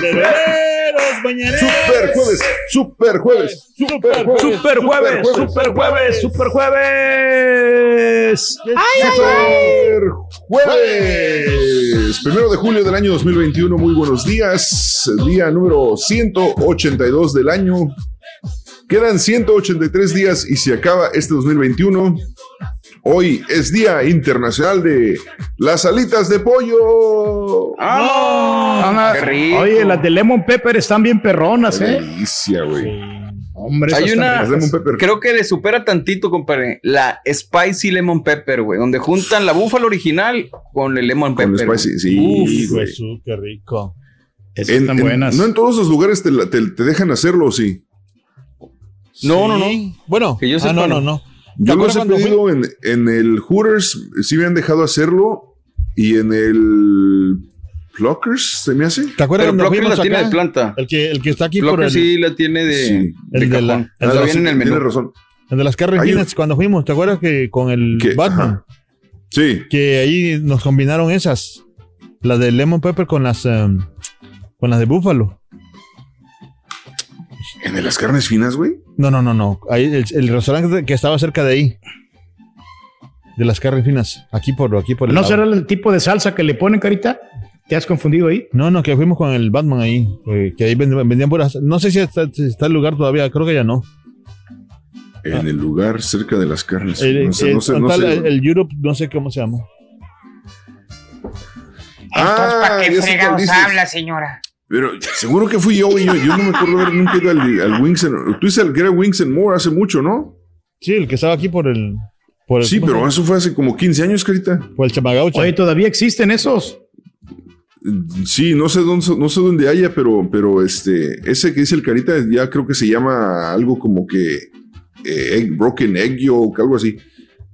Guerreros. Mañaneros. Super jueves, super jueves, super jueves, Super jueves, super jueves, super jueves. Super jueves. Primero de julio del año 2021. Muy buenos días. Día número 182 del año. Quedan 183 días y se acaba este 2021. Hoy es Día Internacional de las alitas de pollo. Ah, qué rico. Oye, las de Lemon Pepper están bien perronas, Qué ¿eh? delicia, güey. Hombre, Hay una- están Las lemon pepper. Creo que le supera tantito, compadre. La Spicy Lemon Pepper, güey. Donde juntan la búfala original con el Lemon Con Pepper. spicy, güey. sí, Uf, güey. Jesús, qué rico. Esas En- están en- buenas. no en todos los lugares te, la- te- te dejan hacerlo, sí. No, no, no. Bueno, Que yo ah, no. no, no. Yo los he fui? pedido en, en el Hooters, sí me han dejado hacerlo. Y en el Pluckers, ¿se me hace? ¿Te acuerdas Pero fuimos la tiene acá? de planta. El que, el que está aquí por Plucker el, sí la tiene de, Sí. de El de la- cajón. el Ah, de la- viene en el menú. Tienes razón. el de las finas cuando fuimos. ¿Te acuerdas que con el Que- Batman? ajá. Sí. Que ahí nos combinaron esas. Las de lemon pepper con las em, con las de búfalo. ¿En de las carnes finas, güey? No, no, no, no. Ahí el, el restaurante que estaba cerca de ahí. De las carnes finas. Aquí por aquí por el ¿No lado. será el tipo de salsa que le ponen, Carita? ¿Te has confundido ahí? No, no, que fuimos con el Batman ahí. eh, que ahí vendían, vendían puras. No sé si está, si está el lugar todavía. Creo que ya no. En el lugar cerca de las carnes. El, no sé, el- no sé, no tal- sé. el- el Europe, no sé cómo se llama. Entonces, ¿para Ah, qué sé cuál fregados habla, señora? Pero seguro que fui yo, güey. Yo, yo no me acuerdo haber nunca ido al, al Wings and- Tú dices el que era Wings and More hace mucho, ¿no? Sí, el que estaba aquí por el. Por el Sí, ¿cómo pero eso fue hace como 15 años, carita. Por el Chamagaucha. Oye, ¿todavía existen esos? Sí, no sé dónde, no sé dónde haya, pero, pero este, ese que dice el carita ya creo que se llama algo como que eh, egg- broken egg yolk, algo así.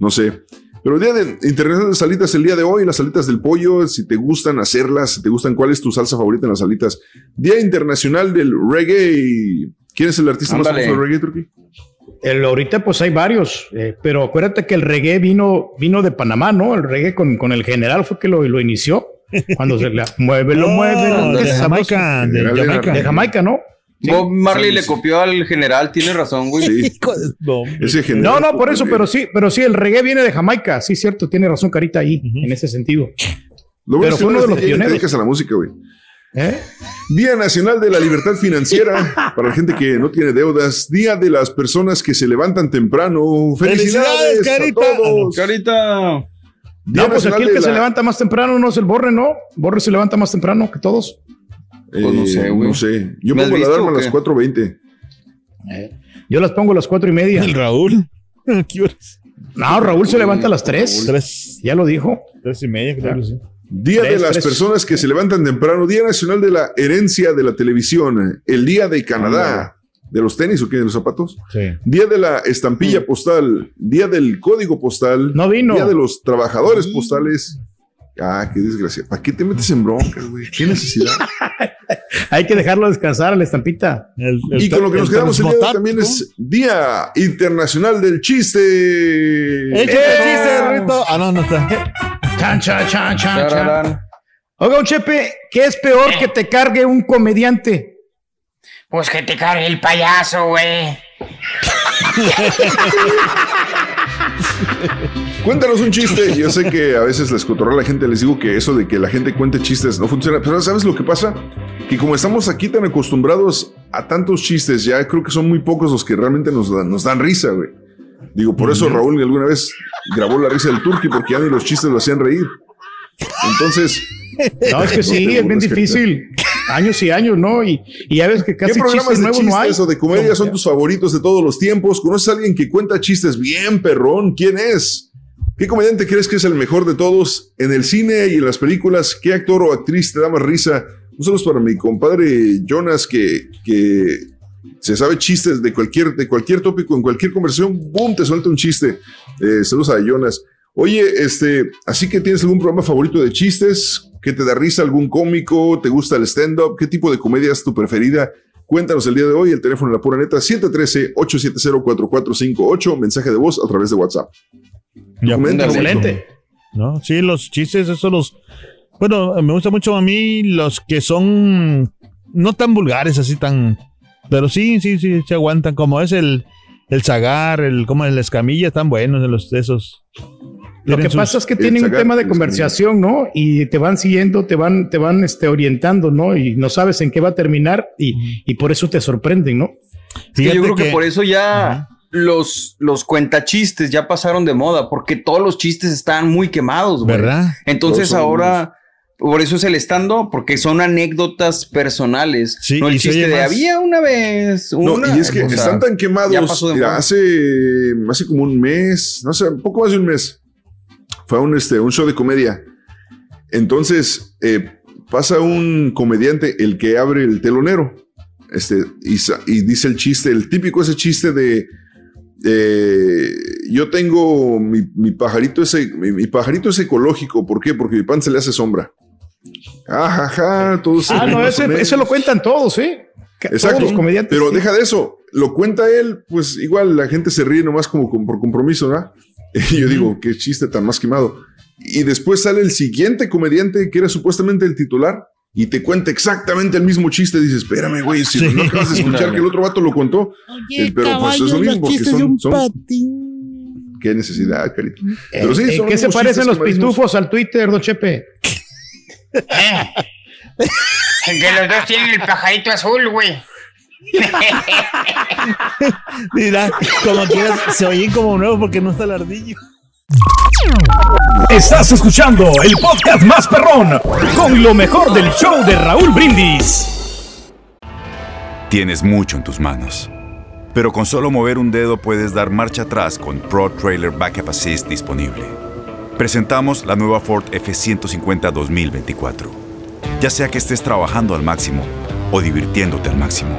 No sé. Pero el día de Internacional de Salitas, el día de hoy, las salitas del pollo, si te gustan hacerlas, si te gustan, ¿cuál es tu salsa favorita en las salitas? Día Internacional del Reggae. ¿Quién es el artista más famoso del reggae, Turquí? El, ahorita pues hay varios, eh, pero acuérdate que el reggae vino, vino de Panamá, ¿no? El reggae con, con el general fue que lo, lo inició. Cuando se le muévelo, No, muévelo. de qué sabroso. Jamaica, de Jamaica. De Jamaica, ¿no? Sí. Bob Marley le sí. copió al general, tiene razón, güey. Sí, no, ese general. No, no, por eso, pero sí, pero sí, el reggae viene de Jamaica. Sí, cierto, tiene razón Carita ahí, en ese sentido. Lo pero fue uno de los pioneros. dedicas a la música, güey. ¿Eh? Día Nacional de la Libertad Financiera para la gente que no tiene deudas. Día de las personas que se levantan temprano. Felicidades, ¡Felicidades, Carita! a todos. Carita. Día No, pues Nacional aquí el que se levanta más temprano no es el Borre, ¿no? Borre se levanta más temprano que todos. Eh, Pues no sé, güey. No sé. Yo ¿Me has pongo la alarma a las qué? 4.20. Yo las pongo a las cuatro y media. El Raúl. ¿Qué horas? No, Raúl se levanta a las tres. Tres, Ya lo dijo. tres y media, que sí. Día de las personas que se levantan temprano, Día Nacional de la Herencia de la Televisión, el Día de Canadá, de los tenis o qué, de los zapatos, Sí. Día de la Estampilla Postal, Día del Código Postal, No vino. Día de los Trabajadores Postales. Ah, qué desgracia. ¿Para qué te metes en broncas, güey? ¿Qué necesidad? Hay que dejarlo descansar a la estampita. El- el y con lo que nos quedamos el día de hoy transmotar, también es Día Internacional del Chiste. Échate el chiste, Rito. Ah, no, no está. Chan, chan, chan, chan, chan. Oiga, un Chepe, ¿qué es peor que te cargue un comediante? Pues que te cargue el payaso, güey. Cuéntanos un chiste. Yo sé que a veces les cotorrea a la gente, les digo que eso de que la gente cuente chistes no funciona. Pero ¿sabes lo que pasa? Que como estamos aquí tan acostumbrados a tantos chistes, ya creo que son muy pocos los que realmente nos dan, nos dan risa, güey. Digo, por eso Raúl alguna vez grabó la risa del turqui porque ya ni los chistes lo hacían reír. Entonces, No, es que sí, No es bien difícil. Años y años, ¿no? Y, y ya ves que ¿qué casi programas chistes de nuevos no hay. chistes o de comedia son tus favoritos de todos los tiempos? ¿Conoces a alguien que cuenta chistes bien, perrón? ¿Quién es? ¿Qué comediante crees que es el mejor de todos en el cine y en las películas? ¿Qué actor o actriz te da más risa? Un saludo para mi compadre Jonas que, que se sabe chistes de cualquier, de cualquier tópico, en cualquier conversación, ¡boom! te suelta un chiste. Eh, saludos a Jonas. Oye, este, así que tienes algún programa favorito de chistes que te da risa, algún cómico, te gusta el stand-up, qué tipo de comedia es tu preferida. Cuéntanos el día de hoy, el teléfono de la pura neta, 713-870-4458, mensaje de voz a través de WhatsApp. Ya, Comenta, Excelente. ¿no? Sí, los chistes, eso los. Bueno, me gusta mucho a mí los que son no tan vulgares, así tan. Pero sí, sí, sí, se aguantan. Como es el, el zagar, el, como el escamilla, están buenos de los esos. Lo que pasa es que tienen un tema de conversación, ¿no? Y te van siguiendo, te van, te van este, orientando, ¿no? Y no sabes en qué va a terminar y, y por eso te sorprenden, ¿no? Fíjate yo creo que, que- por eso ya los, los cuentachistes ya pasaron de moda, porque todos los chistes están muy quemados, güey. ¿Verdad? Entonces ahora, por eso es el estando, porque son anécdotas personales. Sí, no el chiste de más- había una vez. No, una", y es que o sea, están tan quemados. ya pasó de Mira, moda. hace, hace como un mes, no sé, un poco más de un mes, fue un, este, un show de comedia. Entonces, eh, pasa un comediante, el que abre el telonero, este, y, dice el chiste, el típico ese chiste de. eh, yo tengo mi, mi pajarito ese, mi, mi pajarito es ecológico. ¿Por qué? Porque mi pan se le hace sombra. Ajaja, todos. Ah, no, ese, ese lo cuentan todos, ¿eh? Exacto. Todos los comediantes. Pero sí. deja de eso. Lo cuenta él, pues igual la gente se ríe nomás como, como por compromiso, ¿no? Y yo digo, qué chiste tan más quemado. Y después sale el siguiente comediante que era supuestamente el titular y te cuenta exactamente el mismo chiste. Dices, espérame, güey, si Sí. no acabas de escuchar que el otro vato lo contó. Eh, pero pues es lo mismo porque son, son- Qué necesidad, carita. Pero sí, ¿En son qué se parecen los pitufos al Twitter, don Chepe? Que los dos tienen el pajarito azul, güey. Mira, como quieras, se oyen como nuevos porque no está el ardillo. Estás escuchando el podcast más perrón con lo mejor del show de Raúl Brindis. Tienes mucho en tus manos. Pero con solo mover un dedo puedes dar marcha atrás con Pro Trailer Backup Assist disponible. Presentamos la nueva Ford F150 2024. Ya sea que estés trabajando al máximo o divirtiéndote al máximo,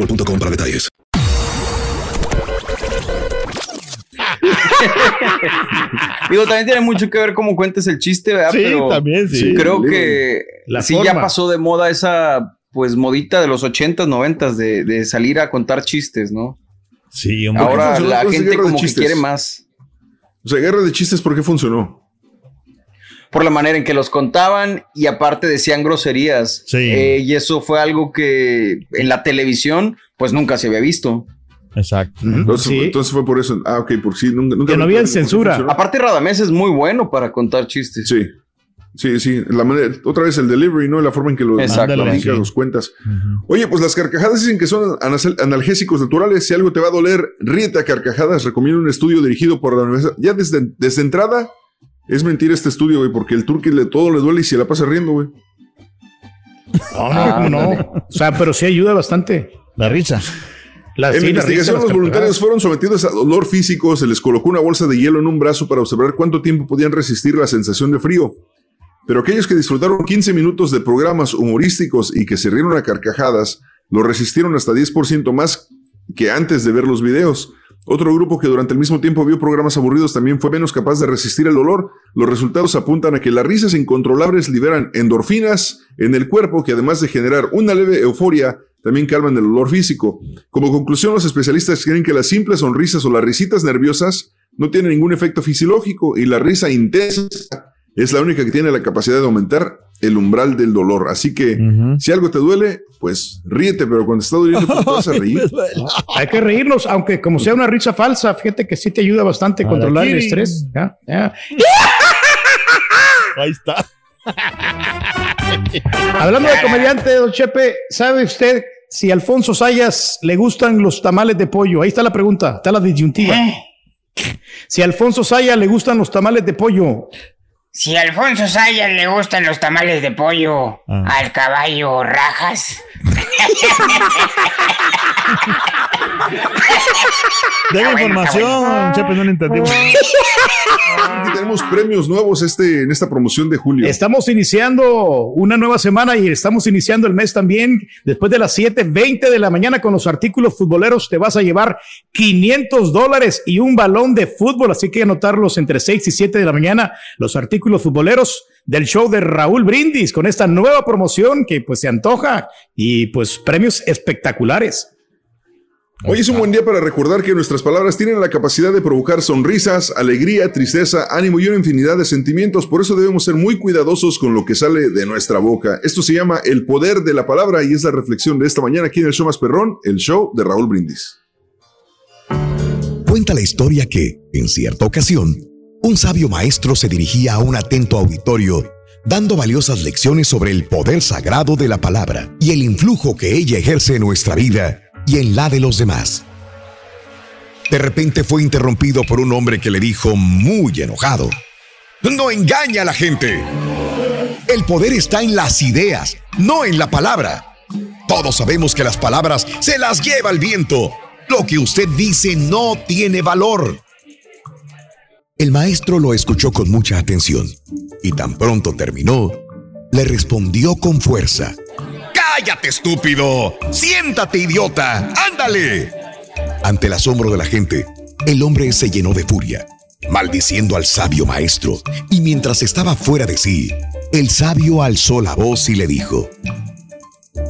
boostmobile.com para detalles. Digo, también tiene mucho que ver cómo cuentes el chiste, ¿verdad? Sí, Pero también, sí. Creo que la sí ya pasó de moda esa pues modita de los 80s, 90s de, de salir a contar chistes, ¿no? Sí, hombre. Ahora la gente como que quiere más. O sea, guerra de chistes, ¿por qué funcionó? Por la manera en que los contaban y aparte decían groserías. Sí. Eh, y eso fue algo que en la televisión pues nunca se había visto. Exacto. Entonces, Sí. entonces fue por eso. Ah, ok, por sí. Nunca, nunca Que no había censura. Aparte Radamés es muy bueno para contar chistes. Sí. Sí, sí. La manera, otra vez el delivery, ¿no? La forma en que lo sí. los cuentas. Oye, pues las carcajadas dicen que son analgésicos naturales. Si algo te va a doler, ríete a carcajadas. Recomiendo un estudio dirigido por la universidad. Ya desde, desde entrada, es mentira este estudio, güey, porque el turqui le todo le duele y se la pasa riendo, güey. No, no, ¿cómo no. O sea, pero sí ayuda bastante. La risa. La, En sí, la investigación, los voluntarios fueron sometidos a dolor físico, se les colocó una bolsa de hielo en un brazo para observar cuánto tiempo podían resistir la sensación de frío. Pero aquellos que disfrutaron 15 minutos de programas humorísticos y que se rieron a carcajadas, lo resistieron hasta 10% más que antes de ver los videos. Otro grupo que durante el mismo tiempo vio programas aburridos también fue menos capaz de resistir el dolor. Los resultados apuntan a que las risas incontrolables liberan endorfinas en el cuerpo que además de generar una leve euforia, también calman el dolor físico. Como conclusión, los especialistas creen que las simples sonrisas o las risitas nerviosas no tienen ningún efecto fisiológico y la risa intensa es la única que tiene la capacidad de aumentar el umbral del dolor. Así que si algo te duele, pues ríete, pero cuando está doliendo, pues te vas a reír. Hay que reírnos, aunque como sea una risa falsa, fíjate que sí te ayuda bastante a controlar el estrés. Ya, ya. Ahí está. Hablando de comediante, don Chepe, ¿sabe usted si a Alfonso Sayas le gustan los tamales de pollo? Ahí está la pregunta, está la disyuntiva. ¿Eh? Si a Alfonso Sayas le gustan los tamales de pollo, Si a Alfonso Sayas le gustan los tamales de pollo, Ah. al caballo rajas. Debe bueno, información, Chepe, no lo entendimos. Aquí tenemos premios nuevos este, en esta promoción de julio. estamos iniciando una nueva semana y estamos iniciando el mes también. Después de las 7:20 de la mañana con los artículos futboleros te vas a llevar 500 dólares y un balón de fútbol. Así que anotarlos entre 6 y 7 de la mañana, los artículos futboleros del show de Raúl Brindis con esta nueva promoción que pues se antoja y pues premios espectaculares. Hoy es un buen día para recordar que nuestras palabras tienen la capacidad de provocar sonrisas, alegría, tristeza, ánimo y una infinidad de sentimientos. Por eso debemos ser muy cuidadosos con lo que sale de nuestra boca. Esto se llama el poder de la palabra y es la reflexión de esta mañana aquí en el show más perrón, el show de Raúl Brindis. Cuenta la historia que, en cierta ocasión, un sabio maestro se dirigía a un atento auditorio dando valiosas lecciones sobre el poder sagrado de la palabra y el influjo que ella ejerce en nuestra vida y en la de los demás. De repente fue interrumpido por un hombre que le dijo muy enojado, No engaña a la gente. El poder está en las ideas, no en la palabra. Todos sabemos que las palabras se las lleva el viento. Lo que usted dice no tiene valor. El maestro lo escuchó con mucha atención y tan pronto terminó, le respondió con fuerza. ¡Cállate, estúpido! ¡Siéntate, idiota! ¡Ándale! Ante el asombro de la gente, el hombre se llenó de furia, maldiciendo al sabio maestro, y mientras estaba fuera de sí, el sabio alzó la voz y le dijo,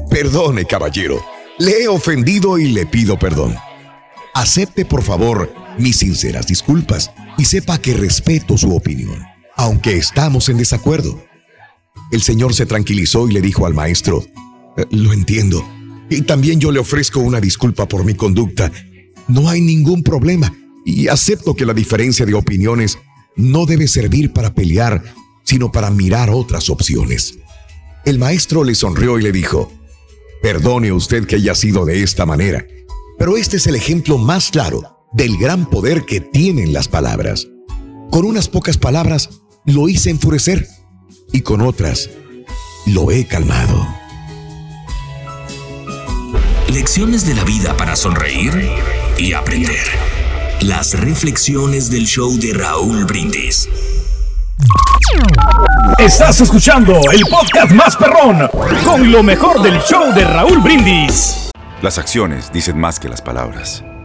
Perdone, caballero, le he ofendido y le pido perdón. Acepte, por favor, mis sinceras disculpas y sepa que respeto su opinión, aunque estamos en desacuerdo. El señor se tranquilizó y le dijo al maestro, "Eh, lo entiendo, y también yo le ofrezco una disculpa por mi conducta. No hay ningún problema y acepto que la diferencia de opiniones no debe servir para pelear, sino para mirar otras opciones. El maestro le sonrió y le dijo, Perdone usted que haya sido de esta manera, pero este es el ejemplo más claro del gran poder que tienen las palabras. Con unas pocas palabras lo hice enfurecer y con otras lo he calmado. Lecciones de la vida para sonreír y aprender. Las reflexiones del show de Raúl Brindis. Estás escuchando el podcast más perrón con lo mejor del show de Raúl Brindis. Las acciones dicen más que las palabras.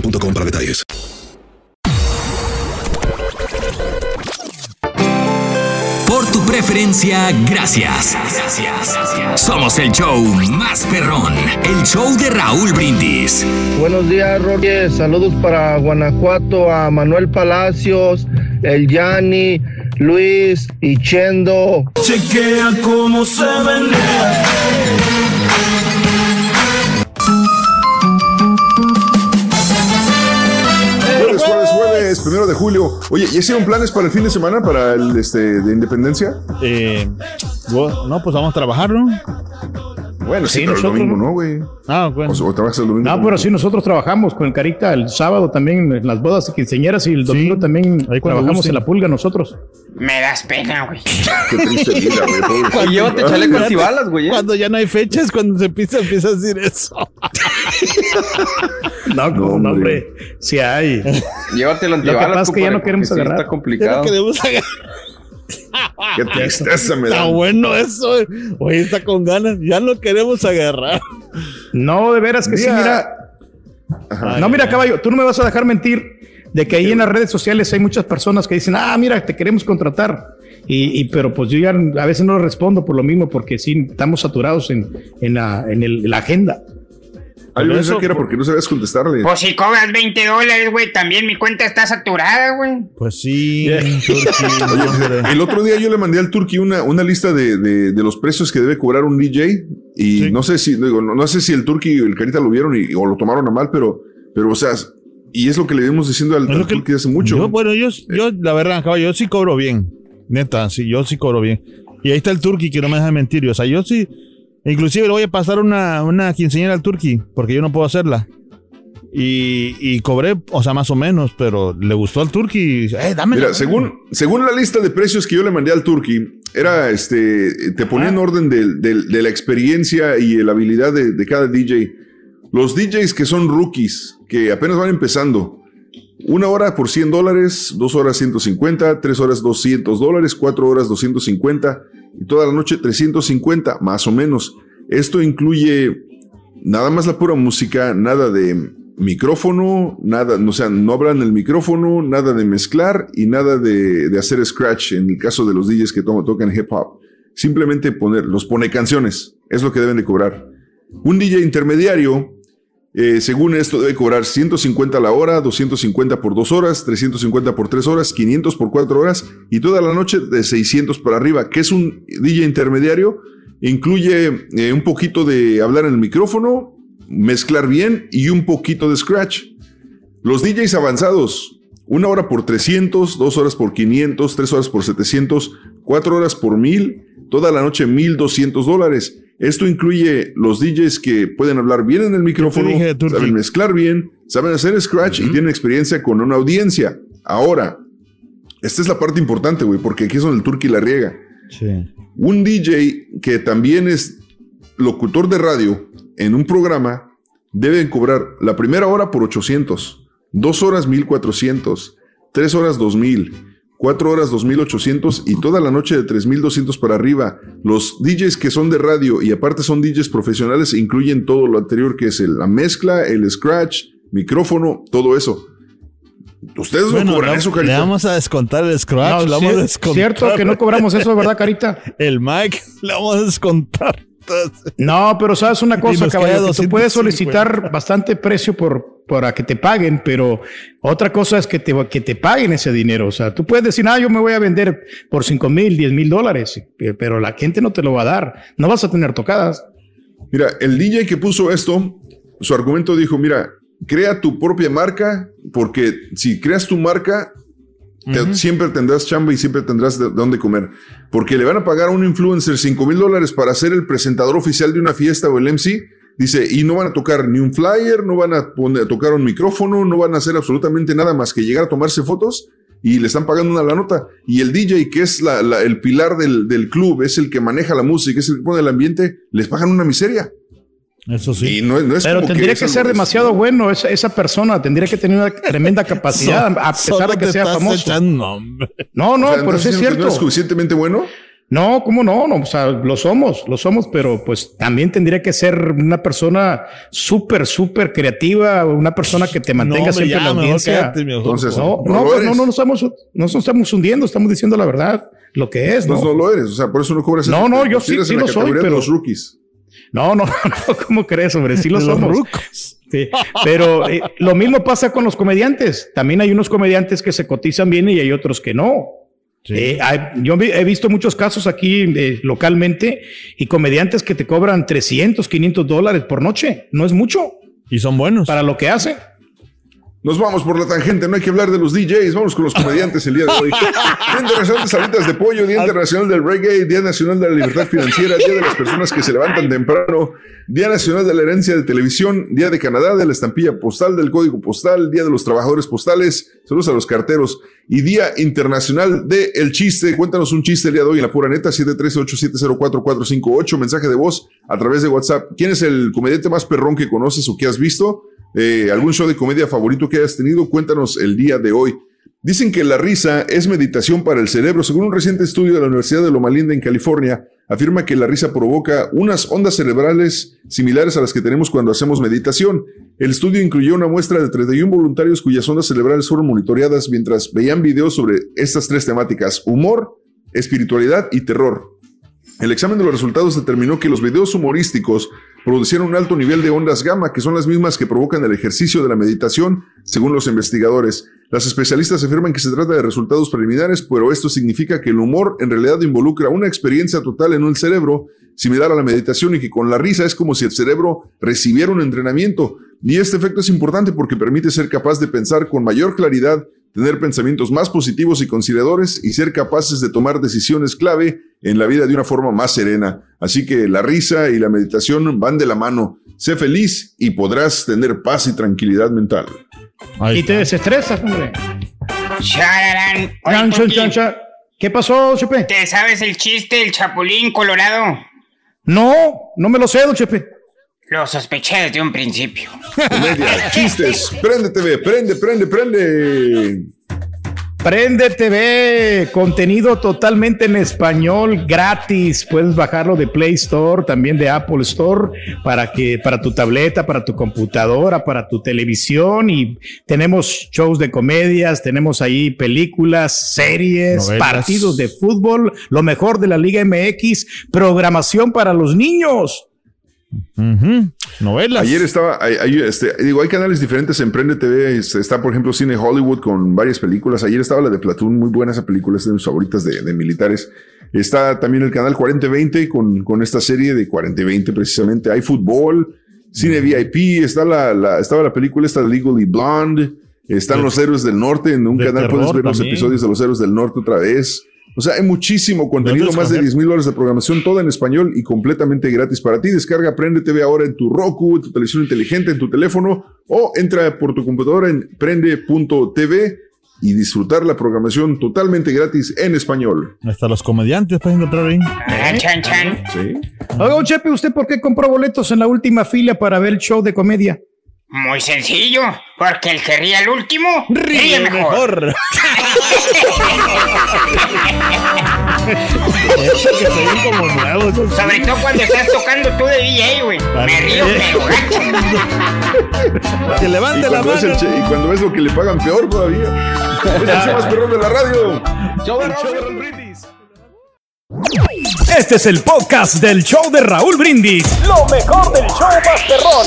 boostmobile.com para detalles. Por tu preferencia, gracias. Somos el show más perrón, el show de Raúl Brindis. Buenos días, Roger. Saludos para Guanajuato, a Manuel Palacios, el Yanni, Luis y Chendo. Chequea cómo se menea. Jueves, primero de julio. Oye, ¿y hicieron planes para el fin de semana, para el este, de independencia? Eh, no, pues vamos a trabajar, ¿no? Bueno, sí, Sí, pero el domingo ¿no? güey. Ah, bueno. O, o trabajas el domingo. No, pero sí, nosotros trabajamos con el Carita el sábado también en las bodas y quinceañeras y el domingo también trabajamos gusten. en la pulga nosotros. Me das pena, güey. Qué triste vida, güey. pobre Cuando- gente. Fíjate, Cuando ya no hay fechas, cuando se empieza, empieza a decir eso. No, no, no, hombre, sí hay. Llévate el Lo que antibalas, pasa es que ya no queremos porque sí agarrar. Está complicado. Ya no queremos agarrar. Qué tristeza me Está da. bueno eso. eh. Oye, está con ganas. Ya no queremos agarrar. No, de veras que sí, Mira. no, mira, caballo, tú no me vas a dejar mentir de que ahí en las redes sociales hay muchas personas que dicen, ah, mira, te queremos contratar. Y, y- pero pues yo ya a veces no respondo por lo mismo, porque sí, estamos saturados en, en, la, en el- la agenda. Ah, yo pensé eso, que era porque no sabías contestarle. Pues si cobras 20 dólares, güey, también mi cuenta está saturada, güey. Pues sí. Oye, el otro día yo le mandé al Turki una, una lista de, de- de los precios que debe cobrar un DJ y no sé si digo, no, no sé si el Turki y el Carita lo vieron y, o lo tomaron a mal, pero, pero o sea, y es lo que le vimos diciendo al, al Turki hace mucho. Yo, bueno, yo, yo, la verdad, caballo, yo sí cobro bien. Neta, sí, yo sí cobro bien. Y ahí está el Turki que no me deja mentir. O sea, yo sí. Inclusive le voy a pasar una, una quinceañera al Turki, porque yo no puedo hacerla. Y, y cobré, o sea, más o menos, pero le gustó al Turki. Eh, dame Mira, según, según la lista de precios que yo le mandé al Turki, era este, te ponía Ah. en orden del- de, la experiencia y la habilidad de, de cada DJ. Los DJs que son rookies, que apenas van empezando, una hora por 100 dólares, dos horas 150, tres horas 200 dólares, cuatro horas 250 y toda la noche 350, más o menos. Esto incluye nada más la pura música, nada de micrófono, nada, o sea, no hablan el micrófono, nada de mezclar y nada de, hacer scratch en el caso de los DJs que to- tocan hip hop. Simplemente poner, los pone canciones, es lo que deben de cobrar. Un DJ intermediario, eh, según esto, debe cobrar 150 la hora, 250 por dos horas, 350 por tres horas, 500 por cuatro horas y toda la noche de 600 para arriba. ¿Qué es un DJ intermediario? Incluye eh, un poquito de hablar en el micrófono, mezclar bien y un poquito de scratch. Los DJs avanzados, una hora por 300, dos horas por 500, tres horas por 700, cuatro horas por 1000, toda la noche 1200 dólares. Esto incluye los DJs que pueden hablar bien en el micrófono, saben mezclar bien, saben hacer scratch y tienen experiencia con una audiencia. Ahora, esta es la parte importante, güey, porque aquí es donde el Turki la riega. Sí. Un DJ que también es locutor de radio en un programa debe cobrar la primera hora por 800, dos horas 1400, tres horas 2000, 4 horas 2800 y toda la noche de 3200 para arriba. Los DJs que son de radio y aparte son DJs profesionales incluyen todo lo anterior que es el- la mezcla, el scratch, micrófono, todo eso. Ustedes Bueno, no cobran le- eso, Le Carita. vamos a descontar el scratch. No, le vamos cier- a descontar. cierto que no cobramos eso, ¿verdad, Carita? El mic le vamos a descontar. No, pero sabes una cosa, que tú puedes 250. solicitar bastante precio por para que te paguen, pero otra cosa es que te, que te paguen ese dinero. O sea, tú puedes decir, ah, yo me voy a vender por 5 mil, 10 mil dólares, eh, pero la gente no te lo va a dar. No vas a tener tocadas. Mira, el DJ que puso esto, su argumento dijo, mira, crea tu propia marca, porque si creas tu marca, te- siempre tendrás chamba y siempre tendrás de, de dónde comer. Porque le van a pagar a un influencer 5 mil dólares para ser el presentador oficial de una fiesta o el MC. Dice, y no van a tocar ni un flyer, no van a, poner, tocar un micrófono, no van a hacer absolutamente nada más que llegar a tomarse fotos y le están pagando una la nota. Y el DJ, que es la- la- el pilar del, del club, es el que maneja la música, es el que pone el ambiente, les pagan una miseria. Eso sí. Y no, no es Pero como tendría que, ser es- demasiado bueno esa, esa persona, tendría que tener una tremenda capacidad, a pesar de que sea famoso. echando. No, no, O sea, pero sí ¿entonces es cierto. ¿No es suficientemente bueno? No, ¿cómo no? no? O sea, lo somos, lo somos, pero pues también tendría que ser una persona súper, súper creativa, una persona que te mantenga siempre en la audiencia. quédate. Entonces, no, no no, lo pues, no, no, estamos, no nos estamos hundiendo, estamos diciendo la verdad, lo que es, ¿no? No, no lo eres, o sea, por eso no cobras. No, no, yo sí- sí lo soy, pero- los rookies. No, no, no, ¿cómo crees, hombre? Sí lo somos. Sí, Pero eh, lo mismo pasa con los comediantes. También hay unos comediantes que se cotizan bien y hay otros que no. Eh, hay- yo he visto muchos casos aquí eh, localmente y comediantes que te cobran 300, 500 dólares por noche. No es mucho. Y son buenos. Para lo que hace. Nos vamos por la tangente, no hay que hablar de los DJs, vamos con los comediantes el día de hoy. Día Internacional de Salitas de Pollo, Día Internacional del Reggae, Día Nacional de la Libertad Financiera, Día de las Personas que se levantan temprano, Día Nacional de la Herencia de Televisión, Día de Canadá, de la Estampilla Postal, del Código Postal, Día de los Trabajadores Postales, saludos a los carteros, y Día Internacional de El Chiste. Cuéntanos un chiste el día de hoy en la pura neta, 713-870-4458, mensaje de voz a través de WhatsApp. ¿Quién es el comediante más perrón que conoces o que has visto? Eh, ¿Algún show de comedia favorito que hayas tenido? Cuéntanos el día de hoy. Dicen que la risa es meditación para el cerebro. Según un reciente estudio de la Universidad de Loma Linda en California, afirma que la risa provoca unas ondas cerebrales similares a las que tenemos cuando hacemos meditación. El estudio incluyó una muestra de 31 voluntarios cuyas ondas cerebrales fueron monitoreadas mientras veían videos sobre estas tres temáticas, humor, espiritualidad y terror. El examen de los resultados determinó que los videos humorísticos producieron un alto nivel de ondas gamma, que son las mismas que provocan el ejercicio de la meditación, según los investigadores. Las especialistas afirman que se trata de resultados preliminares, pero esto significa que el humor en realidad involucra una experiencia total en el cerebro, similar a la meditación, y que con la risa es como si el cerebro recibiera un entrenamiento. Y este efecto es importante porque permite ser capaz de pensar con mayor claridad, tener pensamientos más positivos y conciliadores y ser capaces de tomar decisiones clave en la vida de una forma más serena. Así que la risa y la meditación van de la mano. Sé feliz y podrás tener paz y tranquilidad mental. y te desestresas, hombre. Chararán. Oye, Chan, chan, Turqui, chan, chan. ¿Qué pasó, Chepe? ¿Te sabes el chiste del Chapulín Colorado? No, no me lo sé, don Chepe. Lo sospeché desde un principio. Comedia, chistes, prende TV, prende, prende, prende. Prende TV, contenido totalmente en español, gratis. Puedes bajarlo de Play Store, también de Apple Store, para que, para tu tableta, para tu computadora, para tu televisión. Y tenemos shows de comedias, tenemos ahí películas, series, Novelas. partidos de fútbol, lo mejor de la Liga MX, programación para los niños. Novelas. Ayer estaba, este, digo, hay canales diferentes en Prende TV. este, está, por ejemplo, Cine Hollywood con varias películas. Ayer estaba la de Platoon, muy buena esa película, es de mis favoritas de, de militares. Está también el canal 4020 con, con esta serie de 4020 precisamente. Hay fútbol, cine VIP, está la, la- estaba la película esta Legally Blonde. Están De- los héroes del norte. En un canal puedes ver los episodios de los héroes del norte otra vez. O sea, hay muchísimo contenido, más de escoger? 10 mil horas de programación, toda en español y completamente gratis para ti. Descarga Prende TV ahora en tu Roku, en tu televisión inteligente, en tu teléfono o entra por tu computadora en prende.tv y disfrutar la programación totalmente gratis en español. Hasta los comediantes pueden encontrar ahí. Ah, chan, chan. Sí. Oiga, Chepe, ¿usted por qué compró boletos en la última fila para ver el show de comedia? Muy sencillo, porque el que ríe al último ríe, mejor. que se ven como nuevos. Sobre todo cuando estás tocando tú de DJ, güey. Me río, gacho. Que levante la mano. el che- y cuando es lo que le pagan peor todavía. Es el show más perrón de la radio. Este es el podcast del show de Raúl Brindis. Lo mejor del show Masterrón.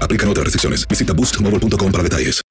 Aplican otras restricciones. Visita boostmobile.com para detalles.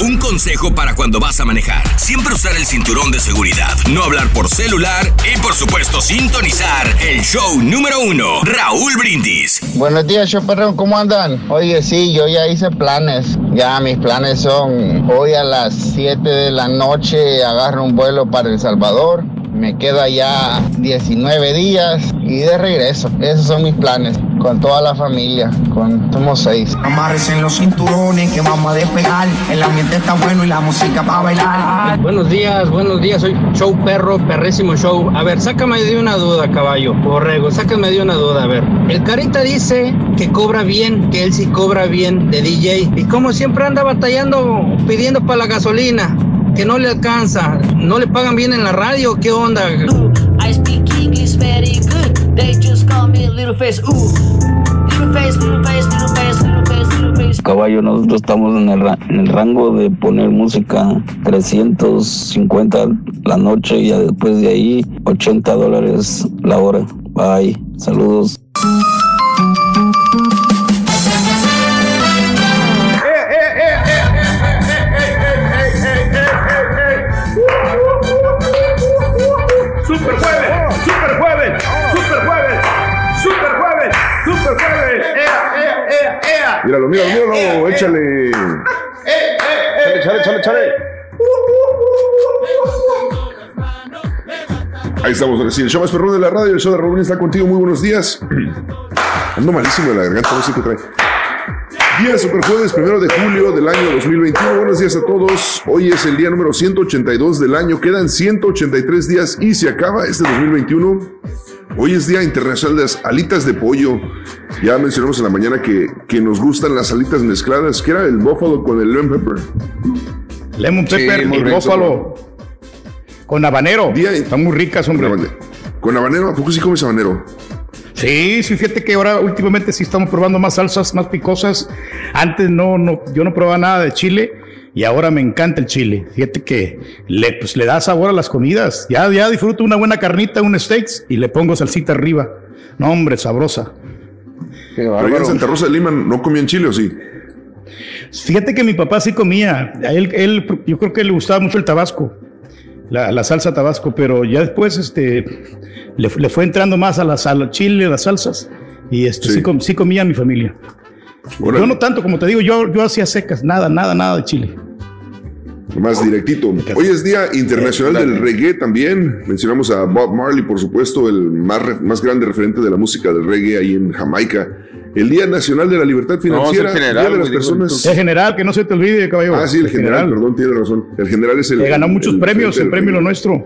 Un consejo para cuando vas a manejar. Siempre usar el cinturón de seguridad, no hablar por celular y por supuesto sintonizar el show número uno, Raúl Brindis. Buenos días, Choperrón, ¿cómo andan? Oye, sí, yo ya hice planes. Ya mis planes son hoy a las 7 de la noche agarro un vuelo para El Salvador. Me quedo allá 19 días y de regreso. Esos son mis planes. Con toda la familia. Con, somos seis. Amarres en los cinturones que vamos a despegar. El ambiente está bueno y la música para bailar. Buenos días, buenos días, soy Show Perro, perrísimo show. A ver, sácame de una duda, caballo. Borrego, sácame de una duda, a ver. El Carita dice que cobra bien, que él sí cobra bien de DJ. Y como siempre anda batallando, pidiendo para la gasolina, que no le alcanza. ¿No le pagan bien en la radio? ¿Qué onda? I speak English very good. They just call me Little Face. Ooh. Little face, little face, little face, little face, little face. Caballo, nosotros estamos en el, ra- en el rango de poner música 350 la noche y ya después de ahí 80 dólares la hora. Bye, saludos. Ea. Míralo, míralo, míralo. Échale. Chale, chale, chale, chale. Ahí estamos, sí, el show más perrón de la radio, el show de Raúl está contigo, muy buenos días. Ando malísimo de la garganta, no sé qué trae. Día Super Jueves, primero de julio del año 2021. Buenos días a todos. Hoy es el día número 182 del año. Quedan 183 días y se acaba este 2021. Hoy es Día Internacional de las Alitas de Pollo. Ya mencionamos en la mañana que, que nos gustan las alitas mezcladas, que era el búfalo con el lemon pepper. Lemon Sí, pepper muy y bófalo. Con habanero. Están muy ricas, hombre. ¿Con habanero? ¿A poco sí comes habanero? Sí, sí, fíjate que ahora últimamente sí estamos probando más salsas, más picosas. Antes no, no, yo no probaba nada de chile y ahora me encanta el chile. Fíjate que le, pues, le da sabor a las comidas. Ya, ya disfruto una buena carnita, un steaks y le pongo salsita arriba. No, hombre, sabrosa. Pero en Santa Rosa de Lima no comían chile o sí. Fíjate que mi papá sí comía. A él, él, yo creo que le gustaba mucho el tabasco, la, la salsa tabasco, pero ya después este, le, le fue entrando más a la sal, chile, a las salsas. Y este, sí. com- sí comía mi familia. Yo no tanto, como te digo, yo, yo hacía secas, nada, nada, nada de chile. Más directito. Hoy es Día Internacional del Reggae también. Mencionamos a Bob Marley, por supuesto, el más, más grande referente de la música del reggae ahí en Jamaica. El Día Nacional de la Libertad Financiera. Día de las personas. El general, que no se te olvide, caballero. Ah, sí, el general, perdón, tiene razón. El general es el. Le ganó muchos el premios, el premio lo nuestro.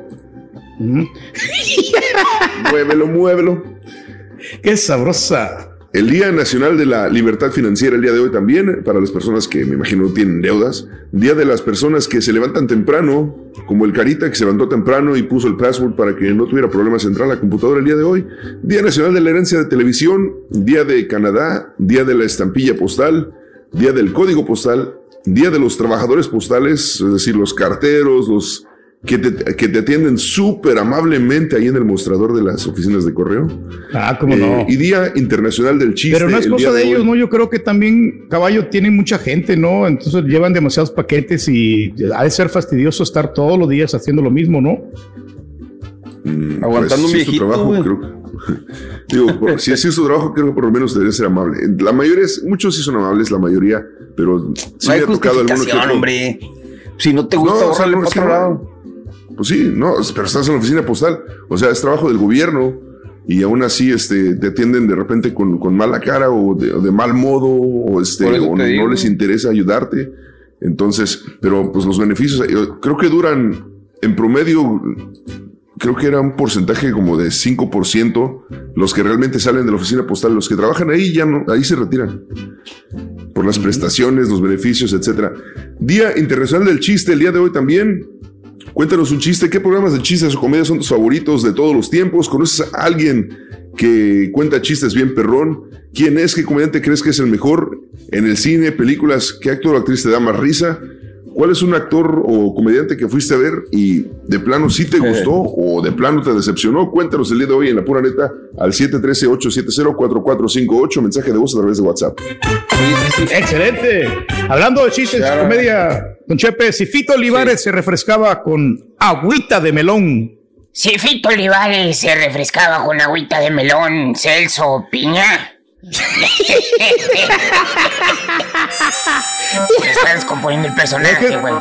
Muévelo, muévelo. Qué sabrosa. El Día Nacional de la Libertad Financiera, el día de hoy también, para las personas que me imagino no tienen deudas. Día de las personas que se levantan temprano, como el Carita que se levantó temprano y puso el password para que no tuviera problemas entrar a la computadora el día de hoy. Día Nacional de la Herencia de Televisión, Día de Canadá, Día de la Estampilla Postal, Día del Código Postal, Día de los Trabajadores Postales, es decir, los carteros, los que te, que te atienden súper amablemente ahí en el mostrador de las oficinas de correo. Ah, cómo no. Eh, y Día Internacional del Chiste. Pero no es cosa de ellos. ¿no? Yo creo que también caballo tienen mucha gente, ¿no? Entonces llevan demasiados paquetes y ha de ser fastidioso estar todos los días haciendo lo mismo, ¿no? Aguantando un Pues, su viejito, trabajo, güey. creo que- Digo, por- si así es su trabajo, creo que por lo menos debería ser amable. La mayoría, es, muchos sí son amables, la mayoría, pero sí no me ha tocado alguno que otro. hombre. Si no te gusta, No, o sea, no, para otro no. lado. Pues sí, no, pero estás en la oficina postal, o sea, es trabajo del gobierno y aún así este, te atienden de repente con, con mala cara o de, de mal modo o, este, o no les interesa ayudarte. Entonces, pero pues los beneficios, yo creo que duran en promedio, creo que era un porcentaje como de 5% los que realmente salen de la oficina postal, los que trabajan ahí ya no, ahí se retiran por las prestaciones, los beneficios, etcétera. Día Internacional del Chiste, el día de hoy también. Cuéntanos un chiste. ¿Qué programas de chistes o comedias son tus favoritos de todos los tiempos? ¿Conoces a alguien que cuenta chistes bien perrón? ¿Quién es? ¿Qué comediante crees que es el mejor? En el cine, películas, ¿qué actor o actriz te da más risa? ¿Cuál es un actor o comediante que fuiste a ver y de plano sí te gustó o de plano te decepcionó? Cuéntanos el día de hoy en la pura neta al 713-870-4458, mensaje de voz a través de WhatsApp. Excelente. Hablando de chistes, comedia, don Chepe, si Fito Olivares se refrescaba con agüita de melón. Si Fito Olivares se refrescaba con agüita de melón, Celso Piña. Se está descomponiendo el personaje, güey.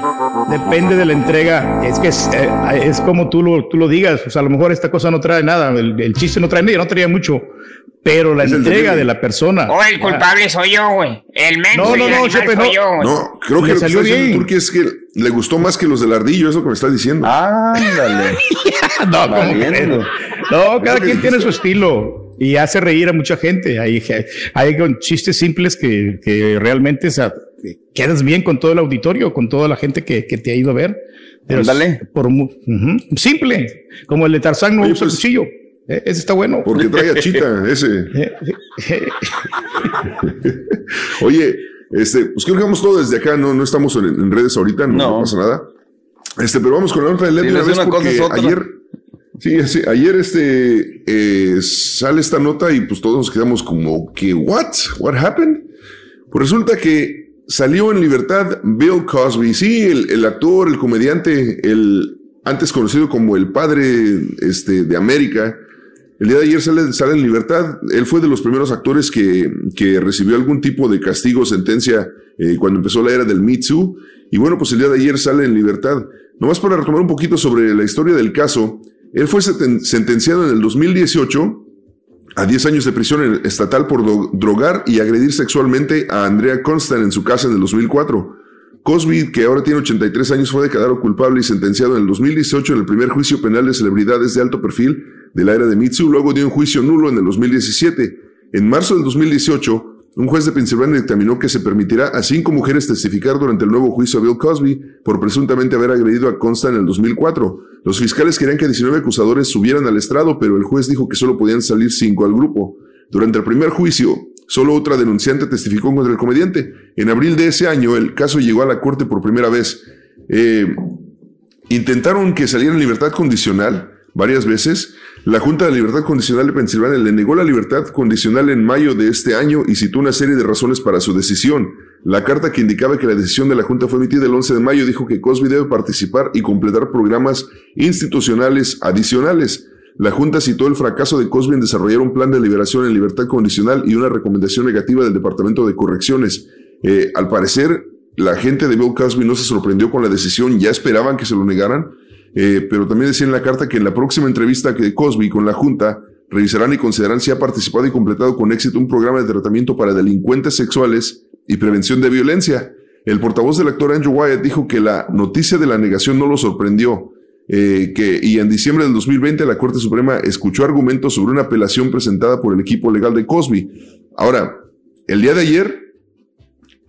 Depende de la entrega. Es que es, eh, es como tú lo, tú lo digas. O sea, a lo mejor esta cosa no trae nada. El, el chiste no trae nada, no traía mucho. Pero la Es entrega de la persona. O el culpable soy yo, güey. El menso No, no, no, Chepe, soy no. yo, güey. No, creo que Le lo que salió está bien. Turki es que le gustó más que los del ardillo, es lo que me está diciendo. Ándale. no. No, cada que quien tiene su estilo y hace reír a mucha gente. Hay, hay chistes simples que, que realmente o sea, quedas bien con todo el auditorio, con toda la gente que, que te ha ido a ver. Pero Ándale. Por mu- ujú, simple, como el de Tarzán no Oye, usa pues, cuchillo. Eh, Ese está bueno. Porque trae a Chita, ese. Oye, este, pues creo que vamos todo desde acá, no, no estamos en, en redes ahorita, no, No. no pasa nada. Este, pero vamos con la nota de Led Sí, de una vez una cosa, porque es otra. ayer, sí, sí, ayer este, eh, sale esta nota y pues todos nos quedamos como que, what, what happened? Pues resulta que salió en libertad Bill Cosby, sí, el, el actor, el comediante, el antes conocido como el padre este, de América, el día de ayer sale, sale en libertad. Él fue de los primeros actores que, que recibió algún tipo de castigo sentencia eh, cuando empezó la era del Me Too. Y bueno, pues el día de ayer sale en libertad. Nomás para retomar un poquito sobre la historia del caso, él fue sentenciado en el 2018 a 10 años de prisión estatal por drogar y agredir sexualmente a Andrea Constant en su casa en el 2004. Cosby, que ahora tiene 83 años, fue declarado culpable y sentenciado en el 2018 en el primer juicio penal de celebridades de alto perfil de la era de Mitsu. Luego dio un juicio nulo en el 2017. En marzo del 2018, un juez de Pensilvania dictaminó que se permitirá a cinco mujeres testificar durante el nuevo juicio a Bill Cosby por presuntamente haber agredido a Constant en el 2004. Los fiscales querían que 19 acusadores subieran al estrado, pero el juez dijo que solo podían salir cinco al grupo. Durante el primer juicio, Solo otra denunciante testificó contra el comediante. En abril de ese año, el caso llegó a la corte por primera vez. Eh, intentaron que saliera en libertad condicional varias veces. La Junta de Libertad Condicional de Pensilvania le negó la libertad condicional en mayo de este año y citó una serie de razones para su decisión. La carta que indicaba que la decisión de la Junta fue emitida el 11 de mayo dijo que Cosby debe participar y completar programas institucionales adicionales. La Junta citó el fracaso de Cosby en desarrollar un plan de liberación en libertad condicional y una recomendación negativa del Departamento de Correcciones. Eh, al parecer, la gente de Bill Cosby no se sorprendió con la decisión, ya esperaban que se lo negaran, eh, pero también decía en la carta que en la próxima entrevista que Cosby con la Junta revisarán y considerarán si ha participado y completado con éxito un programa de tratamiento para delincuentes sexuales y prevención de violencia. El portavoz del actor Andrew Wyatt dijo que la noticia de la negación no lo sorprendió, eh, que, y en diciembre del 2020 la Corte Suprema escuchó argumentos sobre una apelación presentada por el equipo legal de Cosby. Ahora, el día de ayer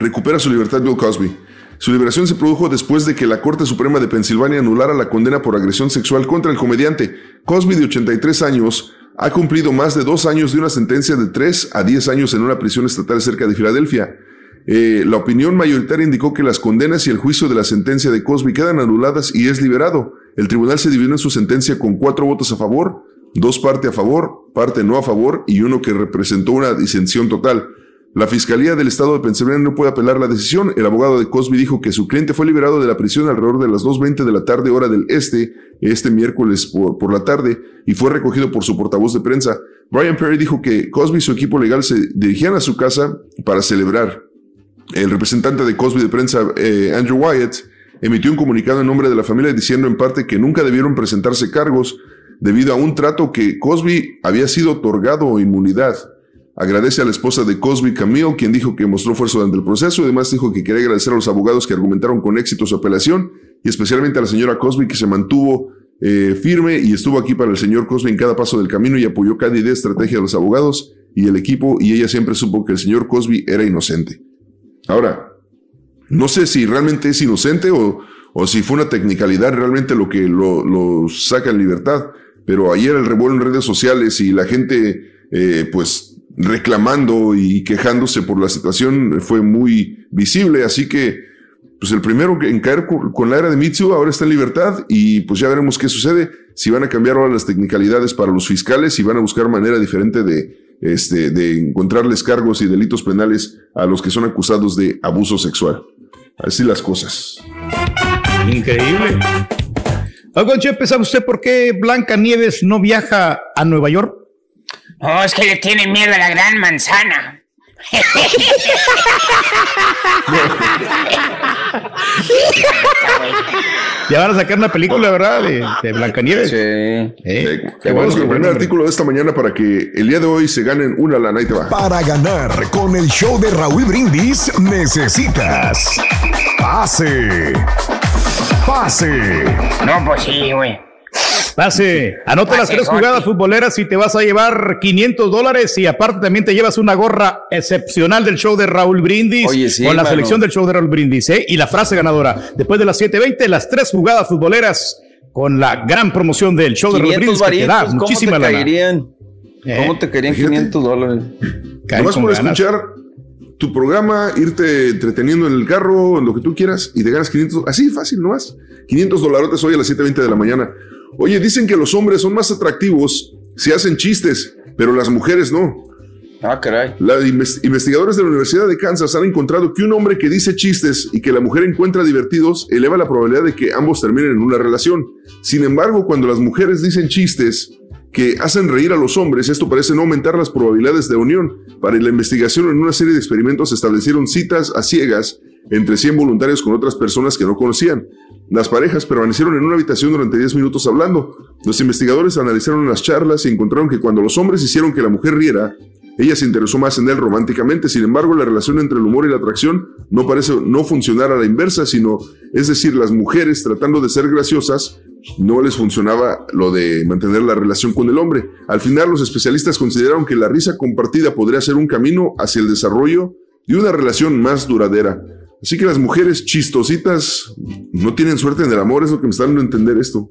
recupera su libertad Bill Cosby. Su liberación se produjo después de que la Corte Suprema de Pensilvania anulara la condena por agresión sexual contra el comediante. Cosby, de 83 años, ha cumplido más de dos años de una sentencia de 3 a 10 años en una prisión estatal cerca de Filadelfia. Eh, la opinión mayoritaria indicó que las condenas y el juicio de la sentencia de Cosby quedan anuladas y es liberado. El tribunal se dividió en su sentencia con cuatro votos a favor, dos partes a favor, parte no a favor y uno que representó una disensión total. La Fiscalía del Estado de Pensilvania no puede apelar la decisión. El abogado de Cosby dijo que su cliente fue liberado de la prisión alrededor de las 2.20 de la tarde hora del este, este miércoles por, por la tarde, y fue recogido por su portavoz de prensa. Brian Perry dijo que Cosby y su equipo legal se dirigían a su casa para celebrar. El representante de Cosby de prensa, eh, Andrew Wyatt, emitió un comunicado en nombre de la familia diciendo en parte que nunca debieron presentarse cargos debido a un trato que Cosby había sido otorgado inmunidad. Agradece a la esposa de Cosby, Camille, quien dijo que mostró fuerza durante el proceso además dijo que quería agradecer a los abogados que argumentaron con éxito su apelación y especialmente a la señora Cosby que se mantuvo eh, firme y estuvo aquí para el señor Cosby en cada paso del camino y apoyó cada idea estrategia de los abogados y el equipo y ella siempre supo que el señor Cosby era inocente. Ahora, no sé si realmente es inocente o, o si fue una tecnicalidad realmente lo que lo, lo, saca en libertad, pero ayer el revuelo en redes sociales y la gente eh, pues reclamando y quejándose por la situación fue muy visible, así que pues el primero en caer con la era de Mitsu ahora está en libertad y pues ya veremos qué sucede, si van a cambiar ahora las tecnicalidades para los fiscales, si van a buscar manera diferente de, este, de encontrarles cargos y delitos penales a los que son acusados de abuso sexual. Así las cosas. Increíble. Oigan, Chepe, ¿sabe usted por qué Blanca Nieves no viaja a Nueva York? Oh, es que le tiene miedo a la gran manzana. ya van a sacar una película, ¿verdad? De, de Blancanieves. Sí. Eh, vamos con el primer artículo de esta mañana para que el día de hoy se ganen una lana. Ahí te va. Para ganar con el show de Raúl Brindis necesitas pase. Pase. No, pues sí, güey. Pase, anota Pase, las tres Jorge. jugadas futboleras y te vas a llevar 500 dólares y aparte también te llevas una gorra excepcional del show de Raúl Brindis Oye, sí, con la mano. selección del show de Raúl Brindis ¿eh? y la frase ganadora. Después de las 7.20, las tres jugadas futboleras con la gran promoción del show de Raúl 500 Brindis que te da ¿cómo muchísima te lana. caerían? ¿Eh? ¿Cómo te caerían 500 dólares? Caen Nomás por ganas. escuchar tu programa, irte entreteniendo en el carro, en lo que tú quieras, y te ganas 500, así fácil nomás. 500 dolarotes hoy a las 7.20 de la mañana. Oye, dicen que los hombres son más atractivos si hacen chistes, pero las mujeres no. Ah, caray. Los investigadores de la Universidad de Kansas han encontrado que un hombre que dice chistes y que la mujer encuentra divertidos eleva la probabilidad de que ambos terminen en una relación. Sin embargo, cuando las mujeres dicen chistes que hacen reír a los hombres, esto parece no aumentar las probabilidades de unión. Para la investigación en una serie de experimentos se establecieron citas a ciegas entre 100 voluntarios con otras personas que no conocían. Las parejas permanecieron en una habitación durante 10 minutos hablando. Los investigadores analizaron las charlas y encontraron que cuando los hombres hicieron que la mujer riera, ella se interesó más en él románticamente. Sin embargo, la relación entre el humor y la atracción no parece no funcionar a la inversa, sino, es decir, las mujeres tratando de ser graciosas, no les funcionaba lo de mantener la relación con el hombre. Al final, los especialistas consideraron que la risa compartida podría ser un camino hacia el desarrollo de una relación más duradera. Así que las mujeres chistositas no tienen suerte en el amor, es lo que me están dando a entender esto.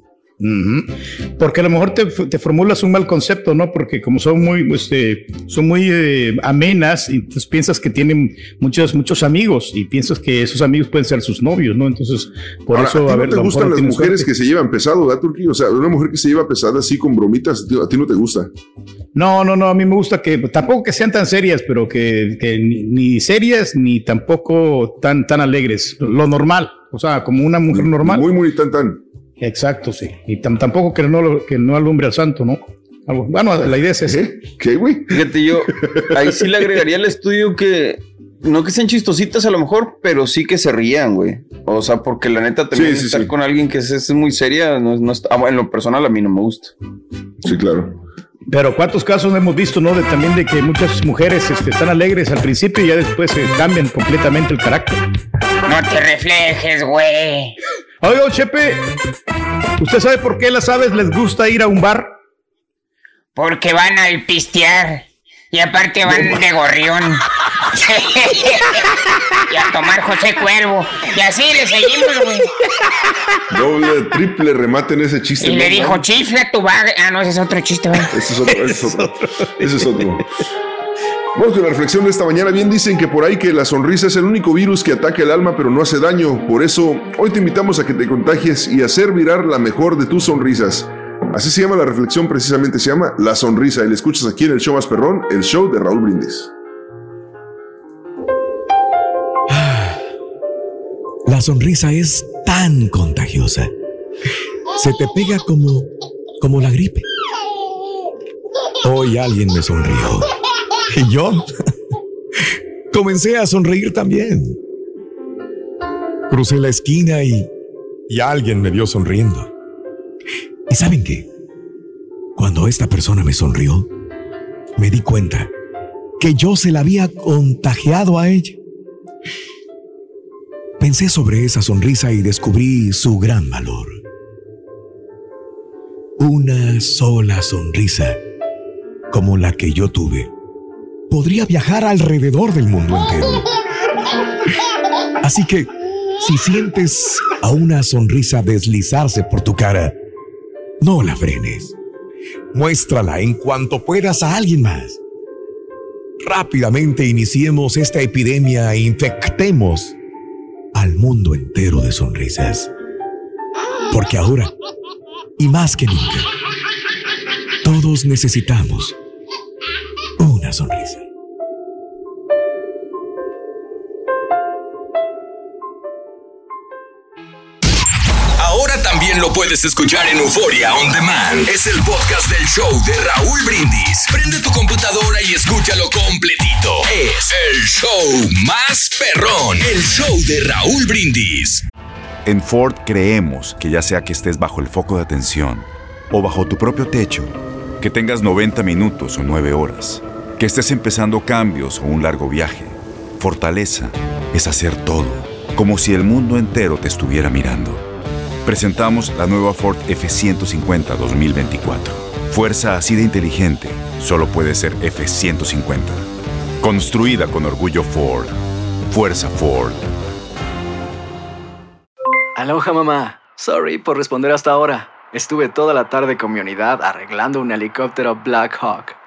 Porque a lo mejor te, te formulas un mal concepto, ¿no? Porque como son muy, este, son muy eh, amenas, y entonces piensas que tienen muchos, muchos amigos y piensas que esos amigos pueden ser sus novios, ¿no? Entonces, por Ahora, eso, ¿a ti a no ver, te gustan las mujeres suerte. que se llevan pesado, ¿verdad, Turquía? O sea, una mujer que se lleva pesada así con bromitas, a ti no te gusta. No, no, no, a mí me gusta que tampoco que sean tan serias, pero que, que ni, ni serias ni tampoco tan, tan alegres. Lo normal, o sea, como una mujer normal. Muy, muy tan, tan. Exacto, sí. Y tam- tampoco que no, que no alumbre al santo, ¿no? Algo- Bueno, la idea es esa. ¿Qué, güey? Fíjate, yo ahí sí le agregaría al estudio que no que sean chistositas a lo mejor, pero sí que se rían, güey. O sea, porque la neta también Sí, sí, estar sí. con alguien que es, es muy seria, no, es- no está, ah, en lo personal a mí no me gusta. Sí, claro. Pero cuántos casos hemos visto, ¿no? De, también de que muchas mujeres este, están alegres al principio y ya después se cambian completamente el carácter. No te reflejes, güey. Oiga, Chepe, ¿usted sabe por qué las aves les gusta ir a un bar? Porque van al pistear. Y aparte van de gorrión. y a tomar José Cuervo. Y así le seguimos, güey. Doble, triple remate en ese chiste. Y le dijo, chifla tu bag. Ah, no, ese es otro chiste, güey. Ese es otro, ese es otro. Ese es otro. Vamos con la reflexión de esta mañana. Bien dicen que por ahí que la sonrisa es el único virus que ataca el alma pero no hace daño. Por eso hoy te invitamos a que te contagies y a hacer virar la mejor de tus sonrisas. Así se llama la reflexión precisamente, se llama La Sonrisa. Y la escuchas aquí en el show más perrón, el show de Raúl Brindis. La sonrisa es tan contagiosa. Se te pega como, como la gripe. Hoy alguien me sonrió. Y yo comencé a sonreír también. Crucé la esquina y, y alguien me vio sonriendo. ¿Y saben qué? Cuando esta persona me sonrió, me di cuenta que yo se la había contagiado a ella. Pensé sobre esa sonrisa y descubrí su gran valor. Una sola sonrisa, como la que yo tuve, podría viajar alrededor del mundo entero. Así que, si sientes a una sonrisa deslizarse por tu cara, no la frenes. Muéstrala en cuanto puedas a alguien más. Rápidamente iniciemos esta epidemia e infectemos al mundo entero de sonrisas. Porque ahora, y más que nunca, todos necesitamos una sonrisa. Ahora también lo puedes escuchar en Euforia On Demand. Es el podcast del show de Raúl Brindis. Prende tu computadora y escúchalo completito. Es el show más perrón. El show de Raúl Brindis. En Ford creemos que ya sea que estés bajo el foco de atención o bajo tu propio techo, que tengas 90 minutos o 9 horas, que estés empezando cambios o un largo viaje, fortaleza es hacer todo, como si el mundo entero te estuviera mirando. Presentamos la nueva Ford F150 2024. Fuerza así de inteligente solo puede ser F150. Construida con orgullo Ford. Fuerza Ford. Aloha mamá. Sorry por responder hasta ahora. Estuve toda la tarde con mi unidad arreglando un helicóptero Black Hawk.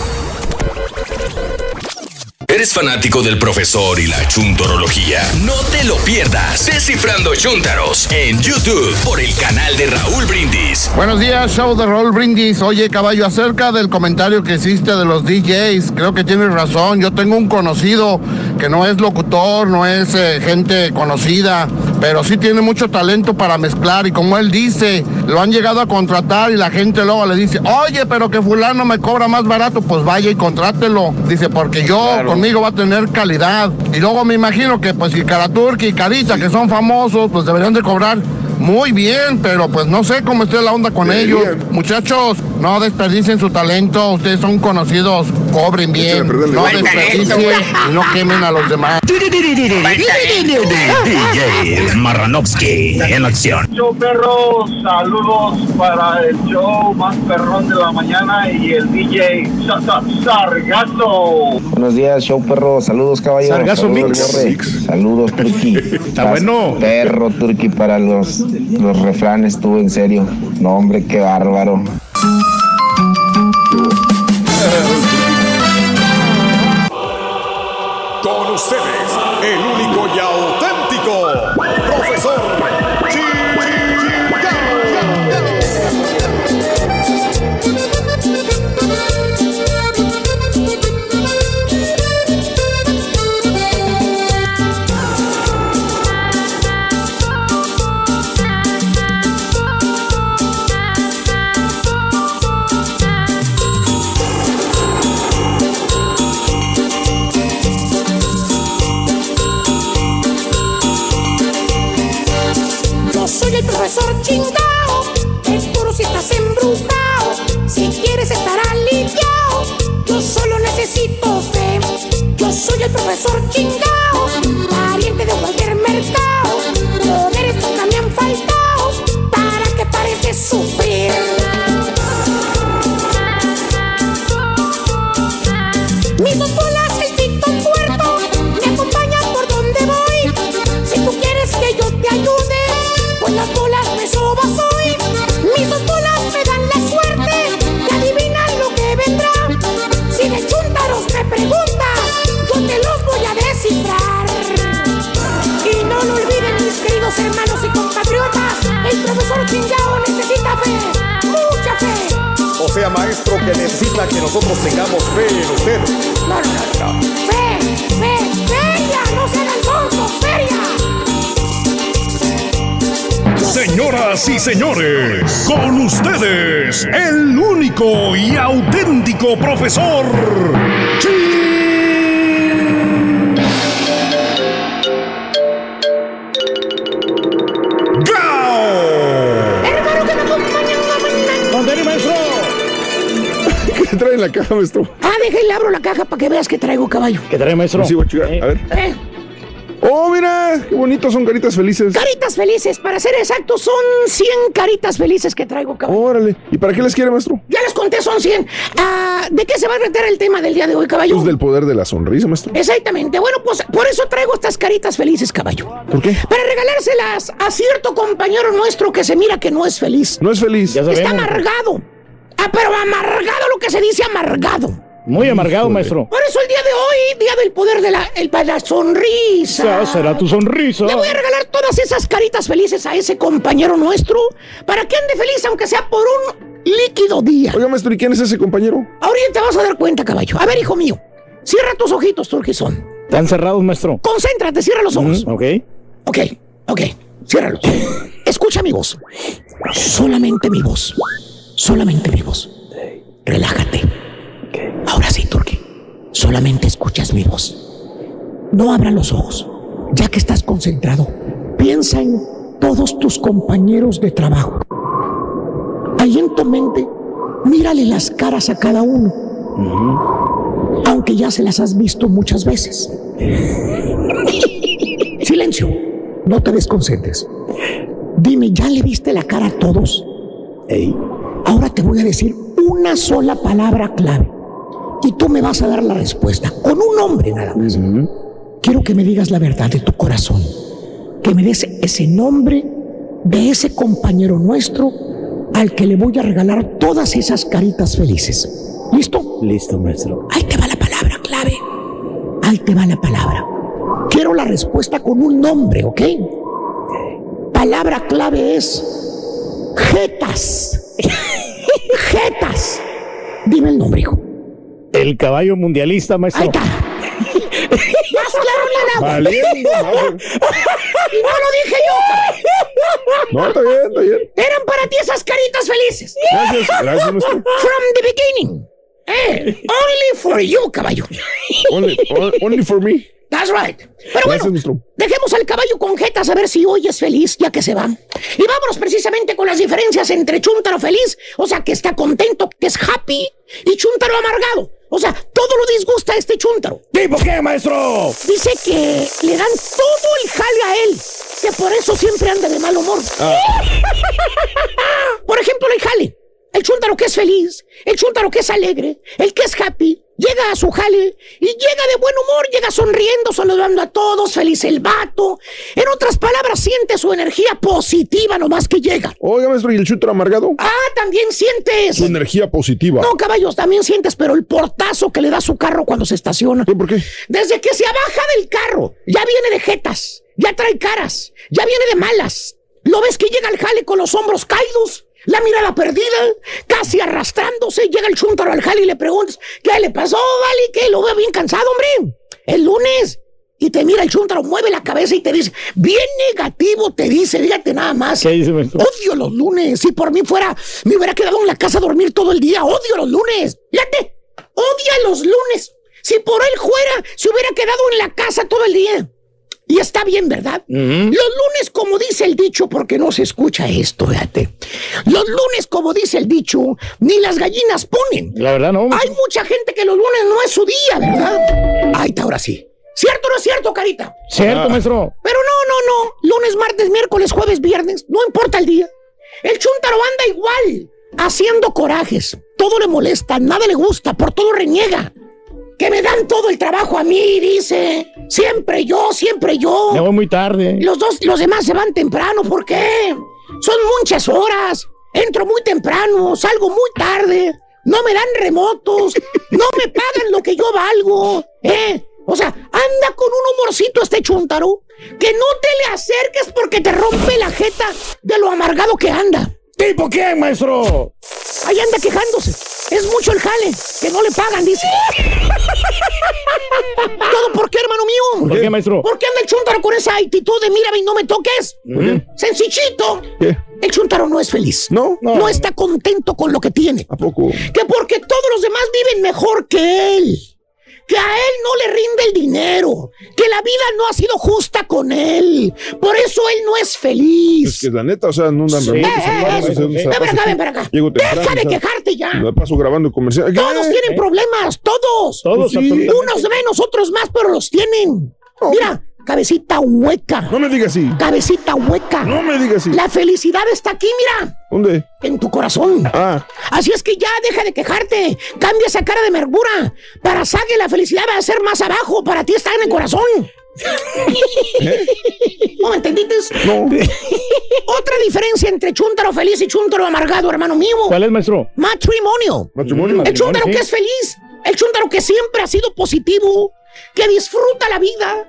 ¿Eres fanático del profesor y la chuntorología? No te lo pierdas. Descifrando Chuntaros en YouTube por el canal de Raúl Brindis. Buenos días, show de Raúl Brindis. Oye, caballo, acerca del comentario que hiciste de los DJs, creo que tienes razón. Yo tengo un conocido que no es locutor, no es eh, gente conocida, pero sí tiene mucho talento para mezclar. Y como él dice, lo han llegado a contratar y la gente luego le dice, oye, pero que fulano me cobra más barato, pues vaya y contrátelo. Dice, porque yo conmigo va a tener calidad. Y luego me imagino que pues si Karaturki y Carita, que son famosos, pues deberían de cobrar muy bien, pero pues no sé cómo esté la onda con ellos. Muchachos, no desperdicien su talento, ustedes son conocidos, cobren bien, no desperdicien y no quemen a los demás. DJ Marranovsky en acción. Show perro, saludos para el show más perrón de la mañana y el DJ Sa- Sa- Sargazo. Buenos días, show perro. Saludos, caballero. Sargazo Saludos, Mix. Saludos, Turki. Está bueno. Perro, Turki, para los, los refranes, tú, en serio. No, hombre, qué bárbaro. Soy el profesor chingao, seguro si estás embrujado. Si quieres estar aliviado, yo solo necesito fe. Yo soy el profesor chingao, sea, maestro, que necesita que nosotros tengamos fe en usted. No, no, no. Fe, fe, feria, no se hagan tontos, feria. Señoras y señores, con ustedes, el único y auténtico profesor Hermano en la caja, maestro? Ah, déjale, abro la caja para que veas que traigo caballo. ¿Qué trae, maestro? Sí, voy. A ver. Eh, Oh, mira, qué bonitos son caritas felices. caritas felices, para ser exactos, son 100 caritas felices que traigo, caballo. Órale. ¿Y para qué les quiere, maestro? Ya les conté, son 100. Ah, ¿De qué se va a tratar el tema del día de hoy, caballo? Pues del poder de la sonrisa, maestro. Exactamente. Bueno, pues por eso traigo estas caritas felices, caballo. ¿Por qué? Para regalárselas a cierto compañero nuestro que se mira que no es feliz. No es feliz. Está amargado. Ah, pero amargado lo que se dice amargado. Muy amargado, maestro. Por eso el día de hoy, día del poder de la, el, de la sonrisa. Será tu sonrisa. Le voy a regalar todas esas caritas felices a ese compañero nuestro para que ande feliz, aunque sea por un líquido día. Oiga, maestro, ¿y quién es ese compañero? Ahorita te vas a dar cuenta, caballo. A ver, hijo mío, cierra tus ojitos, Turquizón. Están cerrados, maestro. Concéntrate, cierra los ojos. Ok. Ok, ok, ciérralos. Escucha mi voz. Solamente mi voz. Solamente mi voz. Relájate. Ahora sí, Turki. Solamente escuchas mi voz. No abras los ojos. Ya que estás concentrado, piensa en todos tus compañeros de trabajo. Ahí en tu mente, mírale las caras a cada uno. Aunque ya se las has visto muchas veces. Silencio. No te desconcentres. Dime, ¿ya le viste la cara a todos? Ahora te voy a decir una sola palabra clave. Y tú me vas a dar la respuesta. Con un nombre nada más. Quiero que me digas la verdad de tu corazón. Que me des ese nombre de ese compañero nuestro al que le voy a regalar todas esas caritas felices. ¿Listo? Listo, maestro. Ahí te va la palabra clave. Ahí te va la palabra. Quiero la respuesta con un nombre, ¿ok? Palabra clave es jetas. Jetas. Dime el nombre, hijo. El caballo mundialista, maestro. Ahí está. Más claro ni nada. Valiendo, y no lo dije yo. No, está bien, está bien. Eran para ti esas caritas felices. Gracias, gracias, maestro. From the beginning. Eh, only for you, caballo. Only, on- only for me. That's right. Pero bueno, dejemos al caballo con jetas a ver si hoy es feliz, ya que se va. Y vámonos precisamente con las diferencias entre Chuntaro feliz, o sea, que está contento, que es happy, y Chuntaro amargado. O sea, todo lo disgusta a este Chuntaro. ¿Tipo qué, maestro? Dice que le dan todo el jale a él, que por eso siempre anda de mal humor. Por ejemplo, el jale. El chúntaro que es feliz, el chúntaro que es alegre, el que es happy, llega a su jale y llega de buen humor, llega sonriendo, saludando a todos, feliz el vato. En otras palabras, siente su energía positiva nomás que llega. Oiga, maestro, ¿y el chúntaro amargado? Ah, también sientes. Su energía positiva. No, caballos, también sientes, pero el portazo que le da su carro cuando se estaciona. ¿Por qué? Desde que se abaja del carro, ya viene de jetas, ya trae caras, ya viene de malas. Lo ves que llega al jale con los hombros caídos, la mirada perdida, casi arrastrándose. Llega el chúntaro al jale y le preguntas, ¿qué le pasó, Vale? ¿Qué? Lo veo bien cansado, hombre. El lunes. Y te mira el chúntaro, mueve la cabeza y te dice, bien negativo, te dice, fíjate nada más. ¿Qué dice, maestro? Odio los lunes. Si por mí fuera, me hubiera quedado en la casa a dormir todo el día. Odio los lunes. Fíjate, odia los lunes. Si por él fuera, se hubiera quedado en la casa todo el día. Y está bien, ¿verdad? Los lunes, como dice el dicho, porque no se escucha esto, fíjate. Los lunes, como dice el dicho, ni las gallinas ponen. La verdad, no. Hay mucha gente que los lunes no es su día, ¿verdad? Ahí está, ahora sí. ¿Cierto o no es cierto, Carita? Cierto, maestro. Pero no, no, no. Lunes, martes, miércoles, jueves, viernes. No importa el día. El chúntaro anda igual, haciendo corajes. Todo le molesta, nada le gusta, por todo reniega. Que me dan todo el trabajo a mí, dice. Siempre yo, siempre yo. Me voy muy tarde. Los dos, los demás se van temprano, ¿por qué? Son muchas horas. Entro muy temprano, salgo muy tarde. No me dan remotos. No me pagan lo que yo valgo. ¿Eh? O sea, anda con un humorcito este chuntaro. Que no te le acerques porque te rompe la jeta de lo amargado que anda. ¿Tipo qué, maestro? Ahí anda quejándose. Es mucho el jale, que no le pagan, dice. ¿Todo por qué, hermano mío? ¿Por qué, maestro? ¿Por qué anda el chuntaro con esa actitud de mírame y no me toques? Sencillito. ¿Qué? El chuntaro no es feliz. ¿No? No. está contento con lo que tiene. ¿A poco? Que porque todos los demás viven mejor que él. Que a él no le rinde el dinero. Que la vida no ha sido justa con él. Por eso él no es feliz. Es que la neta, o sea, no andan Eh, eh, eh, ven para acá, ven para acá. Temprano. Deja de quejarte ya. Me paso grabando comercial. Todos tienen problemas, todos. Todos, Sí. absolutamente. Unos menos, otros más, pero los tienen. Mira, cabecita hueca. No me digas así. Cabecita hueca. No me digas así. La felicidad está aquí, mira. ¿Dónde? En tu corazón. Ah, Así es que ya deja de quejarte. Cambia esa cara de amargura. Para Sague la felicidad va a ser más abajo. Para ti está en el corazón. ¿No me entendiste? no. Otra diferencia entre chúntaro feliz y chúntaro amargado, hermano mío. ¿Cuál es, maestro? Matrimonio. Matrimonio. El chúntaro sí. que es feliz, el chúntaro que siempre ha sido positivo, que disfruta la vida,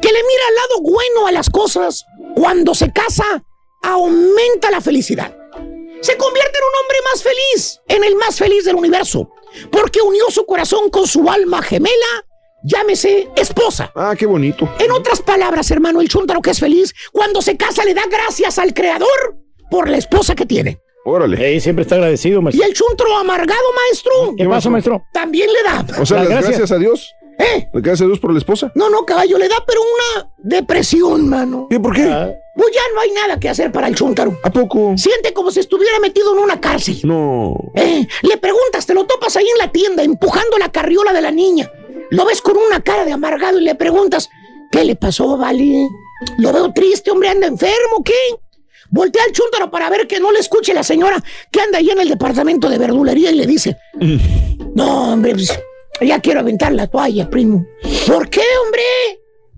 que le mira al lado bueno a las cosas, cuando se casa, aumenta la felicidad. Se convierte en un hombre más feliz, en el más feliz del universo, porque unió su corazón con su alma gemela, llámese esposa. Ah, qué bonito. En otras palabras, hermano, el chúntaro que es feliz, cuando se casa le da gracias al creador por la esposa que tiene. Órale. Ey, siempre está agradecido, Y maestro. el chúntaro amargado, maestro, ¿Qué maestro? también le da. O sea, Las las gracias. gracias a Dios. ¿Eh? ¿Le gracias a Dios por la esposa? No, no, caballo, le da pero una depresión, mano. ¿Qué? ¿Por qué? Ah, Pues ya no hay nada que hacer para el chúntaro. ¿A poco? Siente como si estuviera metido en una cárcel. No. Eh, le preguntas, te lo topas ahí en la tienda, empujando la carriola de la niña. Lo ves con una cara de amargado y le preguntas, ¿qué le pasó, Vali? Lo veo triste, hombre, anda enfermo, ¿qué? Voltea al chúntaro para ver que no le escuche la señora que anda ahí en el departamento de verdulería y le dice, no, hombre, pues, ya quiero aventar la toalla, primo. ¿Por qué, hombre?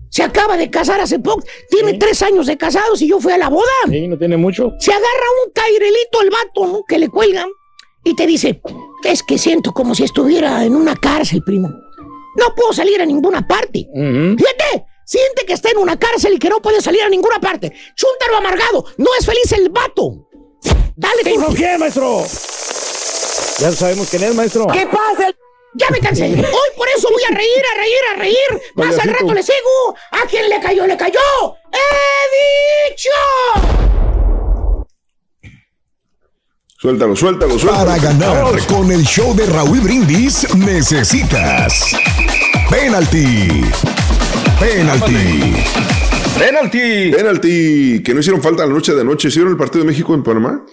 Se acaba de casar hace poco. Tiene tres años de casados y yo fui a la boda. sí, no tiene mucho. Se agarra un cairelito el vato, ¿no? Que le cuelgan y te dice, es que siento como si estuviera en una cárcel, primo. no pudo salir a ninguna parte. Fíjate, siente que está en una cárcel y que no puede salir a ninguna parte. Chuntaro amargado, no es feliz el vato. Dale, ¿Por qué, maestro? Ya sabemos quién es, maestro. ¿Qué pasa? Ya me cansé. Hoy por eso voy a reír, a reír, a reír. Más al rato le sigo. ¿A quién le cayó? ¡Le cayó! ¡He dicho! Suéltalo, suéltalo, suéltalo. Para ganar con el show de Raúl Brindis necesitas penalti. Penalti. Penalti. Penalti. Que no hicieron falta la noche de anoche. ¿Hicieron el partido de México en Panamá?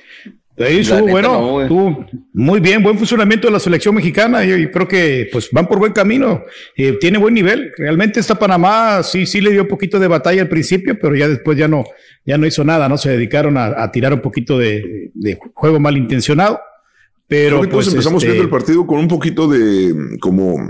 Ahí estuvo bueno, estuvo muy bien, buen funcionamiento de la selección mexicana. Yo, yo creo que pues van por buen camino. Eh, tiene buen nivel. Realmente esta Panamá sí, sí le dio un poquito de batalla al principio, pero ya después ya no, ya no hizo nada, ¿no? Se dedicaron a, a tirar un poquito de, de juego malintencionado. Pero Creo que todos pues, empezamos este, viendo el partido con un poquito de como,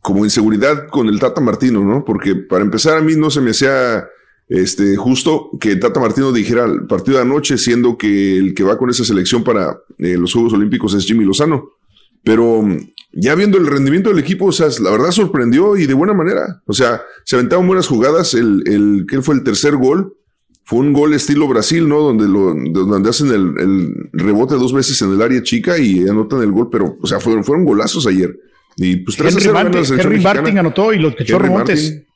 como inseguridad con el Tata Martino, ¿no? Porque para empezar a mí no se me hacía este, justo que Tata Martino dijera el partido de anoche, siendo que el que va con esa selección para eh, los Juegos Olímpicos es Jimmy Lozano. Pero mm, ya viendo el rendimiento del equipo, o sea, la verdad sorprendió y de buena manera. O sea, se aventaban buenas jugadas. El, el, ¿qué fue el tercer gol? Fue un gol estilo Brasil, ¿no? Donde, lo, donde hacen el, el rebote dos veces en el área chica y anotan el gol, pero, o sea, fueron, fueron golazos ayer. Y pues 3 a Henry 0 gana la Martin, selección Henry. Martin anotó y los que. Martin.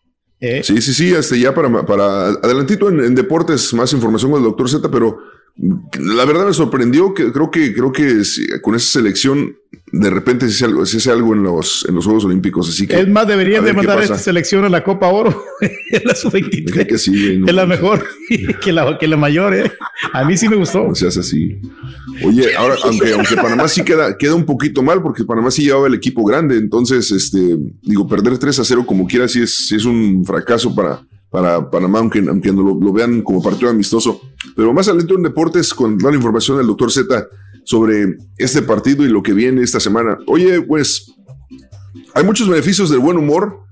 Sí, sí, sí, este, ya para, para adelantito en, en deportes, más información con el doctor Z, pero la verdad me sorprendió que creo que, creo que con esa selección de repente se hace algo, se hace algo en los, en los Juegos Olímpicos, así que. Es más, deberían de mandar esta selección a la Copa Oro. es la sub-23. Que sí, güey, no es la mejor que la, que la mayor, ¿eh? A mí sí me gustó. No seas así. Oye, ahora, aunque, aunque Panamá sí queda, queda un poquito mal, porque Panamá sí llevaba el equipo grande, entonces, este, digo, perder 3 a 0 como quiera, sí es, sí es un fracaso para, para Panamá, aunque, aunque no lo, vean como partido amistoso. Pero más adelante en deportes, con la información del doctor Z sobre este partido y lo que viene esta semana. Oye, pues, hay muchos beneficios del buen humor.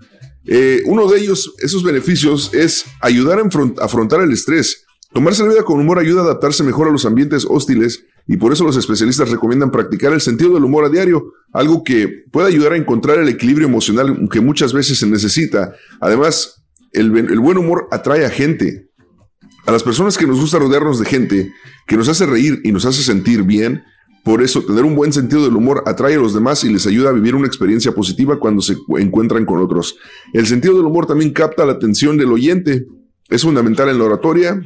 Eh, uno de ellos, esos beneficios, es ayudar a afrontar el estrés. Tomarse la vida con humor ayuda a adaptarse mejor a los ambientes hostiles y por eso los especialistas recomiendan practicar el sentido del humor a diario, algo que puede ayudar a encontrar el equilibrio emocional que muchas veces se necesita. Además, el, buen humor atrae a gente. A las personas que nos gusta rodearnos de gente que nos hace reír y nos hace sentir bien, por eso tener un buen sentido del humor atrae a los demás y les ayuda a vivir una experiencia positiva cuando se encuentran con otros. El sentido del humor también capta la atención del oyente. Es fundamental en la oratoria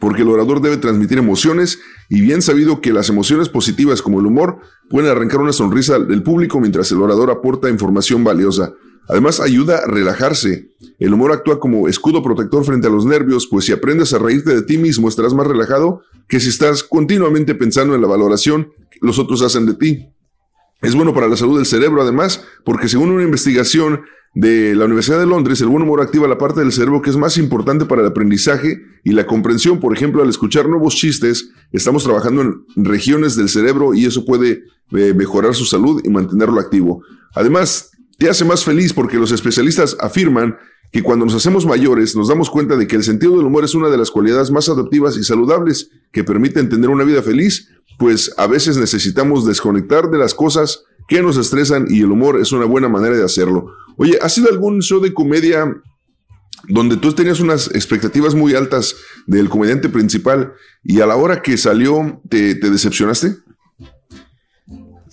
porque el orador debe transmitir emociones y bien sabido que las emociones positivas como el humor pueden arrancar una sonrisa del público mientras el orador aporta información valiosa. Además ayuda a relajarse. El humor actúa como escudo protector frente a los nervios, pues si aprendes a reírte de ti mismo estarás más relajado que si estás continuamente pensando en la valoración que los otros hacen de ti. Es bueno para la salud del cerebro, además, porque según una investigación de la Universidad de Londres, el buen humor activa la parte del cerebro que es más importante para el aprendizaje y la comprensión. Por ejemplo, al escuchar nuevos chistes, estamos trabajando en regiones del cerebro y eso puede eh, mejorar su salud y mantenerlo activo. Además, te hace más feliz porque los especialistas afirman que cuando nos hacemos mayores nos damos cuenta de que el sentido del humor es una de las cualidades más adaptivas y saludables que permiten tener una vida feliz, pues a veces necesitamos desconectar de las cosas que nos estresan y el humor es una buena manera de hacerlo. Oye, ¿ha sido algún show de comedia donde tú tenías unas expectativas muy altas del comediante principal y a la hora que salió te, te decepcionaste?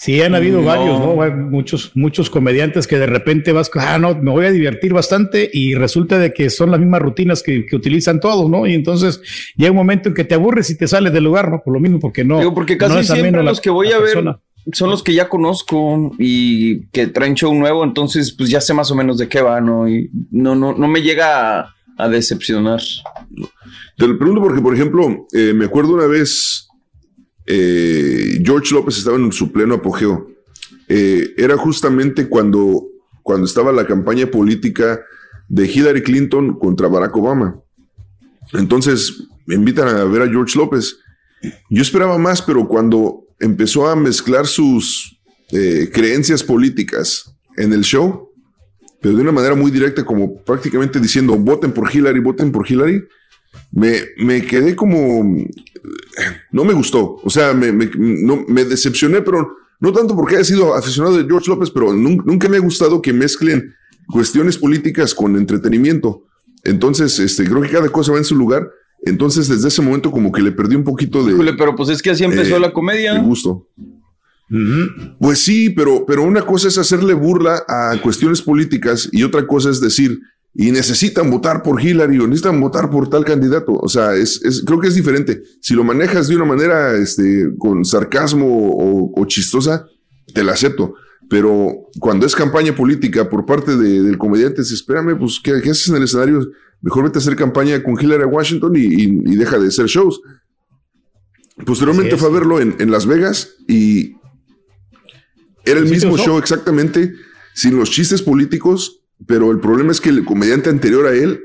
Sí, han habido No. varios, ¿no? Hay Muchos, muchos comediantes que de repente vas, ah, no, me voy a divertir bastante y resulta de que son las mismas rutinas que, que utilizan todos, ¿no? Y entonces llega un momento en que te aburres y te sales del lugar, ¿no? Por lo mismo, porque no. Digo, porque casi no es ameno siempre la- los que voy a ver son los que ya conozco y que traen show nuevo, entonces pues ya sé más o menos de qué va, ¿no? Y no, no, no me llega a, a decepcionar. Te lo pregunto porque, por ejemplo, eh, me acuerdo una vez, eh, George López estaba en su pleno apogeo. Eh, era justamente cuando, cuando estaba la campaña política de Hillary Clinton contra Barack Obama. Entonces me invitan a ver a George López. Yo esperaba más, pero cuando empezó a mezclar sus eh, creencias políticas en el show, pero de una manera muy directa, como prácticamente diciendo, voten por Hillary, voten por Hillary, me, me quedé como, no me gustó, o sea, me, me- no, me decepcioné, pero No tanto porque haya sido aficionado de George López, pero nun- nunca me ha gustado que mezclen cuestiones políticas con entretenimiento. Entonces, este, creo que cada cosa va en su lugar. Entonces, desde ese momento, como que le perdí un poquito de. Híjole, pero pues es que así empezó eh, la comedia. de gusto. Pues sí, pero, pero una cosa es hacerle burla a cuestiones políticas y otra cosa es decir, y necesitan votar por Hillary o necesitan votar por tal candidato. O sea, es, es- creo que es diferente. Si lo manejas de una manera este, con sarcasmo o, o chistosa, te la acepto. Pero cuando es campaña política por parte de- del comediante, dices, espérame, pues, ¿qué, qué haces en el escenario? Mejor vete a hacer campaña con Hillary a Washington y, y- y deja de hacer shows. Posteriormente es. fue a verlo en, en Las Vegas y era el ¿Sí te mismo show exactamente, sin los chistes políticos, pero el problema es que el comediante anterior a él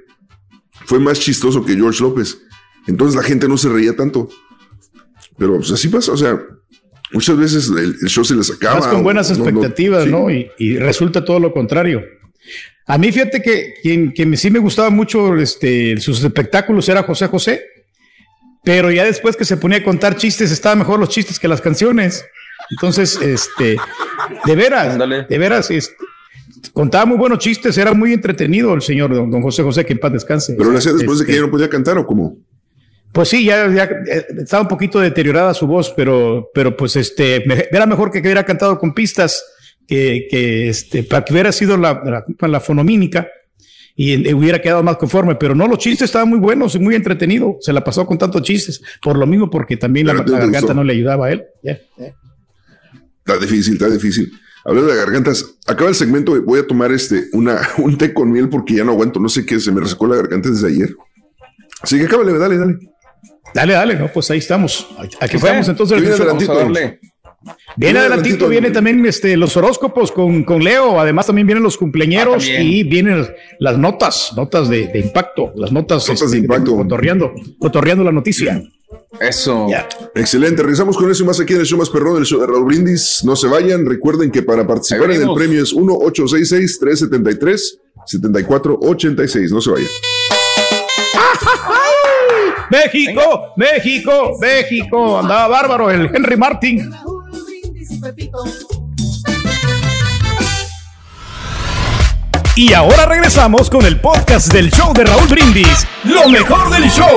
fue más chistoso que George López. Entonces la gente no se reía tanto. Pero pues así pasa, o sea, muchas veces el, el show se les acaba. Vas con o buenas no- no- expectativas, sí. ¿no? Y, y resulta todo lo contrario. A mí, fíjate que quien, quien sí me gustaba mucho este, sus espectáculos era José José, pero ya después que se ponía a contar chistes, estaban mejor los chistes que las canciones. Entonces, este, de veras, de veras, este, contaba muy buenos chistes, era muy entretenido el señor don, don José José, que en paz descanse. Pero lo hacía después de que Este, ya no podía cantar o cómo. pues sí, ya, ya, eh, estaba un poquito deteriorada su voz, pero, pero pues este, era mejor que hubiera cantado con pistas, que, que este, para que hubiera sido la, la, la fonomímica y eh, hubiera quedado más conforme, pero no, los chistes estaban muy buenos y muy entretenidos, se la pasó con tantos chistes, por lo mismo porque también la, garganta no le ayudaba a él. Ya. Está difícil, está difícil. Hablando de gargantas, acaba el segmento, voy a tomar este, una, un té con miel porque ya no aguanto, no sé qué, se me resecó la garganta desde ayer. Así que cábale, dale, dale. Dale, dale, no, pues ahí estamos. Aquí estamos entonces. ¿Qué viene Vamos a adelantito? Viene adelantito, viene también este, los horóscopos con, con Leo, además también vienen los cumpleañeros Ah, y vienen las notas, notas de, de impacto, las notas, Notas de este, impacto. cotorreando, cotorreando la noticia. Eso. Excelente, regresamos con eso y más aquí en el show más perrón del show de Raúl Brindis. No se vayan, recuerden que para participar en el premio es 1-866-373-7486. No se vayan. México, México, México, andaba bárbaro el Henry Martin. Y ahora regresamos con el podcast del show de Raúl Brindis, lo mejor del show.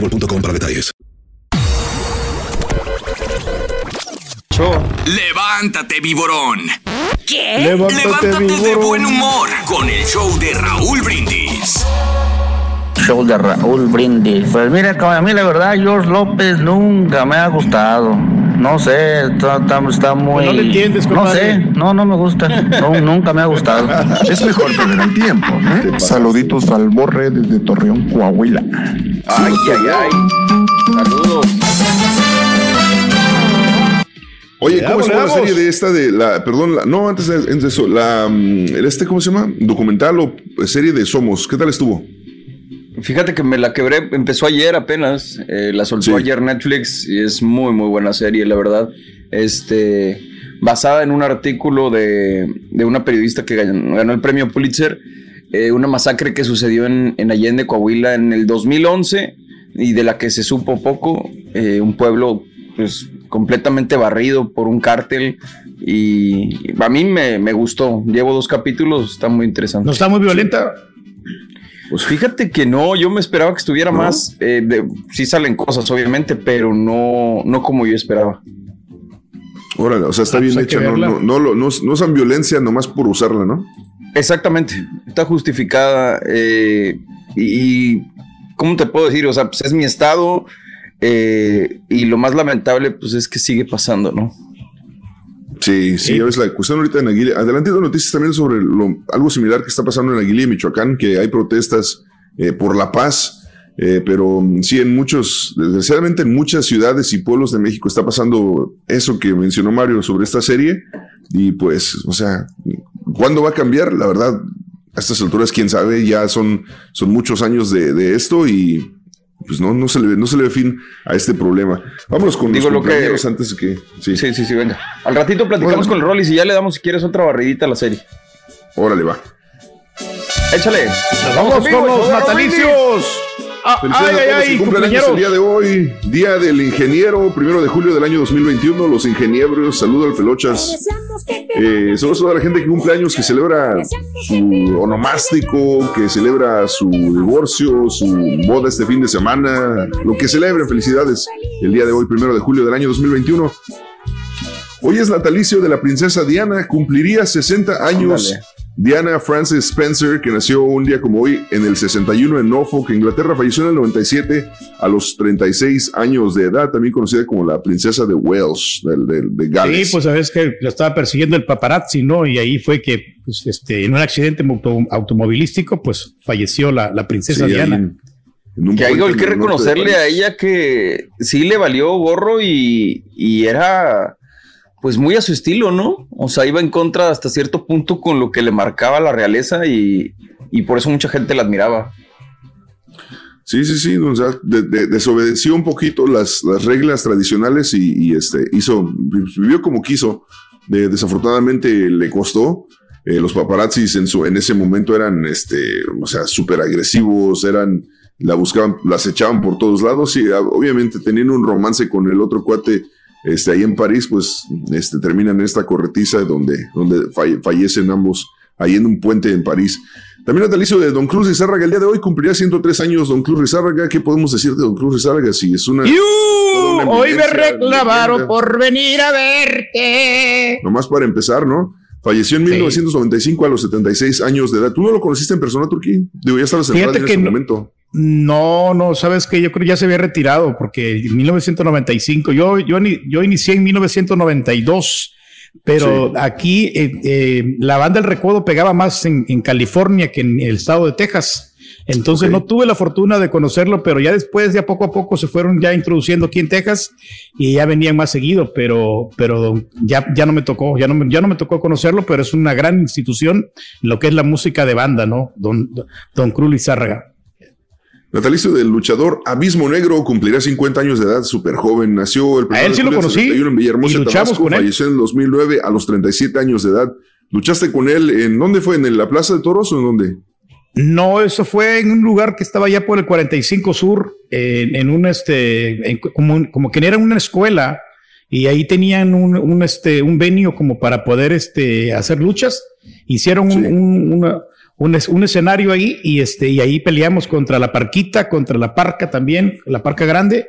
boostmobile.com para detalles. Levántate, viborón. ¿Qué? Levántate, de buen humor con el show de Raúl Brindis. show de Raúl Brindis. Pues mira, a mí la verdad, George López nunca me ha gustado. No sé, está, está- está muy. no le entiendes, No compadre. sé, no, no me gusta. No, nunca me ha gustado. Es mejor perder el tiempo. ¿eh? Saluditos al Borre desde Torreón, Coahuila. Ay, ay, ay. Saludos. Oye, ¿cómo llama la serie de esta de la, perdón, la- no, antes de, antes de eso, la, mm, este, ¿cómo se llama? Documental o serie de Somos, ¿qué tal estuvo? Fíjate que me la quebré, empezó ayer apenas, eh, la soltó ayer Netflix y es muy muy buena serie, la verdad. Este, basada en un artículo de, de una periodista que ganó, ganó el premio Pulitzer, eh, una masacre que sucedió en, en Allende, Coahuila, en el 2011 y de la que se supo poco, eh, un pueblo pues completamente barrido por un cártel y a mí me, me gustó, llevo dos capítulos, está muy interesante. ¿No está muy violenta? Pues fíjate que no, yo me esperaba que estuviera más. eh, de- sí salen cosas, obviamente, pero no, no como yo esperaba. Órale, o sea, está Ah, bien pues hecha, no, no, no, lo- no, no usan violencia nomás por usarla, ¿no? Exactamente, está justificada. eh, y, y, ¿cómo te puedo decir? O sea, pues es mi estado. eh, y lo más lamentable, pues es que sigue pasando, ¿no? Sí, sí, ya ves la cuestión ahorita en Aguililla. Adelante noticias también sobre lo- algo similar que está pasando en Aguililla, Michoacán, que hay protestas eh, por la paz, eh, pero mm, sí, en muchos, desgraciadamente en muchas ciudades y pueblos de México está pasando eso que mencionó Mario sobre esta serie. Y pues, o sea, ¿cuándo va a cambiar? La verdad, a estas alturas, quién sabe, ya son, son muchos años de, de esto y pues no, no, se le, ve- no se le ve fin a este problema. Vámonos con Digo los lo que- compañeros antes de que... Sí, sí, sí, venga. Al ratito platicamos con el Rollis y ya le damos, si quieres, otra barridita a la serie. Órale, va. Échale. Vamos conmigo, con los show Ah, Felicidades ay, a todos ay, que ay, cumplen años el día de hoy, Día del Ingeniero, primero de julio del año 2021, los ingenieros, saludo al Pelochas. Eh, saludos a toda la gente que cumple años, que celebra su onomástico, que celebra su divorcio, su boda este fin de semana, lo que celebren, felicidades el día de hoy, primero de julio del año 2021. Hoy es natalicio de la princesa Diana, cumpliría 60 años. Diana Frances Spencer, que nació un día como hoy en el 61 en Norfolk, Inglaterra, falleció en el 97 a los 36 años de edad, también conocida como la princesa de Wales, del- del- de, Gales. Sí, pues sabes que lo estaba persiguiendo el paparazzi, ¿no? Y ahí fue que, pues, este, en un accidente auto- automovilístico, pues falleció la, la princesa Sí, Diana. en- en un Que hay que de reconocerle a ella que sí le valió gorro y, y era pues muy a su estilo, ¿no? O sea, iba en contra hasta cierto punto con lo que le marcaba la realeza y, y por eso mucha gente la admiraba. Sí, sí, sí, o sea, de- de- desobedeció un poquito las, las reglas tradicionales y, este, hizo, vivió como quiso. De- desafortunadamente le costó. Eh, los paparazzis en, su, en ese momento eran, este, o sea, súper agresivos, eran, la buscaban, las echaban por todos lados y ah, obviamente teniendo un romance con el otro cuate, este, ahí en París, pues, este, terminan en esta corretiza donde, donde falle- fallecen ambos, ahí en un puente en París. También natalicio de Don Cruz Rizárraga. El día de hoy cumpliría 103 años Don Cruz Rizárraga. ¿Qué podemos decir de Don Cruz Rizárraga? Si es una. Hoy me reclamaron por venir a verte. Nomás para empezar, ¿no? Falleció en 1995 a los 76 años de edad. ¿Tú no lo conociste en persona, Turquí? Digo, ya estabas en Fíjate radio en que ese no- momento. No, no, sabes que yo creo que ya se había retirado porque en 1995, yo, yo, yo inicié en 1992, pero Sí. aquí eh, eh, la banda El Recodo pegaba más en, en California que en el estado de Texas. Entonces no tuve la fortuna de conocerlo, pero ya después, ya poco a poco se fueron ya introduciendo aquí en Texas y ya venían más seguido, pero, pero ya, ya no me tocó, ya no me, ya no me tocó conocerlo, pero es una gran institución lo que es la música de banda, ¿no? Don, don Cruz Lizárraga. Natalicio del luchador Abismo Negro cumplirá 50 años de edad, súper joven. Nació el A él de sí lo conocí 71 en Villahermosa, y Tabasco. con él. Falleció en el 2009 a los 37 años de edad. ¿Luchaste con él en dónde fue? ¿En la Plaza de Toros o en dónde? No, eso fue en un lugar que estaba allá por el 45 Sur, en, en un este, en- como, como que era una escuela y ahí tenían un, un, este, un venio como para poder este, hacer luchas. Hicieron un, un- una- un es- un escenario ahí y este, y ahí peleamos contra la parquita, contra la parca también, la parca grande.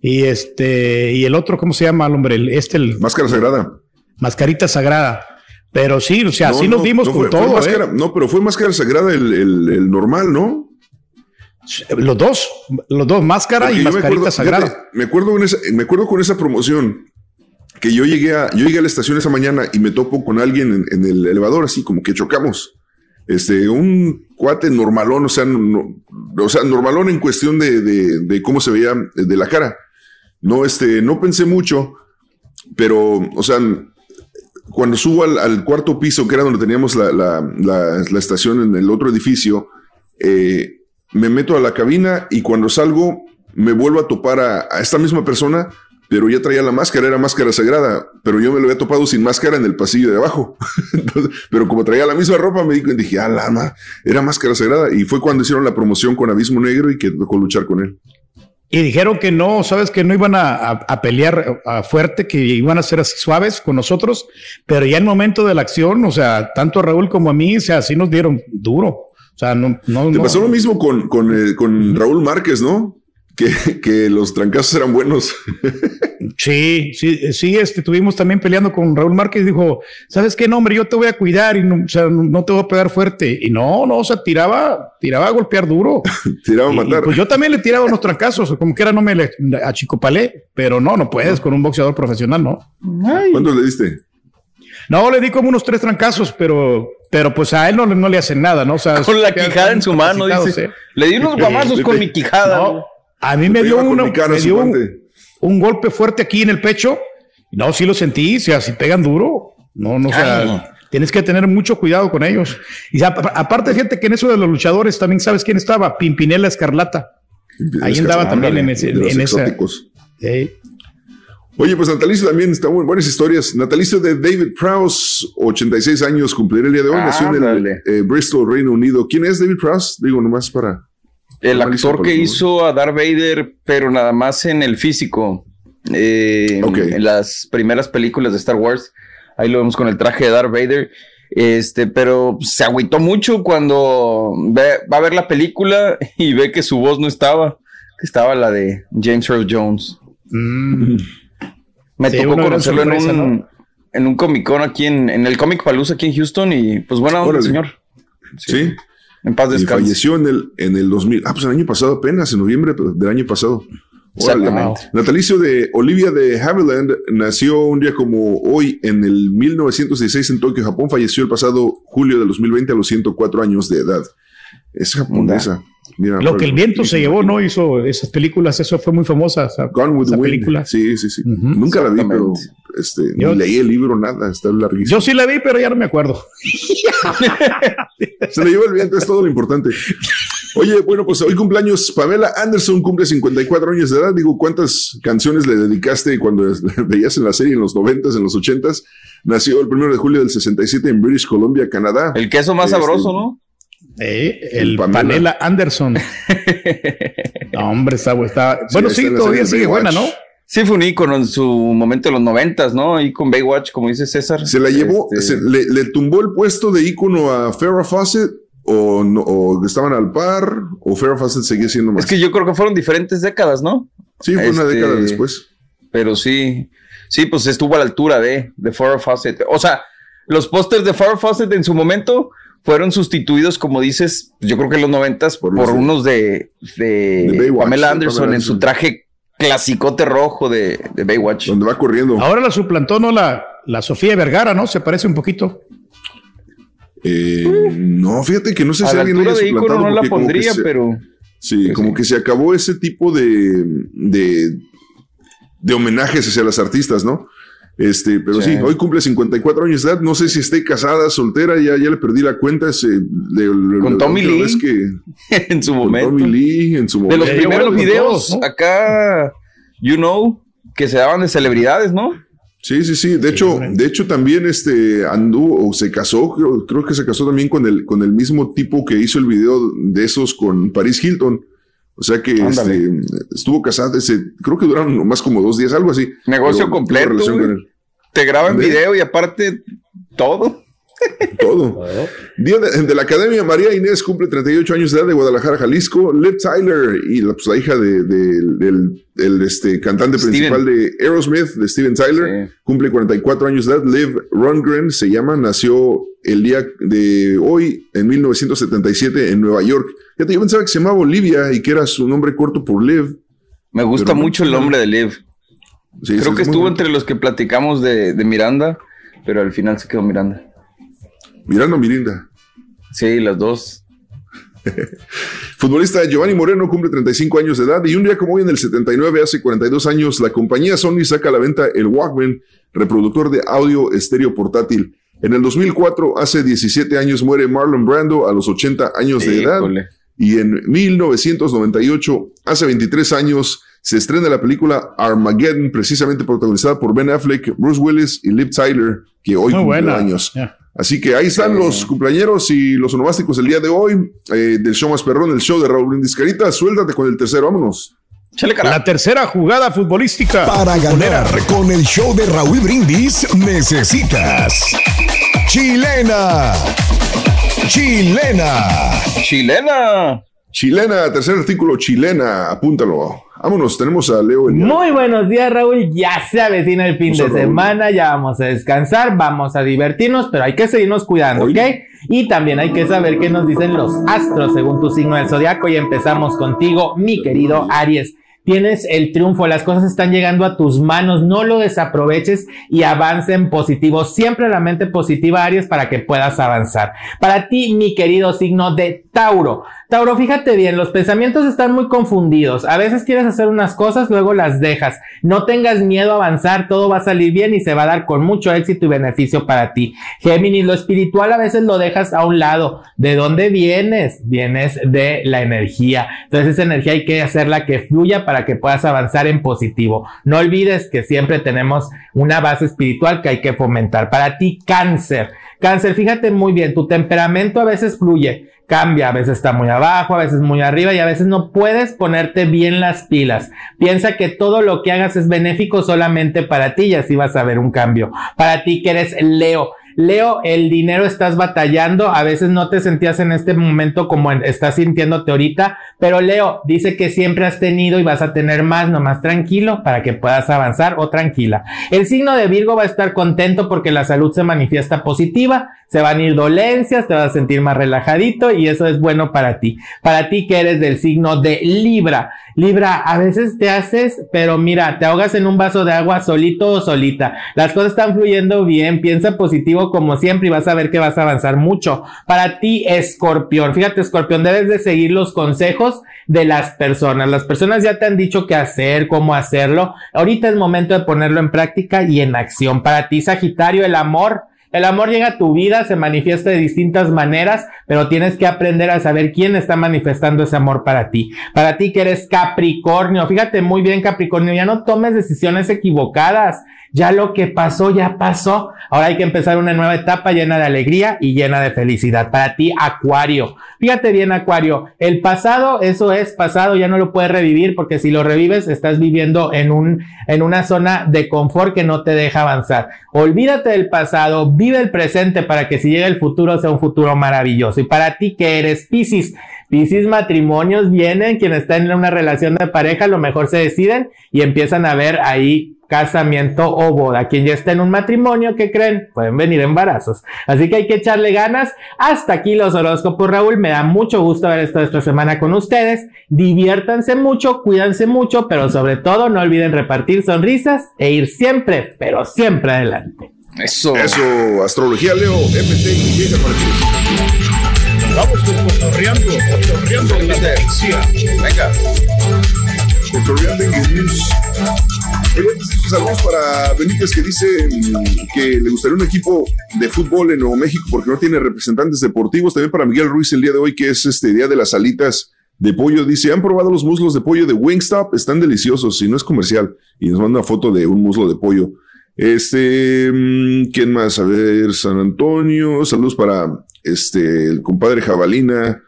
Y este, y el otro, ¿cómo se llama el hombre? El- Este, el. Máscara Sagrada. Mascarita Sagrada. Pero sí, o sea, No, sí no, nos dimos no con fue- fue todo, ¿eh? No, pero fue Máscara Sagrada el, el- el normal, ¿no? Los dos, los dos, máscara Porque y yo me mascarita acuerdo, sagrada. fíjate, me acuerdo con esa, me acuerdo con esa promoción que yo llegué a, yo llegué a la estación esa mañana y me topo con alguien en, en el elevador, así como que chocamos. Este, un cuate normalón, o sea, no- o sea, normalón en cuestión de, de- cómo se veía de la cara. No, este, no pensé mucho, pero, o sea, cuando subo al, cuarto piso, que era donde teníamos la, la- la- estación en el otro edificio, eh, me meto a la cabina y cuando salgo me vuelvo a topar a esta misma persona, pero ya traía la máscara, era máscara sagrada, pero yo me lo había topado sin máscara en el pasillo de abajo. Entonces, pero como traía la misma ropa, me dije, ah, la ma, era máscara sagrada. Y fue cuando hicieron la promoción con Abismo Negro y que tocó luchar con él. Y dijeron que no, sabes que no iban a, a- a pelear a fuerte, que iban a ser así suaves con nosotros, pero ya en el momento de la acción, o sea, tanto a Raúl como a mí, o sea, así nos dieron duro. O sea, no, no, Te no. pasó lo mismo con, con, eh, con Raúl Márquez, ¿no? Que, que los trancazos eran buenos. Sí, sí, sí, este, estuvimos también peleando con Raúl Márquez y dijo, ¿sabes qué, no, hombre? Yo te voy a cuidar y no, o sea, no te voy a pegar fuerte. Y no, no, o sea, tiraba, tiraba a golpear duro. tiraba a Y- y, matar. pues yo también le tiraba unos trancazos, como que era no me le achicopalé, pero no, no puedes con un boxeador profesional, ¿no? ¿Cuántos le diste? No, le di como unos tres trancazos, pero, pero pues a él no, le- no le hacen nada, ¿no? O sea, Con la quijada en su mano, dice. ¿eh? Le di unos guamazos con mi quijada. No, a mí me dio, me un, golpe fuerte aquí en el pecho. No, sí lo sentí, o sea, si pegan duro. No, no, o sea, Ay. tienes que tener mucho cuidado con ellos. Y aparte, fíjate que en eso de los luchadores también sabes quién estaba, Pimpinela Escarlata. Ahí andaba también en, ese, de los en esa. Oye, pues natalicio también está muy buenas historias. Natalicio de David Prowse, 86 años, cumplirá el día de hoy. Nació en el eh, Bristol, Reino Unido. ¿Quién es David Prowse? Digo, nomás para. El actor que hizo a Darth Vader, pero nada más en el físico. Eh, Ok. En las primeras películas de Star Wars. Ahí lo vemos con el traje de Darth Vader. Este, pero se agüitó mucho cuando ve- va a ver la película y ve que su voz no estaba. Que estaba la de James Earl Jones. Me Sí, tocó conocerlo en un, ¿no? en un Comic Con aquí en, en el Comic Palooza aquí en Houston. Y pues buena onda, Órale. señor. Sí. En paz Y descanse. falleció en el, en el 2000. Ah, pues el año pasado apenas, en noviembre del año pasado. Exactamente. Natalicio de Olivia de Havilland nació un día como hoy en el 1916 en Tokio, Japón. Falleció el pasado julio de 2020 a los 104 años de edad. Es japonesa. Mira, Lo que el viento se llevó, ¿no? Hizo esas películas, eso fue muy famosa. esa- Gone with the Wind. película. Sí, sí, sí. Nunca la vi, pero este, Yo- ni leí el libro, nada. Está larguísimo. Yo sí la vi, pero ya no me acuerdo. Se le lleva el viento, es todo lo importante. Oye, bueno, pues hoy cumpleaños Pamela Anderson cumple 54 años de edad. Digo, ¿cuántas canciones le dedicaste cuando veías en la serie en los 90s, en los 80s? Nació el 1 de julio del 67 en British Columbia, Canadá. El queso más Este, sabroso, ¿no? Eh, el Pamela. Pamela Anderson. No, hombre, está, está- bueno, sí, todavía sigue buena. ¿no? Sí, fue un ícono en su momento de los noventas, ¿no? Y con Baywatch, como dice César. Se la llevó, Este, se- le, le tumbó el puesto de ícono a Farrah Fawcett o, no- o estaban al par o Farrah Fawcett seguía siendo más. Es que yo creo que fueron diferentes décadas, ¿no? sí, fue una este, década después. Pero sí, sí, pues estuvo a la altura de, de Farrah Fawcett. O sea, los pósters de Farrah Fawcett en su momento fueron sustituidos, como dices, yo creo que en los noventas, por, los de- unos de, de, de Baywatch, Pamela de Anderson Pamela en su traje clasicote rojo de, de Baywatch. Donde va corriendo. Ahora la suplantó, ¿no? La, la Sofía Vergara, ¿no? Se parece un poquito. Eh, no, fíjate que no sé a si la alguien haya de suplantado no la pondría, se- pero... Sí, Pues como sí. que se acabó ese tipo de, de, de homenajes hacia las artistas, ¿no? Este, pero sí. Sí. hoy cumple 54 años de edad. No sé si esté casada, soltera, ya, ya le perdí la cuenta. ese- de- de- Con Tommy Lee. vez que- en su con momento. Tommy Lee en su De momento. los Eh, primeros bueno, videos todos, ¿no? acá, you know, que se daban de celebridades, ¿no? Sí, sí, sí. De hecho, de hecho también este anduvo o se casó, creo, creo que se casó también con el, con el mismo tipo que hizo el video de esos con Paris Hilton. O sea que este, estuvo casada, ese, creo que duraron nomás como dos días, algo así. Negocio completo. Te graban ¿Ve? video y aparte todo. Todo. Día de, de la Academia María Inés cumple 38 años de edad de Guadalajara, Jalisco. Liv Tyler y la, pues, la hija de- de- del el, este, cantante Steven. principal de Aerosmith, de Steven Tyler, cumple 44 años de edad. Liv Rundgren se llama, nació el día de hoy, en 1977, en Nueva York. Fíjate, yo pensaba que se llamaba Olivia y que era su nombre corto por Liv. Me gusta no, mucho el no. nombre de Liv. Sí, Creo sí, que estuvo entre los que platicamos de, de Miranda, pero al final se quedó Miranda. Miranda o Mirinda. Sí, las dos. Futbolista Giovanni Moreno cumple 35 años de edad y un día como hoy en el 79, hace 42 años, la compañía Sony saca a la venta el Walkman, reproductor de audio estéreo portátil. En el 2004, hace 17 años, muere Marlon Brando a los 80 años de edad. Y en 1998, hace 23 años, se estrena la película Armageddon, precisamente protagonizada por Ben Affleck, Bruce Willis y Liv Tyler, que hoy Muy cumple buena. años. Así que ahí están los cumpleaños y los onomásticos el día de hoy eh, del show más perrón, el show de Raúl Brindis. Carita, suéltate con el tercero, vámonos. La tercera jugada futbolística. Para ganar con el show de Raúl Brindis necesitas chilena. Chilena. Chilena. Chilena, tercer artículo, chilena, apúntalo. Vámonos, tenemos a Leo. en- Muy buenos días, Raúl. Ya se avecina el fin Vamos de semana, ya vamos a descansar, vamos a divertirnos, pero hay que seguirnos cuidando, ¿ok? Y también hay que saber qué nos dicen los astros según tu signo del zodiaco. Y empezamos contigo, mi querido Aries. Tienes el triunfo, las cosas están llegando a tus manos, no lo desaproveches y avance en positivo. Siempre la mente positiva, Aries, para que puedas avanzar. Para ti, mi querido signo de Tauro. Tauro, fíjate bien, los pensamientos están muy confundidos. A veces quieres hacer unas cosas, luego las dejas. No tengas miedo a avanzar, todo va a salir bien y se va a dar con mucho éxito y beneficio para ti. Géminis, lo espiritual a veces lo dejas a un lado. ¿De dónde vienes? Vienes de la energía. Entonces esa energía hay que hacerla que fluya para que puedas avanzar en positivo. No olvides que siempre tenemos una base espiritual que hay que fomentar. Para ti, cáncer. Cáncer, fíjate muy bien, tu temperamento a veces fluye, cambia, a veces está muy abajo, a veces muy arriba y a veces no puedes ponerte bien las pilas. Piensa que todo lo que hagas es benéfico solamente para ti y así vas a ver un cambio. Para ti que eres Leo. Leo, el dinero estás batallando, a veces no te sentías en este momento como en- estás sintiéndote ahorita, pero Leo dice que siempre has tenido y vas a tener más, nomás tranquilo para que puedas avanzar o tranquila. El signo de Virgo va a estar contento porque la salud se manifiesta positiva, se van a ir dolencias, te vas a sentir más relajadito y eso es bueno para ti. Para ti que eres del signo de Libra. Libra, a veces te haces, pero mira, te ahogas en un vaso de agua solito o solita. Las cosas están fluyendo bien, piensa positivo como siempre y vas a ver que vas a avanzar mucho. Para ti, escorpión. Fíjate, escorpión, debes de seguir los consejos de las personas. Las personas ya te han dicho qué hacer, cómo hacerlo. Ahorita es momento de ponerlo en práctica y en acción. Para ti, Sagitario, el amor. El amor llega a tu vida, se manifiesta de distintas maneras, pero tienes que aprender a saber quién está manifestando ese amor para ti. Para ti que eres Capricornio, fíjate muy bien Capricornio, ya no tomes decisiones equivocadas. Ya lo que pasó, ya pasó. Ahora hay que empezar una nueva etapa llena de alegría y llena de felicidad. Para ti, Acuario. Fíjate bien, Acuario. El pasado, eso es pasado, ya no lo puedes revivir porque si lo revives, estás viviendo en un, en una zona de confort que no te deja avanzar. Olvídate del pasado, vive el presente para que si llega el futuro sea un futuro maravilloso. Y para ti que eres Piscis, Piscis matrimonios vienen, quien está en una relación de pareja, a lo mejor se deciden y empiezan a ver ahí casamiento o boda. Quien ya está en un matrimonio, ¿qué creen? Pueden venir embarazos. Así que hay que echarle ganas. Hasta aquí los horóscopos, Raúl. Me da mucho gusto haber estado esta semana con ustedes. Diviértanse mucho, cuídense mucho, pero sobre todo no olviden repartir sonrisas e ir siempre, pero siempre adelante. Eso. Eso, astrología, Leo, MT y llega para ti. Vamos con cotorreando, cotorreando en la noticia. Venga. Cotorreando en News. Saludos para Benítez que dice mm, que le gustaría un equipo de fútbol en Nuevo México porque no tiene representantes deportivos. También para Miguel Ruiz el día de hoy, que es este día de las alitas de pollo. Dice, ¿han probado los muslos de pollo de Wingstop? Están deliciosos, si no es comercial. Y nos manda una foto de un muslo de pollo. Este, mm, ¿quién más? A ver, San Antonio. Saludos para este, el compadre Jabalina.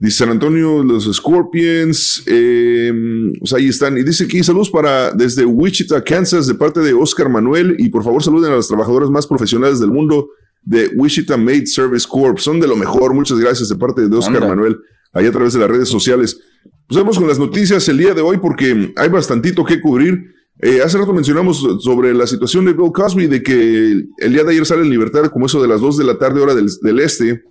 Dice San Antonio, los Scorpions. eh, o sea, ahí están. Y dice aquí, saludos para desde Wichita, Kansas, de parte de Oscar Manuel. Y por favor, saluden a las trabajadoras más profesionales del mundo. de Wichita Maid Service Corp. Son de lo mejor. Muchas gracias de parte de Oscar Anda. Manuel, ahí a través de las redes sociales. Pues vamos con las noticias el día de hoy porque hay bastantito que cubrir. Eh, hace rato mencionamos sobre la situación de Bill Cosby, de que el día de ayer sale en libertad como eso de las 2 de la tarde hora del, este,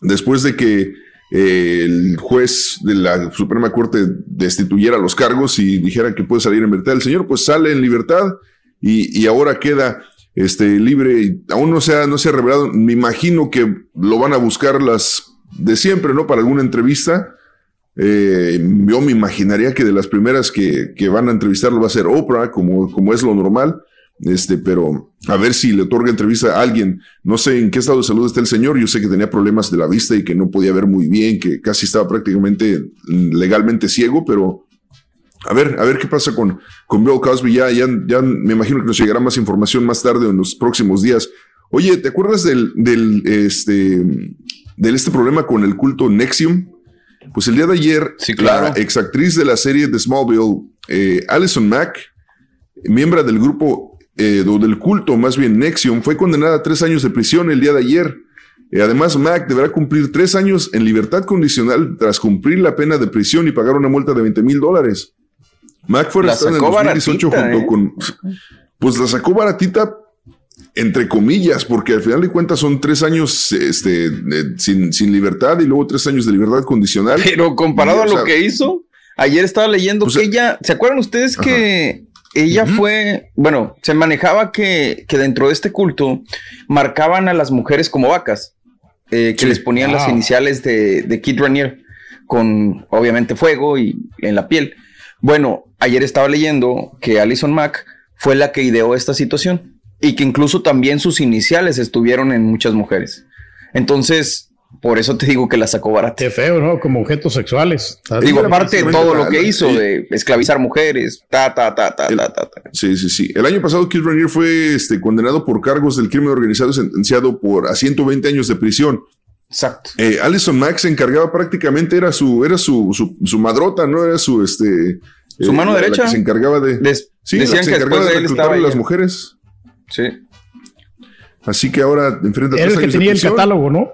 después de que eh, el juez de la Suprema Corte destituyera los cargos y dijera que puede salir en libertad. El señor pues sale en libertad y, y ahora queda este, libre. Y aún no se, ha, no se ha revelado. Me imagino que lo van a buscar las de siempre, ¿no? Para alguna entrevista. Eh, yo me imaginaría que de las primeras que, que van a entrevistarlo va a ser Oprah, como, como es lo normal. Este, pero a ver si le otorga entrevista a alguien. No sé en qué estado de salud está el señor. Yo sé que tenía problemas de la vista y que no podía ver muy bien, que casi estaba prácticamente mm, legalmente ciego, pero a ver, a ver qué pasa con, con Bill Cosby. Ya, ya, ya me imagino que nos llegará más información más tarde o en los próximos días. Oye, ¿te acuerdas del, del, este, del este problema con el culto Nexium? Pues el día de ayer, claro. la exactriz de la serie de Smallville, eh, Alison Mack, miembro del grupo eh, o del culto, más bien Nexium, fue condenada a tres años de prisión el día de ayer. Eh, además, Mack deberá cumplir tres años en libertad condicional tras cumplir la pena de prisión y pagar una multa de 20 mil dólares. Mack fue La arrestada en el sacó 2018 baratita, junto ¿eh? con. Pues la sacó baratita, entre comillas, porque al final de cuentas son tres años este, de- sin, sin libertad y luego tres años de libertad condicional. Pero comparado Y, a lo sea, que hizo, ayer estaba leyendo Pues, que ella, ¿se acuerdan ustedes que ella fue, bueno, se manejaba que, que dentro de este culto marcaban a las mujeres como vacas, eh, que Sí. les ponían las iniciales de, de Kid Ranier con obviamente fuego y en la piel. Bueno, ayer estaba leyendo que Alison Mack fue la que ideó esta situación y que incluso también sus iniciales estuvieron en muchas mujeres. Entonces, por eso te digo que la sacó barata. Qué feo, ¿no? Como objetos sexuales. Digo, aparte de todo lo que Sí. hizo de esclavizar mujeres, ta, ta, ta, ta, ta, ta, ta. Sí, sí, sí. El año pasado, Kid Ranier fue este, condenado por cargos del crimen organizado y sentenciado por a 120 años de prisión. Exacto. Eh, Alison Mack se encargaba prácticamente, era su, era su, su, su madrota, ¿no? Era su, este... Su mano la- la derecha. que se encargaba de... Des- sí, la decían se que encargaba después de él reclutar estaba a las mujeres. Sí. Así que ahora enfrenta Era tres el que tenía el catálogo, ¿no?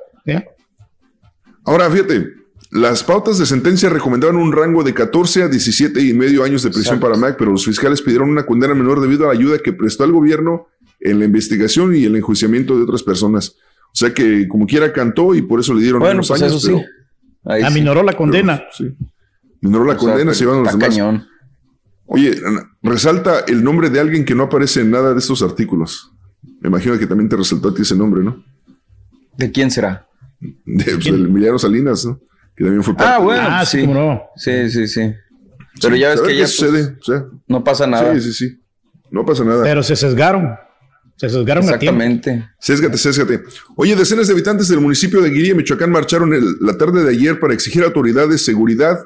Ahora, fíjate, las pautas de sentencia recomendaban un rango de 14 a 17 y medio años de prisión Exacto. para Mac, pero los fiscales pidieron una condena menor debido a la ayuda que prestó al gobierno en la investigación y el enjuiciamiento de otras personas. O sea que como quiera cantó y por eso le dieron Bueno, menos pues años. eso sí. pero- Ahí sí. Aminoró la condena. Sí. Minoró la O sea, condena, pero se iban los demás. cañón. Oye, resalta el nombre de alguien que no aparece en nada de estos artículos. Me imagino que también te resaltó a ti ese nombre, ¿no? ¿De quién será? De, pues, Emiliano Salinas, ¿no? Que también fue parte Ah, de- bueno, Ah, sí, sí. cómo no. Sí, sí, sí. Pero Sí, ya ves que qué ya sucede. pues, o sea, no pasa nada. Sí, sí, sí. No pasa nada. Pero se sesgaron. Se sesgaron. Exactamente. Sésgate, sésgate. Oye, decenas de habitantes del municipio de Guiría, Michoacán, marcharon el- la tarde de ayer para exigir a autoridades seguridad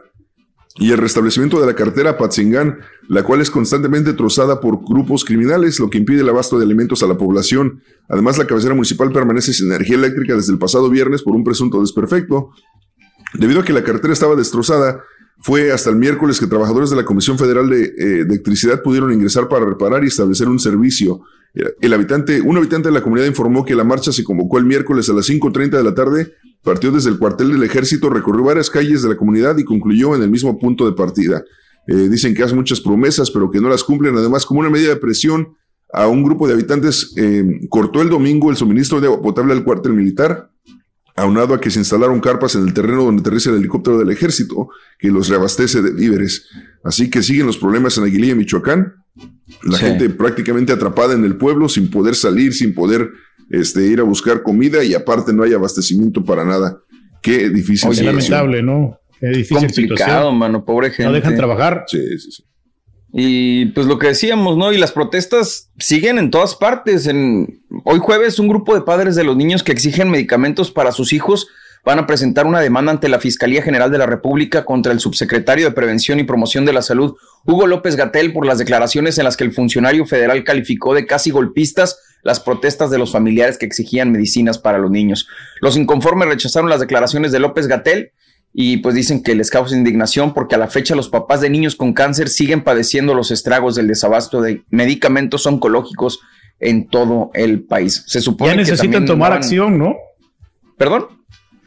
y el restablecimiento de la carretera Patzingán, la cual es constantemente trozada por grupos criminales, lo que impide el abasto de alimentos a la población. Además, la cabecera municipal permanece sin energía eléctrica desde el pasado viernes por un presunto desperfecto. Debido a que la carretera estaba destrozada, fue hasta el miércoles que trabajadores de la Comisión Federal de, eh, Electricidad pudieron ingresar para reparar y establecer un servicio. El- El habitante, un habitante de la comunidad informó que la marcha se convocó el miércoles a las 5.30 de la tarde, partió desde el cuartel del ejército, recorrió varias calles de la comunidad y concluyó en el mismo punto de partida. Eh, dicen que hacen muchas promesas, pero que no las cumplen. Además, como una medida de presión a un grupo de habitantes, eh, cortó el domingo el suministro de agua potable al cuartel militar aunado a que se instalaron carpas en el terreno donde aterriza el helicóptero del ejército, que los reabastece de víveres. Así que siguen los problemas en Aguililla, Michoacán. La Sí. gente prácticamente atrapada en el pueblo, sin poder salir, sin poder este, ir a buscar comida y aparte no hay abastecimiento para nada. Qué difícil lamentable, ¿no? Qué difícil Complicado, situación. mano, pobre gente. No dejan trabajar. Sí, sí, sí. Y pues lo que decíamos, ¿no? Y las protestas siguen en todas partes. En hoy jueves un grupo de padres de los niños que exigen medicamentos para sus hijos van a presentar una demanda ante la Fiscalía General de la República contra el subsecretario de Prevención y Promoción de la Salud, Hugo López Gatel, por las declaraciones en las que el funcionario federal calificó de casi golpistas las protestas de los familiares que exigían medicinas para los niños. Los inconformes rechazaron las declaraciones de López Gatel y pues dicen que les causa indignación porque a la fecha los papás de niños con cáncer siguen padeciendo los estragos del desabasto de medicamentos oncológicos en todo el país. Se supone ya necesitan tomar acción, ¿no? ¿Perdón?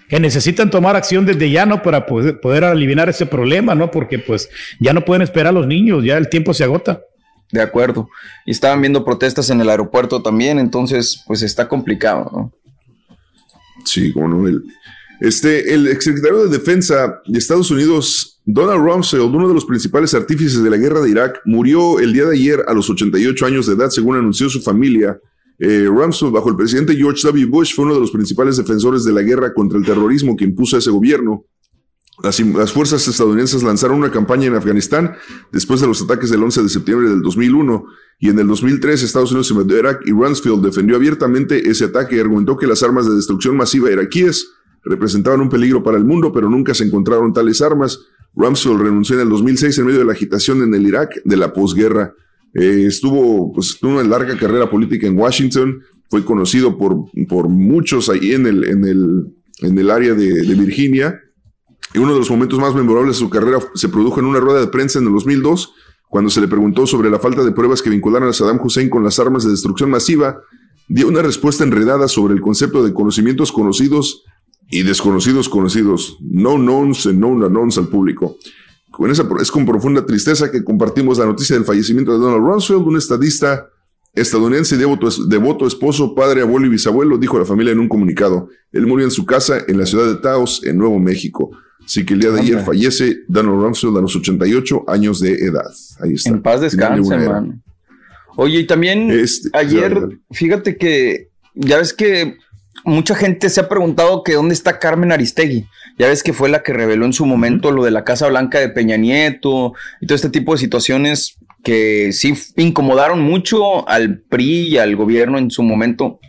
Que necesitan tomar acción desde ya, ¿no? Para poder, poder eliminar ese problema, ¿no? Porque pues ya no pueden esperar a los niños, ya el tiempo se agota. De acuerdo. Y estaban viendo protestas en el aeropuerto también, entonces pues está complicado, ¿no? Sí, como El, este, el exsecretario de Defensa de Estados Unidos, Donald Rumsfeld, uno de los principales artífices de la guerra de Irak, murió el día de ayer a los 88 años de edad, según anunció su familia. Eh, Rumsfeld, bajo el presidente George W. Bush, fue uno de los principales defensores de la guerra contra el terrorismo que impuso ese gobierno. Las, fuerzas estadounidenses lanzaron una campaña en Afganistán después de los ataques del 11 de septiembre del 2001 y en el 2003 Estados Unidos invadió Irak y Rumsfeld defendió abiertamente ese ataque y argumentó que las armas de destrucción masiva iraquíes representaban un peligro para el mundo, pero nunca se encontraron tales armas. Rumsfeld renunció en el 2006 en medio de la agitación en el Irak de la posguerra. Eh, estuvo, pues, una larga carrera política en Washington, fue conocido por, por muchos ahí en el, en el, en el área de, de Virginia. Y uno de los momentos más memorables de su carrera se produjo en una rueda de prensa en el 2002, cuando se le preguntó sobre la falta de pruebas que vincularan a Saddam Hussein con las armas de destrucción masiva, dio una respuesta enredada sobre el concepto de conocimientos conocidos y desconocidos conocidos, no knowns and known unknowns al público. Con esa, es con profunda tristeza que compartimos la noticia del fallecimiento de Donald Rumsfeld, un estadista estadounidense devoto, devoto esposo, padre, abuelo y bisabuelo, dijo la familia en un comunicado. Él murió en su casa en la ciudad de Taos, en Nuevo México. Así que el día de ayer fallece Donald Rumsfeld a los 88 años de edad. Ahí está. En paz descanse, hermano. Oye, y también este, ayer, fíjate que ya ves que mucha gente se ha preguntado que dónde está Carmen Aristegui. Ya ves que fue la que reveló en su momento lo de la Casa Blanca de Peña Nieto y todo este tipo de situaciones que sí incomodaron mucho al PRI y al gobierno en su momento.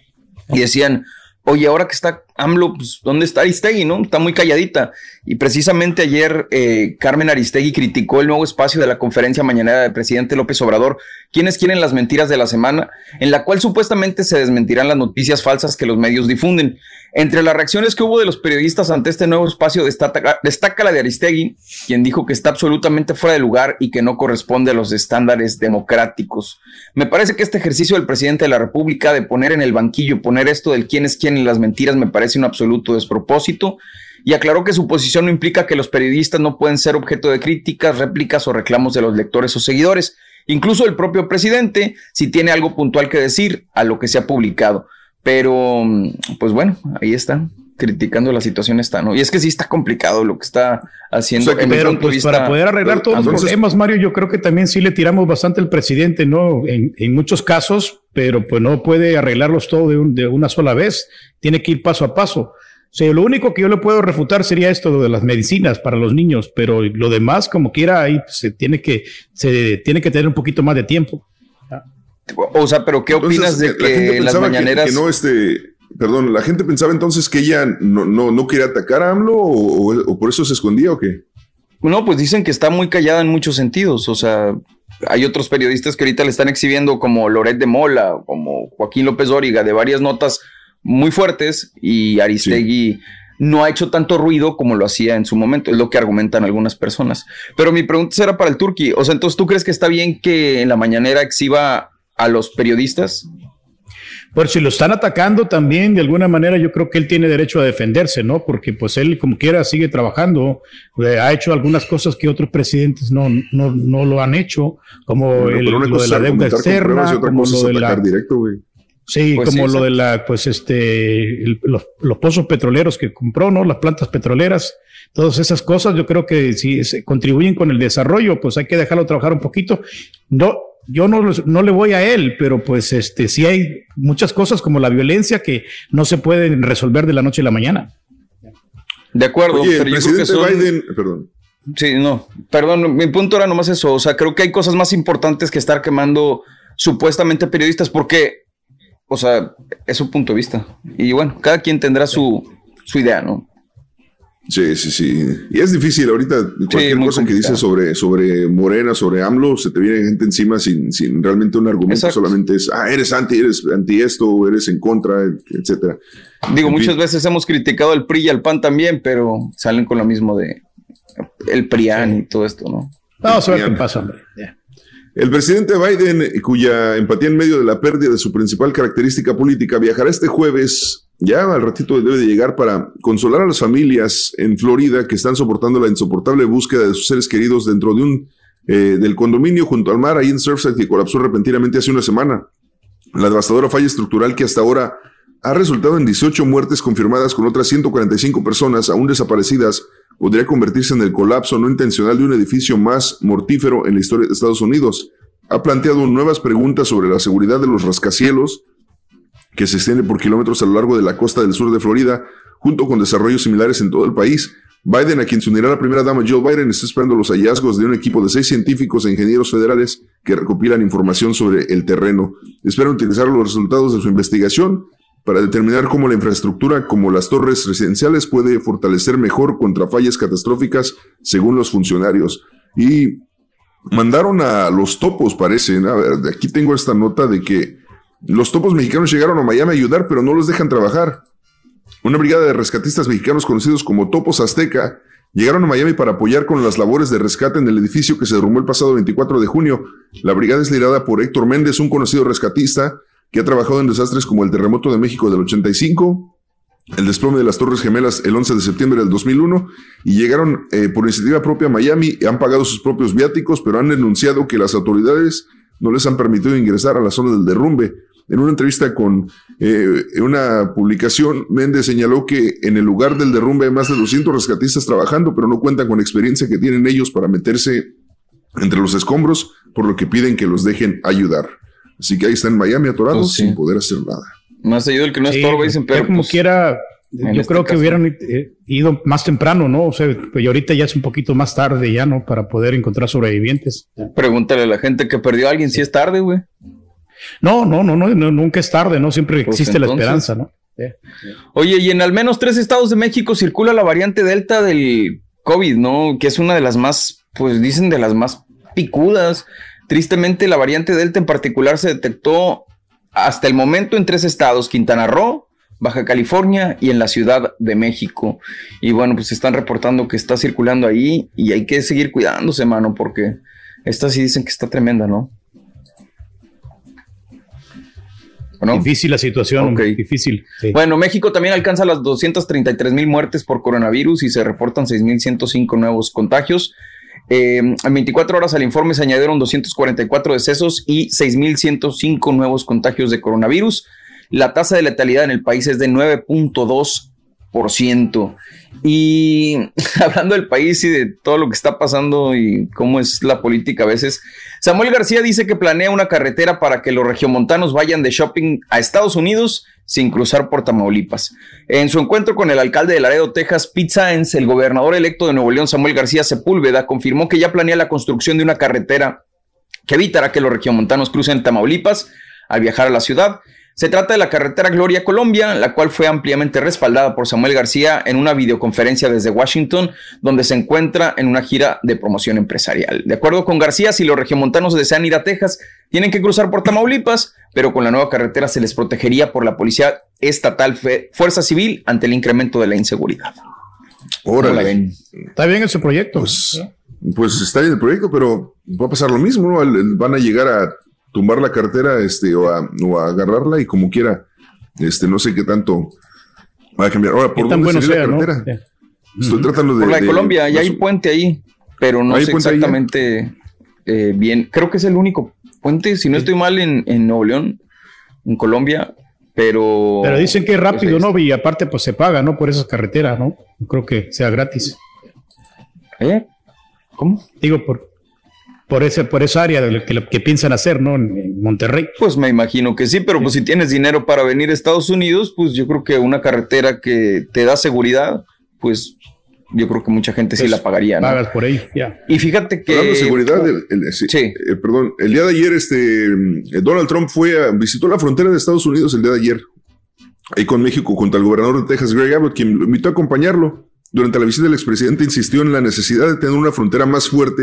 Y decían, oye, ahora que está AMLO, pues, ¿dónde está Aristegui? ¿No? Está muy calladita. Y precisamente ayer eh, Carmen Aristegui criticó el nuevo espacio de la conferencia mañanera del presidente López Obrador, quienes quieren las mentiras de la semana, en la cual supuestamente se desmentirán las noticias falsas que los medios difunden. Entre las reacciones que hubo de los periodistas ante este nuevo espacio destaca, la de Aristegui, quien dijo que está absolutamente fuera de lugar y que no corresponde a los estándares democráticos. Me parece que este ejercicio del presidente de la República de poner en el banquillo, poner esto del quién es quién y las mentiras, me parece un absoluto despropósito. Y aclaró que su posición no implica que los periodistas no pueden ser objeto de críticas, réplicas o reclamos de los lectores o seguidores. Incluso el propio presidente, si tiene algo puntual que decir a lo que se ha publicado. Pero, pues bueno, ahí están criticando la situación está, ¿no? Y es que sí está complicado lo que está haciendo. pero pues para poder arreglar todos los problemas, Mario, yo creo que también sí le tiramos bastante al presidente, ¿no? En, en muchos casos, pero pues no puede arreglarlos todo de, de, una sola vez, tiene que ir paso a paso. O sea, lo único que yo le puedo refutar sería esto de las medicinas para los niños, pero lo demás, como quiera, ahí se tiene que, se tiene que tener un poquito más de tiempo. O sea, pero ¿qué opinas de que las mañaneras... Que, no, este, perdón, ¿la gente pensaba entonces que ella no, no, no quería atacar a AMLO o, o, por eso se escondía o qué? No, pues dicen que está muy callada en muchos sentidos. O sea, hay otros periodistas que ahorita le están exhibiendo como Loret de Mola, como Joaquín López Dóriga, de varias notas muy fuertes y Aristegui... Sí no ha hecho tanto ruido como lo hacía en su momento, es lo que argumentan algunas personas. Pero mi pregunta será para el Turqui, o sea, entonces tú crees que está bien que en la mañanera exhiba a los periodistas? Pues si lo están atacando también, de alguna manera yo creo que él tiene derecho a defenderse, ¿no? Porque pues él como quiera sigue trabajando, eh, ha hecho algunas cosas que otros presidentes no, no, no lo han hecho, como el, lo de la deuda externa, como lo de la... Directo, Sí, pues como sí, lo de la, pues este, el, los, los, pozos petroleros que compró, ¿no? Las plantas petroleras, todas esas cosas, yo creo que si se contribuyen con el desarrollo, pues hay que dejarlo trabajar un poquito. No, yo no, no le voy a él, pero pues este sí hay muchas cosas como la violencia que no se pueden resolver de la noche a la mañana. De acuerdo, Oye, pero el presidente son... Biden, perdón. Sí, no, perdón, mi punto era nomás eso, o sea, creo que hay cosas más importantes que estar quemando supuestamente periodistas porque, o sea, es su punto de vista. Y bueno, cada quien tendrá su, su idea, ¿no? Sí, sí, sí. Y es difícil ahorita, cualquier sí, cosa que dices sobre, sobre Morena, sobre AMLO, se te viene gente encima sin, sin realmente un argumento, Exacto. solamente es, ah, eres anti, eres anti esto, eres en contra, etcétera. Digo, en muchas fin. veces hemos criticado al PRI y al PAN también, pero salen con lo mismo de el PRIAN sí. y todo esto, ¿no? No, suerte en paz, hombre. Yeah. El presidente Biden, cuya empatía en medio de la pérdida de su principal característica política, viajará este jueves, ya al ratito debe de llegar, para consolar a las familias en Florida que están soportando la insoportable búsqueda de sus seres queridos dentro de un eh, del condominio junto al mar, ahí en Surfside, que colapsó repentinamente hace una semana. La devastadora falla estructural que hasta ahora ha resultado en 18 muertes confirmadas con otras 145 personas aún desaparecidas podría convertirse en el colapso no intencional de un edificio más mortífero en la historia de Estados Unidos. Ha planteado nuevas preguntas sobre la seguridad de los rascacielos, que se extiende por kilómetros a lo largo de la costa del sur de Florida, junto con desarrollos similares en todo el país. Biden, a quien se unirá la primera dama Joe Biden, está esperando los hallazgos de un equipo de seis científicos e ingenieros federales que recopilan información sobre el terreno. Esperan utilizar los resultados de su investigación para determinar cómo la infraestructura, como las torres residenciales, puede fortalecer mejor contra fallas catastróficas, según los funcionarios. Y mandaron a los topos, parece. A ver, aquí tengo esta nota de que los topos mexicanos llegaron a Miami a ayudar, pero no los dejan trabajar. Una brigada de rescatistas mexicanos conocidos como Topos Azteca llegaron a Miami para apoyar con las labores de rescate en el edificio que se derrumbó el pasado 24 de junio. La brigada es liderada por Héctor Méndez, un conocido rescatista que ha trabajado en desastres como el terremoto de México del 85, el desplome de las Torres Gemelas el 11 de septiembre del 2001 y llegaron eh, por iniciativa propia a Miami, han pagado sus propios viáticos, pero han denunciado que las autoridades no les han permitido ingresar a la zona del derrumbe. En una entrevista con eh, una publicación, Méndez señaló que en el lugar del derrumbe hay más de 200 rescatistas trabajando, pero no cuentan con la experiencia que tienen ellos para meterse entre los escombros, por lo que piden que los dejen ayudar. Así que ahí está en Miami atorados pues sin poder hacer nada. Más ayuda el que no estorba, dicen, pero. como pues, quiera, yo este creo que hubieran eh, ido más temprano, ¿no? O sea, pues ahorita ya es un poquito más tarde ya, ¿no? Para poder encontrar sobrevivientes. Pregúntale a la gente que perdió a alguien si es tarde, güey. No, no, no, no, nunca es tarde, ¿no? Siempre existe la esperanza, ¿no? Oye, y en al menos tres estados de México circula la variante Delta del COVID, ¿no? Que es una de las más, pues dicen de las más picudas. Tristemente, la variante Delta en particular se detectó hasta el momento en tres estados, Quintana Roo, Baja California y en la Ciudad de México. Y bueno, pues están reportando que está circulando ahí y hay que seguir cuidándose, mano, porque esta sí dicen que está tremenda, ¿no? Difícil la situación, difícil. Bueno, México también alcanza las 233 mil muertes por coronavirus y se reportan 6.105 nuevos contagios. Eh, en 24 horas al informe se añadieron 244 decesos y 6.105 nuevos contagios de coronavirus. La tasa de letalidad en el país es de 9.2%. Y hablando del país y de todo lo que está pasando y cómo es la política a veces, Samuel García dice que planea una carretera para que los regiomontanos vayan de shopping a Estados Unidos sin cruzar por Tamaulipas. En su encuentro con el alcalde de Laredo, Texas, Pete Sáenz, el gobernador electo de Nuevo León, Samuel García Sepúlveda, confirmó que ya planea la construcción de una carretera que evitará que los regiomontanos crucen Tamaulipas al viajar a la ciudad. Se trata de la carretera Gloria Colombia, la cual fue ampliamente respaldada por Samuel García en una videoconferencia desde Washington, donde se encuentra en una gira de promoción empresarial. De acuerdo con García, si los regiomontanos desean ir a Texas, tienen que cruzar por Tamaulipas, pero con la nueva carretera se les protegería por la Policía Estatal Fuerza Civil ante el incremento de la inseguridad. Órale. Está bien ese proyecto. Pues, pues está bien el proyecto, pero va a pasar lo mismo, ¿no? Van a llegar a tumbar la cartera este, o, a, agarrarla y como quiera, este, no sé qué tanto va a cambiar. Ahora, ¿por dónde sería la carretera? Estoy tratando de... Por la de, Colombia, ya hay puente ahí, pero no sé exactamente eh, bien. Creo que es el único puente, si no estoy mal, en, en Nuevo León, en Colombia, pero... Pero dicen que es rápido, ¿no? Y aparte, pues se paga, ¿no? Por esas carreteras, ¿no? creo que sea gratis. ¿Eh? ¿Cómo? Digo, por, por, ese, por esa área de lo que, que piensan hacer, ¿no? En, Monterrey. Pues me imagino que sí, pero pues si tienes dinero para venir a Estados Unidos, pues yo creo que una carretera que te da seguridad, pues yo creo que mucha gente sí pues, la pagaría. ¿no? Pagas por ahí, ya. Y fíjate que. Hablando de seguridad, el, sí, eh, perdón, el día de ayer, este eh, Donald Trump fue a, visitó la frontera de Estados Unidos el día de ayer, ahí con México, junto al gobernador de Texas, Greg Abbott, quien lo invitó a acompañarlo. Durante la visita, el expresidente insistió en la necesidad de tener una frontera más fuerte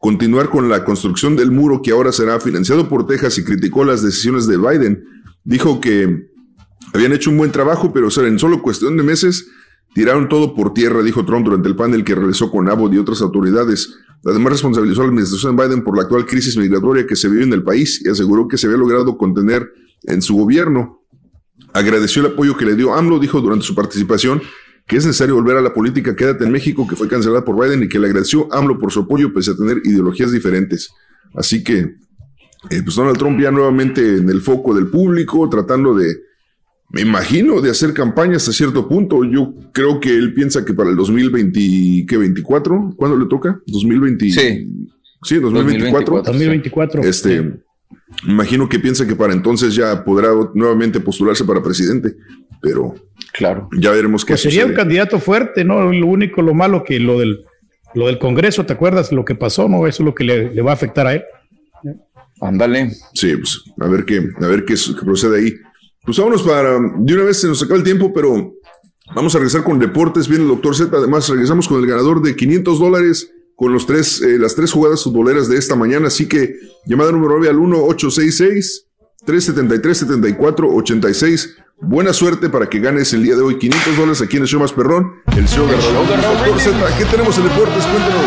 continuar con la construcción del muro que ahora será financiado por Texas y criticó las decisiones de Biden. Dijo que habían hecho un buen trabajo, pero en solo cuestión de meses tiraron todo por tierra, dijo Trump durante el panel que realizó con Abbott y otras autoridades. Además, responsabilizó a la administración de Biden por la actual crisis migratoria que se vive en el país y aseguró que se había logrado contener en su gobierno. Agradeció el apoyo que le dio AMLO, dijo durante su participación que es necesario volver a la política Quédate en México, que fue cancelada por Biden y que le agradeció AMLO por su apoyo pese a tener ideologías diferentes. Así que, eh, pues Donald Trump ya nuevamente en el foco del público, tratando de, me imagino, de hacer campaña hasta cierto punto. Yo creo que él piensa que para el 2024, ¿cuándo le toca? 2020. Sí. Sí, 2024. 2024. Este, me imagino que piensa que para entonces ya podrá nuevamente postularse para presidente, pero claro, ya veremos qué pues sería un candidato fuerte, ¿no? Lo único, lo malo que lo del, lo del Congreso, ¿te acuerdas lo que pasó? ¿No? Eso es lo que le, le va a afectar a él. Ándale. Sí, pues a ver qué, a ver qué, qué procede ahí. Pues vámonos para, de una vez se nos acaba el tiempo, pero vamos a regresar con deportes. Viene el doctor Z. Además, regresamos con el ganador de 500 dólares con los tres, eh, las tres jugadas futboleras de esta mañana. Así que llamada número 9 al 1-866-373-7486. Buena suerte para que ganes el día de hoy 500 dólares aquí en el show más perrón, el show de Raúl. Doctor Z, ¿qué tenemos en deportes? Cuéntanos.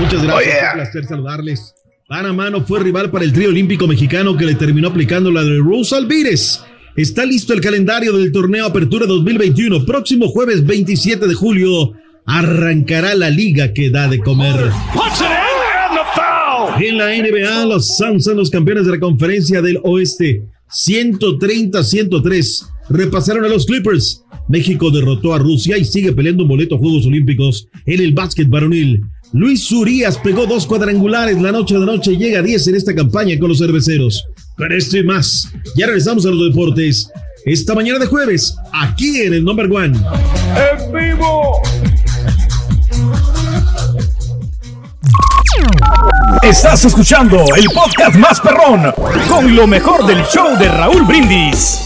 Muchas gracias. Un placer saludarles. Panamá no fue rival para el trío olímpico mexicano que le terminó aplicando la de Rose Alvírez. Está listo el calendario del torneo Apertura 2021. Próximo jueves 27 de julio arrancará la liga que da de comer. En la NBA, los Suns son los campeones de la conferencia del oeste. 130-103. Repasaron a los Clippers. México derrotó a Rusia y sigue peleando un boleto a Juegos Olímpicos en el básquet varonil. Luis Urias pegó dos cuadrangulares la noche de noche y llega a 10 en esta campaña con los cerveceros. Con esto y más, ya regresamos a los deportes. Esta mañana de jueves, aquí en el Number One. ¡En vivo! Estás escuchando el podcast más perrón con lo mejor del show de Raúl Brindis.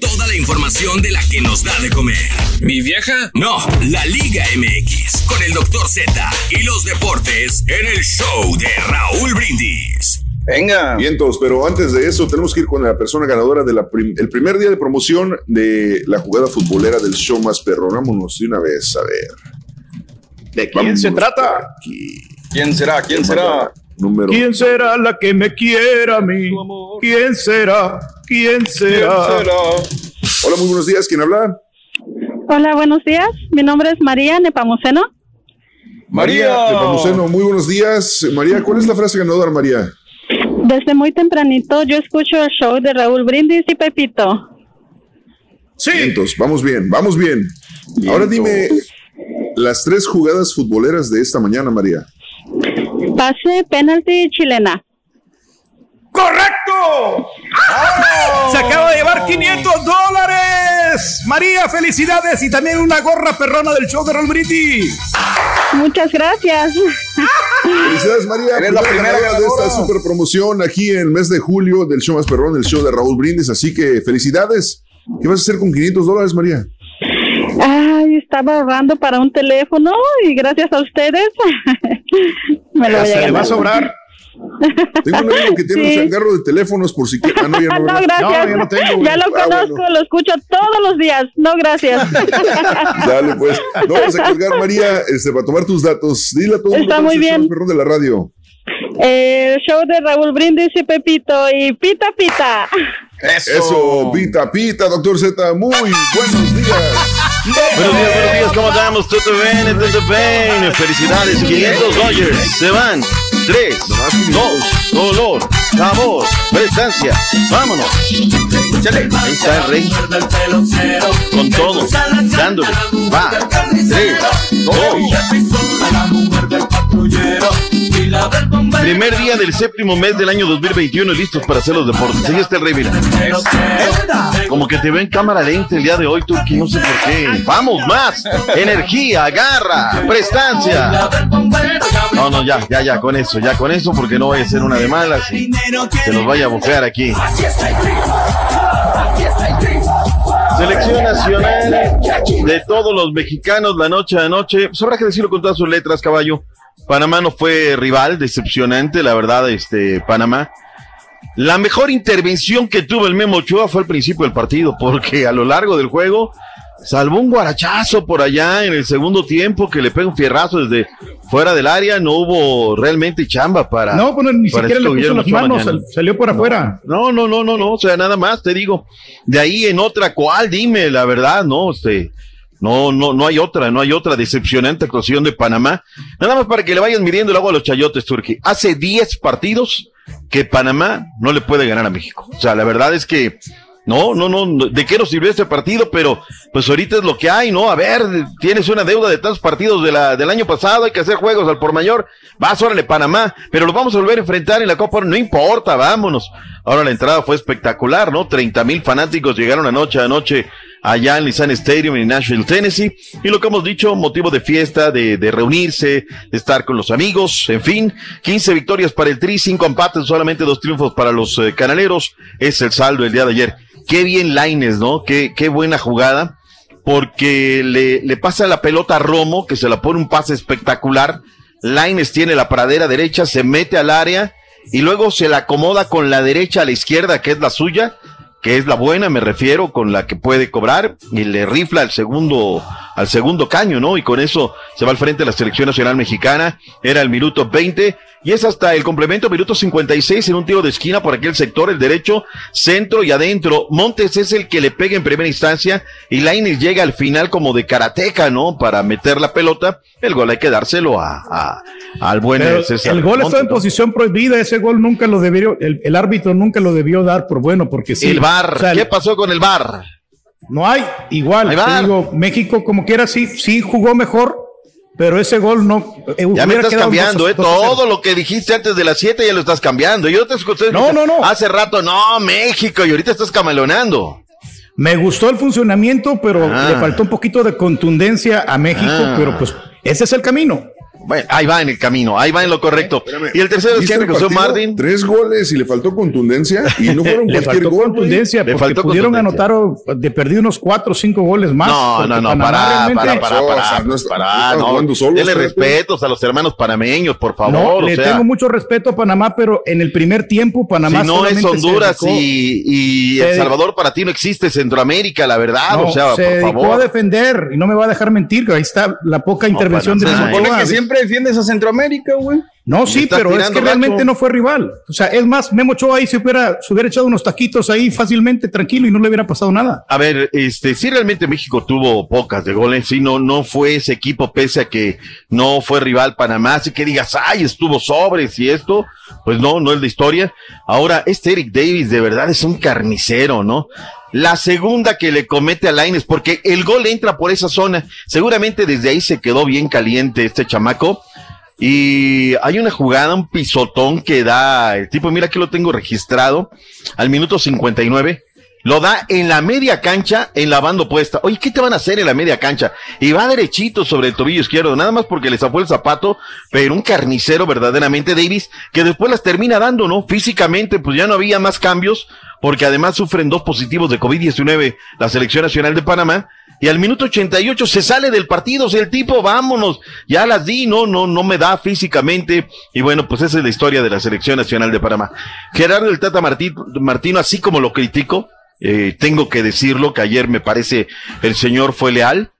Toda la información de la que nos da de comer. ¿Mi vieja? No, la Liga MX con el Dr. Z y los deportes en el show de Raúl Brindis. Venga. Vientos, pero antes de eso tenemos que ir con la persona ganadora del el primer día de promoción de la jugada futbolera del show más perrón. Vámonos de una vez a ver. ¿De quién se trata? ¿Quién será? ¿Quién será? Número. ¿Quién será la que me quiera a mí? ¿Quién será? ¿Quién será? Hola, muy buenos días. ¿Quién habla? Hola, buenos días. Mi nombre es María Nepamuceno. María Nepomuceno, muy buenos días. María, ¿cuál es la frase ganadora, María? Desde muy tempranito yo escucho el show de Raúl Brindis y Pepito. Sí. Vientos, vamos bien, vamos bien. Ahora dime las tres jugadas futboleras de esta mañana, María. Pase, penalti y chilena. ¡Correcto! Se acaba de llevar 500 dólares. María, felicidades y también una gorra perrona del show de Raúl Brindis. Muchas gracias. Felicidades, María. Eres la primera ganadora de esta super promoción aquí en el mes de julio del show más perrón, el show de Raúl Brindis. Así que felicidades. ¿Qué vas a hacer con 500 dólares, María? Ay, estaba ahorrando para un teléfono y gracias a ustedes me lo voy a Se le va a ganar. sobrar. Tengo un amigo que tiene Sí. un changarro de teléfonos por si quiere. Ah, no, ya no. No, gracias. yo no tengo, ya lo Ah, conozco, bueno. lo escucho todos los días. No, gracias. Dale, pues. No vamos a colgar, María, este, para tomar tus datos. Dile a todo el mundo Está muy bien. de la radio. El show de Raúl Brindis y Pepito y Pita Pita. Eso. pita, pita, doctor Z. Muy buenos días. Buenos días, buenos días, ¿cómo estamos? ¿Todo bien? ¿Todo bien? Felicidades, 500 Dodgers. Se van. 3, 2, dolor, sabor, prestancia. Vámonos. Échale. Ahí está el rey. Con todo. Dándole. Va. 3, 2. Primer día del séptimo mes del año 2021 listos para hacer los deportes. Ahí está el rey, mira. Como que te veo en cámara lenta el día de hoy, Turki, no sé por qué. Vamos, más. Energía, garra, prestancia. No, no, ya, ya, ya, con eso, ya con eso, porque no voy a hacer una de malas se los vaya a bufear aquí. Selección nacional de todos los mexicanos la noche a noche. Pues habrá que decirlo con todas sus letras, caballo. Panamá no fue rival, decepcionante, la verdad, este, Panamá. La mejor intervención que tuvo el Memo Ochoa fue al principio del partido, porque a lo largo del juego salvo un guarachazo por allá en el segundo tiempo que le pega un fierrazo desde fuera del área, no hubo realmente chamba para. No, pues ni siquiera le puso las manos, sal- salió por afuera. No, no, no, no, no, o sea, nada más te digo. De ahí en otra, ¿cuál? Dime la verdad, no, este. No, no, no hay otra, no hay otra decepcionante actuación de Panamá. Nada más para que le vayan midiendo el agua a los chayotes, Turquía. Hace 10 partidos que Panamá no le puede ganar a México. O sea, la verdad es que no, no, no, ¿de qué nos sirvió este partido? Pero pues ahorita es lo que hay, ¿no? A ver, tienes una deuda de tantos partidos del año pasado, hay que hacer juegos al por mayor. Vas, órale, Panamá, pero lo vamos a volver a enfrentar en la Copa, no importa, vámonos. Ahora la entrada fue espectacular, ¿no? 30 mil fanáticos llegaron anoche, anoche allá en Nissan Stadium en Nashville, Tennessee. Y lo que hemos dicho, motivo de fiesta, de, de reunirse, de estar con los amigos, en fin. 15 victorias para el Tri, 5 empates, solamente dos triunfos para los eh, canaleros. Es el saldo el día de ayer. Qué bien Laines, ¿no? Qué, qué buena jugada. Porque le, le pasa la pelota a Romo, que se la pone un pase espectacular. Laines tiene la pradera derecha, se mete al área y luego se la acomoda con la derecha a la izquierda, que es la suya, que es la buena, me refiero, con la que puede cobrar, y le rifla al segundo, al segundo caño, ¿no? Y con eso se va al frente de la selección nacional mexicana, era el minuto 20, y es hasta el complemento, minuto 56, en un tiro de esquina por aquel sector, el derecho, centro y adentro. Montes es el que le pega en primera instancia, y Lainez llega al final como de karateca, ¿no? Para meter la pelota, el gol hay que dárselo a, a- al buen Pero César el gol Montes, estaba en ¿no? posición prohibida, ese gol nunca lo debió, el, el árbitro nunca lo debió dar por bueno, porque sí. El o sea, ¿qué pasó con el VAR? No hay, igual, te digo, México como quiera sí, sí jugó mejor, pero ese gol no. eh, Ya me estás cambiando, dos ¿eh? dos. Todo lo que dijiste antes de las 7 ya lo estás cambiando. Yo te escuché. No, no, no. Hace rato, no, México, y ahorita estás camaleonando. Me gustó el funcionamiento, pero Ah. le faltó un poquito de contundencia a México, Ah. pero pues ese es el camino. Bueno, ahí va en el camino, ahí va en lo correcto. Y el tercero es ¿Viste Henry el José partido? Martin. Tres goles y le faltó contundencia y no fueron Le cualquier faltó gol. contundencia, Le porque faltó pudieron contundencia. anotar o- de perdido unos cuatro o cinco goles más. No, no, no, para, para, para, para, no para, no no, solos, Dele respetos a los hermanos panameños, por No, favor. o le sea, tengo mucho respeto a Panamá, pero en el primer tiempo Panamá si no es Honduras dedicó- y, El Salvador para ti no existe Centroamérica, la verdad, no, o sea, se por dedicó favor. a defender y no me va a dejar mentir, que ahí está la poca intervención de siempre defiendes a Centroamérica, güey. No, sí, pero es que realmente no fue rival. O sea, es más, Memo Ochoa ahí se hubiera, se hubiera echado unos taquitos ahí fácilmente, tranquilo, y no le hubiera pasado nada. A ver, este, sí realmente México tuvo pocas de goles, sí, no, no fue ese equipo, pese a que no fue rival Panamá, así que digas, ay, estuvo sobres y esto, pues no, no es la historia. Ahora, este Eric Davis de verdad es un carnicero, ¿no? La segunda que le comete a Laines, porque el gol entra por esa zona, seguramente desde ahí se quedó bien caliente este chamaco. Y hay una jugada, un pisotón que da el tipo, mira aquí lo tengo registrado, al minuto 59. Lo da en la media cancha, en la banda opuesta. Oye, ¿qué te van a hacer en la media cancha? Y va derechito sobre el tobillo izquierdo, nada más porque le zafó el zapato, pero un carnicero verdaderamente, Davis, que después las termina dando, ¿no? Físicamente, pues ya no había más cambios, porque además sufren dos positivos de COVID-19 la Selección Nacional de Panamá. Y al minuto 88 se sale del partido, o sea, el tipo, vámonos, ya las di, no, no, no me da físicamente. Y bueno, pues esa es la historia de la Selección Nacional de Panamá. Gerardo el Tata Martí- Martino, así como lo critico, eh, tengo que decirlo, que ayer me parece el señor fue leal.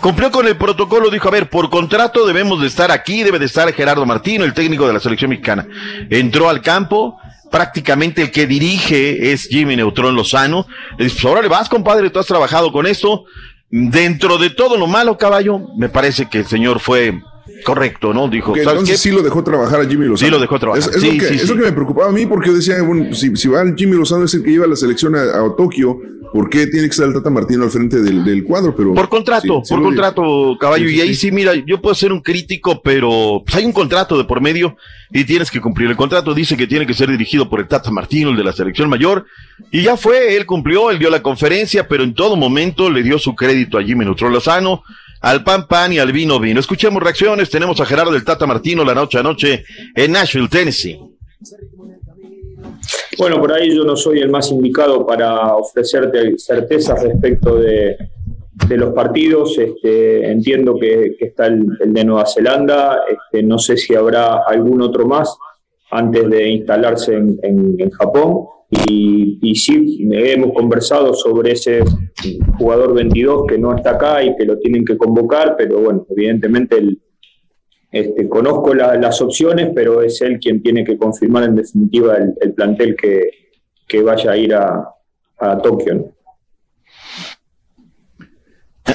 Cumplió con el protocolo, dijo, a ver, por contrato debemos de estar aquí, debe de estar Gerardo Martino, el técnico de la selección mexicana. Entró al campo, prácticamente el que dirige es Jimmy Neutrón Lozano. Le dice, pues ahora le vas, compadre, tú has trabajado con esto. Dentro de todo lo malo, caballo, me parece que el señor fue correcto, ¿no? Dijo, Que ¿sabes entonces qué? sí lo dejó trabajar a Jimmy Lozano. Sí lo dejó trabajar. Es, es Sí, lo, que, sí, es sí. lo que me preocupaba a mí porque yo decía, bueno, si, si va Jimmy Lozano es el que lleva la selección a, a Tokio, ¿por qué tiene que estar el Tata Martino al frente del, del cuadro? Pero Por contrato, sí, por contrato, caballo. Sí, sí, y ahí sí. mira, yo puedo ser un crítico, pero pues, hay un contrato de por medio y tienes que cumplir. El contrato dice que tiene que ser dirigido por el Tata Martino, el de la selección mayor. Y ya fue, él cumplió, él dio la conferencia, pero en todo momento le dio su crédito a Jimmy Neutron Lozano, al pan pan y al vino vino. Escuchemos reacciones. Tenemos a Gerardo del Tata Martino la noche a noche en Nashville, Tennessee. Bueno, por ahí yo no soy el más indicado para ofrecerte certezas respecto de, los partidos. Este, entiendo que, está el, de Nueva Zelanda. Este, no sé si habrá algún otro más. antes de instalarse en Japón. Y, y sí, hemos conversado sobre ese jugador 22 que no está acá y que lo tienen que convocar, pero bueno, evidentemente el, este, conozco la- las opciones, pero es él quien tiene que confirmar en definitiva el, el plantel que, que vaya a ir a, a Tokio. ¿no?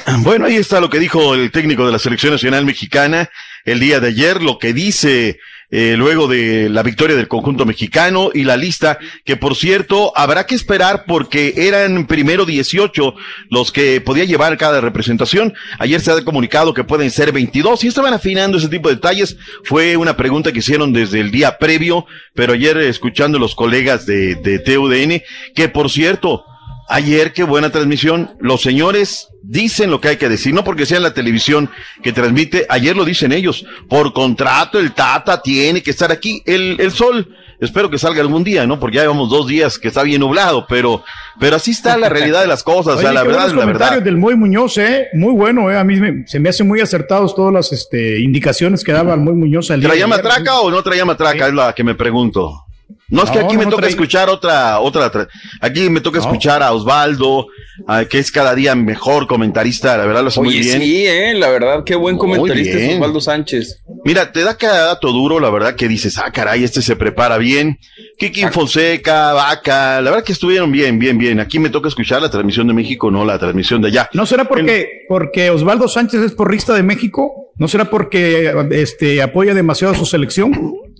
Bueno, ahí está lo que dijo el técnico de la selección nacional mexicana el día de ayer, lo que dice eh, luego de la victoria del conjunto mexicano y la lista que por cierto habrá que esperar porque eran primero 18 los que podía llevar cada representación. Ayer se ha comunicado que pueden ser 22 y estaban afinando ese tipo de detalles. Fue una pregunta que hicieron desde el día previo, pero ayer escuchando los colegas de, de TUDN, que por cierto, Ayer, qué buena transmisión. Los señores dicen lo que hay que decir, no porque sea la televisión que transmite. Ayer lo dicen ellos. Por contrato, el Tata tiene que estar aquí. El, el sol, espero que salga algún día, ¿no? Porque ya llevamos dos días que está bien nublado, pero, pero así está la realidad de las cosas. o sea, Oye, la verdad la comentarios verdad. del Muy Muñoz, ¿eh? Muy bueno, ¿eh? A mí me- se me hacen muy acertados todas las este, indicaciones que daba el Muy Muñoz al día ¿Traía matraca o no traía matraca? Es la que me pregunto. No, es que No, aquí no, me no toca trae- escuchar otra, otra, tra- aquí me toca escuchar a Osvaldo, a- que es cada día mejor comentarista, la verdad lo hace muy bien. sí, eh, la verdad, qué buen comentarista es. Osvaldo Sánchez. Mira, te da cada dato duro, la verdad que dices, ah, caray, este se prepara bien. Kiki Fonseca, Vaca, la verdad que estuvieron bien, bien, bien. Aquí me toca escuchar la transmisión de México, no la transmisión de allá. ¿No será porque, porque Osvaldo Sánchez es porrista de México? ¿No será porque este, apoya demasiado a su selección?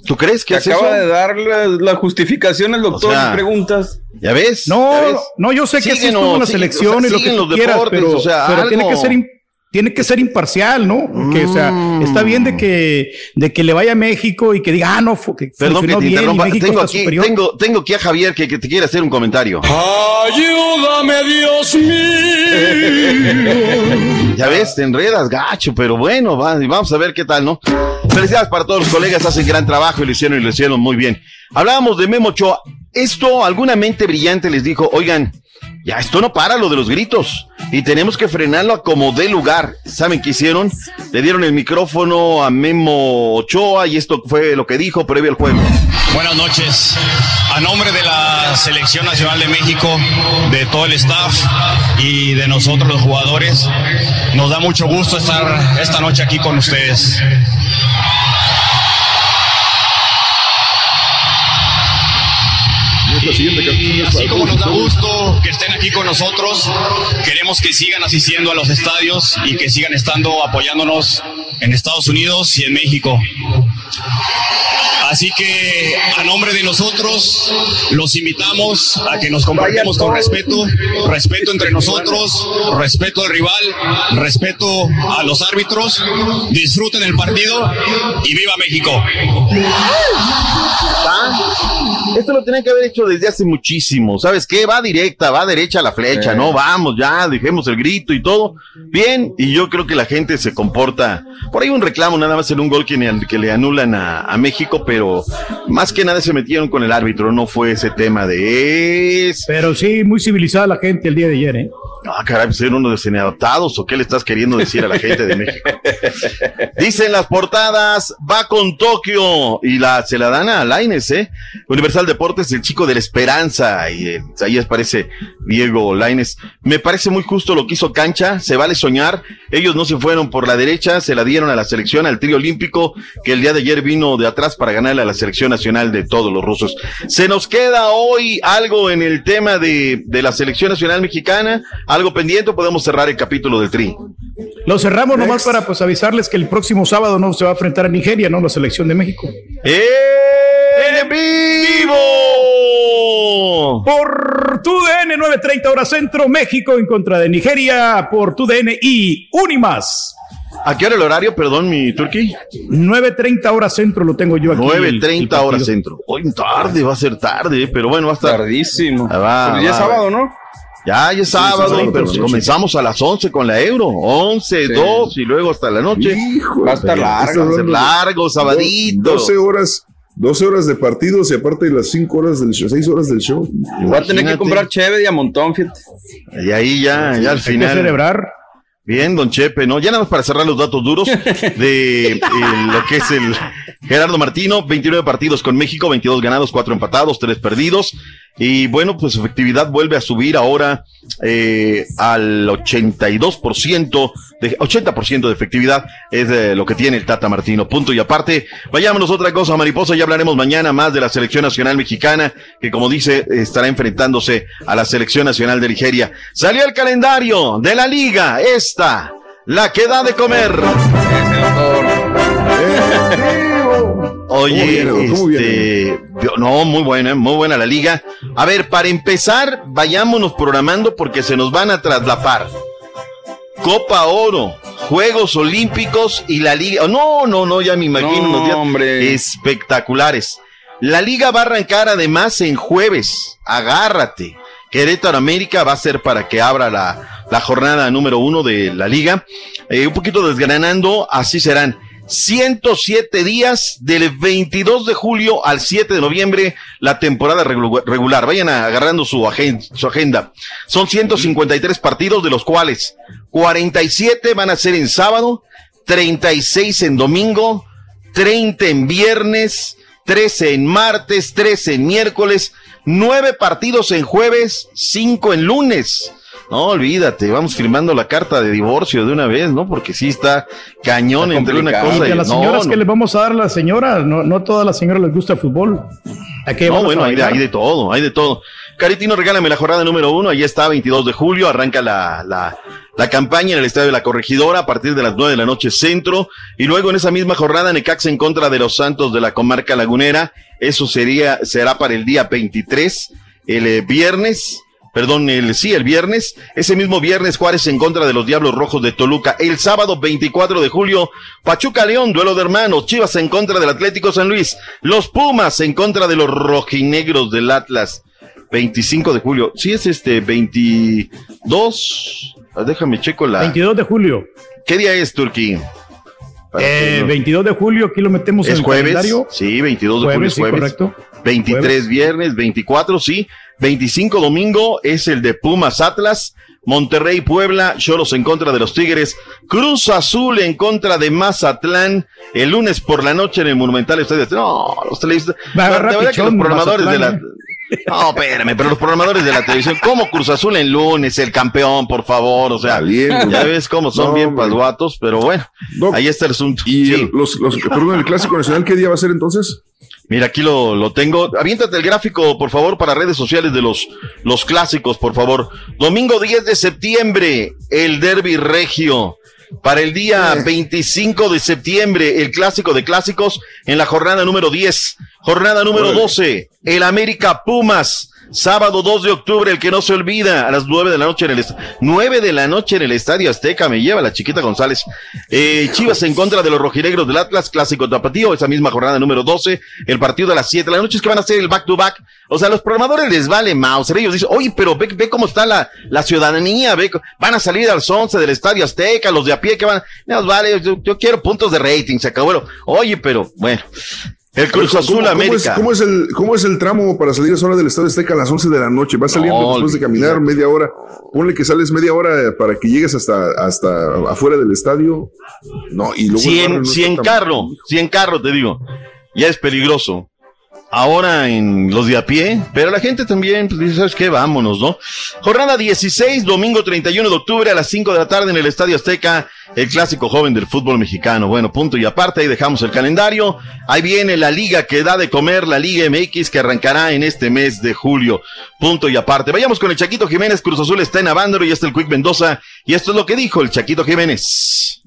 ¿Tú crees que acaba eso? de dar la, la justificación el doctor O sea, y preguntas. ¿Ya ves? No, ¿Ya ves? no, yo sé que sí estuvo la siguen- selección o sea, y lo que tú los quieras, deportes, pero, o sea, pero tiene que ser tiene que ser imparcial, ¿no? Que, o sea, está bien de que, de que le vaya a México y que diga, ah, no, que Perdón que funcionó te bien y. México Tengo está aquí, superior. tengo, tengo aquí a Javier que, que te quiere hacer un comentario. Ayúdame, Dios mío. Ya ves, te enredas, gacho, pero bueno, va- vamos a ver qué tal, ¿no? Felicidades para todos los colegas, hacen gran trabajo y lo hicieron y lo hicieron muy bien. Hablábamos de Memo Ochoa. Esto, alguna mente brillante les dijo, oigan, ya esto no para lo de los gritos y tenemos que frenarlo a como dé lugar. ¿Saben qué hicieron? Le dieron el micrófono a Memo Ochoa y esto fue lo que dijo previo al juego. Buenas noches. A nombre de la Selección Nacional de México, de todo el staff y de nosotros los jugadores, nos da mucho gusto estar esta noche aquí con ustedes. Y así como nos da gusto que estén aquí con nosotros, queremos que sigan asistiendo a los estadios y que sigan estando apoyándonos en Estados Unidos y en México. Así que a nombre de nosotros los invitamos a que nos comportemos con respeto, respeto entre nosotros, respeto al rival, respeto a los árbitros, disfruten el partido y viva México. Esto lo tenían que haber hecho desde hace muchísimo. ¿Sabes qué? Va directa, va derecha a la flecha. ¿no? Vamos, ya, dejemos el grito y todo. Bien, y yo creo que la gente se comporta. Por ahí un reclamo, nada más en un gol que, ne- que le anulan a, a México, pero más que nada se metieron con el árbitro, no fue ese tema de. Es... Pero sí, muy civilizada la gente el día de ayer, ¿eh? Ah, caray, pues eran unos desadaptados, ¿o qué le estás queriendo decir a la gente de México? Dicen las portadas, va con Tokio y la, se la dan a Laines, ¿eh? Universal Deportes, el chico de la esperanza, y eh, ahí aparece Diego Laines. Me parece muy justo lo que hizo Cancha, se vale soñar. Ellos no se fueron por la derecha, se la dieron a la selección, al trío olímpico, que el día de ayer vino de atrás para ganarle a la selección nacional de todos los rusos. Se nos queda hoy algo en el tema de, de la selección nacional mexicana, algo pendiente, o podemos cerrar el capítulo del tri. Lo cerramos nomás para pues avisarles que el próximo sábado no se va a enfrentar a Nigeria, ¿no? La selección de México. ¡En vivo! Por tu DN 930 hora centro, México en contra de Nigeria por tu DN y Unimas. ¿A qué hora el horario, perdón, mi turqui? 9.30 horas centro lo tengo yo aquí. el- el 9.30 partido. horas centro. Hoy tarde, va a ser tarde, eh, pero bueno, va a estar. Tardísimo. Ah, va, Pero ya va, es sábado. ¿no? Ya, ya es Sí, sábado, sábado, pero sí, comenzamos a las 11 con la Euro. 11, Sí. 2 y luego hasta la noche. Va a estar largo. Va a ser largo, sabadito. 12 horas, 12 horas de partidos y aparte de las 5 horas del show, 6 horas del show. Voy a tener que Imagínate. comprar cheve y a montón, fíjate. Y ahí ya, ya al Hay que final. celebrar. Bien, don Chepe, ¿no? Ya nada más para cerrar los datos duros de eh, lo que es el Gerardo Martino, 29 partidos con México, 22 ganados, 4 empatados, 3 perdidos. Y bueno, pues su efectividad vuelve a subir ahora eh, al 82%, de, 80% de efectividad es de lo que tiene el Tata Martino. Punto y aparte, vayámonos a otra cosa, Mariposa, ya hablaremos mañana más de la selección nacional mexicana, que como dice, estará enfrentándose a la selección nacional de Nigeria. Salió el calendario de la liga, esta, la que da de comer. Oye, este, no, muy buena, muy buena la liga. A ver, para empezar, vayámonos programando porque se nos van a traslapar. Copa Oro, Juegos Olímpicos y la Liga. No, no, no, ya me imagino unos días espectaculares. La liga va a arrancar además en jueves. Agárrate. Querétaro América va a ser para que abra la, la jornada número uno de la liga. Eh, un poquito desgranando, así serán. 107 días del 22 de julio al 7 de noviembre la temporada regular. Vayan agarrando su, agenda, su agenda. Son 153 partidos de los cuales 47 van a ser en sábado, 36 en domingo, 30 en viernes, 13 en martes, 13 en miércoles, 9 partidos en jueves, 5 en lunes. No, olvídate, vamos firmando la carta de divorcio de una vez, ¿no? Porque sí está cañón entre una cosa y, a las señoras que le vamos a dar a las señoras, no, no todas las señoras les gusta el fútbol. no, bueno, hay de, hay de, todo, hay de todo. Caritino, regálame la jornada número uno, ahí está, 22 de julio, arranca la, la, la campaña en el Estadio de la Corregidora a partir de las 9 de la noche centro, y luego en esa misma jornada Necaxa en contra de los Santos de la comarca lagunera, eso sería, será para el día 23, el eh, viernes, perdón, el, sí, el viernes, ese mismo viernes Juárez en contra de los Diablos Rojos de Toluca, el sábado 24 de julio, Pachuca León, duelo de hermanos, Chivas en contra del Atlético San Luis, los Pumas en contra de los rojinegros del Atlas, 25 de julio, sí es este 22, déjame checo la... 22 de julio. ¿Qué día es, Turquí? Eh, 22 de julio, aquí lo metemos en el jueves, calendario. Sí, 22 de julio es sí, jueves. correcto. 23 Jueves. viernes, 24 sí, 25 domingo es el de Pumas Atlas, Monterrey Puebla, Choros en contra de los Tigres, Cruz Azul en contra de Mazatlán, el lunes por la noche en el Monumental Estadio. No, los televisores, Va a agarrar de verdad que los programadores de la Mazatlán, no, espérame, pero los programadores de la televisión, ¿cómo Cruz Azul en lunes, el campeón, por favor? O sea, ya ves cómo son No, bien hombre. pasguatos, pero bueno, ahí está el asunto. Y Sí. el- los, los, perdón, el Clásico Nacional, ¿qué día va a ser entonces? Mira, aquí lo, lo tengo. Aviéntate el gráfico, por favor, para redes sociales de los, los clásicos, por favor. Domingo 10 de septiembre, el Derby Regio. Para el día 25 de septiembre, el clásico de clásicos en la jornada número 10. Jornada número Órale. 12, el América Pumas. Sábado 2 de octubre, el que no se olvida, a las 9 de la noche en el est- 9 de la noche en el Estadio Azteca, me lleva la chiquita González. Eh, Chivas en contra de los rojinegros del Atlas, clásico tapatío, esa misma jornada número 12, el partido a las 7 de la noche es que van a hacer el back to back. O sea, los programadores les vale Mauser, ellos dicen, oye, pero ve, ve cómo está la, la ciudadanía, ve, van a salir a las 11 del Estadio Azteca, los de a pie que van, nos vale, yo, yo quiero puntos de rating, se acabó. Oye, pero, bueno. El Cruz ¿Cómo- Azul cómo, América. es, cómo es el, ¿Cómo es el tramo para salir a esa hora del Estadio Azteca a las 11 de la noche? Vas saliendo No, después de caminar media hora. Ponle que sales media hora para que llegues hasta, hasta afuera del estadio. No, y luego. si en, no si en carro, si en carro te digo, ya es peligroso. Ahora en los de a pie, pero la gente también pues, dice, ¿sabes qué? Vámonos, ¿no? Jornada 16, domingo 31 de octubre a las 5 de la tarde en el Estadio Azteca, el clásico joven del fútbol mexicano. Bueno, punto y aparte, ahí dejamos el calendario. Ahí viene la liga que da de comer, la Liga MX, que arrancará en este mes de julio. Punto y aparte. Vayamos con el Chaquito Jiménez, Cruz Azul está en Avándaro y está el Quick Mendoza. Y esto es lo que dijo el Chaquito Jiménez.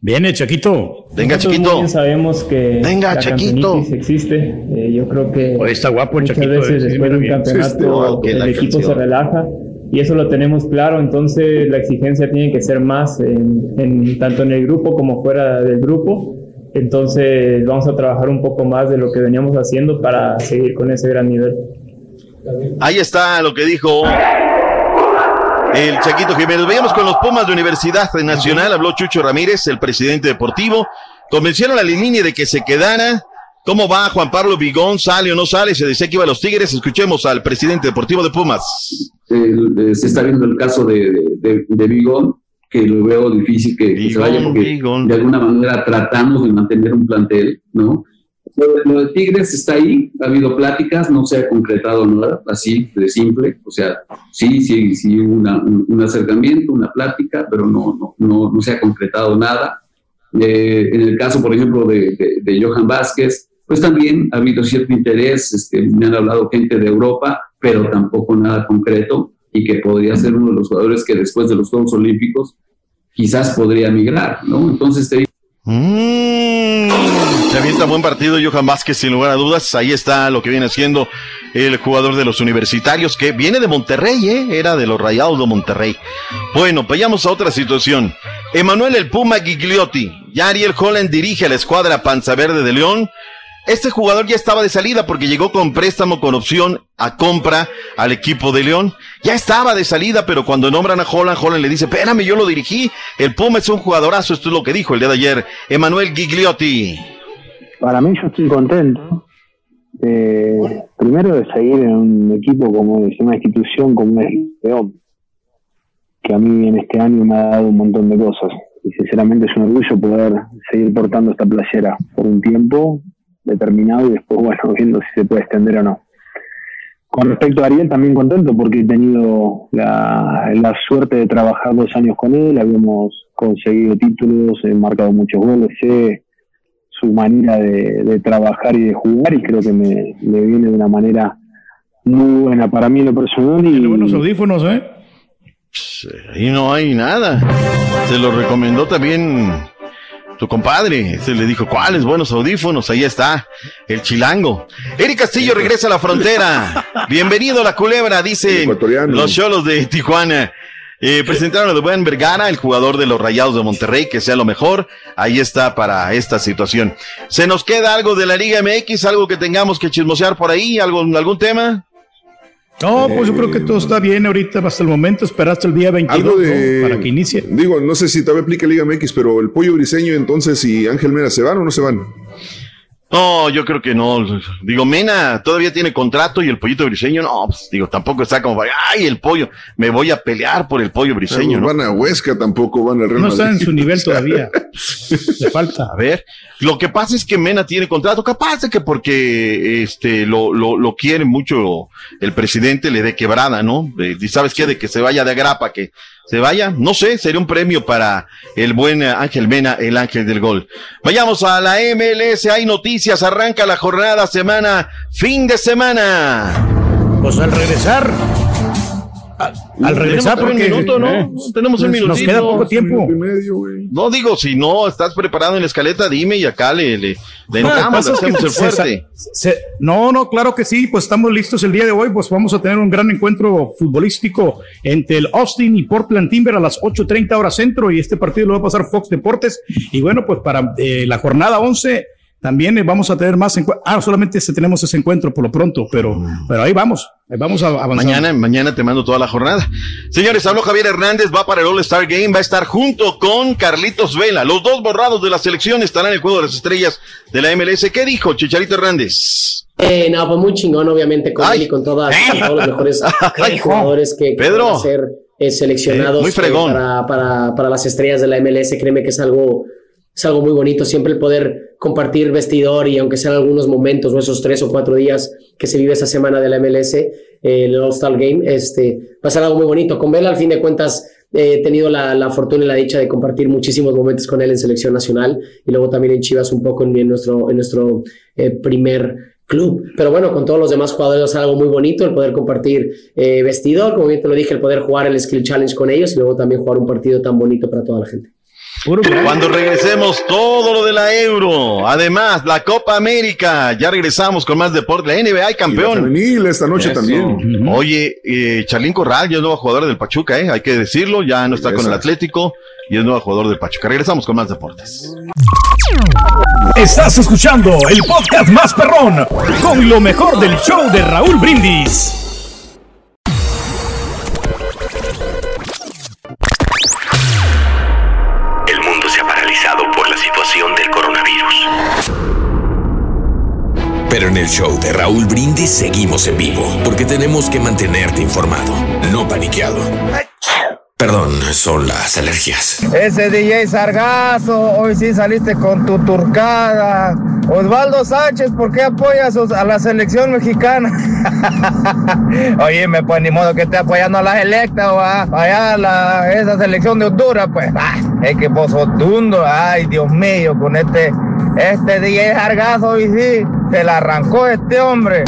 Viene, Chaquito. Venga, Nosotros bien sabemos que Venga, la Chaquito. existe. Eh, yo creo que está guapo el muchas Chaquito, veces eh, después de un campeonato el equipo canción. se relaja y eso lo tenemos claro. Entonces la exigencia tiene que ser más en, en- tanto en el grupo como fuera del grupo. Entonces vamos a trabajar un poco más de lo que veníamos haciendo para seguir con ese gran nivel. Ahí está lo que dijo el Chaquito Jiménez. Veíamos con los Pumas de Universidad Nacional, habló Chucho Ramírez, el presidente deportivo. Convencieron a Limini de que se quedara. ¿Cómo va Juan Pablo Vigón? ¿Sale o no sale? Se decía que iba a los Tigres. Escuchemos al presidente deportivo de Pumas. el- eh, se está viendo el caso de, de, de Bigón que lo veo difícil que, que se vaya porque de alguna manera tratamos de mantener un plantel, ¿no? Lo, de Tigres está ahí, ha habido pláticas, no se ha concretado nada, así de simple, o sea, sí, sí, sí, una, un, acercamiento, una plática, pero no, no, no, no se ha concretado nada. Eh, en el caso, por ejemplo, de, de, Johan Vázquez, pues también ha habido cierto interés, este, me han hablado gente de Europa, pero tampoco nada concreto y que podría ser uno de los jugadores que después de los Juegos Olímpicos quizás podría migrar, ¿no? Entonces te Mmm, se avienta buen partido Johan Vázquez, sin lugar a dudas. Ahí está lo que viene siendo el jugador de los universitarios, que viene de Monterrey, ¿eh? era de los Rayados de Monterrey. Bueno, vayamos a otra situación. Emanuel el Puma Gigliotti, ya Ariel Holland dirige a la escuadra Panza Verde de León este jugador ya estaba de salida porque llegó con préstamo con opción a compra al equipo de León. Ya estaba de salida, pero cuando nombran a Holland, Holland le dice, espérame, yo lo dirigí. El Puma es un jugadorazo, esto es lo que dijo el día de ayer. Emanuel Gigliotti. Para mí yo estoy contento. Eh, primero de seguir en un equipo como es una institución como es León, que a mí en este año me ha dado un montón de cosas. Y sinceramente es un orgullo poder seguir portando esta playera por un tiempo determinado y después, bueno, viendo si se puede extender o no. Con respecto a Ariel, también contento porque he tenido la, la suerte de trabajar dos años con él, habíamos conseguido títulos, he marcado muchos goles, sé su manera de, trabajar y de jugar y creo que me, viene de una manera muy buena para mí en lo personal. Y, Tiene buenos audífonos, ¿eh? Ahí no hay nada. Se lo recomendó también tu compadre. Se le dijo, ¿cuáles buenos audífonos? Ahí está, el chilango. Eric Castillo regresa a la frontera. Bienvenido a la culebra, dice los cholos de Tijuana. Eh, presentaron a Dubán Vergara, el jugador de los Rayados de Monterrey, que sea lo mejor. Ahí está para esta situación. ¿Se nos queda algo de la Liga MX? ¿Algo que tengamos que chismosear por ahí? ¿Algo, ¿Algún tema? No, pues yo creo que todo está bien ahorita hasta el momento. Esperaste el día 22 para que inicie. Digo, no sé si todavía aplica Liga MX, pero el pollo briseño entonces y Ángel Mena, ¿se van o no se van? No, yo creo que no. Digo, Mena todavía tiene contrato y el pollito briseño, no, pues, digo, tampoco está como, ay, el pollo, me voy a pelear por el pollo briseño. No, Van a Huesca, tampoco van a Real No está en su nivel todavía. Le falta. A ver, lo que pasa es que Mena tiene contrato, capaz de que porque este lo, lo, lo quiere mucho el presidente le dé quebrada, ¿no? Y sabes qué, de que se vaya de agrapa, que se vaya, no sé, sería un premio para el buen Ángel Mena, el ángel del gol. Vayamos a la MLS, hay noticias, arranca la jornada, semana, fin de semana. Pues al regresar, al regresar, porque un minuto, ¿no? Eh, tenemos un minutito. Nos queda poco tiempo. no digo, si no estás preparado en la escaleta, dime y acá le, le, le el fuerte. no, no, claro que sí, pues estamos listos el día de hoy, pues vamos a tener un gran encuentro futbolístico entre el Austin y Portland Timber a las 8.30 horas centro y este partido lo va a pasar Fox Deportes y bueno, pues para eh, la jornada 11 también vamos a tener más encuentros. Ah, solamente tenemos ese encuentro por lo pronto, pero, mm. pero ahí vamos. vamos a avanzar. Mañana, mañana te mando toda la jornada. Señores, habló Javier Hernández, va para el All-Star Game, va a estar junto con Carlitos Vela. Los dos borrados de la selección estarán en el juego de las estrellas de la MLS. ¿Qué dijo Chicharito Hernández? Eh, no, pues muy chingón, obviamente, con él y con, todas, todos los mejores jugadores que, van a ser eh, seleccionados muy eh, para, para, para las estrellas de la MLS. Créeme que es algo es algo muy bonito siempre el poder compartir vestidor y aunque sean algunos momentos o esos tres o cuatro días que se vive esa semana de la MLS, eh, el All-Star Game, este, va a ser algo muy bonito. Con Vela, al fin de cuentas, he tenido la, fortuna y la dicha de compartir muchísimos momentos con él en selección nacional y luego también en Chivas un poco en, nuestro, en nuestro eh, primer club. Pero bueno, con todos los demás jugadores es algo muy bonito el poder compartir eh, vestidor, como bien te lo dije, el poder jugar el Skill Challenge con ellos y luego también jugar un partido tan bonito para toda la gente. Cuando regresemos todo lo de la Euro, además la Copa América, ya regresamos con más deporte, la NBA y campeón. esta noche también. Oye, eh, Charlín Corral ya es nuevo jugador del Pachuca, eh, hay que decirlo, ya no está con el Atlético y es nuevo jugador del Pachuca. Regresamos con más deportes. Estás escuchando el podcast más perrón con lo mejor del show de Raúl Brindis. Del coronavirus. Pero en el show de Raúl Brindis seguimos en vivo, porque tenemos que mantenerte informado, no paniqueado. Perdón, son las alergias. Ese DJ Sargazo, hoy sí saliste con tu turcada. Osvaldo Sánchez, ¿por qué apoyas a la selección mexicana? Oye, me pues ni modo que esté apoyando a las electas o a, allá la, esa selección de Honduras, pues. Ah, es que vos sos. Ay, Dios mío, con este, este DJ Sargazo, hoy sí, se la arrancó este hombre.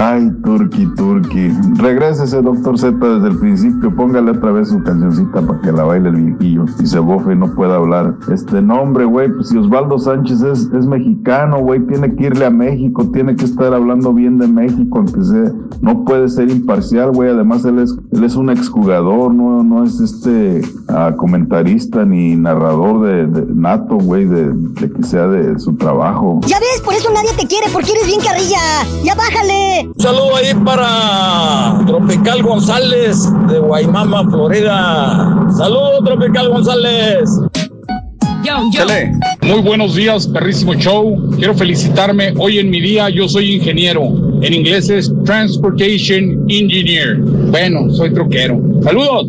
Ay, Turki, Turki. Regrésese, doctor Z, desde el principio. Póngale otra vez su cancioncita para que la baile el viejillo y se bofe y no pueda hablar. Este nombre, güey, pues si Osvaldo Sánchez es, es mexicano, güey, tiene que irle a México, tiene que estar hablando bien de México, aunque sea, no puede ser imparcial, güey. Además, él es, él es un exjugador, no, no es este ah, comentarista ni narrador de, nato, güey, de que sea de su trabajo. Ya ves, por eso nadie te quiere, porque eres bien carrilla. Ya bájale. Un saludo ahí para Tropical González de Guaymama, Florida. Saludos, Tropical González. Muy buenos días, perrísimo show. Quiero felicitarme. Hoy en mi día yo soy ingeniero. En inglés es Transportation Engineer. Bueno, soy troquero. Saludos.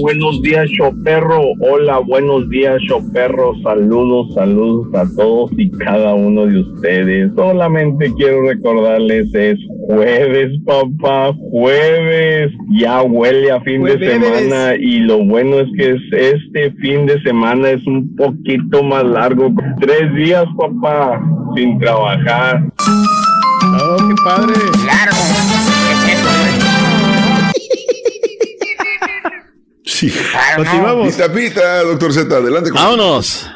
Buenos días, Choperro. Hola, buenos días, Choperro. Saludos, saludos a todos y cada uno de ustedes. Solamente quiero recordarles, es jueves, papá, jueves. Ya huele a fin de semana y lo bueno es que es este fin de semana es un poquito más largo. Tres días, papá, sin trabajar. Oh, qué padre. Claro. Sí. Continuamos. Pista, pista, doctor Z, adelante. con- Vámonos.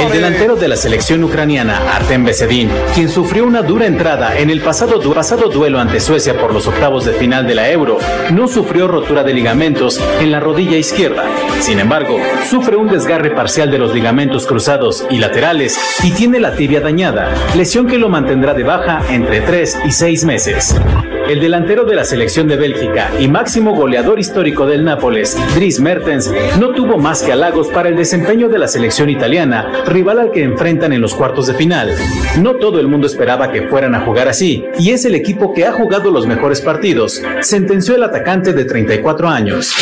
El delantero de la selección ucraniana, Artem Besedin, quien sufrió una dura entrada en el pasado, du- pasado duelo ante Suecia por los octavos de final de la Euro, no sufrió rotura de ligamentos en la rodilla izquierda. Sin embargo, sufre un desgarre parcial de los ligamentos cruzados y laterales y tiene la tibia dañada, lesión que lo mantendrá de baja entre 3 y 6 meses. El delantero de la selección de Bélgica y máximo goleador histórico del Nápoles, Dries Mertens, no tuvo más que halagos para el desempeño de la selección italiana, rival al que enfrentan en los cuartos de final. No todo el mundo esperaba que fueran a jugar así, y es el equipo que ha jugado los mejores partidos, sentenció el atacante de 34 años.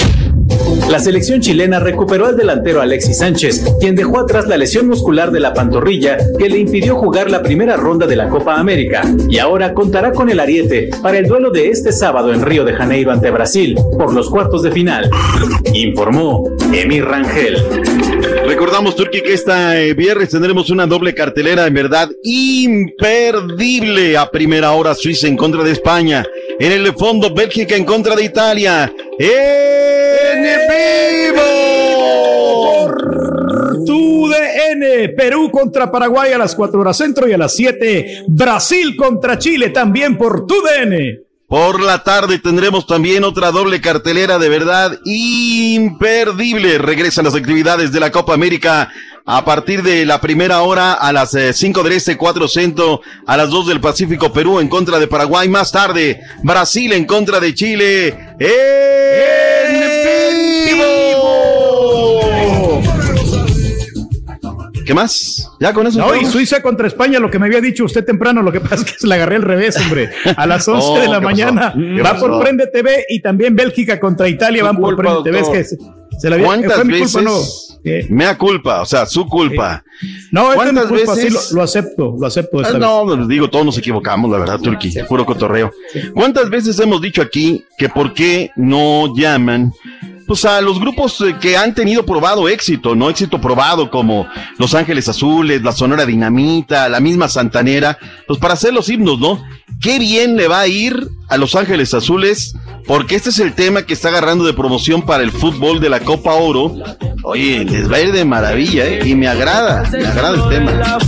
La selección chilena recuperó al delantero Alexis Sánchez, quien dejó atrás la lesión muscular de la pantorrilla que le impidió jugar la primera ronda de la Copa América y ahora contará con el ariete para el duelo de este sábado en Río de Janeiro ante Brasil por los cuartos de final. Informó Emir Rangel. Recordamos, Turki, que esta eh, viernes tendremos una doble cartelera, en verdad, imperdible. A primera hora, Suiza en contra de España. En el fondo, Bélgica en contra de Italia. ¡En vivo! Tu DN, Perú contra Paraguay a las 4 horas centro y a las 7, Brasil contra Chile también por tu DN. Por la tarde tendremos también otra doble cartelera de verdad imperdible. Regresan las actividades de la Copa América a partir de la primera hora a las 5 del Este, 4 Centro, a las 2 del Pacífico, Perú en contra de Paraguay. Más tarde, Brasil en contra de Chile. ¡En ¿Qué más? ¿Ya con eso? No, y? Suiza contra España, lo que me había dicho usted temprano, lo que pasa es que se la agarré al revés, hombre. A las 11 Oh, de la ¿qué mañana va por Prende TV y también Bélgica contra Italia van por Prende TV. Es que se, se la había- ¿Cuántas mi veces? culpa, no. Eh, Mea culpa, o sea, su culpa. No, es de mi ¿Cuántas culpa, sí, veces? lo, lo acepto, lo acepto. esta Ah, no, les digo, todos nos equivocamos, la verdad, Turki, puro cotorreo. ¿Cuántas veces hemos dicho aquí que por qué no llaman pues a los grupos eh, que han tenido probado éxito, no éxito probado como Los Ángeles Azules, la Sonora Dinamita, la misma Santanera, pues para hacer los himnos, ¿no? Qué bien le va a ir a Los Ángeles Azules, porque este es el tema que está agarrando de promoción para el fútbol de la Copa Oro. Oye, les va a ir de maravilla, ¿eh? Y me agrada, me agrada el tema.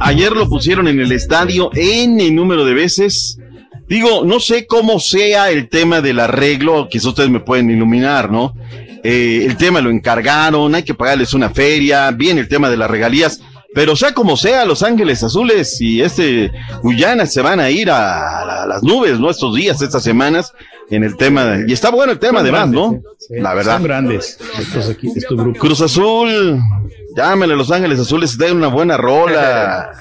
Ayer lo pusieron en el estadio N número de veces. Digo, no sé cómo sea el tema del arreglo, quizás ustedes me pueden iluminar, ¿no? Eh, el tema lo encargaron, hay que pagarles una feria, bien el tema de las regalías, pero sea como sea, Los Ángeles Azules y este Guyana se van a ir a, a las nubes, ¿no? Estos días, estas semanas, en el tema, de- y está bueno el tema Son además, ¿no? sí, La verdad. Son grandes estos, aquí, estos grupos. Cruz Azul, Llámenle a Los Ángeles Azules, den una buena rola.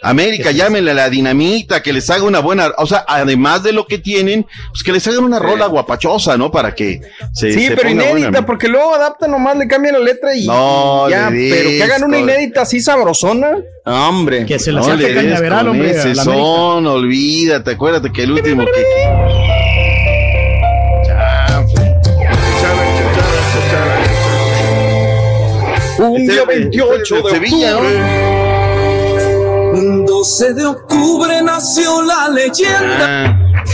América, llámenle a la dinamita, que les haga una buena, o sea, además de lo que tienen, pues que les hagan una rola guapachosa, ¿no? Para que se. Sí, se pero ponga inédita, buena. porque luego adaptan nomás, le cambian la letra y, No, y ya, le pero que hagan una inédita así sabrosona. Hombre. Que se la No saque le cañaveral, hombre. ese son, olvídate, acuérdate que el último que. Un día 28 de, octubre. Un 12 de octubre nació la leyenda. Ah.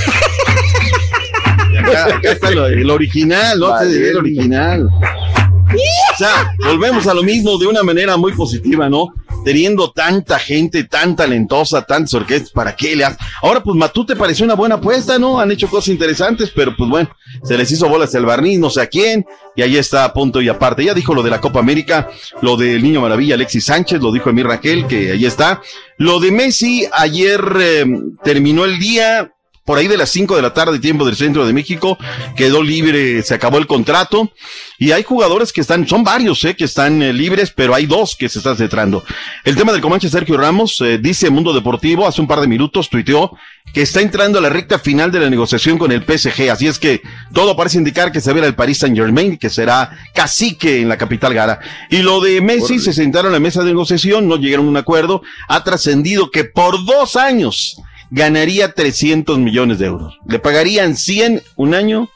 Acá, acá está lo- el original, ¿no? Diré el original. O sea, volvemos a lo mismo de una manera muy positiva, ¿no? Teniendo tanta gente tan talentosa, tantas orquestas, ¿para qué le haces? Ahora, pues Matute pareció una buena apuesta, ¿no? Han hecho cosas interesantes, pero pues bueno, se les hizo bolas el barniz, no sé a quién, y ahí está a punto y aparte. Ya dijo lo de la Copa América, lo del Niño Maravilla, Alexis Sánchez, lo dijo Emir Raquel, que ahí está. Lo de Messi, ayer eh, terminó el día, por ahí de las 5 de la tarde, tiempo del centro de México, quedó libre, se acabó el contrato, y hay jugadores que están, son varios, eh, que están eh, libres, pero hay dos que se están centrando. El tema del Comanche Sergio Ramos, eh, dice Mundo Deportivo, hace un par de minutos tuiteó que está entrando a la recta final de la negociación con el PSG, así es que todo parece indicar que se verá el Paris Saint Germain, que será cacique en la capital gara. Y lo de Messi, se sentaron a la mesa de negociación, no llegaron a un acuerdo, ha trascendido que por dos años ganaría 300 millones de euros. Le pagarían 100 un año,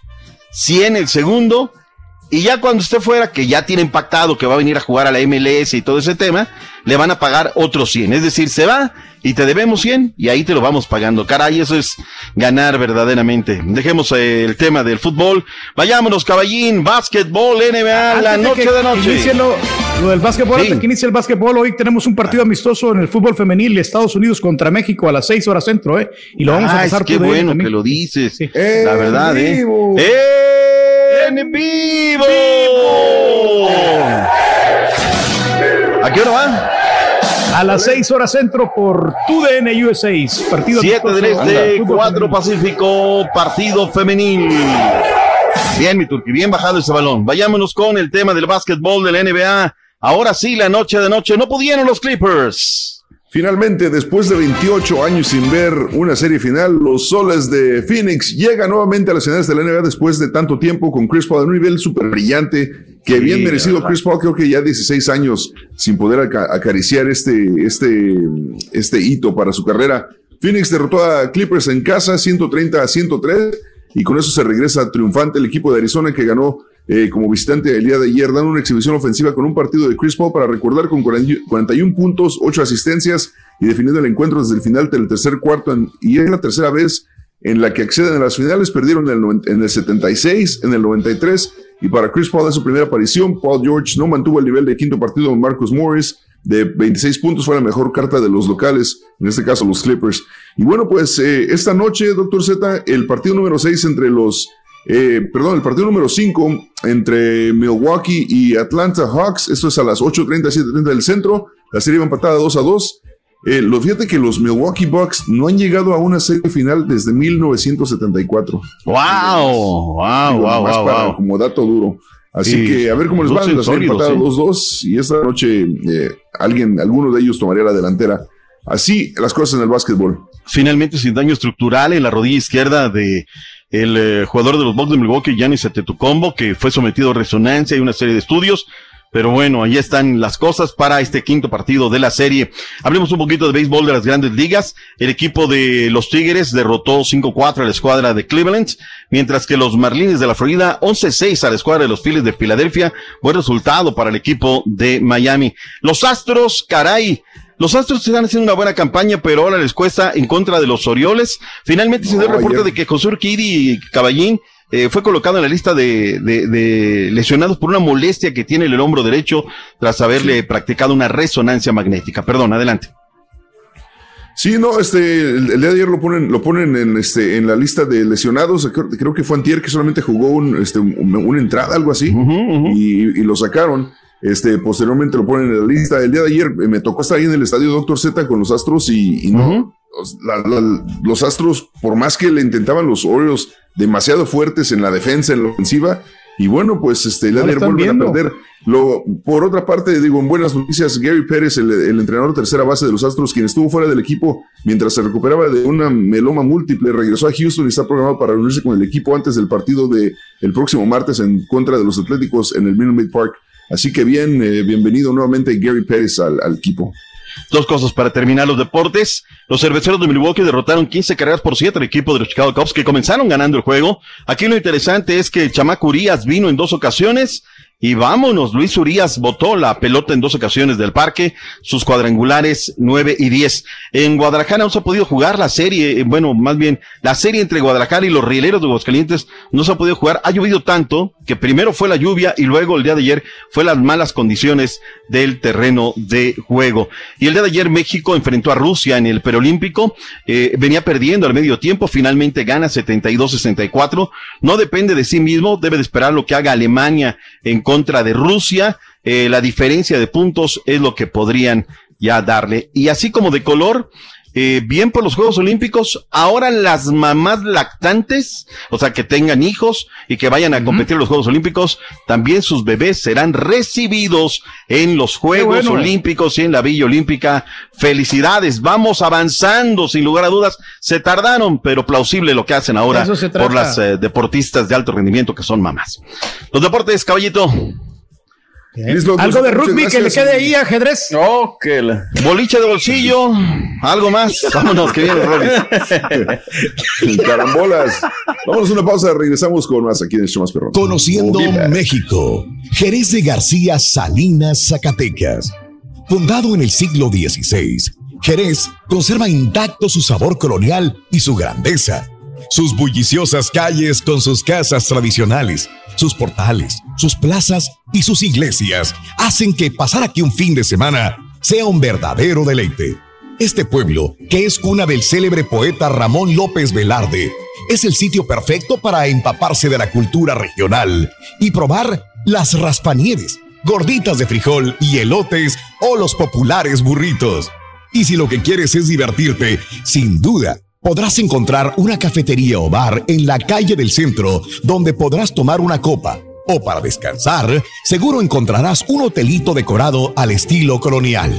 100 el segundo, y ya cuando esté fuera, que ya tiene impactado que va a venir a jugar a la MLS y todo ese tema, le van a pagar otros 100. Es decir, se va y te debemos 100 y ahí te lo vamos pagando. Caray, eso es ganar verdaderamente. Dejemos eh, el tema del fútbol. Vayámonos, caballín, básquetbol, NBA, la noche que de noche. Lo, del básquetbol, Sí. que inicie el básquetbol, hoy tenemos un partido amistoso en el fútbol femenil de Estados Unidos contra México a las 6 horas centro, ¿eh? Y lo vamos a Ah, pasar es qué bueno también. que lo dices. Sí. La verdad, ¿eh? vivo. ¡En vivo! ¿A qué hora va? A las 6 horas centro por TUDN USA. Partido 7 del Este, del fútbol 4 femenil. Pacífico, partido femenil. Bien, mi turqui, bien bajado ese balón. Vayámonos con el tema del básquetbol de la NBA. Ahora sí, la noche de noche. No pudieron los Clippers. Finalmente, después de 28 años sin ver una serie final, los soles de Phoenix llegan nuevamente a las finales de la NBA después de tanto tiempo con Chris Paul en un nivel súper brillante, que Sí, bien merecido. Chris Paul, creo que ya 16 años sin poder aca- acariciar este, este, este hito para su carrera. Phoenix derrotó a Clippers en casa 130 a 103 y con eso se regresa triunfante el equipo de Arizona que ganó eh, como visitante el día de ayer, dando una exhibición ofensiva con un partido de Chris Paul para recordar con 40 41 puntos, 8 asistencias y definiendo el encuentro desde el final del tercer cuarto. en- y es la tercera vez en la que acceden a las finales. Perdieron en el, en el 76, en el 93 y para Chris Paul es su primera aparición. Paul George no mantuvo el nivel de quinto partido con Marcus Morris de 26 puntos, fue la mejor carta de los locales, en este caso los Clippers. Y bueno, pues eh, esta noche, doctor Z, el partido número 6 entre los eh, perdón, el partido número 5 entre Milwaukee y Atlanta Hawks. Esto es a las 8.30, 7.30 del centro. La serie va empatada 2 a 2. Eh, lo fíjate que los Milwaukee Bucks no han llegado a una serie final desde 1974. ¡Wow! ¡Wow! ¡Wow! ¡Wow! para- wow. Como dato duro. Así Sí, que a ver cómo les va. La serie empatada ¿eh? 2-2 y esta noche eh, alguien, alguno de ellos tomaría la delantera. Así las cosas en el básquetbol. Finalmente, sin daño estructural en la rodilla izquierda de el eh, jugador de los Bucks de Milwaukee, Giannis Antetokounmpo, que fue sometido a resonancia y una serie de estudios. Pero bueno, ahí están las cosas para este quinto partido de la serie. Hablemos un poquito de béisbol de las grandes ligas. El equipo de los Tigres derrotó 5-4 a la escuadra de Cleveland, mientras que los Marlins de la Florida 11-6 a la escuadra de los Phillies de Filadelfia. Buen resultado para el equipo de Miami. Los Astros, caray, los Astros están haciendo una buena campaña, pero ahora les cuesta en contra de los Orioles. Finalmente se dio el reporte de que José Urquidi y Caballín eh, fue colocado en la lista de, de- de lesionados por una molestia que tiene en el hombro derecho tras haberle practicado una resonancia magnética. Perdón, adelante. Sí, no, este, el, el día de ayer lo ponen, lo ponen en, este, en la lista de lesionados. Creo, creo que fue Antier que solamente jugó un, este, un- una entrada, algo así, y, y lo sacaron. Este, posteriormente lo ponen en la lista. El día de ayer eh, me tocó estar ahí en el estadio Doctor Z con los Astros y, y no, los, la- la- los Astros, por más que le intentaban los Orioles demasiado fuertes en la defensa, en la ofensiva, Y bueno, pues este, el están vuelven a viendo. perder. Lo, por otra parte, digo, en buenas noticias, Gary Pérez, el, el entrenador de tercera base de los Astros, quien estuvo fuera del equipo mientras se recuperaba de una meloma múltiple, regresó a Houston y está programado para reunirse con el equipo antes del partido de el próximo martes en contra de los Atléticos en el Minute Maid Park. Así que bien, eh, bienvenido nuevamente Gary Pérez al, equipo. Dos cosas para terminar los deportes. Los cerveceros de Milwaukee derrotaron 15 carreras por 7 al equipo de los Chicago Cubs que comenzaron ganando el juego. Aquí lo interesante es que chamaco Urias vino en dos ocasiones y vámonos, Luis Urias botó la pelota en dos ocasiones del parque, sus cuadrangulares 9 y 10. En Guadalajara no se ha podido jugar la serie, eh, bueno, más bien la serie entre Guadalajara y los rieleros de Aguascalientes no se ha podido jugar. Ha llovido tanto que primero fue la lluvia y luego el día de ayer fue las malas condiciones del terreno de juego. Y el día de ayer México enfrentó a Rusia en el preolímpico, eh, venía perdiendo al medio tiempo, finalmente gana 72-64. No depende de sí mismo, debe de esperar lo que haga Alemania en contra de Rusia. Eh, la diferencia de puntos es lo que podrían ya darle. Y así como de color, eh, bien por los Juegos Olímpicos. Ahora las mamás lactantes, o sea, que tengan hijos y que vayan a competir en los Juegos Olímpicos, también sus bebés serán recibidos en los Juegos bueno. Olímpicos y en la Villa Olímpica. Felicidades, vamos avanzando, sin lugar a dudas. Se tardaron, pero plausible lo que hacen ahora por las eh, deportistas de alto rendimiento que son mamás. Los deportes, caballito. Algo de rugby que le quede ahí, ajedrez. No, que la... Boliche de bolsillo, algo más. Vámonos, que viene Rolis. Carambolas. Vámonos a una pausa, regresamos con más aquí en el show más perrón. Conociendo Oh. México, Jerez de García Salinas, Zacatecas. Fundado en el siglo XVI, Jerez conserva intacto su sabor colonial y su grandeza. Sus bulliciosas calles con sus casas tradicionales, sus portales, sus plazas y sus iglesias hacen que pasar aquí un fin de semana sea un verdadero deleite. Este pueblo, que es cuna del célebre poeta Ramón López Velarde, es el sitio perfecto para empaparse de la cultura regional y probar las raspanieves, gorditas de frijol y elotes o los populares burritos. Y si lo que quieres es divertirte, sin duda podrás encontrar una cafetería o bar en la calle del centro donde podrás tomar una copa. O para descansar, seguro encontrarás un hotelito decorado al estilo colonial.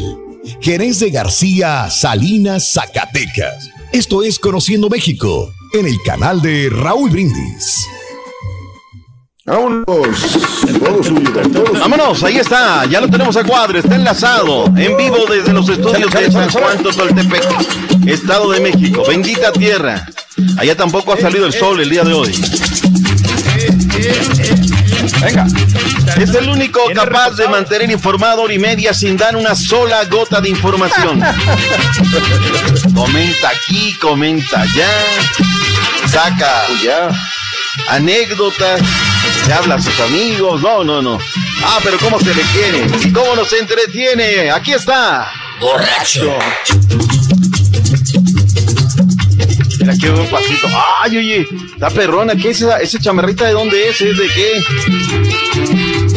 Jerez de García, Salinas, Zacatecas. Esto es Conociendo México, en el canal de Raúl Brindis. Vámonos. Todo suyo, todo Vámonos, ahí está, ya lo tenemos a cuadro, está enlazado, en vivo desde los estudios de San Juan Totoltepec, Estado de México, bendita tierra. Allá tampoco ha salido el sol el día de hoy. Venga. Es el único capaz de mantener informado hora y media sin dar una sola gota de información. comenta aquí, comenta allá, saca anécdotas, se habla a sus amigos, no, no, no. Ah, pero cómo se le quiere cómo nos entretiene. Aquí está. Borracho. Mira qué buen pasito. Ay, oye, está perrona. ¿Qué es esa, esa chamarrita de dónde es? ¿Es de qué?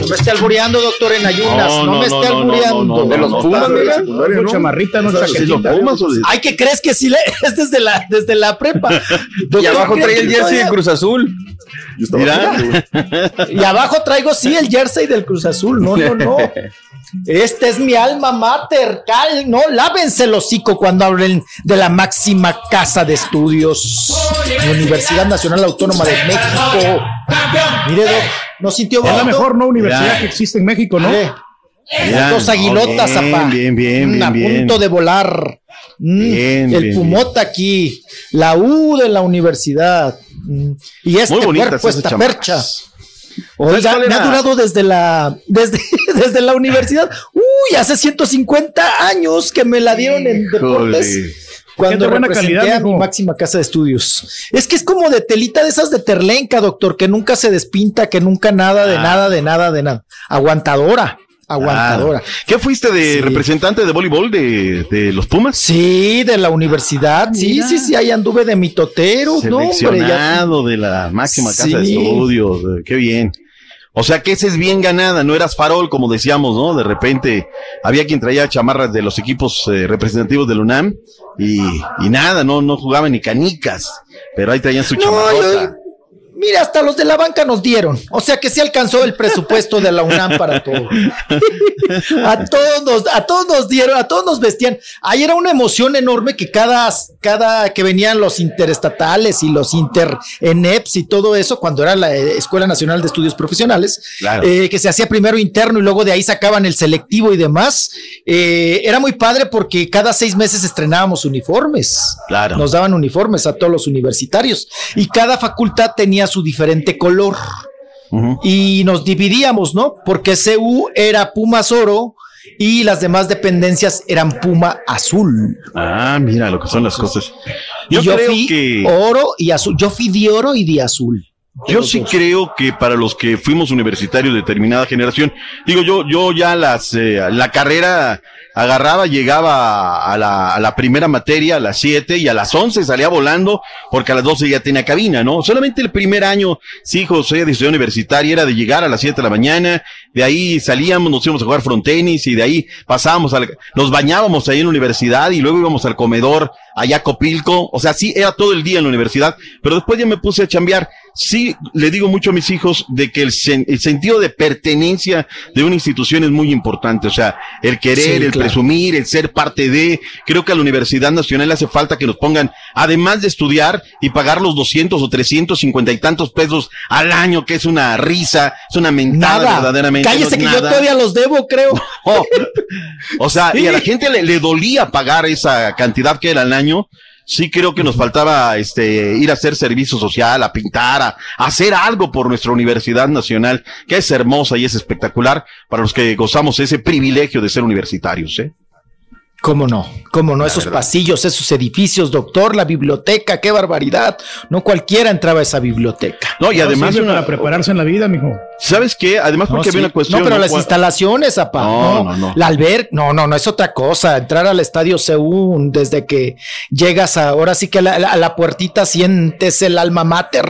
No me esté albureando, doctor, en ayunas. No, No, no, me esté albureando. no, no, ¿De los no, Pumas, no, mira? No, chamarrita, no ¿Sí los chaquetita. Pumas o de- Ay, ¿qué crees que sí le es desde la, desde la prepa? Y abajo trae el jersey de Cruz Azul. Mira. Y abajo traigo, sí, el jersey del Cruz Azul. No, no, no. Este es mi alma mater, cal, no, lávense el hocico cuando hablen de la máxima casa de estudios, Universidad Nacional Autónoma de México. Mire, Doc, ¿no sintió Es la bonito? mejor no universidad Mira. que existe en México, ¿no? Mire, Mira, Dos aguilotas, bien, zapá. bien, bien, Mm, a bien, bien. punto de volar. Mm, Bien, el bien, pumota aquí, la U de la universidad. Mm, y este Muy cuerpo, esta percha. ¿Sabes Oiga, me ha durado desde la, desde, desde la universidad. Uy, hace 150 años que me la dieron en deportes. Cuando buena representé calidad, a mi máxima casa de estudios. Es que es como de telita de esas de terlenca, doctor, que nunca se despinta, que nunca nada, de Ah. nada, de nada, de nada. Aguantadora, aguantadora. ¿Qué fuiste de Sí. representante de voleibol de, de los Pumas? Sí, de la universidad. Sí, Mira. sí, sí, ahí anduve de mitotero. No, hombre, ya. Seleccionado de la máxima casa de Sí. estudios. eh, Qué bien. O sea que esa es bien ganada, no eras farol, como decíamos, ¿no? De repente había quien traía chamarras de los equipos eh, representativos del UNAM y, y nada, no, no jugaban ni canicas, pero ahí traían su No, chamarrota. Mira, hasta los de la banca nos dieron. O sea que se alcanzó el presupuesto de la UNAM para todo. a todos nos, a todos nos dieron, a todos nos vestían. Ahí era una emoción enorme que cada, cada que venían los interestatales y los inter ENEPS y todo eso, cuando era la eh, Escuela Nacional de Estudios Profesionales, Claro. eh, que se hacía primero interno y luego de ahí sacaban el selectivo y demás. eh, era muy padre porque cada seis meses estrenábamos uniformes. Claro. Nos daban uniformes a todos los universitarios y cada facultad tenía su diferente color. Y nos dividíamos, ¿no? Porque CU era Pumas Oro y las demás dependencias eran Puma Azul. Ah, mira lo que son las cosas. Y Yo, yo creo fui que. oro y azul. Yo fui de oro y de azul. Yo sí creo que para los que fuimos universitarios de determinada generación, digo yo, yo ya las, eh, la carrera agarraba, llegaba a la, a la primera materia a las 7 y a las 11 salía volando porque a las 12 ya tenía cabina, ¿no? Solamente el primer año, sí, José, de ciudad universitaria era de llegar a las 7 de la mañana, de ahí salíamos, nos íbamos a jugar frontenis y de ahí pasábamos, al, nos bañábamos ahí en la universidad y luego íbamos al comedor allá a Copilco, o sea, sí, era todo el día en la universidad, pero después ya me puse a chambear. Sí, le digo mucho a mis hijos de que el, sen- el sentido de pertenencia de una institución es muy importante, o sea, el querer, Sí, el claro. presumir, el ser parte de, creo que a la Universidad Nacional le hace falta que nos pongan, además de estudiar y pagar los 200 o 350 y tantos pesos al año, que es una risa, es una mentada Nada. verdaderamente. Cállese es que yo todavía los debo, creo. O sea, y a la gente le, le dolía pagar esa cantidad que era al año. Sí creo que nos faltaba este ir a hacer servicio social, a pintar, a, a hacer algo por nuestra Universidad Nacional, que es hermosa y es espectacular para los que gozamos ese privilegio de ser universitarios, ¿eh? ¿Cómo no? ¿Cómo no? La esos verdad. pasillos, esos edificios, doctor, la biblioteca, qué barbaridad. No cualquiera entraba a esa biblioteca. No, y además una- para prepararse en la vida, mijo. ¿Sabes qué? Además porque No, había sí. una cuestión. No, pero las instalaciones, apá. No, No, no, no. La alber, no, no, no es otra cosa. Entrar al estadio CU desde que llegas a- ahora sí que a la, a la puertita sientes el alma mater.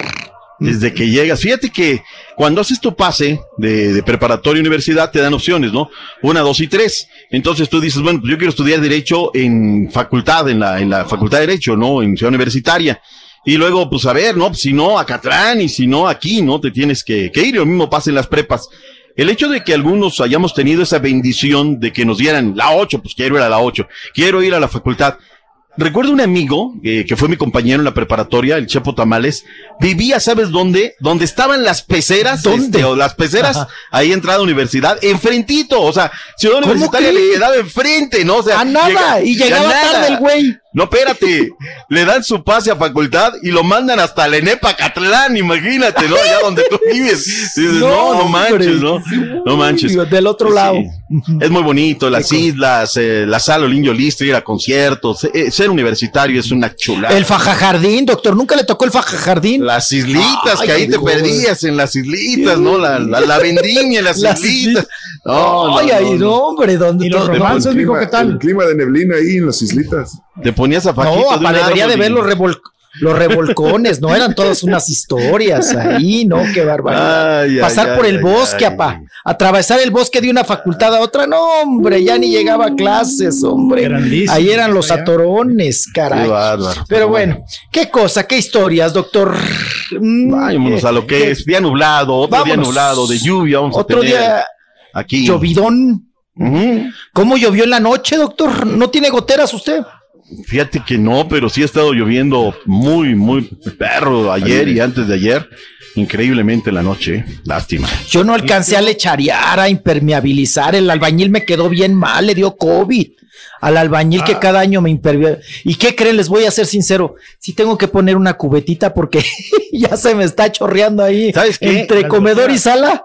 Desde que llegas, fíjate que cuando haces tu pase de, de preparatoria universidad te dan opciones, ¿no? Una, dos y tres. Entonces tú dices, bueno, pues yo quiero estudiar Derecho en facultad, en la, en la Facultad de Derecho, ¿no? En Ciudad Universitaria. Y luego, pues a ver, ¿no? Pues, si no, a Catlán y si no, aquí, ¿no? Te tienes que, que ir. Lo mismo pasa en las prepas. El hecho de que algunos hayamos tenido esa bendición de que nos dieran la 8, pues quiero ir a la 8, quiero ir a la facultad. Recuerdo un amigo eh, que fue mi compañero en la preparatoria, el Chepo Tamales, vivía, ¿sabes dónde? Donde estaban las peceras, este, o las peceras, Ajá. ahí entrada a universidad, enfrentito, o sea, Ciudad ¿Cómo Universitaria le quedaba enfrente, ¿no? O sea, A nada, y llegaba a nada. tarde el güey. No, espérate, le dan su pase a facultad y lo mandan hasta la Enepa Catlán, imagínate, ¿no? Allá donde tú vives. Dices, no, no, manches, ¿no? No manches. Del otro Sí. lado. Es muy bonito, las islas, eh, la sala Olinio Listo, ir a conciertos, eh, ser universitario es una chulada. El fajajardín, doctor, nunca le tocó el fajajardín. Las islitas, Ay, que ahí te perdías en las islitas, ¿no? La, la, la vendimia en las, Las islitas. No, no, Ay, no, ay, no. no, hombre, ¿dónde Y los romances, clima- ¿qué tal? El clima de neblina ahí en las islitas. Te ponías a fajito No, de debería de ver y- los, revol- los revolcones, ¿no? Eran todas unas historias ahí, ¿no? Qué barbaridad. Ay, ay, Pasar ay, por el ay, bosque, apá. Atravesar el bosque de una facultad a otra, no, hombre, ya ni llegaba a clases, hombre. Grandísimo, Ahí eran los allá. atorones, caray. Qué bárbaro. Pero bueno, qué cosa, qué historias, doctor. Mm, Vámonos a lo que es día nublado, otro día nublado, de lluvia, vamos Otro a tener día aquí. llovidón. ¿Cómo llovió en la noche, doctor? ¿No tiene goteras usted? Fíjate que no, pero sí ha estado lloviendo muy, muy perro ayer y antes de ayer. Increíblemente en la noche. Lástima. Yo no alcancé a lecharear, a impermeabilizar. El albañil me quedó bien mal, le dio COVID. Al albañil Ah. que cada año me impermeabiliza. ¿Y qué creen? Les voy a ser sincero. Sí tengo que poner una cubetita porque ya se me está chorreando ahí. ¿Sabes qué? Entre comedor y sala.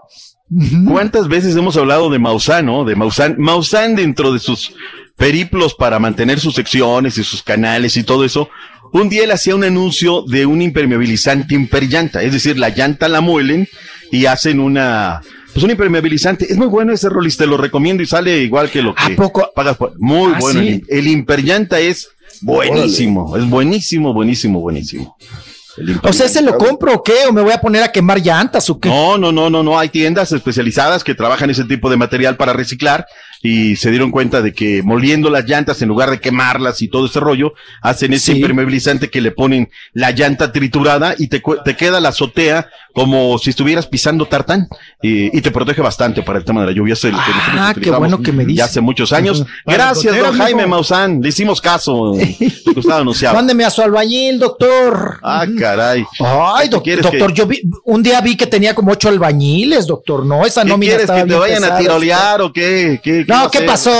¿Cuántas veces hemos hablado de Maussan, no? De Maussan. Maussan dentro de sus periplos para mantener sus secciones y sus canales y todo eso. Un día él hacía un anuncio de un impermeabilizante imperllanta, es decir, la llanta la muelen y hacen una, pues un impermeabilizante. Es muy bueno ese Rolis, te lo recomiendo y sale igual que lo que poco? pagas por. Muy ¿Ah, bueno. sí? El, el imperllanta es buenísimo, es buenísimo, buenísimo, buenísimo. O sea, ¿se lo compro o qué? ¿O me voy a poner a quemar llantas o qué? No, no, no, no, no. Hay tiendas especializadas que trabajan ese tipo de material para reciclar y se dieron cuenta de que moliendo las llantas en lugar de quemarlas y todo ese rollo, hacen ese Sí. impermeabilizante que le ponen la llanta triturada y te, te queda la azotea como si estuvieras pisando tartán y, y te protege bastante para el tema de la lluvia. Es el que nosotros Ah, qué bueno que me ya dice. hace muchos años. Gracias, don Jaime. Maussan. Le hicimos caso. Te gustaba anunciar. Mándeme a su albañil, doctor. Ah, caray. Ay, doc- quieres doctor, que- yo vi, un día vi que tenía como ocho albañiles, doctor. No, esa ¿Qué nómina quieres estaba que te vayan a tirolear o qué? ¿Qué- qué No, ¿qué pasó,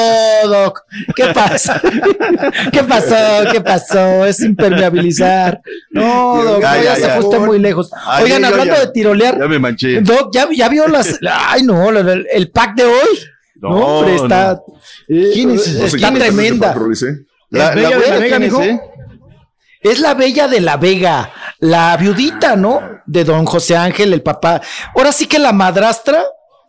Doc? ¿Qué pasó? ¿Qué pasó? ¿Qué pasó? Es impermeabilizar. No, Doc, Ya, no, ya, ya, se usted muy lejos. Ay, Oigan, hablando ya. de tirolear, Ya me manché. Doc, ¿ya, ya vio las. Ay, no, el, el pack de hoy. No, No, hombre, está. eh, ¿Quién es? No sé Está quién es, tremenda. dice. La, ¿Es la Bella de la Vega, eh? Es la Bella de la Vega, la viudita, ¿no? De don José Ángel, el papá. Ahora sí que la madrastra,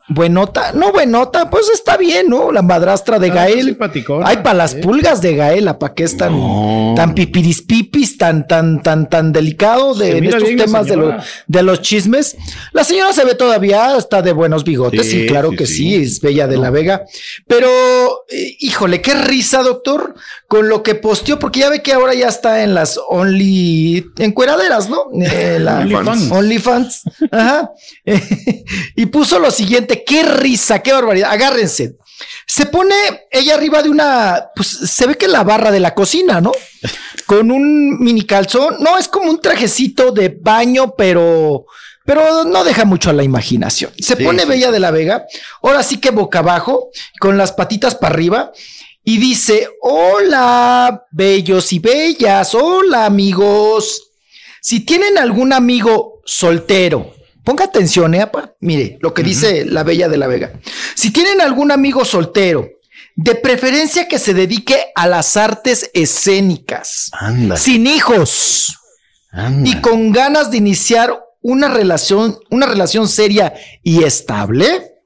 buenota, no buenota, pues está bien, ¿no? La madrastra de Ah, Gael. simpaticona, Ay, para las pulgas de Gael, ¿para qué es tan, tan pipirispipis, tan, tan, tan, tan delicado de, en estos temas de, los- de los chismes? La señora se ve todavía, está de buenos bigotes, Sí, sí, claro sí, que sí. sí, es Bella de la Vega. Pero, eh, híjole, qué risa, doctor, con lo que posteó, porque ya ve que ahora ya está en las Only encueraderas, ¿no? Eh, la- OnlyFans. OnlyFans. Ajá. y puso lo siguiente: qué risa, qué barbaridad. Agárrense. Se pone ella arriba de una, pues se ve que la barra de la cocina, ¿no? Con un mini calzón. No, es como un trajecito de baño, pero, pero no deja mucho a la imaginación. Se Sí, pone sí, Bella de la Vega, ahora sí que boca abajo, con las patitas para arriba, y dice: Hola, bellos y bellas, hola, amigos. Si tienen algún amigo soltero, ponga atención, ¿eh, apa? Mire lo que dice la Bella de la Vega. Si tienen algún amigo soltero, de preferencia que se dedique a las artes escénicas, Anda, sin hijos anda. y con ganas de iniciar una relación, una relación seria y estable,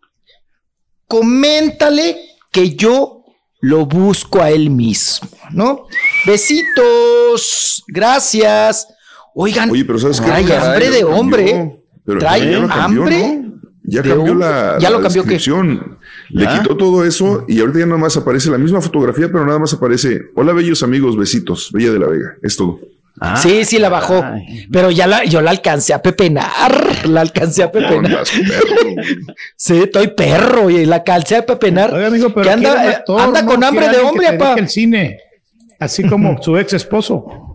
coméntale que yo lo busco a él mismo, ¿no? Besitos, gracias. Oigan, Oye, pero ¿sabes qué? hambre de hombre. Pero Trae ya lo cambió, hambre ¿no? Ya cambió la, Ya descripción. Le quitó todo eso y ahorita ya nada más aparece la misma fotografía, pero nada más aparece Hola, bellos amigos, besitos, Bella de la Vega. Es todo. Ah, sí, sí la bajó, pero ya la, yo la alcancé a pepenar, la alcancé a pepenar. Sí, estoy perro y la alcancé a pepenar. Oiga, amigo, pero que anda, eh, actor, anda ¿no? con hambre de hombre, apa. al cine, así como su ex esposo.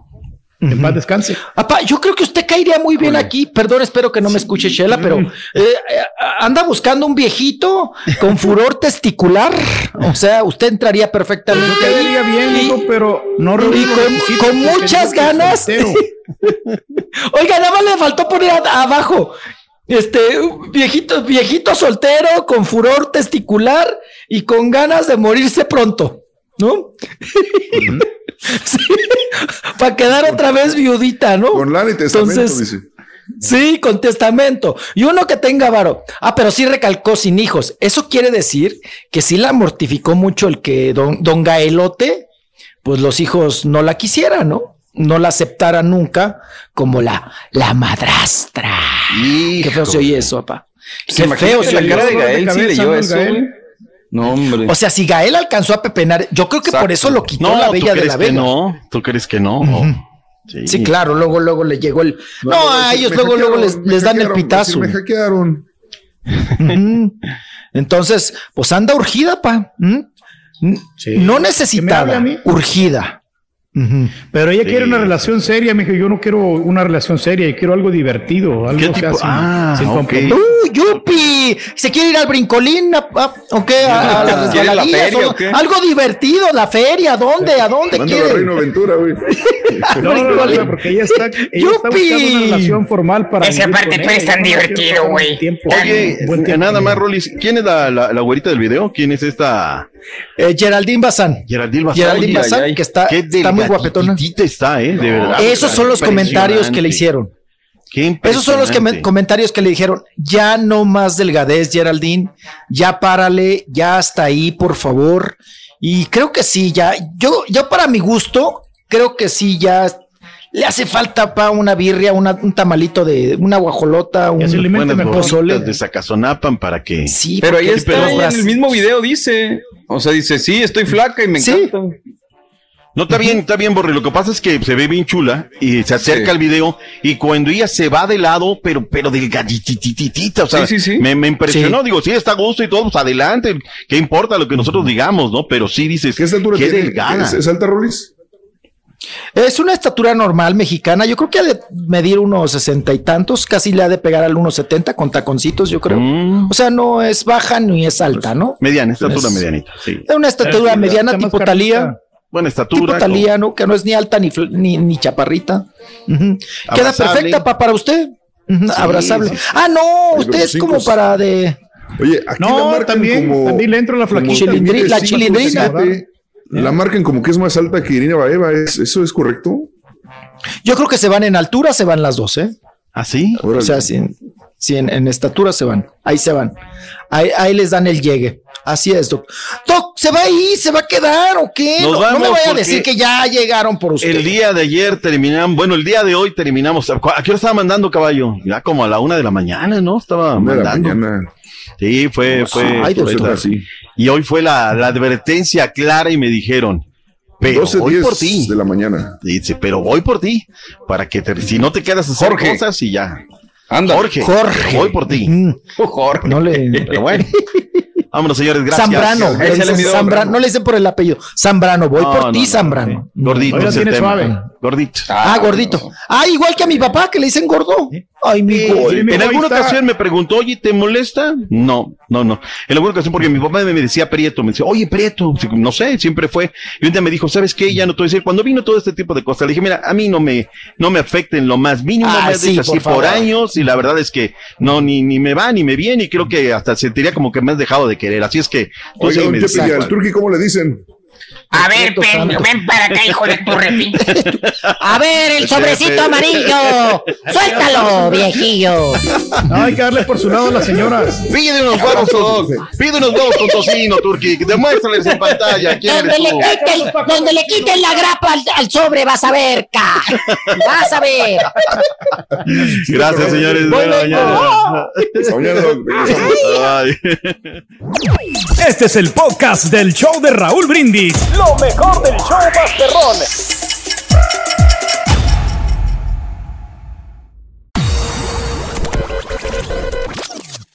En paz descanse. Apa, yo creo que usted caería muy bien aquí. Perdón, espero que no me escuche Shela, pero eh, eh, anda buscando un viejito con furor testicular. O sea, usted entraría perfectamente Yo quedaría ahí. bien, Y- pero no y con, muchas ganas. Oiga, nada más le faltó poner a- abajo. Este viejito, viejito soltero con furor testicular y con ganas de morirse pronto, ¿no? Sí, Para quedar otra vez viudita, ¿no? Con lana y testamento, Entonces- dice. Sí, con testamento. Y uno que tenga varo. Ah, pero sí recalcó sin hijos. Eso quiere decir que sí la mortificó mucho el que don, don Gaelote, pues los hijos no la quisieran, ¿no? No la aceptara nunca como la, la madrastra. Qué feo se oye eso, papá. Pues Qué feo se la oye cara de Gael, sí cabeza, leyó ¿no, el eso, Gael? No, hombre. O sea, si Gael alcanzó a pepenar, yo creo que por eso lo quitó No, la ¿tú Bella de la que Vega. no? ¿Tú crees que no? Sí. Sí, claro, luego, luego le llegó el. No, No, a ellos luego, luego les, dan el pitazo. Me hackearon. Entonces, pues anda urgida, pa. ¿Mm? Sí. No ¿Que me hable necesitada, a Pero ella Sí. quiere una relación seria, me dijo, yo no quiero una relación seria, yo quiero algo divertido, algo ¿Qué tipo? sin, Ah, sin ok. compromiso. ¡Uh, yupi! ¿Se quiere ir al brincolín? ¿A, a- o qué? ¿A, a las ¿Quiere la feria. Algo divertido, la feria. ¿A dónde? ¿A dónde quiere? Reino Aventura, güey. No, no, no, porque ella está, ella buscando una relación formal para Esa parte tú eres tan divertido, güey. tiempo- Oye, buen tiempo nada más. Rolis, ¿quién es la, la, la güerita del video? ¿Quién es esta? Eh, Geraldine Bazán. Geraldine Bazán. Geraldine Bazán, que está muy guapetona. delgaditita está, ¿eh? De verdad. Esos son los comentarios que le hicieron. Qué Esos son los que me- impresionante. comentarios que le dijeron, ya no más delgadez, Geraldine, ya párale, ya hasta ahí, por favor. Y creo que sí, ya, yo, yo para mi gusto, creo que sí, ya le hace falta pa una birria, una- un tamalito de una guajolota, un pozole. de Zacazonapan para que. Sí, Pero ahí está, en el mismo video dice. O sea, dice, sí, estoy flaca y me encanta. No, está bien, está bien, Borre. Lo que pasa es que se ve bien chula y se acerca Sí. al video y cuando ella se va de lado, pero, pero delgaditititita, o sea, Sí, sí, sí. Me, me impresionó. Sí. Digo, sí, está a gusto y todo, pues adelante. ¿Qué importa lo que nosotros digamos, no? Pero sí dices, qué, tiene? delgada. ¿Es- es alta, Rolis? Es una estatura normal mexicana. Yo creo que ha de medir unos sesenta y tantos, casi le ha de pegar al unos setenta con taconcitos, yo creo. Mm. O sea, no es baja ni es alta, ¿no? Mediana, estatura Es- medianita, sí. Es una estatura mediana tipo Talía. Buena Tipo estatura. Talía, ¿no? Que no es ni alta ni, ni, ni chaparrita. Queda perfecta pa- para usted. Abrazable. sí. Ah, no, usted pero es como para de. Oye, aquí No, la también- como. también le entro a la flaquita. La chilindrina. La marcan como que es más alta que Irina Baeva. ¿es- ¿Eso es correcto? Yo creo que se van en altura, se van las dos, ¿eh? ¿Ah, sí? O sea, si, si en, en estatura se van, ahí se van. Ahí, ahí les dan el llegue. Así es, Doc. Doc, ¿se va ahí? ¿Se va a quedar o qué? Nos no, me vaya a decir que ya llegaron por usted. El día de ayer terminamos, bueno, el día de hoy terminamos. ¿A qué hora estaba mandando caballo? Ya como a la una de la mañana, ¿no? Estaba Una de la mandando. mañana. Sí, fue, fue. Ay, fue Dios, la- así. Y hoy fue la, la advertencia clara y me dijeron, pero 12, voy 10 por ti. de la mañana. Dice, pero voy por ti, para que te- si no te quedas a hacer Jorge. cosas y ya. Anda. Jorge, Jorge. voy por ti. Mm, Jorge. no le. Pero bueno, vámonos señores, gracias. Zambrano, le Échale dicen mi Zambrano, no le dicen por el apellido. Zambrano, voy No, por no, ti, no, Zambrano. Gordito. Tiene suave. Gordito. Ah, gordito. Ah, igual que a mi papá, que le dicen gordo. Ay, mi gol. en alguna está. ocasión me preguntó, oye, ¿te molesta? No, no, no. En alguna ocasión, porque mi papá me decía Prieto, me decía, oye, Prieto, no sé, siempre fue. Y un día me dijo, ¿sabes qué? Ya no te voy a decir. Cuando vino todo este tipo de cosas, le dije, mira, a mí no me, no me afecta en lo más mínimo, Ah, me sí, dicho así por años, y la verdad es que no, ni, ni me va, ni me viene, y creo que hasta sentiría como que me has dejado de querer. Así es que, tú Oiga, me Chepe, ¿y dices, al Turqui cómo le dicen? A ver, ven, ven para acá, hijo de tu repin. A ver, el sobrecito amarillo. Suéltalo, viejillo. No, hay que darle por su lado a las señoras. Pide unos huevos, Doc. Pide unos huevos con tocino, Turqui. Demuéstrales en pantalla quién Donde eres le, tú. quiten, donde le quiten la grapa al, al sobre, vas a ver, ca. Vas a ver. Gracias, señores. Buena mañana. Este es el podcast del show de Raúl Brindis. Lo mejor del show Masterrón.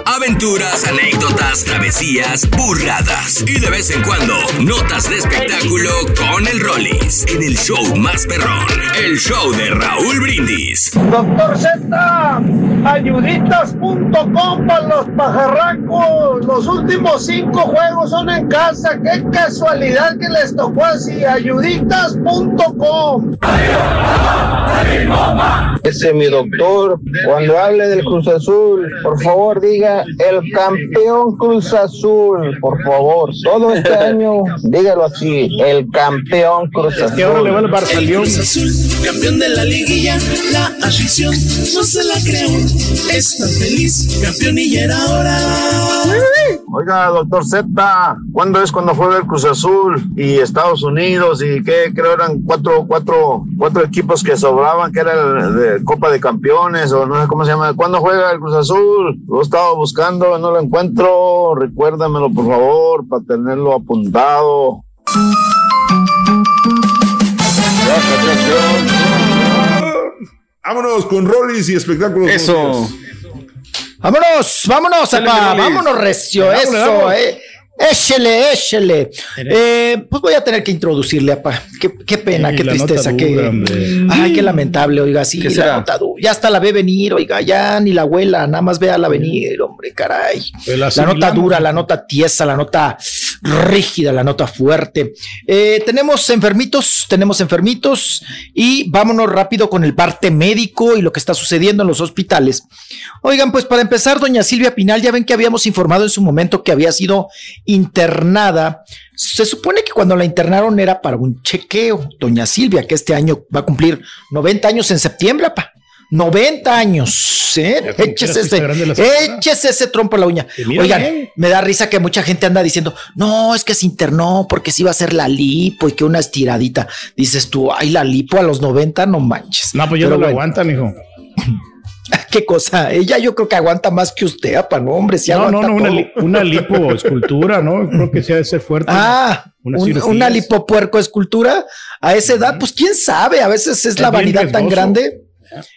Aventuras, anécdotas, travesías, burradas y de vez en cuando notas de espectáculo con el Rollis en el show más perrón, el show de Raúl Brindis. Doctor Z, ayuditas.com para los pajarracos. Los últimos cinco juegos son en casa. Qué casualidad que les tocó así. Ayuditas.com. Ese mi doctor, cuando hable del Cruz Azul, por favor diga el campeón Cruz Azul, por favor. Todo este año, dígalo así, el campeón Cruz Azul. Que ahora le va el. Campeón de la liguilla, la afición no se la creo. Está feliz, campeón y ya era hora. Oiga, doctor Z, ¿cuándo es cuando fue el Cruz Azul y Estados Unidos y qué creo eran cuatro, cuatro, cuatro equipos que sobraban, que era el de Copa de Campeones o no sé cómo se llama? ¿Cuándo juega el Cruz Azul? Lo he estado buscando, no lo encuentro. Recuérdamelo por favor para tenerlo apuntado. Vámonos con Rollis y espectáculos. Eso. Vámonos, vámonos, papá, vámonos, recio, eso, eh. Échele, échele. Eh, pues voy a tener que introducirle, papá. Qué, qué pena, Sí, qué tristeza. qué, dura, ay, qué lamentable, oiga, sí, ¿Qué la nota dura. Ya hasta la ve venir, oiga, ya ni la abuela, nada más vea la venir, hombre, caray. Pues La la nota dura, la nota tiesa, la nota rígida, la nota fuerte. Eh, tenemos enfermitos, tenemos enfermitos y vámonos rápido con el parte médico y lo que está sucediendo en los hospitales. Oigan, pues para empezar, doña Silvia Pinal, ya ven que habíamos informado en su momento que había sido internada. Se supone que cuando la internaron era para un chequeo. Doña Silvia, que este año va a cumplir 90 años en septiembre, pa. 90 años, ¿eh? Échese ese, échese ese trompo a la uña. Oigan, bien. me da risa que mucha gente anda diciendo, no, es que se internó porque se iba a hacer la lipo y que una estiradita. Dices tú, ay, la lipo a los 90, no manches. No, pues yo Pero no lo bueno, aguanta, mijo. Qué cosa, ella yo creo que aguanta más que usted, apa, no, hombre, si No, no, aguanta no, una, li- una lipoescultura, ¿no? Creo que sí ha de ser fuerte. Ah, una lipopuerco escultura a esa edad, pues quién sabe, a veces es la Es vanidad tan grande.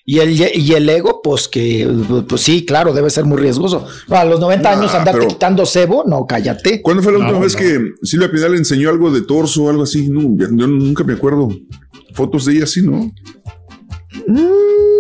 Y el, y el ego, pues que, pues sí, claro, debe ser muy riesgoso. A los 90 Nah, años andarte pero- quitando cebo, no, cállate. ¿Cuándo fue la No, última vez no. que Silvia Pinal enseñó algo de torso o algo así? No, yo nunca me acuerdo. Fotos de ella así, ¿no? Mm,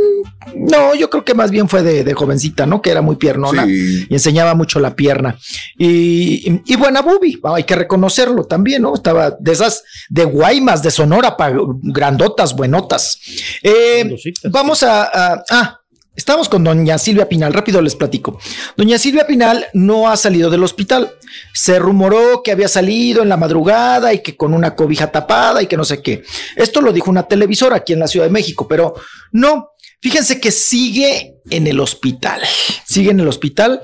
no, yo creo que más bien fue de, de jovencita, ¿no? Que era muy piernona Sí. y enseñaba mucho la pierna. Y, y- y buena boobie, hay que reconocerlo también, ¿no? Estaba de esas de Guaymas, de Sonora, pa- grandotas, buenotas. Eh, vamos a, a- Ah, estamos con doña Silvia Pinal, rápido les platico. Doña Silvia Pinal no ha salido del hospital. Se rumoró que había salido en la madrugada y que con una cobija tapada y que no sé qué. Esto lo dijo una televisora aquí en la Ciudad de México, pero no. Fíjense que sigue en el hospital. Sigue en el hospital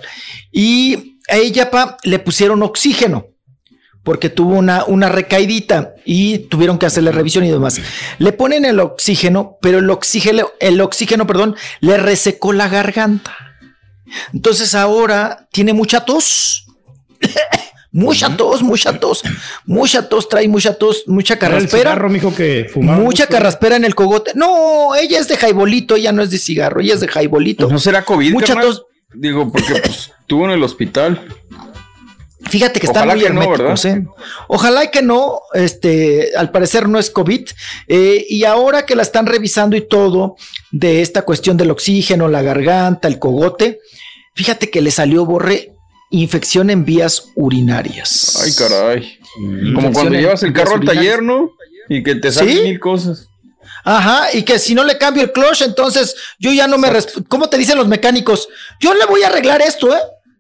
y a ella pa, le pusieron oxígeno porque tuvo una, una y tuvieron que hacerle revisión y demás. Le ponen el oxígeno, pero el oxígeno, el oxígeno, perdón, le resecó la garganta. Entonces ahora tiene mucha tos. Mucha tos, mucha tos, mucha tos, trae mucha tos, mucha carraspera. cigarro, mijo, que. Mucha carraspera en el cogote. No, ella es de jaibolito, ella no es de cigarro, ella es de jaibolito. Pues no será COVID. Mucha carnal? tos. Digo, porque pues estuvo en el hospital. Fíjate que están Ojalá muy que no, herméticos, ¿verdad? ¿eh? Ojalá que no, este, al parecer no es COVID. eh, y ahora que la están revisando y todo de esta cuestión del oxígeno, la garganta, el cogote, fíjate que le salió borre infección en vías urinarias. Ay, caray. Como Infección cuando llevas el carro al taller, ¿no? Y que te salen ¿Sí? mil cosas. Ajá, y que si no le cambio el clutch, entonces yo ya no me... ¿Cómo te dicen los mecánicos? Yo le voy a arreglar esto, ¿eh?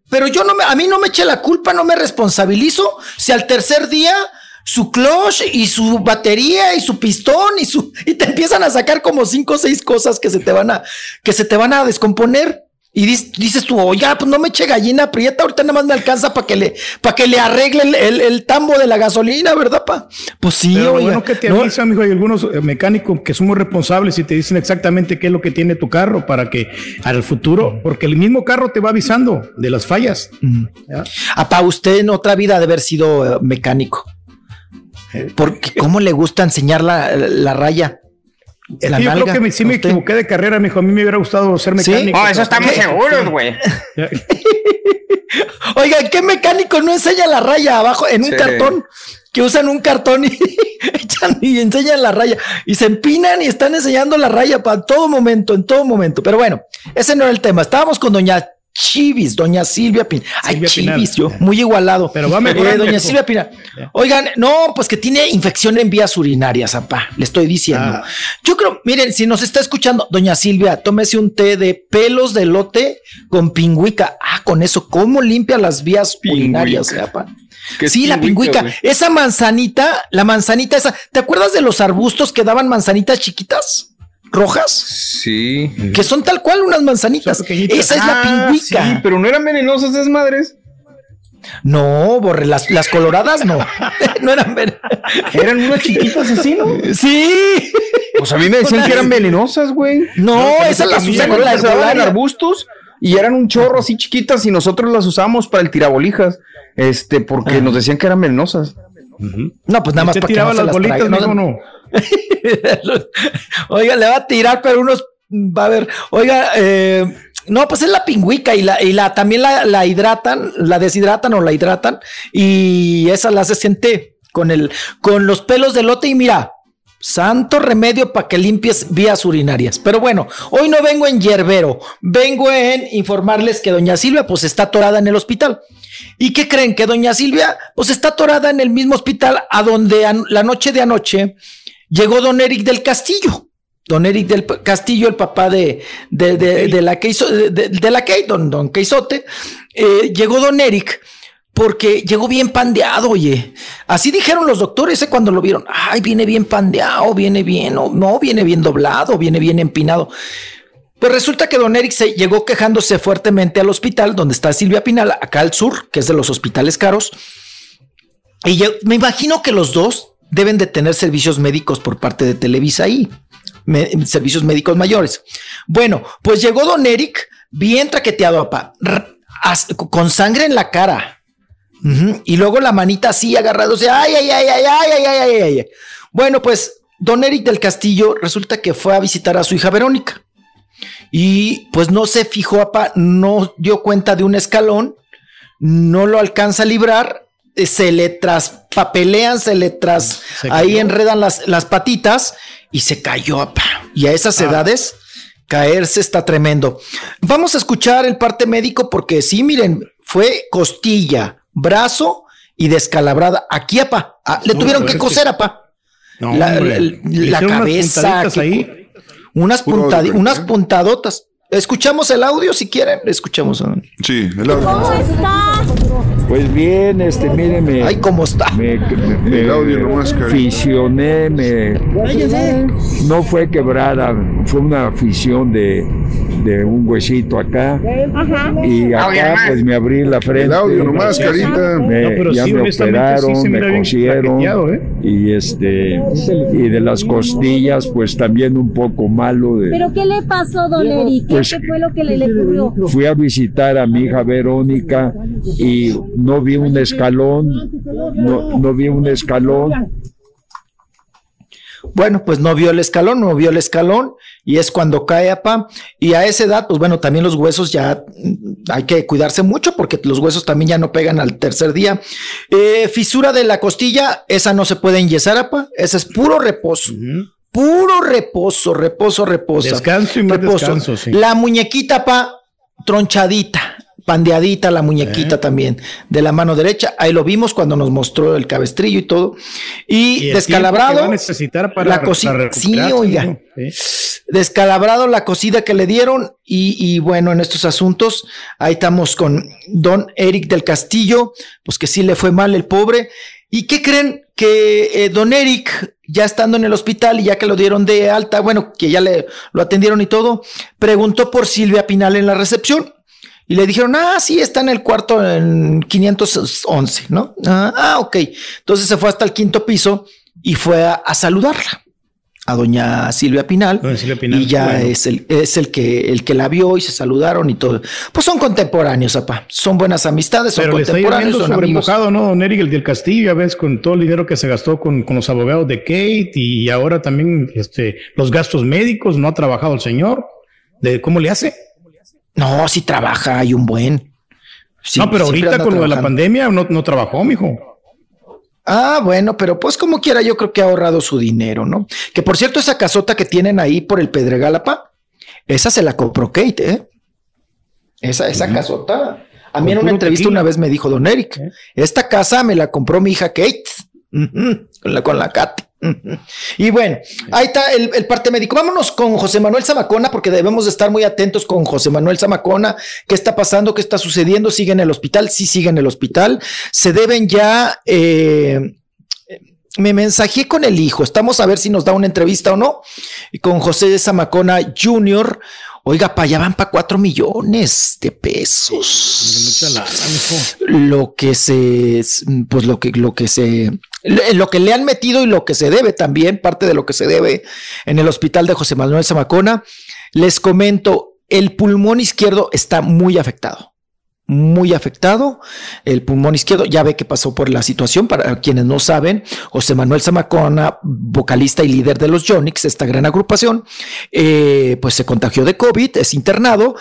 Pero yo no me... A mí no me eche la culpa, no me responsabilizo si al tercer día su clutch y su batería y su pistón y su... Y te empiezan a sacar como cinco o seis cosas que se te van a... Que se te van a descomponer. Y dices tú, oiga, pues no me eche gallina aprieta, ahorita nada más me alcanza para que le, para que le arregle el, el- el tambo de la gasolina, ¿verdad, pa? Pues sí, Pero oiga. bueno que te No, avisan, mijo, hay algunos eh, mecánicos que son muy responsables y te dicen exactamente qué es lo que tiene tu carro para que al futuro, porque el mismo carro te va avisando de las fallas. Apa, usted en otra vida de haber sido eh, mecánico. Porque cómo le gusta enseñar la, la raya. La que yo nalga creo que me- sí me usted. equivoqué de carrera, mijo. A mí me hubiera gustado ser ¿Sí? mecánico. Oh, eso estamos seguros, güey. Oiga, ¿qué mecánico no enseña la raya abajo en un Sí. cartón? Que usan un cartón y echan y enseñan la raya y se empinan y están enseñando la raya para todo momento, en todo momento. Pero bueno, ese no era el tema. Estábamos con doña Chivis, doña Silvia Pinal. Ay, Silvia. Chivis, yo, muy igualado. Pero va mejorando, doña hijo. Silvia Pinal. Oigan, no, pues que tiene infección en vías urinarias, apá. Le estoy diciendo. Ah. Yo creo, miren, si nos está escuchando, doña Silvia, tómese un té de pelos de lote con pingüica. Ah, con eso, ¿cómo limpia las vías urinarias, Sí, la pingüica? Esa manzanita, la manzanita esa. ¿Te acuerdas de los arbustos que daban manzanitas chiquitas? Rojas, Sí. que son tal cual unas manzanitas. Esa es la Ah, pingüica. Sí, pero no eran venenosas esas madres. No, borre, las, las coloradas no. no eran ven- Eran unas chiquitas así, ¿no? Sí. Pues a mí me decían que eran venenosas, güey. No, esas las usan usan en arbustos y eran un chorro así chiquitas y nosotros las usamos para el tirabolijas. Este, porque nos decían que eran venenosas. No, pues nada más para que no se las las bolitas, No, no. Oiga, le va a tirar, pero unos va a ver. Oiga, eh, no, pues es la pingüica y la, y la también la, la hidratan, la deshidratan o la hidratan, y esa la haces en té con el, con los pelos de lote, y mira. Santo remedio para que limpies vías urinarias. Pero bueno, hoy no vengo en yerbero, vengo en informarles que doña Silvia pues está atorada en el hospital. ¿Y qué creen? Que doña Silvia pues está atorada en el mismo hospital a donde la noche de anoche llegó don Eric del Castillo. Don Eric del Castillo, el papá de, de, de- de la que hizo, de, la que don, don Queizote, eh, llegó don Eric porque llegó bien pandeado, oye. Así dijeron los doctores ¿eh? cuando lo vieron. Ay, viene bien pandeado, viene bien, no, no, viene bien doblado, viene bien empinado. Pues resulta que don Eric se llegó quejándose fuertemente al hospital donde está Silvia Pinal, acá al sur, que es de los hospitales caros. Y yo- me imagino que los dos deben de tener servicios médicos por parte de Televisa ahí, servicios médicos mayores. Bueno, pues llegó don Eric bien traqueteado, papá, con sangre en la cara. Y luego la manita así agarrándose. Ay, ay, ay, ay, ay, ay, ay, ay, ay. Bueno, pues don Eric del Castillo resulta que fue a visitar a su hija Verónica. Y pues no se fijó, apa, no dio cuenta de un escalón, no lo alcanza a librar, se le traspapelean, se le tras, Se ahí enredan las, las patitas y se cayó. Y a esas edades, caerse está tremendo. Vamos a escuchar el parte médico porque sí, miren, fue costilla, brazo y descalabrada. Aquí, apa, ah, le No, tuvieron que fuerte. coser, apa. No, la, la- unas cabeza, que- ahí. unas, Puro puntadi- audio, unas ¿eh? puntadotas. Escuchamos el audio si quieren. Escuchamos. Sí, el audio. está? Pues bien, este, míreme. Ay, ¿cómo está? Me, me- El audio nomás, Cari. fisioné, me... No fue quebrada, fue una fisión de, de un huesito acá. Y Audio acá pues me abrí la frente. El audio nomás, Carita. Me- No, pero ya sí, me sí operaron, me cosieron. ¿eh? Y este, y de las costillas, pues también un poco malo de... ¿Pero qué le pasó, don Eric? ¿Qué, Pues- qué fue lo que le, le ocurrió? Fui a visitar a mi hija Verónica y no vi un escalón, no, no vi un escalón. Bueno, pues no vio el escalón, no vio el escalón y es cuando cae apa. Y a esa edad, pues bueno, también los huesos ya mm, hay que cuidarse mucho porque los huesos también ya no pegan al tercer día. Eh, fisura de la costilla, esa no se puede enyesar, apa. Esa es puro reposo. Puro reposo, reposo, reposo. Descanso y más descanso, sí. La muñequita, pa, tronchadita, pandeadita la muñequita Eh. también, de la mano derecha. Ahí lo vimos cuando nos mostró el cabestrillo y todo. Y, descalabrado. va a necesitar para, la para Sí. Descalabrado la cosida que le dieron. Y, y bueno, en estos asuntos, ahí estamos con don Eric del Castillo, pues que sí le fue mal el pobre. ¿Y qué creen? Que eh, don Eric, ya estando en el hospital y ya que lo dieron de alta, bueno, que ya le lo atendieron y todo, preguntó por Silvia Pinal en la recepción. Y le dijeron, ah, sí, está en el cuarto en 511, ¿no? Ah, ah, ok. Entonces se fue hasta el quinto piso y fue a, a saludarla, a doña Silvia Pinal. Doña Silvia Pinal, y ya bueno. es, el, es el, que, el que la vio y se saludaron y todo. Pues son contemporáneos, papá. Son buenas amistades, son Pero contemporáneos, lloviendo son sobre amigos. mojado, ¿no? Don Eric, el del Castillo, ya ves, con todo el dinero que se gastó con, con los abogados de Kate y ahora también este, los gastos médicos, no ha trabajado el señor. ¿De ¿Cómo le hace? No, si trabaja, hay un buen. Sí, no, pero ahorita con lo de la pandemia no, no trabajó, mijo. Ah, bueno, pero pues como quiera, yo creo que ha ahorrado su dinero, ¿no? Que por cierto, esa casota que tienen ahí por el Pedregalapa, esa se la compró Kate, ¿eh? Esa, esa casota. A mí en una entrevista tequila. una vez me dijo Don Eric, esta casa me la compró mi hija Kate, con la, con la Katy. Y bueno, ahí está el, el parte médico. Vámonos con José Manuel Zamacona, porque debemos de estar muy atentos con José Manuel Zamacona. ¿Qué está pasando? ¿Qué está sucediendo? ¿Sigue en el hospital? Sí, sigue en el hospital. Se deben ya... eh, me mensajé con el hijo. Estamos a ver si nos da una entrevista o no. Con José Zamacona Jr. Oiga, para allá van para cuatro millones de pesos. Lo que se, pues lo que, lo que se, lo que le han metido y lo que se debe también, parte de lo que se debe en el hospital de José Manuel Zamacona. Les comento, el pulmón izquierdo está muy afectado muy afectado. El pulmón izquierdo, ya ve que pasó por la situación. Para quienes no saben, José Manuel Zamacona, vocalista y líder de los Yonix, esta gran agrupación, eh, pues se contagió de COVID, es internado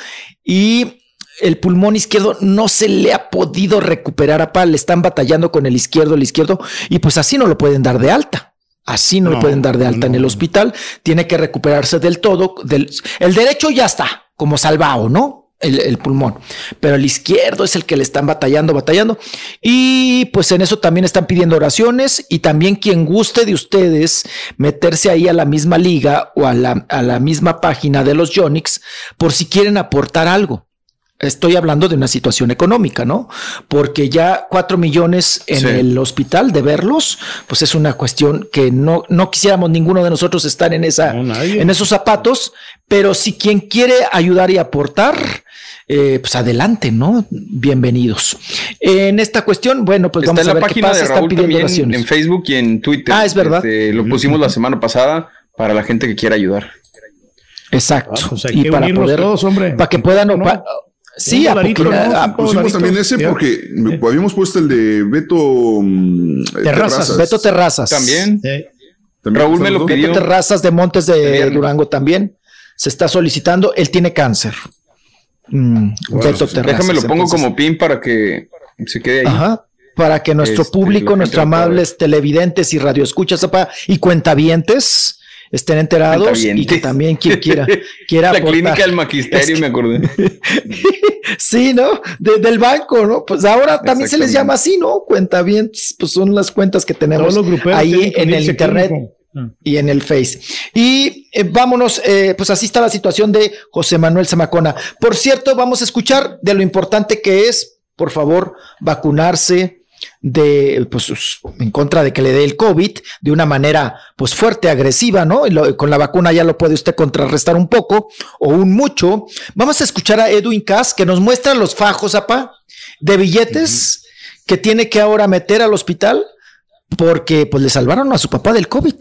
y el pulmón izquierdo no se le ha podido recuperar a pal. Le están batallando con el izquierdo, el izquierdo, y pues así no lo pueden dar de alta. Así no, lo pueden dar de alta en el hospital. Tiene que recuperarse del todo. Del, el derecho ya está, como salvado, ¿no? El, pulmón, pero el izquierdo es el que le están batallando, batallando. Y pues en eso también están pidiendo oraciones y también quien guste de ustedes meterse ahí a la misma liga o a la, a la misma página de los Yonix por si quieren aportar algo. Estoy hablando de una situación económica, ¿no? Porque ya cuatro millones en Sí. el hospital de verlos, pues es una cuestión que no, no quisiéramos ninguno de nosotros estar en esa, en esos zapatos, pero si quien quiere ayudar y aportar, eh, pues adelante, ¿no? Bienvenidos. En esta cuestión, bueno, pues Está vamos en a la ver qué página pasa. de Están Raúl pidiendo también oraciones. en Facebook y en Twitter. Ah, es verdad. Este, lo pusimos la semana pasada para la gente que quiera ayudar. Exacto. pues hay y para poder, todos, hombre. para que puedan, sí, a dolarito, poquito- ¿no? a- Cinco Pusimos también ese porque habíamos puesto el de Beto mm, Terrazas, Beto Terrazas. También. También Raúl me lo pidió. Beto Terrazas de Montes de. Durango también se está solicitando. Él tiene cáncer. Mm, Beto Terrazas. Déjame lo pongo entonces- como pin para que se quede ahí. Ajá. Para que nuestro Este, público, nuestros amables televidentes y radioescuchas y cuentavientes estén enterados y que también quien quiera, quiera La aportar. clínica del magisterio, Es que- me acordé. Sí, ¿no? De- del banco, ¿no? Pues ahora también se les llama así, ¿no? Cuentavientes, pues son las cuentas que tenemos ahí en el internet clínico. y en el Face. Y eh, vámonos, eh, pues así está la situación de José Manuel Zamacona. Por cierto, vamos a escuchar de lo importante que es, por favor, vacunarse de, pues, en contra de que le dé el COVID de una manera, pues, fuerte, agresiva, ¿no? Y lo- con la vacuna ya lo puede usted contrarrestar un poco o un mucho. Vamos a escuchar a Edwin Cass que nos muestra los fajos, apa, de billetes que tiene que ahora meter al hospital porque pues le salvaron a su papá del COVID.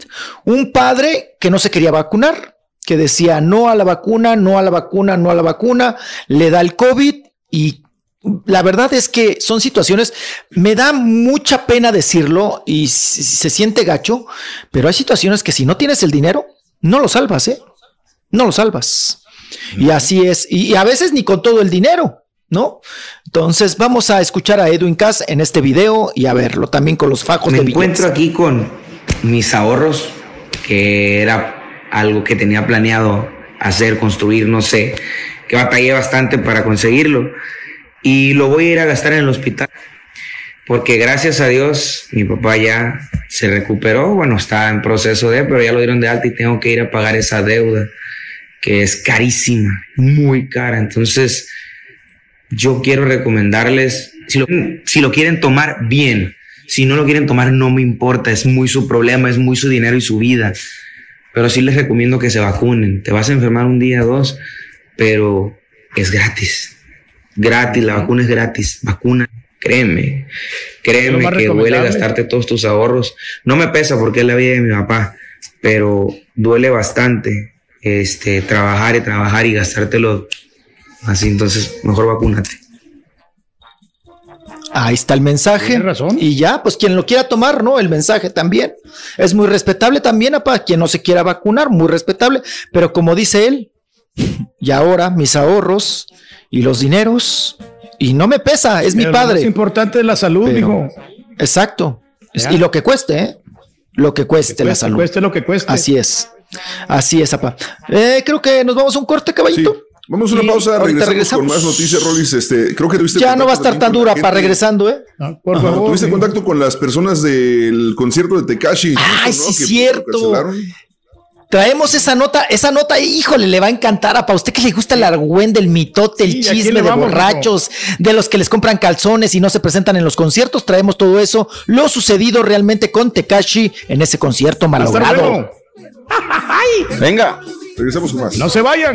Un padre que no se quería vacunar, que decía no a la vacuna, no a la vacuna, no a la vacuna, le da el COVID y la verdad es que son situaciones, me da mucha pena decirlo y se siente gacho, pero hay situaciones que si no tienes el dinero, no lo salvas, ¿eh? No lo salvas. Y así es, y, y a veces ni con todo el dinero. ¿No? Entonces vamos a escuchar a Edwin Cass en este video y a verlo también con los fajos Me de encuentro billetes. aquí con mis ahorros, que era algo que tenía planeado hacer, construir, no sé, que batallé bastante para conseguirlo. Y lo voy a ir a gastar en el hospital. Porque gracias a Dios mi papá ya se recuperó, bueno, está en proceso de, pero ya lo dieron de alta y tengo que ir a pagar esa deuda, que es carísima, muy cara. Entonces, yo quiero recomendarles, si lo, si lo quieren tomar, bien. Si no lo quieren tomar, no me importa, es muy su problema, es muy su dinero y su vida. Pero sí les recomiendo que se vacunen. Te vas a enfermar un día, dos, pero es gratis. Gratis, la vacuna es gratis. Vacuna, créeme. Créeme que duele gastarte todos tus ahorros. No me pesa porque es la vida de mi papá, pero duele bastante este, trabajar y trabajar y gastártelo así. Entonces, mejor vacúnate. Ahí está el mensaje. Y ya, pues quien lo quiera tomar, ¿no? El mensaje también. Es muy respetable también, para quien no se quiera vacunar, muy respetable. Pero como dice él, y ahora mis ahorros y los dineros, y no me pesa, es mi Pero lo padre. más importante es la salud, Pero- mijo. Exacto. Ya. Y lo que cueste, ¿eh? Lo que cueste la cueste, salud. cueste lo que cueste. Así es. Así es, apa. Eh, creo que nos vamos a un corte, caballito. Vamos a una Y pausa, ahorita regresamos, con más noticias, Rolis. Este, creo que tuviste Ya no va a estar tan dura la para regresando, ¿eh? por Ajá, favor. Tuviste contacto con las personas del concierto de Tekashi. Ay, incluso, ¿no? sí, Que cierto. Traemos esa nota, esa nota, híjole, le va a encantar a para usted que le gusta el argüén del mitote, el Sí, ¿a quién chisme de borrachos, de los que les compran calzones y no se presentan en los conciertos. Traemos todo eso, lo sucedido realmente con Tekashi en ese concierto malogrado. Venga. Regresamos con más. No se vayan.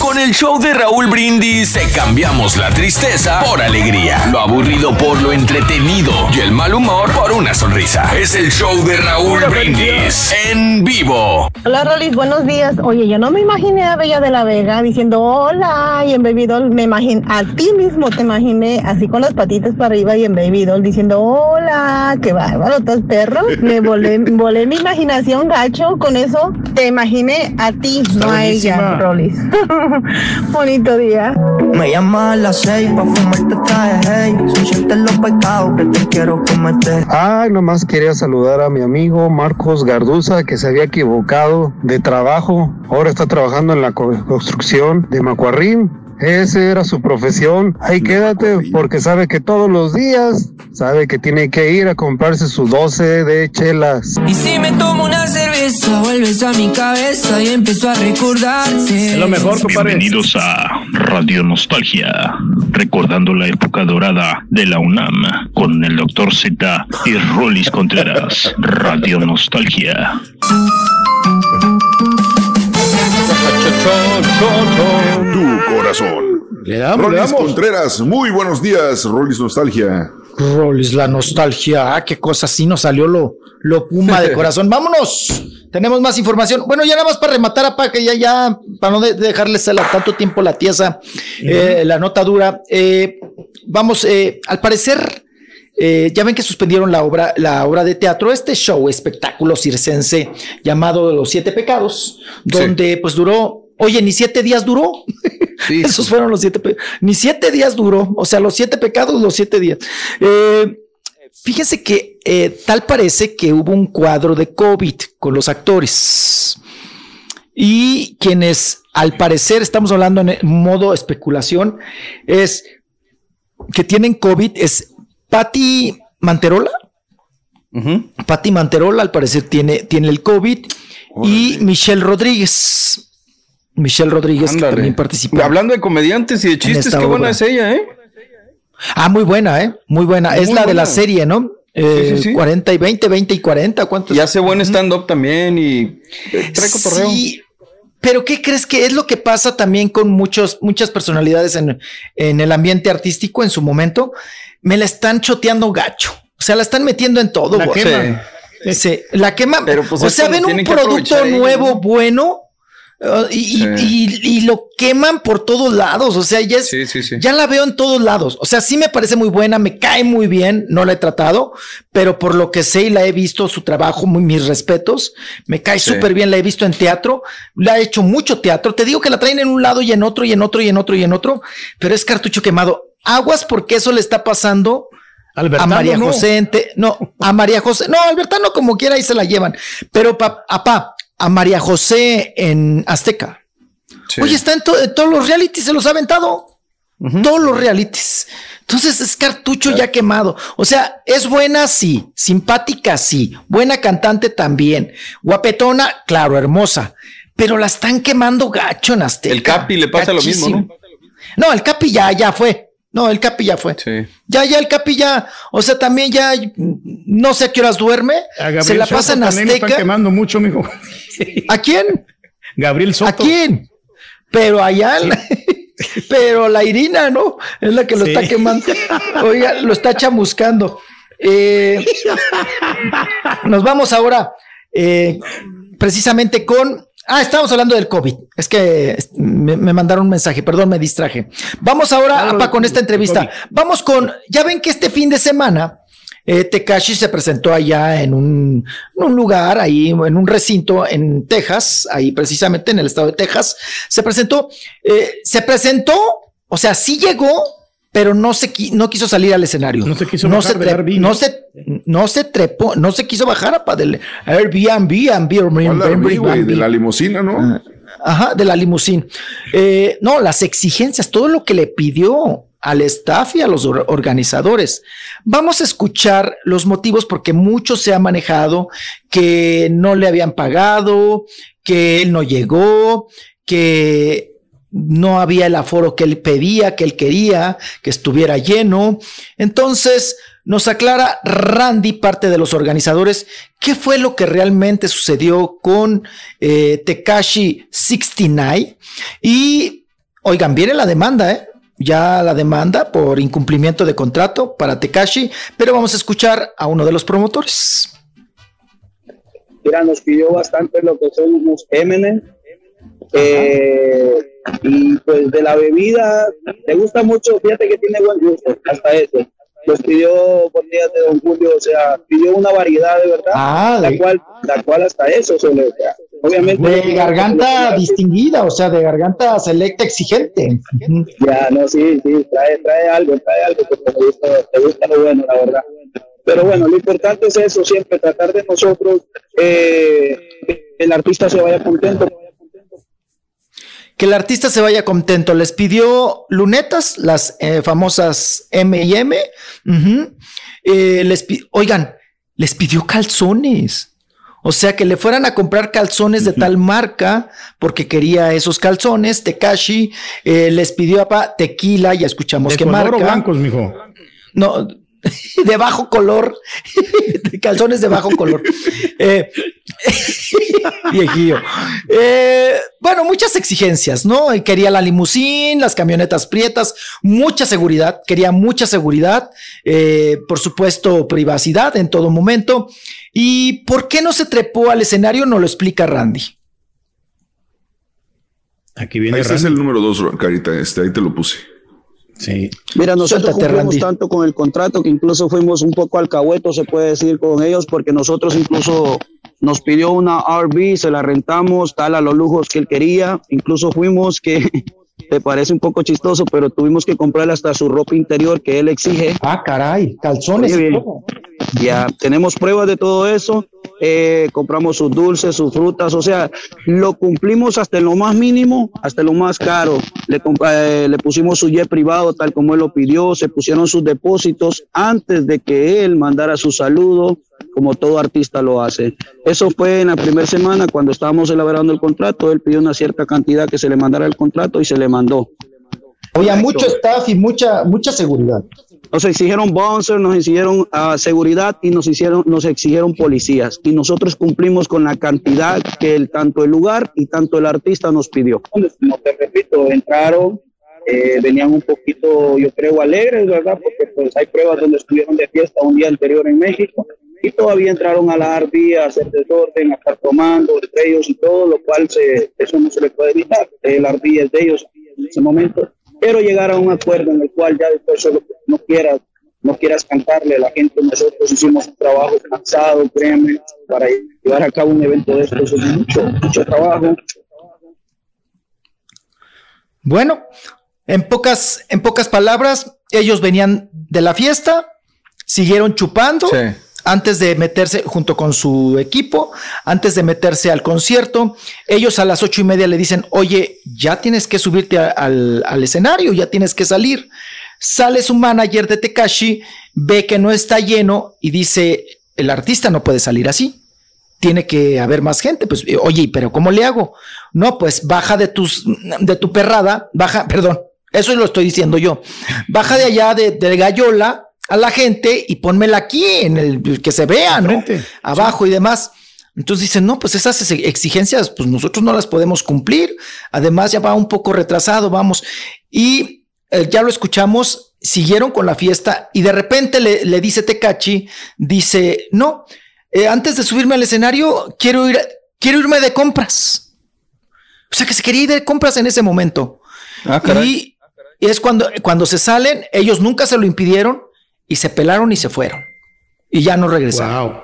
Con el show de Raúl Brindis te cambiamos la tristeza por alegría, lo aburrido por lo entretenido y el mal humor por una sonrisa. Es el show de Raúl Brindis en vivo. Hola Rolis, buenos días. Oye, yo no me imaginé a Bella de la Vega diciendo hola y en Baby Doll me imaginé, a ti mismo te imaginé así con las patitas para arriba y en Baby Doll diciendo hola, qué bárbaro, estás perro. Me volé, volé mi imaginación gacho con eso. Te imaginé a ti, no a ella. Rolis. Bonito día. Me llama a las seis pa' fumarte traje, hey. Cometer los pecados que te quiero cometer. Ay, nomás quería saludar a mi amigo Marcos Garduza, que se había equivocado de trabajo. Ahora está trabajando en la co- construcción de Macuarrín. Ese era su profesión. Ahí quédate, porque sabe que todos los días sabe que tiene que ir a comprarse su 12 de chelas. Y si me tomo una cerveza, vuelves a mi cabeza y empiezo a recordarte. Bienvenidos a Radio Nostalgia, recordando la época dorada de la UNAM con el Dr. Z y Rolis Contreras. Radio Nostalgia. Tu corazón. Le damos, Rolis le damos. Contreras, muy buenos días, Rolis Nostalgia. Rolis, la nostalgia. Ah, qué cosa, sí nos salió lo, lo puma de corazón. Vámonos. Tenemos más información. Bueno, ya nada más para rematar, apa, que ya, ya, para no de- dejarles a la- tanto tiempo la tiesa, eh, la nota dura. Eh, vamos, eh, al parecer, eh, ya ven que suspendieron la obra, la obra de teatro, este show, espectáculo circense llamado Los Siete Pecados, donde pues duró, oye, ni siete días duró. Esos fueron los siete, ni siete días duró, o sea, los siete pecados, los siete días. Eh, fíjense que eh, tal parece que hubo un cuadro de COVID con los actores y quienes al parecer, estamos hablando en modo especulación, es que tienen COVID, es Patti Manterola. Patti Manterola al parecer tiene, tiene el COVID y Michelle Rodríguez. Michelle Rodríguez que también participó. Hablando de comediantes y de chistes, qué buena es ella, ¿eh? Ah, muy buena, ¿eh? Muy buena. es Muy la de la serie, ¿no? Eh, Sí, sí, sí. 40 y 20, 20 y 40. ¿Cuántos? Y hace buen stand-up también y eh, trae cotorreo. Sí, pero ¿qué crees que es lo que pasa también con muchos, muchas personalidades en, en el ambiente artístico en su momento? Me la están choteando gacho. O sea, la están metiendo en todo. La. Sí. Sí, la quema. Pero, pues, o sea, ven un producto ellos, nuevo, ¿no? bueno, uh, y, y- y- y lo queman por todos lados. O sea, ya es, Sí, sí, sí. ya la veo en todos lados. O sea, sí me parece muy buena, me cae muy bien, no la he tratado, pero por lo que sé y la he visto su trabajo, muy, mis respetos, me cae Sí. súper bien, la he visto en teatro, la ha hecho mucho teatro. Te digo que la traen en un lado y en otro y en otro y en otro y en otro, pero es cartucho quemado. Aguas porque eso le está pasando Albertano, a María no. José, Ente- no, a María José, no, Albertano como quiera ahí se la llevan, pero pa, apá, a María José en Azteca. Oye, está en, to- en todos los realities, se los ha aventado. Todos los realities. Entonces es cartucho ya quemado. O sea, es buena, sí. Simpática, sí. Buena cantante también. Guapetona, claro, hermosa. Pero la están quemando gacho en Azteca. El Capi le pasa lo mismo, ¿no? No, el Capi ya, ya fue. No, el Capi ya fue. Ya, ya, el Capi ya. O sea, también ya, no sé a qué horas duerme. A Gabriel Se la pasa en lo están Azteca. quemando mucho, mijo. ¿A quién? Gabriel Soto. ¿A quién? Pero allá, pero la Irina, ¿no? Es la que lo Sí. está quemando. Oiga, lo está chamuscando. Eh, nos vamos ahora eh, precisamente con. Ah, estamos hablando del COVID. Es que me, me mandaron un mensaje, perdón, me distraje. Vamos ahora apa, con esta entrevista. Vamos con. Ya ven que este fin de semana. Eh, Tekashi se presentó allá en un, en un lugar, ahí en un recinto en Texas, ahí precisamente en el estado de Texas. Se presentó, eh, se presentó, o sea, sí llegó, pero no se qui- no quiso salir al escenario. No se quiso no bajar se del Airbnb. no se no se trepó, no se quiso bajar a pa del Airbnb, Airbnb, de Airbnb. la limusina, ¿no? Ajá, de la limusín. Eh, no, las exigencias, todo lo que le pidió al staff y a los or- organizadores. Vamos a escuchar los motivos porque mucho se ha manejado que no le habían pagado, que él no llegó, que no había el aforo que él pedía, que él quería, que estuviera lleno. Entonces, nos aclara Randy, parte de los organizadores, qué fue lo que realmente sucedió con eh, Tekashi 69. Y, oigan, viene la demanda, ¿eh? Ya la demanda por incumplimiento de contrato para Tekashi, pero vamos a escuchar a uno de los promotores. Mira, nos pidió bastante lo que son los M&M. Eh, y pues de la bebida, le gusta mucho, fíjate que tiene buen gusto, hasta eso. Nos pidió botellas de Don Julio, o sea, pidió una variedad de verdad, Ah, la, de- cual, la cual hasta eso se le, obviamente. De garganta distinguida, o sea, de garganta selecta exigente. Ya, no, sí, sí, trae, trae algo, trae algo, porque te gusta, te gusta lo bueno, la verdad. Pero bueno, lo importante es eso, siempre tratar de nosotros, eh, que el artista se vaya contento. Que el artista se vaya contento. Les pidió lunetas, las eh, famosas M y M. Eh, les Oigan, les pidió calzones. O sea, que le fueran a comprar calzones de tal marca porque quería esos calzones. Tekashi eh, les pidió a tequila, ya escuchamos ¿De qué color marca. o blancos, mijo? No, de bajo color, de calzones de bajo color. Eh, viejillo. Eh, bueno, muchas exigencias, ¿no? Y Quería la limusín, las camionetas prietas, mucha seguridad, quería mucha seguridad, eh, por supuesto, privacidad en todo momento. ¿Y por qué no se trepó al escenario? No lo explica Randy. Aquí Ahí está es el número dos, Carita. Este, ahí te lo puse. Sí. Mira, nosotros Suéltate, cumplimos Randy. tanto con el contrato que incluso fuimos un poco alcahuetos, se puede decir, con ellos, porque nosotros incluso nos pidió una RV, se la rentamos, tal a los lujos que él quería. Incluso fuimos que te parece un poco chistoso, pero tuvimos que comprarle hasta su ropa interior que él exige. Ah, caray, calzones Oye. Ya tenemos pruebas de todo eso. eh, compramos sus dulces, sus frutas, o sea, lo cumplimos hasta lo más mínimo, hasta lo más caro. Le, eh, le pusimos su jet privado tal como él lo pidió, se pusieron sus depósitos antes de que él mandara su saludo, como todo artista lo hace. Eso fue en la primera semana cuando estábamos elaborando el contrato, él pidió una cierta cantidad que se le mandara el contrato y se le mandó. Había mucho staff y mucha, mucha seguridad. Nos exigieron bouncers, nos exigieron ah, seguridad y nos hicieron, nos exigieron policías. Y nosotros cumplimos con la cantidad que el, tanto el lugar y tanto el artista nos pidió. Como te repito, entraron, eh, venían un poquito, yo creo, alegres, ¿verdad? Porque pues hay pruebas donde estuvieron de fiesta un día anterior en México y todavía entraron a la RV a hacer desorden, a estar tomando entre ellos y todo, lo cual se, eso no se le puede evitar. El RV es de ellos en ese momento pero llegar a un acuerdo en el cual ya después solo no quieras no quieras cantarle a la gente nosotros hicimos un trabajo cansado créeme para llevar a cabo un evento de estos es mucho mucho trabajo. Bueno, en pocas, en pocas palabras, ellos venían de la fiesta, siguieron chupando antes de meterse junto con su equipo, antes de meterse al concierto. Ellos a las ocho y media le dicen, oye, ya tienes que subirte al escenario, ya tienes que salir. Sale su manager de Tekashi, ve que no está lleno y dice, el artista no puede salir así tiene que haber más gente. Pues, eh, oye, pero ¿cómo le hago? No, pues baja de tus, de tu perrada, baja, perdón, eso lo estoy diciendo yo. Baja de allá de, de Gallola a la gente y pónmela aquí en el que se vea, ¿no? Abajo y demás. Entonces dicen, no, pues esas ex- exigencias, pues nosotros no las podemos cumplir. Además, ya va un poco retrasado, vamos. Y eh, ya lo escuchamos, siguieron con la fiesta y de repente le, le dice Tecachi, dice, no, eh, antes de subirme al escenario, quiero ir, quiero irme de compras. O sea que se quería ir de compras en ese momento. y, y es cuando, cuando se salen, ellos nunca se lo impidieron y se pelaron y se fueron. Y ya no regresaron.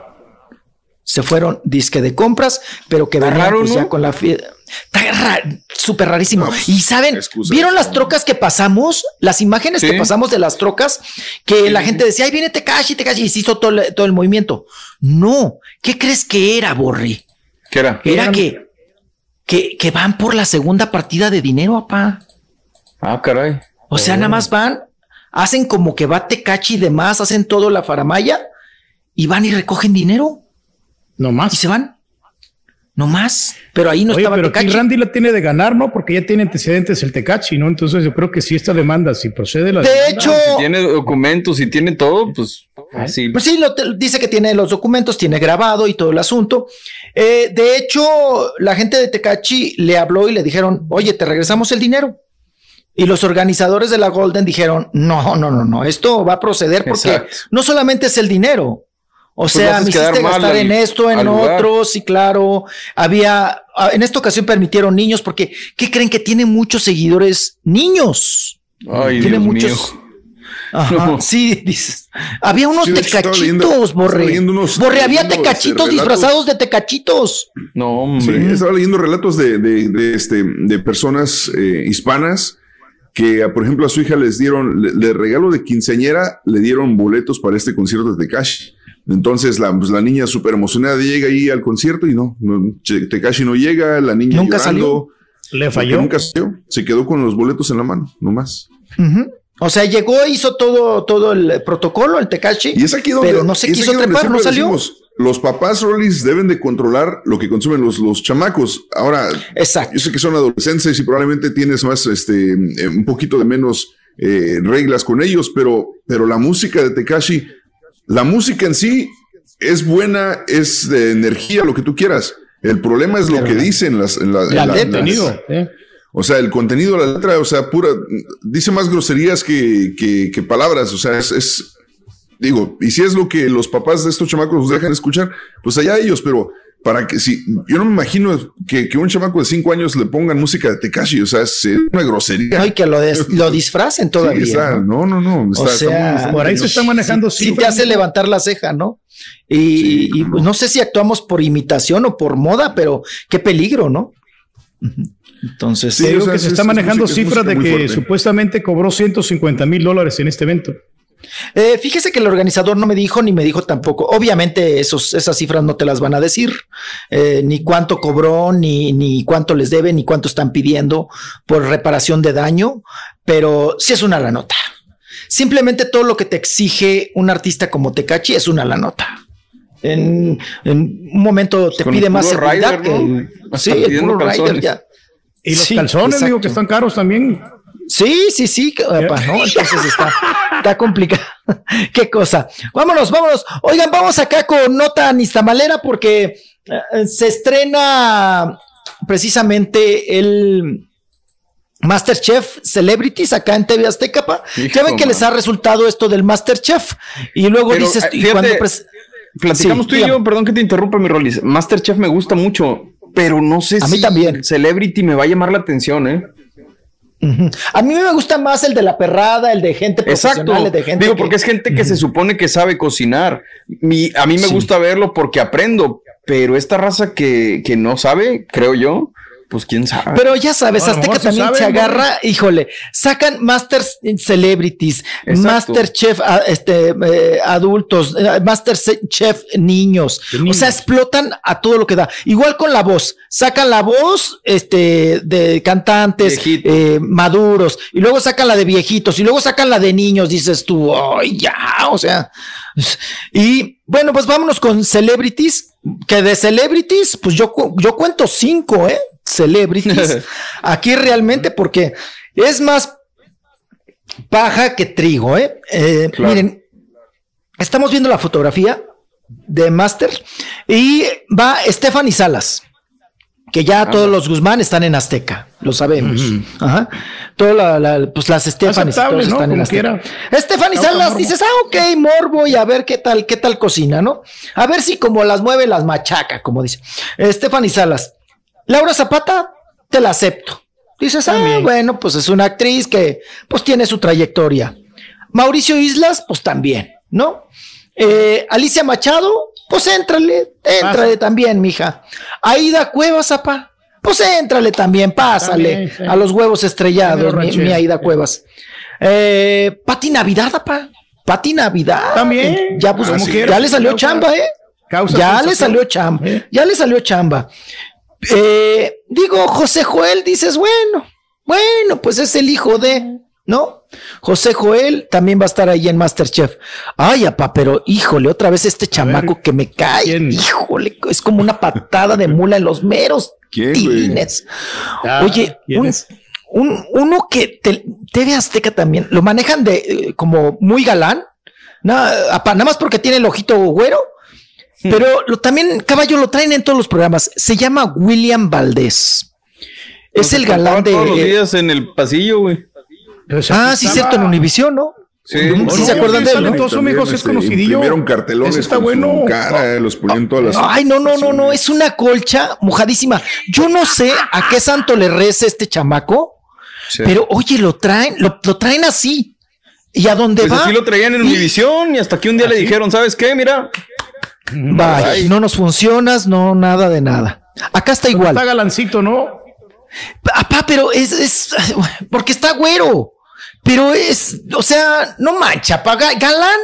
Se fueron disque de compras, pero que venían raro, pues, ¿no? ya con la fiesta. Está ra- súper rarísimo. y saben, ¿vieron las trocas que pasamos? Las imágenes Sí. que pasamos de las trocas, que la gente decía, ay, viene Tekashi, Tekashi, y se hizo todo el, todo el movimiento. No, ¿qué crees que era, Borri? ¿Qué era? Era que, que, que van por la segunda partida de dinero, papá. Ah, caray. O sea, nada más van, hacen como que va Tecachi y demás, hacen todo la faramaya y van y recogen dinero. No más. Y se van. No más. Pero ahí no Oye, estaba pero aquí Tecachi. Randy la tiene de ganar, ¿no? Porque ya tiene antecedentes el Tecachi, ¿no? Entonces yo creo que sí esta demanda, si procede la De demanda, hecho- Si tiene documentos y tiene todo, pues fácil. Pues sí, lo te- dice que tiene los documentos, tiene grabado y todo el asunto. Eh, de hecho, la gente de Tecachi le habló y le dijeron, oye, te regresamos el dinero. Y los organizadores de la Golden dijeron, no, no, no, no, esto va a proceder porque Exacto. no solamente es el dinero. O Pues sea, me hiciste gastar al- en esto, en al lugar. otro, sí, claro. Había, ah, en esta ocasión permitieron niños porque, ¿qué creen que tiene muchos seguidores niños? Ay, tiene Dios muchos. mío. Ajá, sí, dices. Había unos Sí, leyendo- tecachitos, Borre. leyendo unos- Borre, había leyendo, tecachitos este, disfrazados de tecachitos. No, Sí, hombre. estaba leyendo relatos de, de, de, este, de personas eh, hispanas que, por ejemplo, a su hija les dieron, le, le regalo de quinceañera, le dieron boletos para este concierto de Tekashi. Entonces la, pues, la niña súper emocionada llega ahí al concierto y no, no Tekashi no llega, la niña Nunca llorando. Le falló. Nunca salió. Se quedó con los boletos en la mano, nomás. Ujú. O sea, llegó, hizo todo, todo el protocolo, el Tecachi. Y es aquí donde, pero no se y es quiso trepar, no salió. decimos, los papás Rollis deben de controlar lo que consumen los, los chamacos. Ahora, yo sé que son adolescentes y probablemente tienes más, este, eh, un poquito de menos eh, reglas con ellos, pero, pero la música de Tekashi, la música en sí es buena, es de energía, lo que tú quieras. El problema es lo que dicen las, en la, letra, las- ¿eh? o sea, el contenido de la letra, o sea, pura, dice más groserías que, que, que palabras, o sea, es, es- digo, y si es lo que los papás de estos chamacos nos dejan escuchar, pues allá ellos, pero para que si, yo no me imagino que, que un chamaco de cinco años le pongan música de Tekashi, o sea, es una grosería. No, y que lo, des- lo disfracen todavía. Sí, está- ¿no? no, no, no, está- o está sea, muy- está muy cañón. sí, sí te hace levantar la ceja, ¿no? Y, y, pues, no sé si actuamos por imitación o por moda, pero qué peligro, ¿no? Entonces, Te digo que se está manejando cifras de que supuestamente cobró 150 mil dólares en este evento. Eh, fíjese que el organizador no me dijo ni me dijo tampoco. Obviamente esos, esas cifras no te las van a decir, eh, ni cuánto cobró, ni, ni cuánto les debe, ni cuánto están pidiendo por reparación de daño, pero sí es una la nota. Simplemente todo lo que te exige un artista como Tecachi es una la nota. En, en un momento te Con pide más seguridad rider, ¿no? que sí, el puro rider ya. Y los Sí, calzones, digo que están caros también. Sí, sí, sí, ¿no? Entonces está, está complicado. Qué cosa. Vámonos, vámonos. Oigan, vamos acá con nota nistamalera porque eh, se estrena precisamente el Masterchef Celebrities acá en TV Azteca. pa. Hijo, Ya ven que man. les ha resultado esto del Masterchef y luego Pero, dices, eh, y cuando Platicamos Sí, tú y yo, perdón que te interrumpa, mi Rolis. Masterchef me gusta mucho, pero no sé A si mí también. Celebrity me va a llamar la atención, ¿eh? A mí me gusta más el de la perrada, el de gente Exacto. profesional, el de gente Digo, que- porque es gente que se supone que sabe cocinar. Mi- a mí me Sí. gusta verlo porque aprendo, pero esta raza que, que no sabe, creo yo, pues quién sabe. Pero ya sabes, Azteca también saben, se ¿no? agarra, híjole, sacan Masters Celebrities, Exacto. Masterchef a- este, eh, adultos, eh, Masterchef niños. O sea, explotan a todo lo que da. Igual con la voz, sacan la voz este, de cantantes eh, maduros, y luego sacan la de viejitos, y luego sacan la de niños, dices tú, ay, ya, o sea. Y bueno, pues vámonos con Celebrities, que de Celebrities, pues yo, yo cuento cinco, ¿eh? Celebrities. Aquí realmente, porque es más paja que trigo, ¿eh? Eh, Miren, estamos viendo la fotografía de Master y va Stephanie Salas, que ya todos los Guzmán están en Azteca, lo sabemos. Ajá. Todas la- la- pues las Stephanie están en Azteca. Stephanie Salas dices, ah, ok, morbo y a ver qué tal, qué tal cocina, ¿no? A ver si como las mueve las machaca, como dice. Stephanie Salas. Laura Zapata, te la acepto. Dices, ah, bueno, pues es una actriz que pues tiene su trayectoria. Mauricio Islas, pues también, ¿no? Eh, Alicia Machado, pues éntrale, éntrale también, mija. Aida Cuevas, apa, pues éntrale también, pásale También, sí. a los huevos estrellados, También mi, Aida Cuevas. Eh, Pati Navidad, apa. Pati Navidad. También. Ya, pues, quiera. ya le salió Causa- chamba, ¿eh? causa ya le salió chamba. Ya le salió chamba. Eh, digo, José Joel, dices, bueno, bueno, pues es el hijo de, ¿no? José Joel también va a estar ahí en Masterchef. Ay, apá, pero híjole, otra vez este chamaco que me cae. Híjole, es como una patada de mula en los meros. Ah, Oye, ¿quién un, un- uno que te- TV Azteca también lo manejan de eh, como muy galán, nada, apá, nada más porque tiene el ojito güero, pero lo, también caballo lo traen en todos los programas. Se llama William Valdés. Es el galán de. Todos los días en el pasillo, güey. Ah, sí, cierto, en Univisión, ¿no? Sí. Sí no, se acuerdan de él, sale ¿no? todo. Eso, mijo, sí es este, conocidillo. Imprimieron cartelones está con bueno. su cara, los ponían todas las... Ay, no, no, no, no, es una colcha mojadísima. Yo no sé a qué santo le reza este chamaco, pero oye, lo traen, lo, lo traen así. ¿Y a dónde Pues va? así lo traían en Univisión y hasta que un día le dijeron, ¿sabes qué? Mira, Bye. No nos funcionas, no nada de nada. Acá está igual. Está galancito, ¿no? Apá, pero es, es porque está güero. Pero es, o sea, no mancha, paga galán.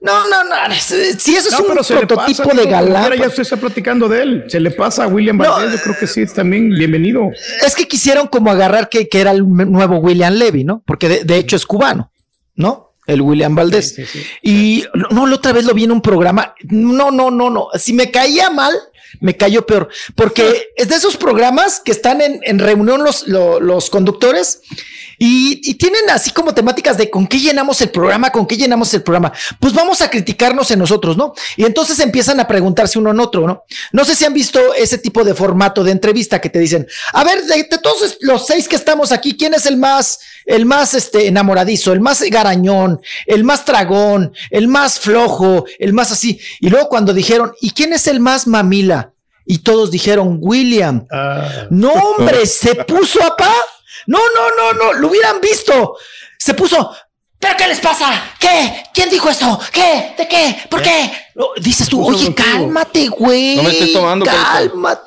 No, no, no. Si eso es No, un prototipo pasa, de galán. quiera, Ya usted está platicando de él. Se le pasa a William Valdez. Yo creo que sí, es también bienvenido. Es que quisieron como agarrar que, que era el nuevo William Levy, ¿no? Porque de, de hecho es cubano, ¿no? El William Valdés. Y no, la otra vez lo vi en un programa. No, no, no, no. Si me caía mal, me cayó peor. Porque es de esos programas que están en, en reunión los, lo- los conductores y, y tienen así como temáticas de con qué llenamos el programa, con qué llenamos el programa. Pues vamos a criticarnos en nosotros, ¿no? Y entonces empiezan a preguntarse uno en otro, ¿no? No sé si han visto ese tipo de formato de entrevista que te dicen, a ver, de, de todos los seis que estamos aquí, ¿quién es el más, el más este, enamoradizo, el más garañón, el más tragón, el más flojo, el más así? Y luego cuando dijeron, ¿y quién es el más mamila? Y todos dijeron, William. No, hombre, se puso a pa. No, no, no, no, lo hubieran visto. Se puso. ¿Pero qué les pasa? ¿Qué? ¿Quién dijo eso? ¿Qué? ¿De qué? ¿Por qué? No, dices tú, oye, cálmate, güey. No me estés tomando. Cálmate.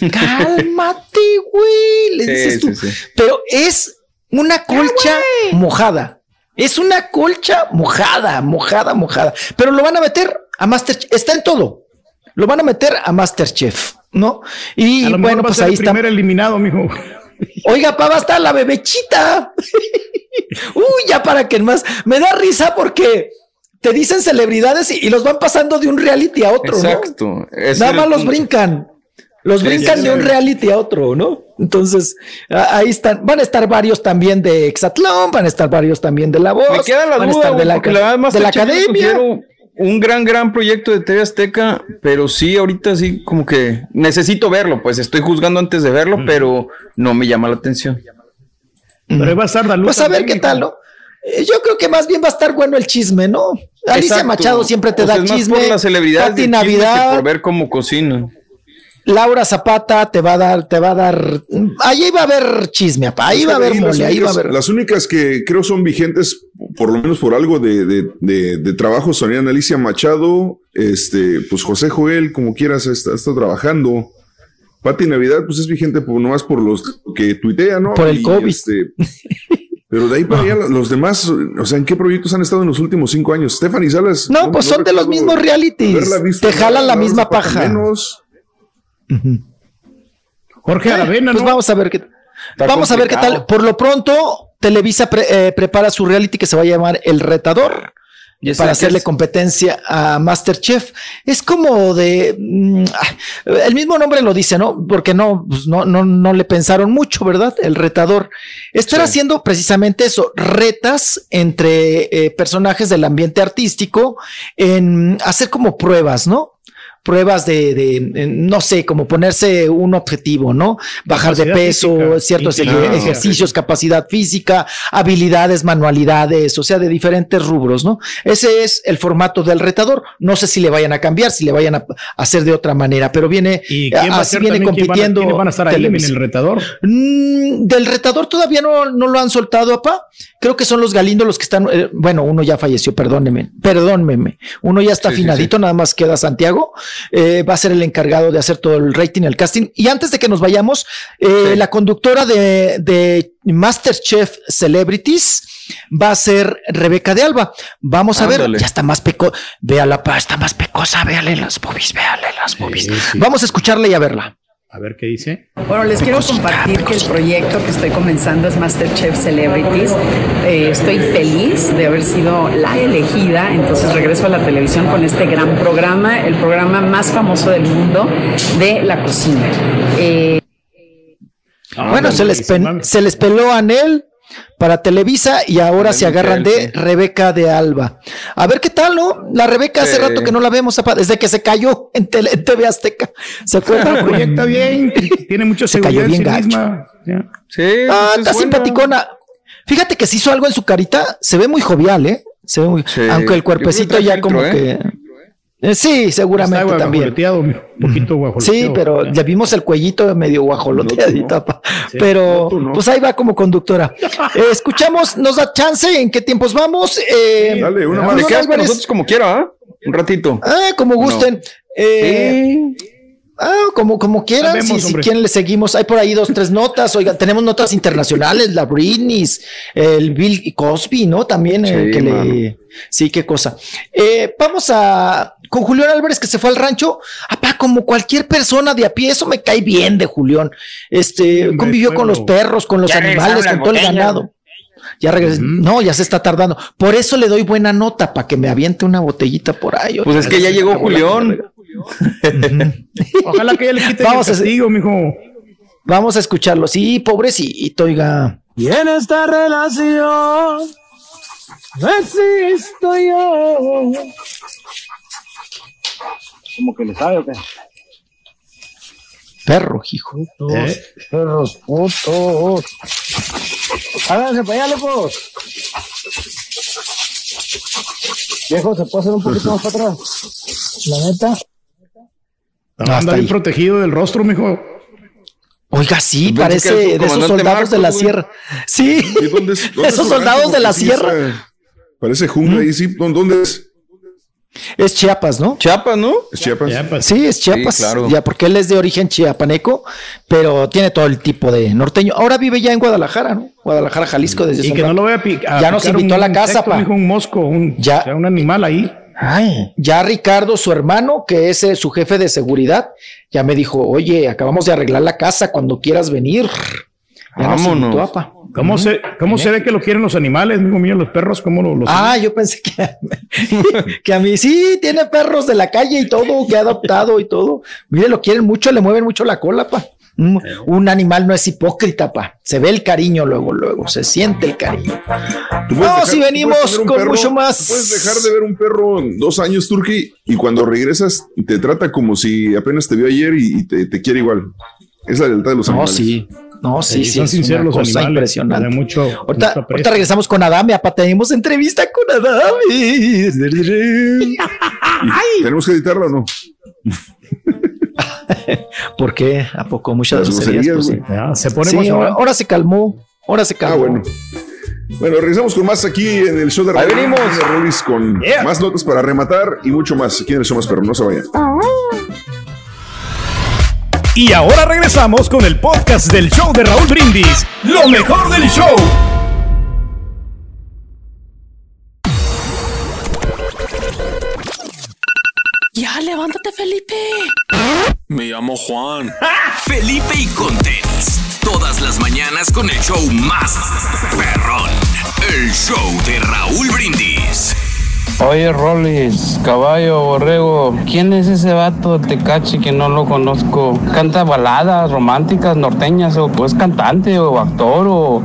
Cálmate, güey. Le Sí, dices tú. sí, sí. Pero es una colcha mojada. Es una colcha mojada, mojada, mojada. Pero lo van a meter a Masterchef. Está en todo. Lo van a meter a Masterchef, ¿no? Y A lo mejor bueno, va a pues ser ahí el está. primer eliminado, mijo. Oiga, pa, va a estar la bebechita. Uy, ya para que más. Me da risa porque te dicen celebridades y, y los van pasando de un reality a otro, ¿no? exacto. Ese Nada más los brincan. Los brincan de un reality a otro, ¿no? Entonces, ahí están. Van a estar varios también de Exatlón, van a estar varios también de La Voz. Me queda la van a estar de la, la de la yo academia. considero Un gran, gran proyecto de TV Azteca, pero sí, ahorita sí, como que necesito verlo, pues estoy juzgando antes de verlo, pero no me llama la atención. Pero ahí va a estar la luz. Pues a ver qué tal, ¿no? Eh, Yo creo que más bien va a estar bueno el chisme, ¿no? Alicia Exacto. Machado siempre te O da sea, es más chisme. por las celebridades Pati Navidad, por ver cómo cocinan. Laura Zapata te va a dar, te va a dar. Ahí va a haber chisme, apá. Ahí va a haber mole, ahí va a haber. Las únicas que creo son vigentes, por lo menos por algo de, de, de, de trabajo, son Alicia Machado, este, pues José Joel, como quieras, está, está trabajando. Pati Navidad, pues es vigente por, nomás por los que tuitea, ¿no? Por el Y, COVID. este, pero de ahí para allá, los demás, o sea, ¿en qué proyectos han estado en los últimos cinco años? Stephanie Salas. No, pues son de los mismos realities. visto Te jalan la misma paja. menos. Jorge Eh, Aravena, Pues ¿no? vamos a ver qué. vamos a ver qué tal. Por lo pronto, Televisa pre- eh, prepara su reality que se va a llamar El Retador. ¿Y ese Para hacerle es? competencia a Masterchef. Es como de. mm, ah, el mismo nombre lo dice, ¿no? Porque no, pues no, no, no le pensaron mucho, ¿verdad? El retador. Estar haciendo precisamente eso, retas entre eh, personajes del ambiente artístico en hacer como pruebas, ¿no? Pruebas de, de, no sé, como ponerse un objetivo, ¿no? Bajar de peso, física, ciertos ejercicios, capacidad física, habilidades, manualidades, o sea, de diferentes rubros, ¿no? Ese es el formato del retador. No sé si le vayan a cambiar, si le vayan a hacer de otra manera, pero viene, ¿Y quién va a así ser viene también? ¿Quién van a- compitiendo. ¿Quiénes van a estar ahí en el retador? Mm, del retador todavía no, no lo han soltado, apá. Creo que son los Galindo los que están. eh, bueno, uno ya falleció, perdóneme, perdóneme. Uno ya está Sí, sí, afinadito, nada más queda Santiago. Eh, va a ser el encargado de hacer todo el rating, el casting. Y antes de que nos vayamos, eh, la conductora de, de Masterchef Celebrities va a ser Rebeca de Alba. Vamos a ver, ya está más peco. Véala, está más pecosa, véale las boobies, véale las boobies. Vamos a escucharla y a verla. A ver qué dice. Bueno, les quiero compartir que el proyecto que estoy comenzando es Masterchef Celebrities. Eh, estoy feliz de haber sido la elegida, entonces regreso a la televisión con este gran programa, el programa más famoso del mundo de la cocina. Eh, Bueno, se les, pen- se les peló a Anel para Televisa y ahora se agarran de Rebeca de Alba. A ver qué tal, ¿no? La Rebeca hace Sí. rato que no la vemos, desde que se cayó en, tele- en TV Azteca. ¿Se acuerdan? Proyecta bien, tiene mucha Se cayó seguridad en bien sí gacho. misma. Sí, Ah, pues es está buena. simpaticona. Fíjate que se hizo algo en su carita, se ve muy jovial, ¿eh? Se ve muy, Sí. aunque el cuerpecito ya filtro, como ¿eh? que Eh, sí, seguramente Está también. un poquito guajoloteado. Sí, pero le vimos el cuellito medio guajoloteadito. Sí, pero no, no. pues ahí va como conductora. Eh, escuchamos, nos da chance, ¿en qué tiempos vamos? Eh, Dale, una Te quedas con nosotros como quiera, ¿ah? Un ratito. Ah, como gusten. Eh, Ah, como, como quieran, si, si quieren le seguimos. Hay por ahí dos, tres notas. Oigan, tenemos notas internacionales, la Britney, el Bill Cosby, ¿no? También Sí, que mano. le... Sí, qué cosa. Eh, vamos a... Con Julián Álvarez que se fue al rancho. Apá, como cualquier persona de a pie, eso me cae bien de Julián. Este, convivió con los perros, con los Ya animales, con todo el ganado. Ya regresé. No, ya se está tardando. Por eso le doy buena nota, para que me aviente una botellita por ahí. Pues es que ya llegó Julián. Ojalá que ya le quiten Vamos a el castigo, mijo. Vamos a escucharlo. Sí, pobrecito, oiga. Y en esta relación no existo yo. ¿Cómo que le sabe o qué? Perro, hijo. Eh, Perros putos. Háganse para allá, locos. Viejo, ¿se puede hacer un poquito más para atrás? La neta. Anda hasta bien ahí. protegido del rostro, mijo. Oiga, sí, Pensé que parece de esos soldados de la sierra. Sí, ¿Y dónde es- dónde es esos soldados de la sierra. Parece jungla ahí, sí. ¿Dó- ¿Dónde es? Es Chiapas, ¿no? Chiapas, ¿no? ¿Es Chiapas? Sí, es Chiapas. Sí, claro. Ya, porque él es de origen chiapaneco, pero tiene todo el tipo de norteño. Ahora vive ya en Guadalajara, ¿no? Guadalajara, Jalisco, desde Y que no lo vaya a picar. Ya nos invitó a la casa, pa. un mosco, un, Ya. o sea, un animal ahí. Ay, ya Ricardo, su hermano, que es eh, su jefe de seguridad, ya me dijo, oye, acabamos de arreglar la casa cuando quieras venir. Ya nos Vámonos. invitó, apa. ¿Cómo, se, cómo se ve que lo quieren los animales, amigo mío, los perros? ¿Cómo lo, los Ah, yo pensé que, que a mí sí, tiene perros de la calle y todo, que ha adoptado y todo. Mire, lo quieren mucho, le mueven mucho la cola, pa. Un, un animal no es hipócrita, pa. Se ve el cariño luego, luego, se siente el cariño. No, dejar- si venimos con perro- mucho más. tú Puedes dejar de ver un perro en dos años, Turki, y cuando regresas te trata como si apenas te vio ayer y, y te, te quiere igual. Es la lealtad de los No, animales. sí. No, sí, Sí, sí. son es sinceros una los animales. impresionante. Da mucho, Ahorita, mucho aprecio. ahorita regresamos con Adame, apa, tenemos entrevista con Adame. ¿Y ¿Tenemos que editarla o no? ¿Por qué? ¿A poco? Muchas groserías. pues. Ya, se pone Sí, ahora, ahora se calmó. Ahora se calmó. Ah, bueno. Bueno, regresamos con más aquí en el show de Ahí venimos. Rolis con Yeah. más notas para rematar y mucho más aquí en el show más perro. No se vayan. Y ahora regresamos con el podcast del show de Raúl Brindis. Lo mejor del show. Ya, levántate, Felipe. Me llamo Juan. Felipe y Contenis. Todas las mañanas con el show más perrón. El show de Raúl Brindis. Oye, Rolis, caballo, borrego, ¿quién es ese vato de Tecachi que no lo conozco? ¿Canta baladas románticas, norteñas, o es cantante, o actor, o...?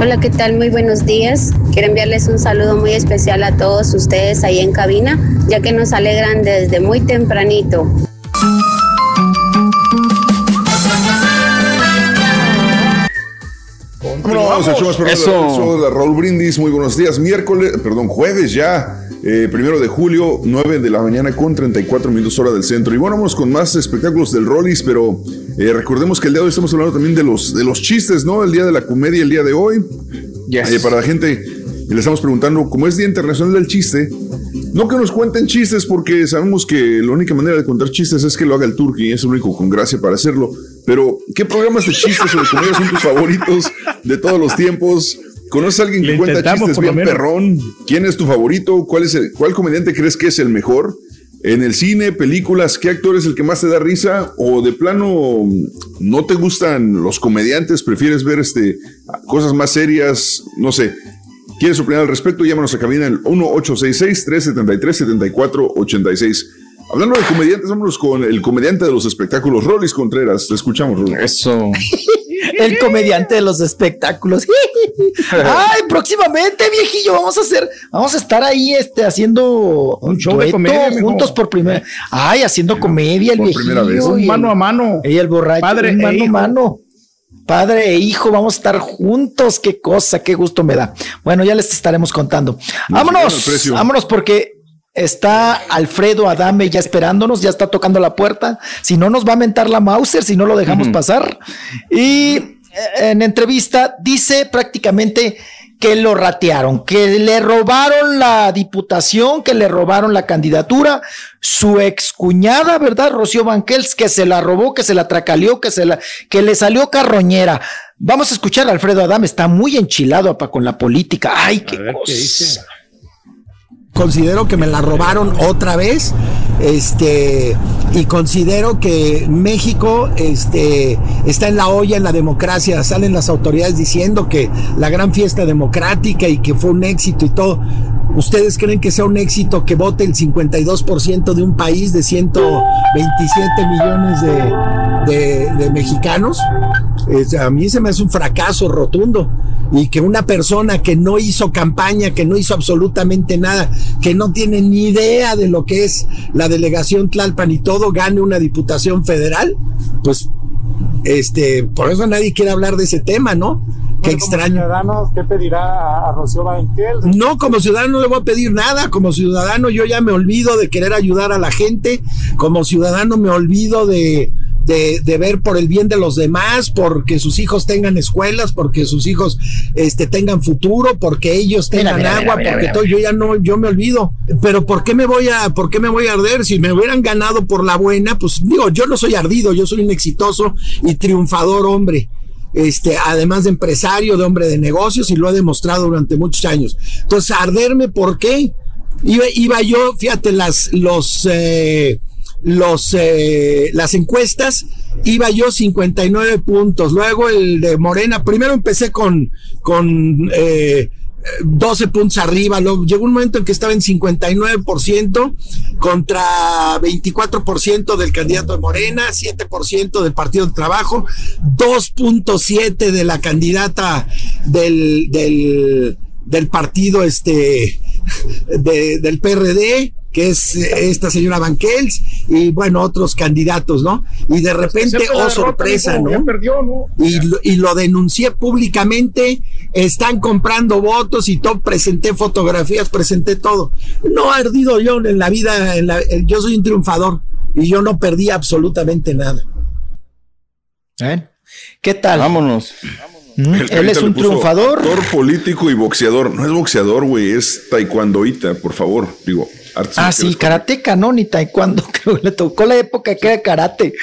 Hola, ¿qué tal? Muy buenos días. Quiero enviarles un saludo muy especial a todos ustedes ahí en cabina, ya que nos alegran desde muy tempranito. Vamos al show más perrón Eso. de Raúl Brindis. Muy buenos días. Miércoles, perdón, jueves ya. eh, primero de julio, 9 de la mañana con 34 minutos hora del centro. Y bueno, vamos con más espectáculos del Rollis, pero eh, recordemos que el día de hoy estamos hablando también de los, de los chistes, ¿no? El día de la comedia, el día de hoy. Yes. Eh, para la gente, le estamos preguntando, como es Día Internacional del Chiste, no que nos cuenten chistes, porque sabemos que la única manera de contar chistes es que lo haga el Turki, es el único con gracia para hacerlo. Pero, ¿qué programas de chistes o de comedia son tus favoritos de todos los tiempos? ¿Conoces a alguien que Le cuenta chistes bien perrón? ¿Quién es tu favorito? ¿Cuál, es el, ¿Cuál comediante crees que es el mejor? En el cine, películas, ¿qué actor es el que más te da risa? ¿O de plano no te gustan los comediantes? ¿Prefieres ver este, cosas más serias? No sé. ¿Quieres opinar al respecto? Llámanos a cabina al 1-866-373-7486. Hablando de comediantes, vámonos con el comediante de los espectáculos, Rolis Contreras. Te escuchamos, Rolis. Eso. El comediante de los espectáculos. Ay, próximamente, viejillo, vamos a hacer, vamos a estar ahí, este, haciendo Un show de comedia, mijo. juntos por primera. Ay, haciendo comedia el Por viejillo. primera vez. Un mano a mano. Y el borracho, Padre un e mano a hijo. mano. Padre e hijo, vamos a estar juntos. Qué cosa, qué gusto me da. Bueno, ya les estaremos contando. Vámonos, vámonos porque está Alfredo Adame ya esperándonos, ya está tocando la puerta. Si no, nos va a mentar la Mauser si no lo dejamos pasar. Y eh, en entrevista dice prácticamente que lo ratearon, que le robaron la diputación, que le robaron la candidatura, su excuñada, ¿verdad? Rocío Banquels, que se la robó, que se la tracaleó, que se la, que le salió carroñera. Vamos a escuchar a Alfredo Adame, está muy enchilado apa, con la política. Ay, qué cosa. Considero que me la robaron otra vez. Este, y considero que México este, está en la olla en la democracia. Salen las autoridades diciendo que la gran fiesta democrática y que fue un éxito y todo. ¿Ustedes creen que sea un éxito que vote el 52% de un país de 127 millones de, de- mexicanos? Es- a mí se me hace un fracaso rotundo. Y que una persona que no hizo campaña, que no hizo absolutamente nada, que no tiene ni idea de lo que es la delegación Tlalpan y todo, gane una diputación federal, pues este, por eso nadie quiere hablar de ese tema, ¿no? Qué extraño. ciudadanos, ¿qué pedirá a, a Rocío Banquel? No, como ciudadano no le voy a pedir nada. Como ciudadano yo ya me olvido de querer ayudar a la gente. Como ciudadano me olvido de, de, de ver por el bien de los demás, porque sus hijos tengan escuelas, porque sus hijos este, tengan futuro, porque ellos tengan mira, mira, agua, mira, porque todo, yo ya no, yo me olvido. Pero ¿por qué me voy a, por qué me voy a arder? Si me hubieran ganado por la buena, pues digo, yo no soy ardido, yo soy un exitoso y triunfador hombre este, además de empresario, de hombre de negocios, y lo he demostrado durante muchos años. Entonces, arderme, ¿por qué? Iba, iba yo, fíjate, las, los, eh, los, eh, las encuestas, iba yo 59 puntos. Luego el de Morena, primero empecé con, con, eh, 12 puntos arriba, luego llegó un momento en que estaba en 59% contra 24% del candidato de Morena, 7% del Partido de Trabajo, 2.7 de la candidata del, del, del partido este de- del PRD, que es eh, esta señora Banquels, y bueno, otros candidatos, ¿no? Y de repente, oh derrota, sorpresa, ¿no? ya perdió, ¿no? y, lo- y lo denuncié públicamente, están comprando votos y todo, presenté fotografías, presenté todo. No he ardido yo en la vida, en la- yo soy un triunfador y yo no perdí absolutamente nada. ¿Eh? ¿Qué tal? Vámonos. El Él es un triunfador. Actor político y boxeador. No es boxeador, güey, es taekwondoíta, por favor. Digo, Ah, sí, karateca, ¿no? Ni taekwondo, creo que le tocó la época que era karate.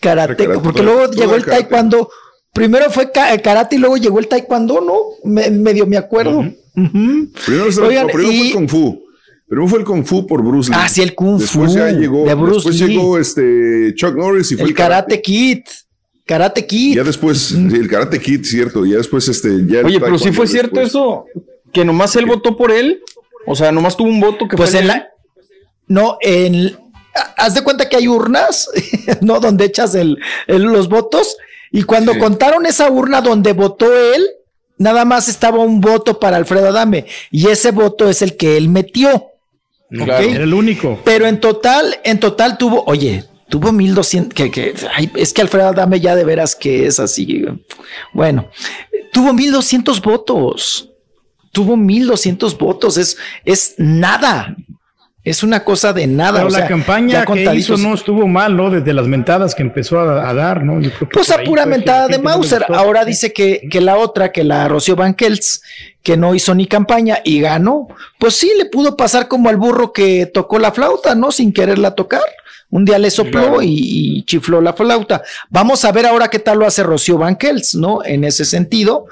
Karate, porque luego todo llegó el karate. taekwondo. Primero fue ca- karate y luego llegó el taekwondo, ¿no? Me- medio me acuerdo. Primero, estaba- Oigan, no, primero fue y- el Kung Fu. Primero fue el Kung Fu por Bruce Lee. Ah, sí, el Kung después Fu ya llegó, de Bruce después Lee. llegó este Chuck Norris y fue El el, karate. karate kid. Karate kid. Ya después, sí, el Karate Kid, cierto. Ya después, este, ya Oye, pero sí taekwondo fue cierto después. eso, que nomás él votó por él. O sea, nomás tuvo un voto que Pues fue en la. No, en. Haz de cuenta que hay urnas, ¿no? Donde echas el, el- los votos. Y cuando contaron esa urna donde votó él, nada más estaba un voto para Alfredo Adame. Y ese voto es el que él metió. ¿ok? Era el único. Pero en total, en total tuvo, oye, tuvo 1200, que, que, ay, es que Alfredo Adame ya de veras que es así. Bueno, tuvo 1200 votos. Tuvo 1200 votos. Es, es nada. Es una cosa de nada. Pero o la sea, campaña que hizo no estuvo mal, ¿no? Desde las mentadas que empezó a, a dar, ¿no? Yo creo que Pues a pura mentada de no Mauser. Ahora dice que, que la otra, que la Rocío Banquels, que no hizo ni campaña y ganó. Pues sí, le pudo pasar como al burro que tocó la flauta, ¿no? Sin quererla tocar. Un día le sopló Claro. y, y chifló la flauta. Vamos a ver ahora qué tal lo hace Rocío Banquels, ¿no? En ese sentido,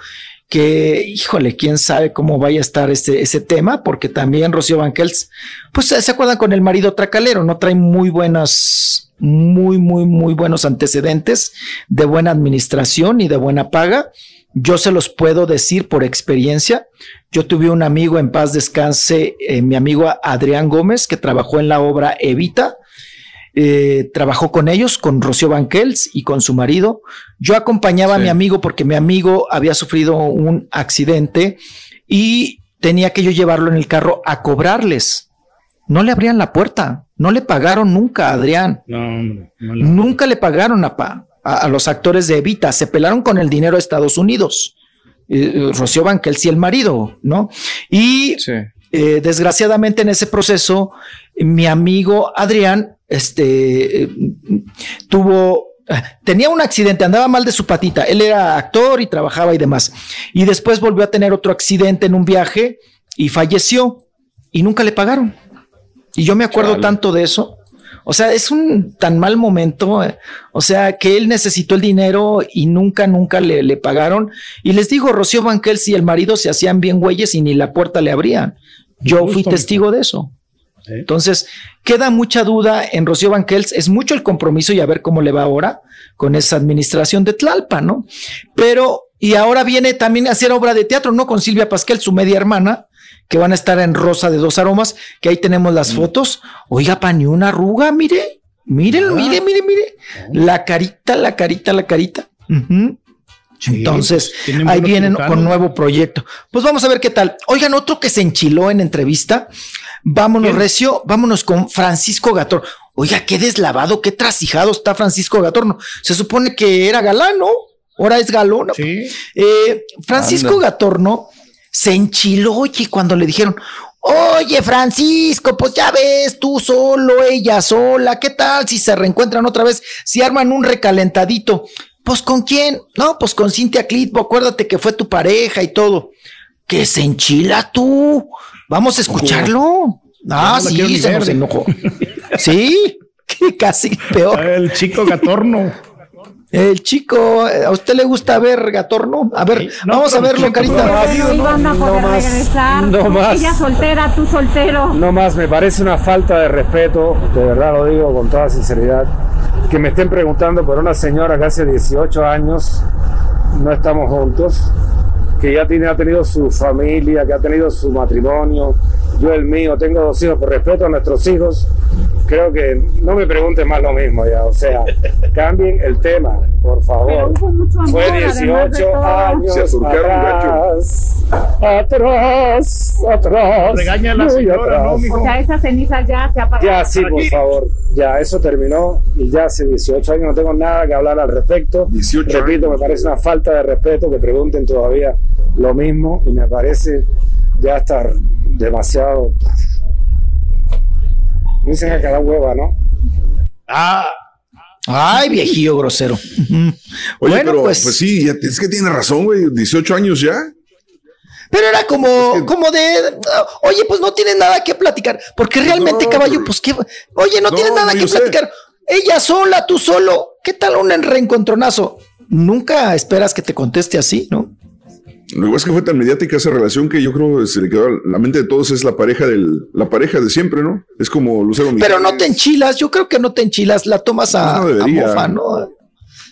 que, híjole, quién sabe cómo vaya a estar ese, ese tema, porque también Rocío Banquels, pues se acuerdan con el marido tracalero, ¿no? Trae muy buenas, muy, muy, muy buenos antecedentes de buena administración y de buena paga. Yo se los puedo decir por experiencia. Yo tuve un amigo en paz descanse, eh, mi amigo Adrián Gómez, que trabajó en la obra Evita. Eh, trabajó con ellos, con Rocío Banquels y con su marido. Yo acompañaba a mi amigo porque mi amigo había sufrido un accidente y tenía que yo llevarlo en el carro a cobrarles. No le abrían la puerta, no le pagaron nunca a Adrián. No, hombre. no le- Nunca le pagaron a, pa- a, a los actores de Evita, se pelaron con el dinero de Estados Unidos. Eh, eh, Rocío Banquel, sí, el marido, ¿no? Y eh, desgraciadamente en ese proceso, mi amigo Adrián, este, eh, tuvo, tenía un accidente, andaba mal de su patita. Él era actor y trabajaba y demás. Y después volvió a tener otro accidente en un viaje y falleció y nunca le pagaron. Y yo me acuerdo Chale. tanto de eso. O sea, es un tan mal momento. eh, O sea, que él necesitó el dinero y nunca, nunca le, le pagaron. Y les digo, Rocío Banquels y el marido se hacían bien güeyes y ni la puerta le abrían. Yo fui testigo de eso. Entonces, queda mucha duda en Rocío Banquels. Es mucho el compromiso y a ver cómo le va ahora con esa administración de Tlalpa, ¿no? Pero, y ahora viene también a hacer obra de teatro, ¿no? Con Silvia Pasquel, su media hermana, que van a estar en Rosa de dos aromas, que ahí tenemos las fotos. Oiga, pa, ni una arruga, mire, miren, mire, mire, mire. La carita, la carita, la carita. Entonces, pues, ahí vienen con nuevo proyecto. Pues vamos a ver qué tal. Oigan, otro que se enchiló en entrevista. Vámonos, Recio, vámonos con Francisco Gator. Oiga, qué deslavado, qué trasijado está Francisco Gatorno. Se supone que era galán, ¿no? Ahora es galón. Eh, Francisco Anda. Gatorno se enchiló, oye, cuando le dijeron, oye, Francisco, pues ya ves, tú solo, ella sola, ¿qué tal si se reencuentran otra vez, si arman un recalentadito? Pues con quién? No, pues con Cintia Clitbo, acuérdate que fue tu pareja y todo. Que se enchila tú. Vamos a escucharlo. Ah, no sí, se ver. nos enojó. sí, casi peor. El chico Gatorno. El chico, ¿a usted le gusta ver Gatorno? A ver, vamos a verlo, carita. Sí, van a poder más, regresar. no más. Ella soltera, tú soltero. No más, me parece una falta de respeto, de verdad lo digo con toda sinceridad, que me estén preguntando por una señora que hace 18 años no estamos juntos, que ya tiene, ha tenido su familia, que ha tenido su matrimonio, yo el mío, tengo dos hijos, por respeto a nuestros hijos, creo que no me pregunten más lo mismo ya, o sea, cambien el tema, por favor. Fue además de 18 todo. años Se atrás, atrás, atrás. Regaña a la señora, ¿no, atrás. mijo? O sea, esas cenizas ya se apagaron. Ya, sí, por favor. Ya, eso terminó y ya hace 18 años no tengo nada que hablar al respecto. Repito, me parece una falta de respeto que pregunten todavía lo mismo y me parece ya estar demasiado. Dicen acá la hueva, ¿no? Ah. Ay, viejillo grosero. Oye, bueno, pero pues, pues, sí, ya- es que tiene razón, güey. 18 años ya. pero era como, como de, oye, pues no tienes nada que platicar, porque realmente, No, caballo, pues qué, oye, no, No, tienes nada que sé. platicar. Ella sola, tú solo, ¿qué tal un reencontronazo? Nunca esperas que te conteste así, ¿no? Lo igual es que fue tan mediática esa relación que yo creo que se le quedó a la mente de todos es la pareja del, la pareja de siempre, ¿no? Es como Lucero Pero Mijares. no te enchilas, yo creo que no te enchilas, la tomas a, no a debería. mofa, ¿no?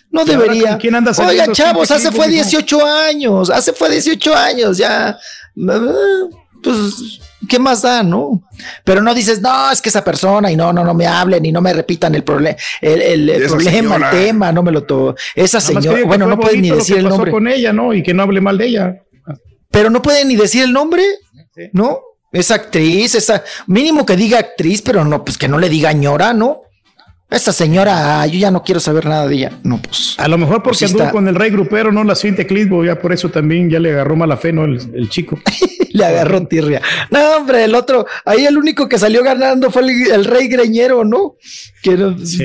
No ¿Y ahora debería. quién anda Oiga, chavos, hace fue mijo? 18 años, hace fue 18 años, ya. Ah, Pues, ¿qué más da, no? Pero no dices, no, es que esa persona y no, no, no me hablen y no me repitan el, problema el, el- el Esa problema, señora. el tema, no me lo to Esa Nada señora, bueno, no pueden ni decir el nombre. con ella, ¿no? Y que no hable mal de ella. Pero no pueden ni decir el nombre, ¿no? Es actriz, esa, mínimo que diga actriz, pero no, pues que no le diga ñora, ¿no? Esa señora, yo ya no quiero saber nada de ella. No, pues. A lo mejor porque Pues anduvo está. con el rey grupero, no la Cintia Clitbo, ya por eso también ya le agarró mala fe, ¿no? El, el chico. Le agarró tirria. No, hombre, el otro, ahí el único que salió ganando fue el, el rey greñero, ¿no? Que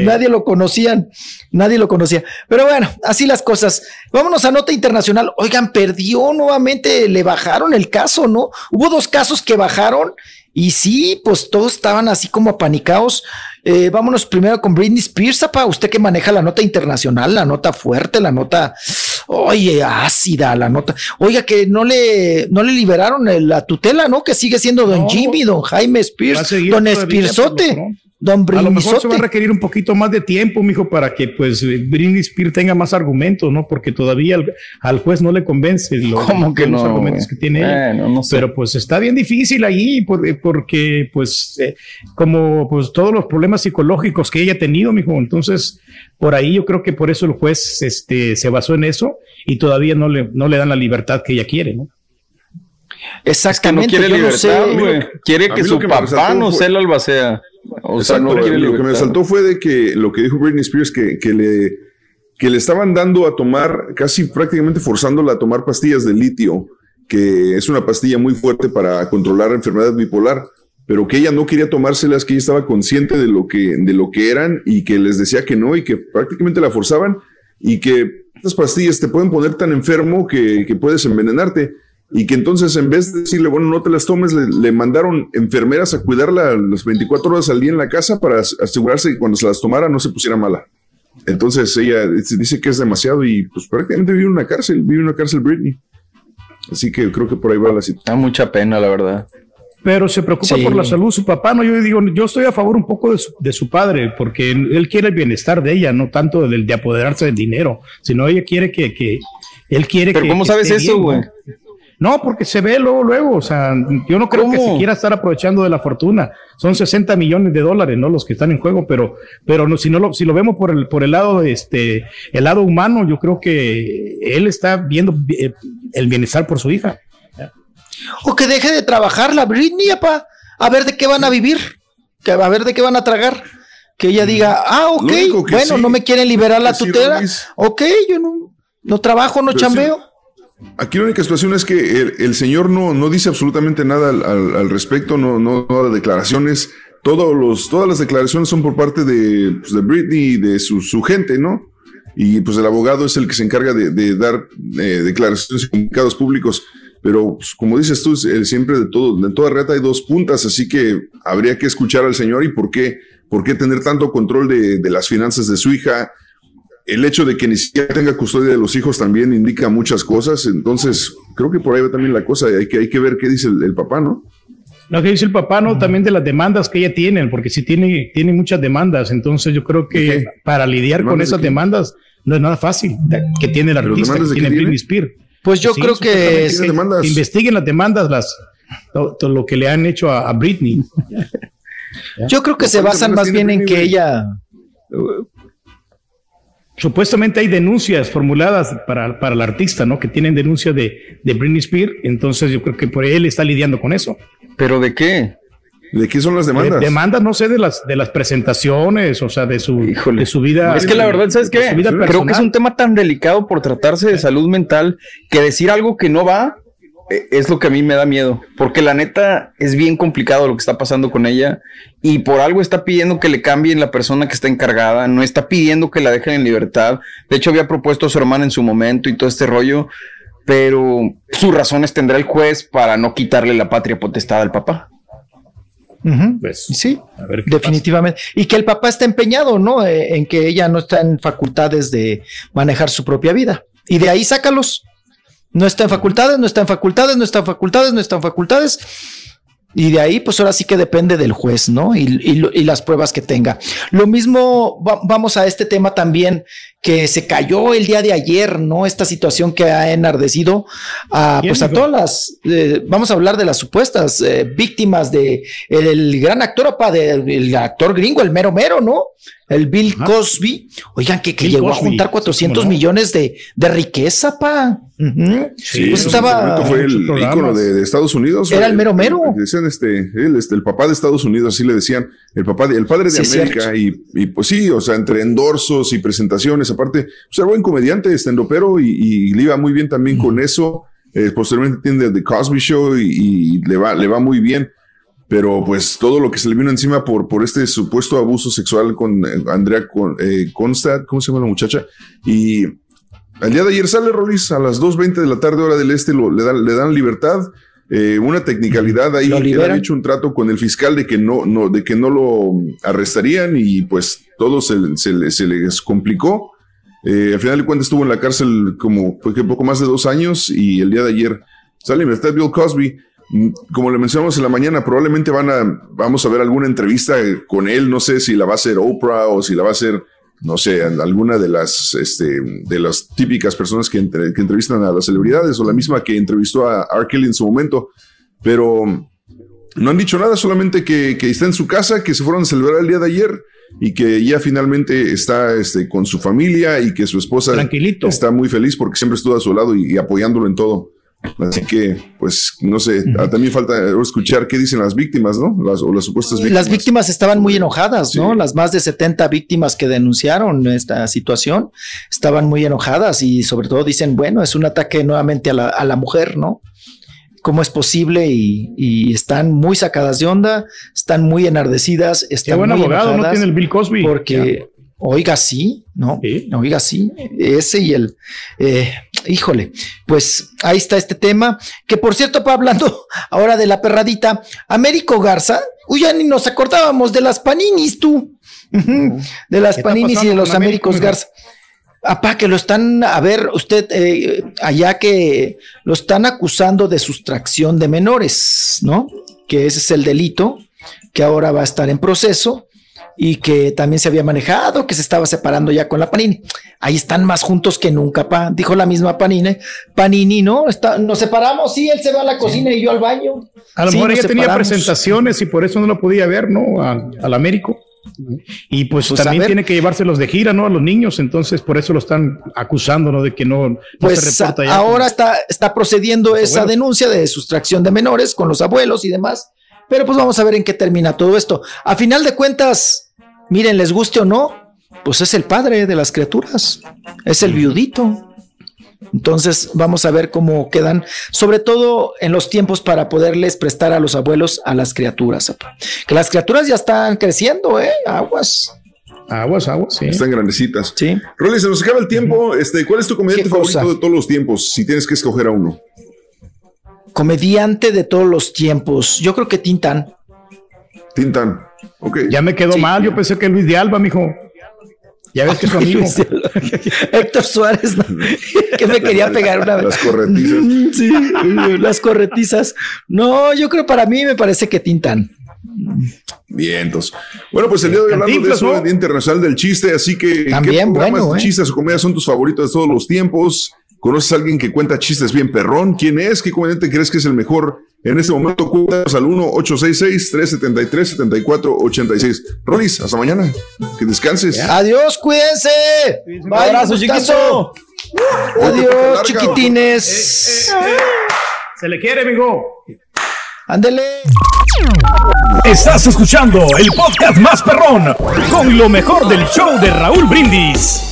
nadie lo conocían, nadie lo conocía. Pero bueno, así las cosas. Vámonos a nota internacional. Oigan, perdió nuevamente, le bajaron el caso, ¿no? Hubo dos casos que bajaron y sí, pues todos estaban así como apanicados. Eh, vámonos primero con Britney Spears, apa, usted que maneja la nota internacional, la nota fuerte, la nota, oye, ácida, la nota. Oiga, que no le, no le liberaron el- la tutela, ¿no? Que sigue siendo don Jimmy, don Jaime Spears, don Spearsote, don A lo mejor se va a requerir un poquito más de tiempo, mijo, para que pues Britney Spears tenga más argumentos, ¿no? Porque todavía al, al juez no le convence lo- ¿Cómo que los no, argumentos que tiene no sé. Pero pues está bien difícil ahí por- eh, porque pues eh, como pues todos los problemas psicológicos que ella ha tenido, mijo, entonces por ahí yo creo que por eso el juez este se basó en eso y todavía no le no le dan la libertad que ella quiere, ¿no? Exactamente. quiere yo no libertad, sé. güey. Quiere que su lo que papá no fue- sea el albacea. O sea, no quiere lo que me libertad. saltó fue de que lo que dijo Britney Spears que, que le que le estaban dando a tomar, casi prácticamente forzándola a tomar pastillas de litio, que es una pastilla muy fuerte para controlar la enfermedad bipolar, pero que ella no quería tomárselas, que ella estaba consciente de lo que, de lo que eran y que les decía que no y que prácticamente la forzaban y que estas pastillas te pueden poner tan enfermo que, que puedes envenenarte y que entonces en vez de decirle, bueno, no te las tomes, le, le mandaron enfermeras a cuidarla las 24 horas al día en la casa para as- asegurarse que cuando se las tomara no se pusiera mala. Entonces ella dice que es demasiado y pues prácticamente vive en una cárcel, vive en una cárcel Britney. Así que creo que por ahí va la situación. Da mucha pena, la verdad. Pero se preocupa Sí. por la salud de su papá, ¿no? Yo digo, yo estoy a favor un poco de su, de su padre, porque él quiere el bienestar de ella, no tanto del de apoderarse del dinero, sino ella quiere que, que él quiere Pero que. ¿cómo que sabes eso, güey? ¿no? No, porque se ve luego, luego, o sea, yo no creo que se quiera estar aprovechando de la fortuna. Son 60 millones de dólares, ¿no? Los que están en juego, pero, pero no, si no lo, si lo vemos por el, por el lado de este, el lado humano, yo creo que él está viendo eh, el bienestar por su hija. O que deje de trabajar la Britney, apa, a ver de qué van a vivir, que a ver de qué van a tragar. Que ella diga, ah, ok, bueno, sí- no me quieren liberar la sí, tutela. Luis. ok, yo no, no trabajo, no Pero sí, chambeo. Aquí la única situación es que el, el señor no, no dice absolutamente nada al, al- al respecto, no, no, no da declaraciones. Todos los, todas las declaraciones son por parte de, pues, de Britney y de su, su gente, ¿no? Y pues el abogado es el que se encarga de, de dar eh, declaraciones y comunicados públicos. Pero pues, como dices tú, eh, siempre de todo, de toda reta hay dos puntas, así que habría que escuchar al señor y por qué, por qué tener tanto control de, de las finanzas de su hija, el hecho de que ni siquiera tenga custodia de los hijos también indica muchas cosas. Entonces, creo que por ahí va también la cosa. Hay que, hay que ver qué dice el, el papá, ¿no? Lo que dice el papá, ¿no? También de las demandas que ella tiene, porque sí tiene, tiene muchas demandas. Entonces yo creo que para lidiar con ¿Demandas de esas demandas no es nada fácil que tiene el ¿Pero artista, que tiene tiene? Britney Spears. Pues yo creo que supuestamente es- que demandas? investiguen las demandas, las, todo, todo lo que le han hecho a, a Britney. Yo creo que se ¿Cuántas basan más bien en que ella Supuestamente hay denuncias formuladas para, para el artista, ¿no? Que tienen denuncias de, de Britney Spears. Entonces yo creo que por él está lidiando con eso. ¿Pero de qué? ¿De qué son las demandas? De- demandas, no sé, de las, de las presentaciones, o sea, de su, de su vida. Es que la verdad, ¿sabes qué? Creo que es un tema tan delicado por tratarse de salud mental que decir algo que no va es lo que a mí me da miedo. Porque la neta es bien complicado lo que está pasando con ella y por algo está pidiendo que le cambien la persona que está encargada, no está pidiendo que la dejen en libertad. De hecho, había propuesto a su hermana en su momento y todo este rollo, pero sus razones tendrá el juez para no quitarle la patria potestad al papá. Ujú, sí, definitivamente. Y que el papá está empeñado, ¿no? Eh, en que ella no está en facultades de manejar su propia vida. Y de ahí sácalos. No está en facultades, no está en facultades, no está en facultades, no está en facultades. Y de ahí, pues ahora sí que depende del juez, ¿no? Y, y y las pruebas que tenga. Lo mismo, va- vamos a este tema también, que se cayó el día de ayer, ¿no? Esta situación que ha enardecido a, ¿Quién, pues a todas las, eh, vamos a hablar de las supuestas eh, víctimas de el, gran actor, apa, del el actor gringo, el mero mero, ¿no? El Bill Cosby. Oigan, que, que llegó a juntar sí, 400 cómo no. millones de, de riqueza, pa. Sí, Pues estaba. fue el ícono de, de Estados Unidos. Era el mero mero. Decían este, él, este, el papá de Estados Unidos, así le decían, el papá, de- el padre de Sí, América. Y, y, pues sí, o sea, entre endorsos y presentaciones, aparte, pues era buen comediante, estendopero y, y le iba muy bien también con eso. Eh, posteriormente tiene The Cosby Show y, y le va, le va muy bien. Pero pues todo lo que se le vino encima por, por este supuesto abuso sexual con eh, Andrea Con, eh, Constad, ¿cómo se llama la muchacha? Y al día de ayer sale Rolis a las 2.20 de la tarde, hora del este, lo- le, dan, le dan libertad. eh, una tecnicalidad ahí, que han hecho un trato con el fiscal de que no, no, de que no lo arrestarían y pues todo se, se, le- se les complicó. Eh, al final de cuentas estuvo en la cárcel como pues, que poco más de dos años y el día de ayer sale en libertad Bill Cosby. Mm, Como le mencionamos en la mañana, probablemente van a, vamos a ver alguna entrevista eh, con él. No sé si la va a hacer Oprah o si la va a hacer, no sé, alguna de las, este, de las típicas personas que, entre- que entrevistan a las celebridades o la misma que entrevistó a R. En su momento. Pero no han dicho nada, solamente que, que está en su casa, que se fueron a celebrar el día de ayer y que ya finalmente está este, con su familia y que su esposa Tranquilito. está muy feliz porque siempre estuvo a su lado y, y apoyándolo en todo. Así que, pues, no sé, ah, también falta escuchar qué dicen las víctimas, ¿no? Las, o las supuestas víctimas. Las víctimas estaban muy enojadas, ¿no? Las más de 70 víctimas que denunciaron esta situación estaban muy enojadas y sobre todo dicen, bueno, es un ataque nuevamente a la, a la mujer, ¿no? ¿Cómo es posible? Y, y están muy sacadas de onda, están muy enardecidas, están Qué buen muy abogado, no tiene el Bill Cosby. Porque, oiga, sí, ¿no? Oiga, sí, ese y el, eh, híjole, pues ahí está este tema, que por cierto, pa, hablando ahora de la perradita, Américo Garza, uy, ya ni nos acordábamos de las paninis, tú, de las ¿Qué está paninis y de los Américos? Garza. Apá, que lo están, a ver, usted, eh, allá que lo están acusando de sustracción de menores, ¿no? Que ese es el delito que ahora va a estar en proceso y que también se había manejado, que se estaba separando ya con la Panini. Ahí están más juntos que nunca, pa, dijo la misma Panini. Panini, ¿no? Está, nos separamos, sí, él se va a la cocina y yo al baño. A lo Sí, mejor ella tenía presentaciones y por eso no lo podía ver, ¿no? Al, al Américo. Y pues, Pues, también tiene que llevárselos de gira, ¿no? A los niños, entonces por eso lo están acusando, ¿no? De que no, no Pues se reporta ya. ahora está, está procediendo esa abuelos. denuncia de sustracción de menores con los abuelos y demás. Pero pues vamos a ver en qué termina todo esto. A final de cuentas, miren, les guste o no, pues es el padre de las criaturas, es el viudito. Entonces vamos a ver cómo quedan, sobre todo en los tiempos para poderles prestar a los abuelos a las criaturas. apa. Que las criaturas ya están creciendo, ¿eh? Aguas. Aguas, aguas, sí. Están grandecitas. Sí. Rolly, se nos acaba el tiempo. Este, ¿Cuál es tu comediante ¿Qué favorito cosa? de todos los tiempos? Si tienes que escoger a uno. Comediante de todos los tiempos. Yo creo que Tintan. Tintan. Ok. Ya me quedó mal, yo pensé que Luis de Alba, mijo. Ya ves que es su amigo. Héctor Suárez, ¿no? que me quería pegar una vez. Las corretizas. Sí, las corretizas. No, yo creo para mí me parece que Tintan. Bien, entonces. Bueno, pues el día de hoy hablando de eso, ¿no? el Día Internacional del Chiste, así que También, ¿qué programas bueno, ¿eh? chistes o comedias son tus favoritos de todos los tiempos? ¿Conoces a alguien que cuenta chistes bien perrón? ¿Quién es? ¿Qué comediante crees que es el mejor? En este momento, cuéntanos al 1-866-373-7486. Rolis, hasta mañana. Que descanses. Adiós, cuídense. Un abrazo, gustazo. Adiós, larga, chiquitines. Se le quiere, amigo. Ándele. Estás escuchando el podcast más perrón con lo mejor del show de Raúl Brindis.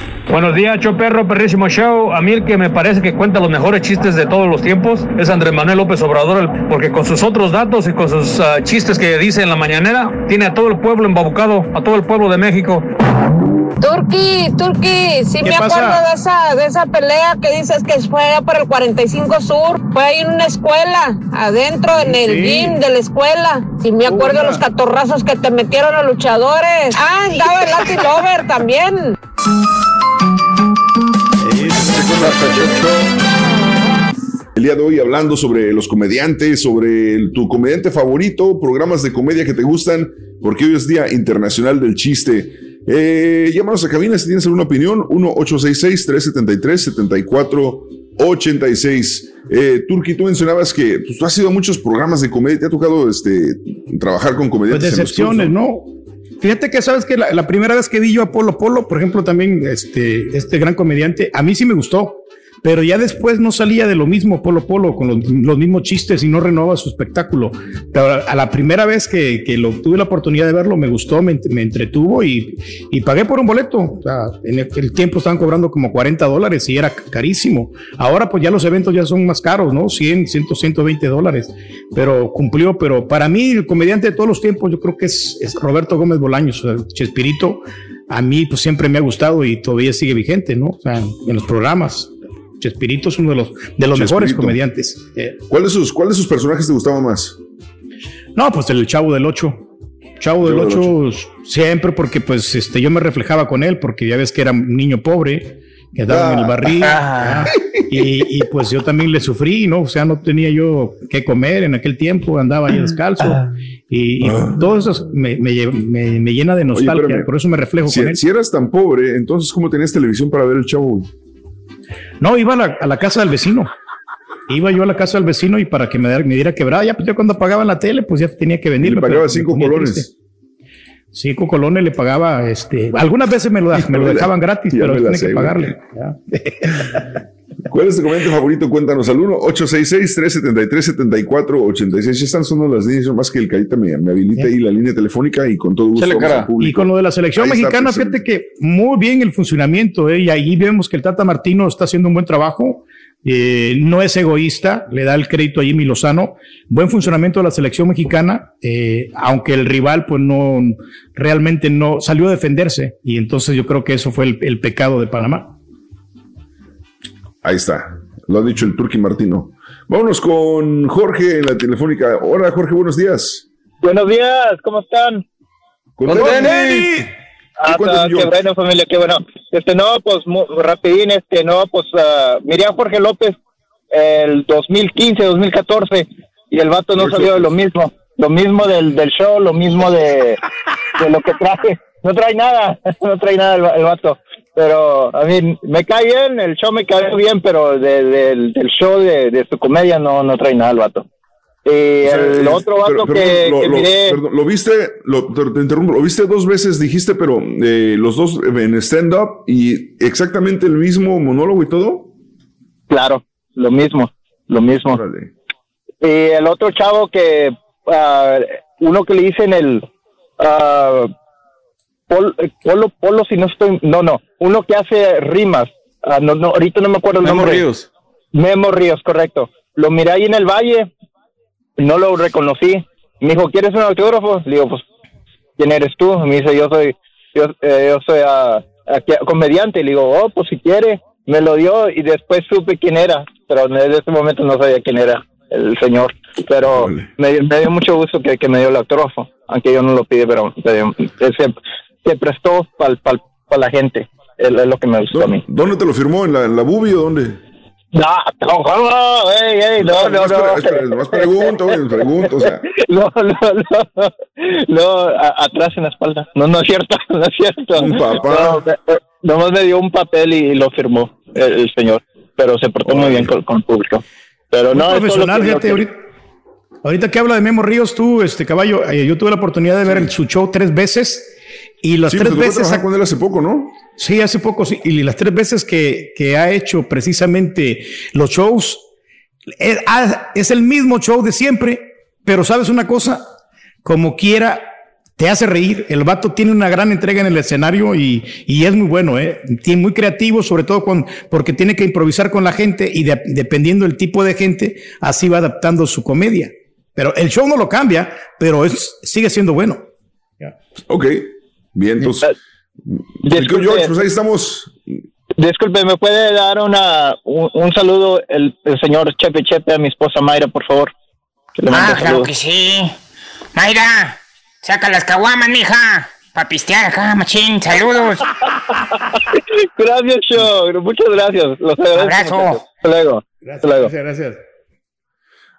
Buenos días, show perro, perrísimo show. A mí el que me parece que cuenta los mejores chistes de todos los tiempos es Andrés Manuel López Obrador, porque con sus otros datos y con sus ah, chistes que dice en la mañanera, tiene a todo el pueblo embabucado, a todo el pueblo de México. Turki, Turki, sí ¿Qué me pasa? acuerdo de esa, de esa pelea que dices que fue por el 45 Sur, fue ahí en una escuela, adentro en el Sí. gym de la escuela. Sí me acuerdo de los catorrazos que te metieron los luchadores. Ah, estaba el Latin Lover también. El día de hoy hablando sobre los comediantes, sobre el- tu comediante favorito, programas de comedia que te gustan, porque hoy es Día Internacional del Chiste. Eh, llámanos a cabina si tienes alguna opinión, 1-866-373-7486. Eh, Turki, tú mencionabas que pues, tú has ido a muchos programas de comedia, te ha tocado este, trabajar con Pues comediantes. en los decepciones, ¿no? Fíjate que sabes que la, primera vez que vi yo a Polo Polo, por ejemplo, también este, este gran comediante, a mí sí me gustó, pero ya después no salía de lo mismo Polo Polo, con los, los mismos chistes y no renovaba su espectáculo. A la primera vez que, que lo, tuve la oportunidad de verlo, me gustó, me, me entretuvo y, y pagué por un boleto. O sea, en el, el tiempo estaban cobrando como 40 dólares y era carísimo. Ahora pues ya los eventos ya son más caros, ¿no? 100, 100, 120 dólares. Pero cumplió, pero para mí el comediante de todos los tiempos yo creo que es, es Roberto Gómez Bolaños, o sea, Chespirito. A mí pues siempre me ha gustado y todavía sigue vigente, ¿no? O sea, en los programas. Chespirito es uno de los, de los mejores comediantes. Eh, ¿Cuál de, sus, ¿Cuál de sus personajes te gustaba más? no, pues el Chavo del Ocho. Chavo del Chavo Ocho siempre porque pues este yo me reflejaba con él porque ya ves que era un niño pobre que andaban en el barril. Ah. ¿verdad? y, y, pues yo también le sufrí, ¿no? O sea, no tenía yo qué comer en aquel tiempo, andaba ahí descalzo. Y, y todo eso me, me me- me llena de nostalgia, por eso me reflejo Si, con él. si eras tan pobre, entonces, ¿cómo tenías televisión para ver el güey? No, iba a la, a la casa del vecino. Iba yo a la casa del vecino y para que me, diera- me diera quebrada, ya pues yo cuando pagaban la tele, pues ya tenía que venir. Le pagaba cinco colones. Cinco colones le pagaba, este, algunas veces me lo, me lo dejaban gratis, pero tenía que pagarle. Ya. ¿Cuál es tu comentario favorito? Cuéntanos al 1-866-373-7486. Están sonando las líneas, más que el carita me, me habilita ahí la línea telefónica y con todo gusto. Cara. Y con lo de la selección Ahí mexicana, fíjate que muy bien el funcionamiento, ¿eh? y ahí vemos que el Tata Martino está haciendo un buen trabajo. eh, no es egoísta, le da el crédito a Jimmy Lozano. Buen funcionamiento de la selección mexicana, eh, aunque el rival, pues no, realmente no salió a defenderse. Y entonces yo creo que eso fue el, el pecado de Panamá. Ahí está. Lo ha dicho el Turqui Martino. Vámonos con Jorge en la telefónica. Hola, Jorge, buenos días. Buenos días, ¿cómo están? Con Con. Ah, cuentas, qué bueno, familia, qué bueno. Este, no, pues, mu- rapidín, este, no, pues, ah, miré a Jorge López el 2015, 2014, y el vato no salió de lo mismo. Lo mismo del, del show, lo mismo de, de lo que traje. No trae nada, no trae nada el, el vato. Pero, a mí, me cae bien, el show me cae bien, pero de- del- del show de, de su comedia no, no trae nada el vato. Y O sea, el otro vato pero- que, lo, que lo- miré... perdón, lo viste, lo, te, te interrumpo, lo viste dos veces, dijiste, pero eh, los dos en stand-up y exactamente el mismo monólogo y todo. Claro, lo mismo, lo mismo. Y el otro chavo que, ah, uno que le dicen el ah, Pol- eh, Polo, Polo, si no estoy, no, no, uno que hace rimas, Ah, no, no, ahorita no me acuerdo el Memo nombre. Ríos. Memo Ríos, correcto. Lo miré ahí en el valle, no lo reconocí. Me dijo, ¿quieres un autógrafo? Le digo, pues, ¿quién eres tú? Me dice, yo soy, yo, eh, yo soy ah, aquí- comediante. Le digo, oh, pues si quiere. Me lo dio y después supe quién era, pero desde ese momento no sabía quién era el señor. Pero me, dio- me dio mucho gusto que, que me dio el autógrafo, aunque yo no lo pide, pero me dio- se, se prestó para la gente. Es, es lo que me gustó a mí. ¿Dónde te lo firmó? ¿En la, en la Bubi o dónde? No, no, no, ey, ey, no, no, no. más pregunto, güey, pregunto, o sea. No, no, no, no, a- atrás en la espalda. No, no es cierto, no es cierto. Un papá. No, eh, nomás me dio un papel y, lo firmó el, el señor, pero se portó muy bien con, con el público. Pero no, profesional, fíjate, que- ahorita, ahorita que habla de Memo Ríos, tú, este caballo, eh, yo tuve la oportunidad de ver el, su show tres veces y las Sí, tres tocó veces. trabajar con él hace poco, ¿no? Sí, hace poco, sí. Y las tres veces que, que ha hecho precisamente los shows, es, es el mismo show de siempre, pero sabes una cosa, como quiera, te hace reír. El vato tiene una gran entrega en el escenario y, y es muy bueno, ¿eh? Tiene muy creativo, sobre todo con, porque tiene que improvisar con la gente y de- dependiendo del tipo de gente, así va adaptando su comedia. Pero el show no lo cambia, pero es, sigue siendo bueno. Ok, bien, entonces. Disculpe. George, pues ahí estamos. Disculpe, ¿me puede dar una, un, un saludo el, el señor Chepe Chepe a mi esposa Mayra, por favor? Que le mande Ah, claro saludos. que sí. Mayra, saca las caguamas, mija. Pa' pistear acá, machín. Saludos. Gracias, show. Muchas gracias. Los agradezco. Abrazo. Hasta luego. Hasta luego. gracias.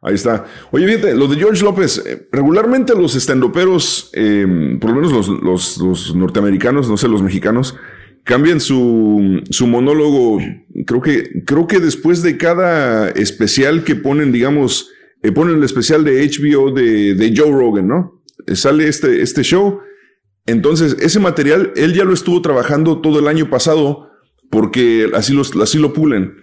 Ahí está. Oye, fíjate, lo de George López, eh, regularmente los estandoperos, eh, por lo menos los, los- norteamericanos, no sé, los mexicanos, cambian su, su monólogo. Creo que, creo que después de cada especial que ponen, digamos, eh, ponen el especial de HBO de, de Joe Rogan, ¿no? Eh, sale este, este show. Entonces, ese material, él ya lo estuvo trabajando todo el año pasado porque así, los, así lo pulen.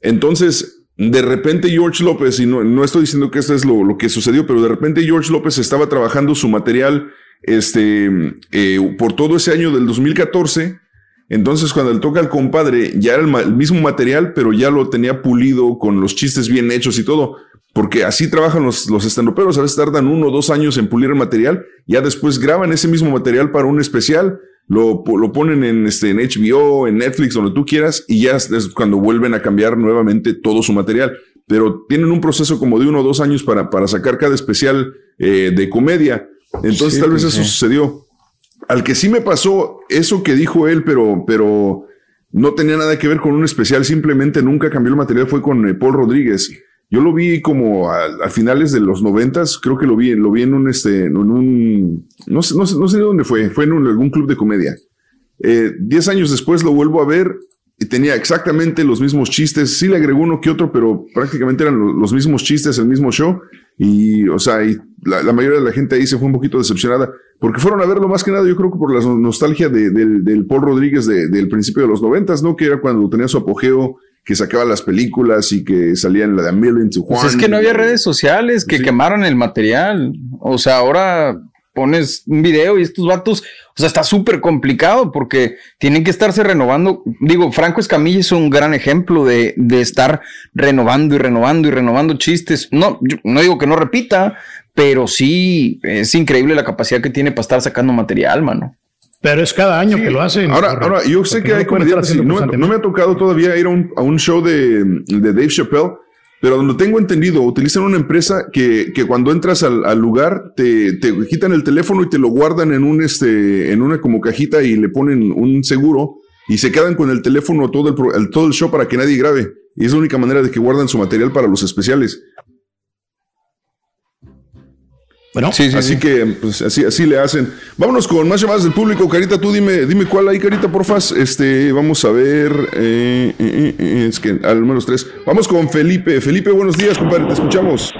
Entonces, de repente George López, y no, no estoy diciendo que esto es lo, lo que sucedió, pero de repente George López estaba trabajando su material este, eh, por todo ese año del 2014. Entonces, cuando le toca al compadre, ya era el, mismo material, pero ya lo tenía pulido con los chistes bien hechos y todo. Porque así trabajan los, los estandoperos. A veces tardan uno o dos años en pulir el material. Ya después graban ese mismo material para un especial. Lo, lo ponen en, este, en HBO, en Netflix, donde tú quieras. Y ya es cuando vuelven a cambiar nuevamente todo su material. Pero tienen un proceso como de uno o dos años para, para sacar cada especial eh, de comedia. Entonces, Sí, tal vez eso sucedió. Al que sí me pasó eso que dijo él, pero, pero no tenía nada que ver con un especial, simplemente nunca cambió el material, fue con eh, Paul Rodríguez. Yo lo vi como a, a finales de los noventas, creo que lo vi, lo vi en un, este, en un, no sé, no sé, no sé dónde fue, fue en algún club de comedia. Eh, diez años después lo vuelvo a ver y tenía exactamente los mismos chistes. Sí le agregó uno que otro, pero prácticamente eran lo- los mismos chistes, el mismo show. Y, o sea, y la, mayoría de la gente ahí se fue un poquito decepcionada porque fueron a verlo más que nada, yo creo que por la no- nostalgia de- del, del Paul Rodríguez de- del principio de los noventas, ¿no? Que era cuando tenía su apogeo, que sacaba las películas y que salía en la de A Million to Pues One. es que no había redes sociales que quemaron el material. O sea, ahora pones un video y estos vatos, o sea, está súper complicado porque tienen que estarse renovando. Digo, Franco Escamilla es un gran ejemplo de, de estar renovando y renovando y renovando chistes. No, yo no digo que no repita, pero sí es increíble la capacidad que tiene para estar sacando material, mano. Pero es cada año que lo hacen. Ahora, ahora yo sé Porque que no hay comediantes, no, no me ha tocado todavía ir a un, a un show de, de Dave Chappelle, pero donde tengo entendido, utilizan una empresa que, que cuando entras al, al lugar te, te quitan el teléfono y te lo guardan en un este en una como cajita y le ponen un seguro y se quedan con el teléfono todo el, el- todo el show para que nadie grabe. Y es la única manera de que guardan su material para los especiales. Bueno, así que pues, así, así le hacen. Vámonos con más llamadas del público. Carita, tú dime, dime cuál hay, Carita, porfas. Este, vamos a ver. eh, eh, eh, es que al menos tres. Vamos con Felipe. Felipe, buenos días, compadre, te escuchamos.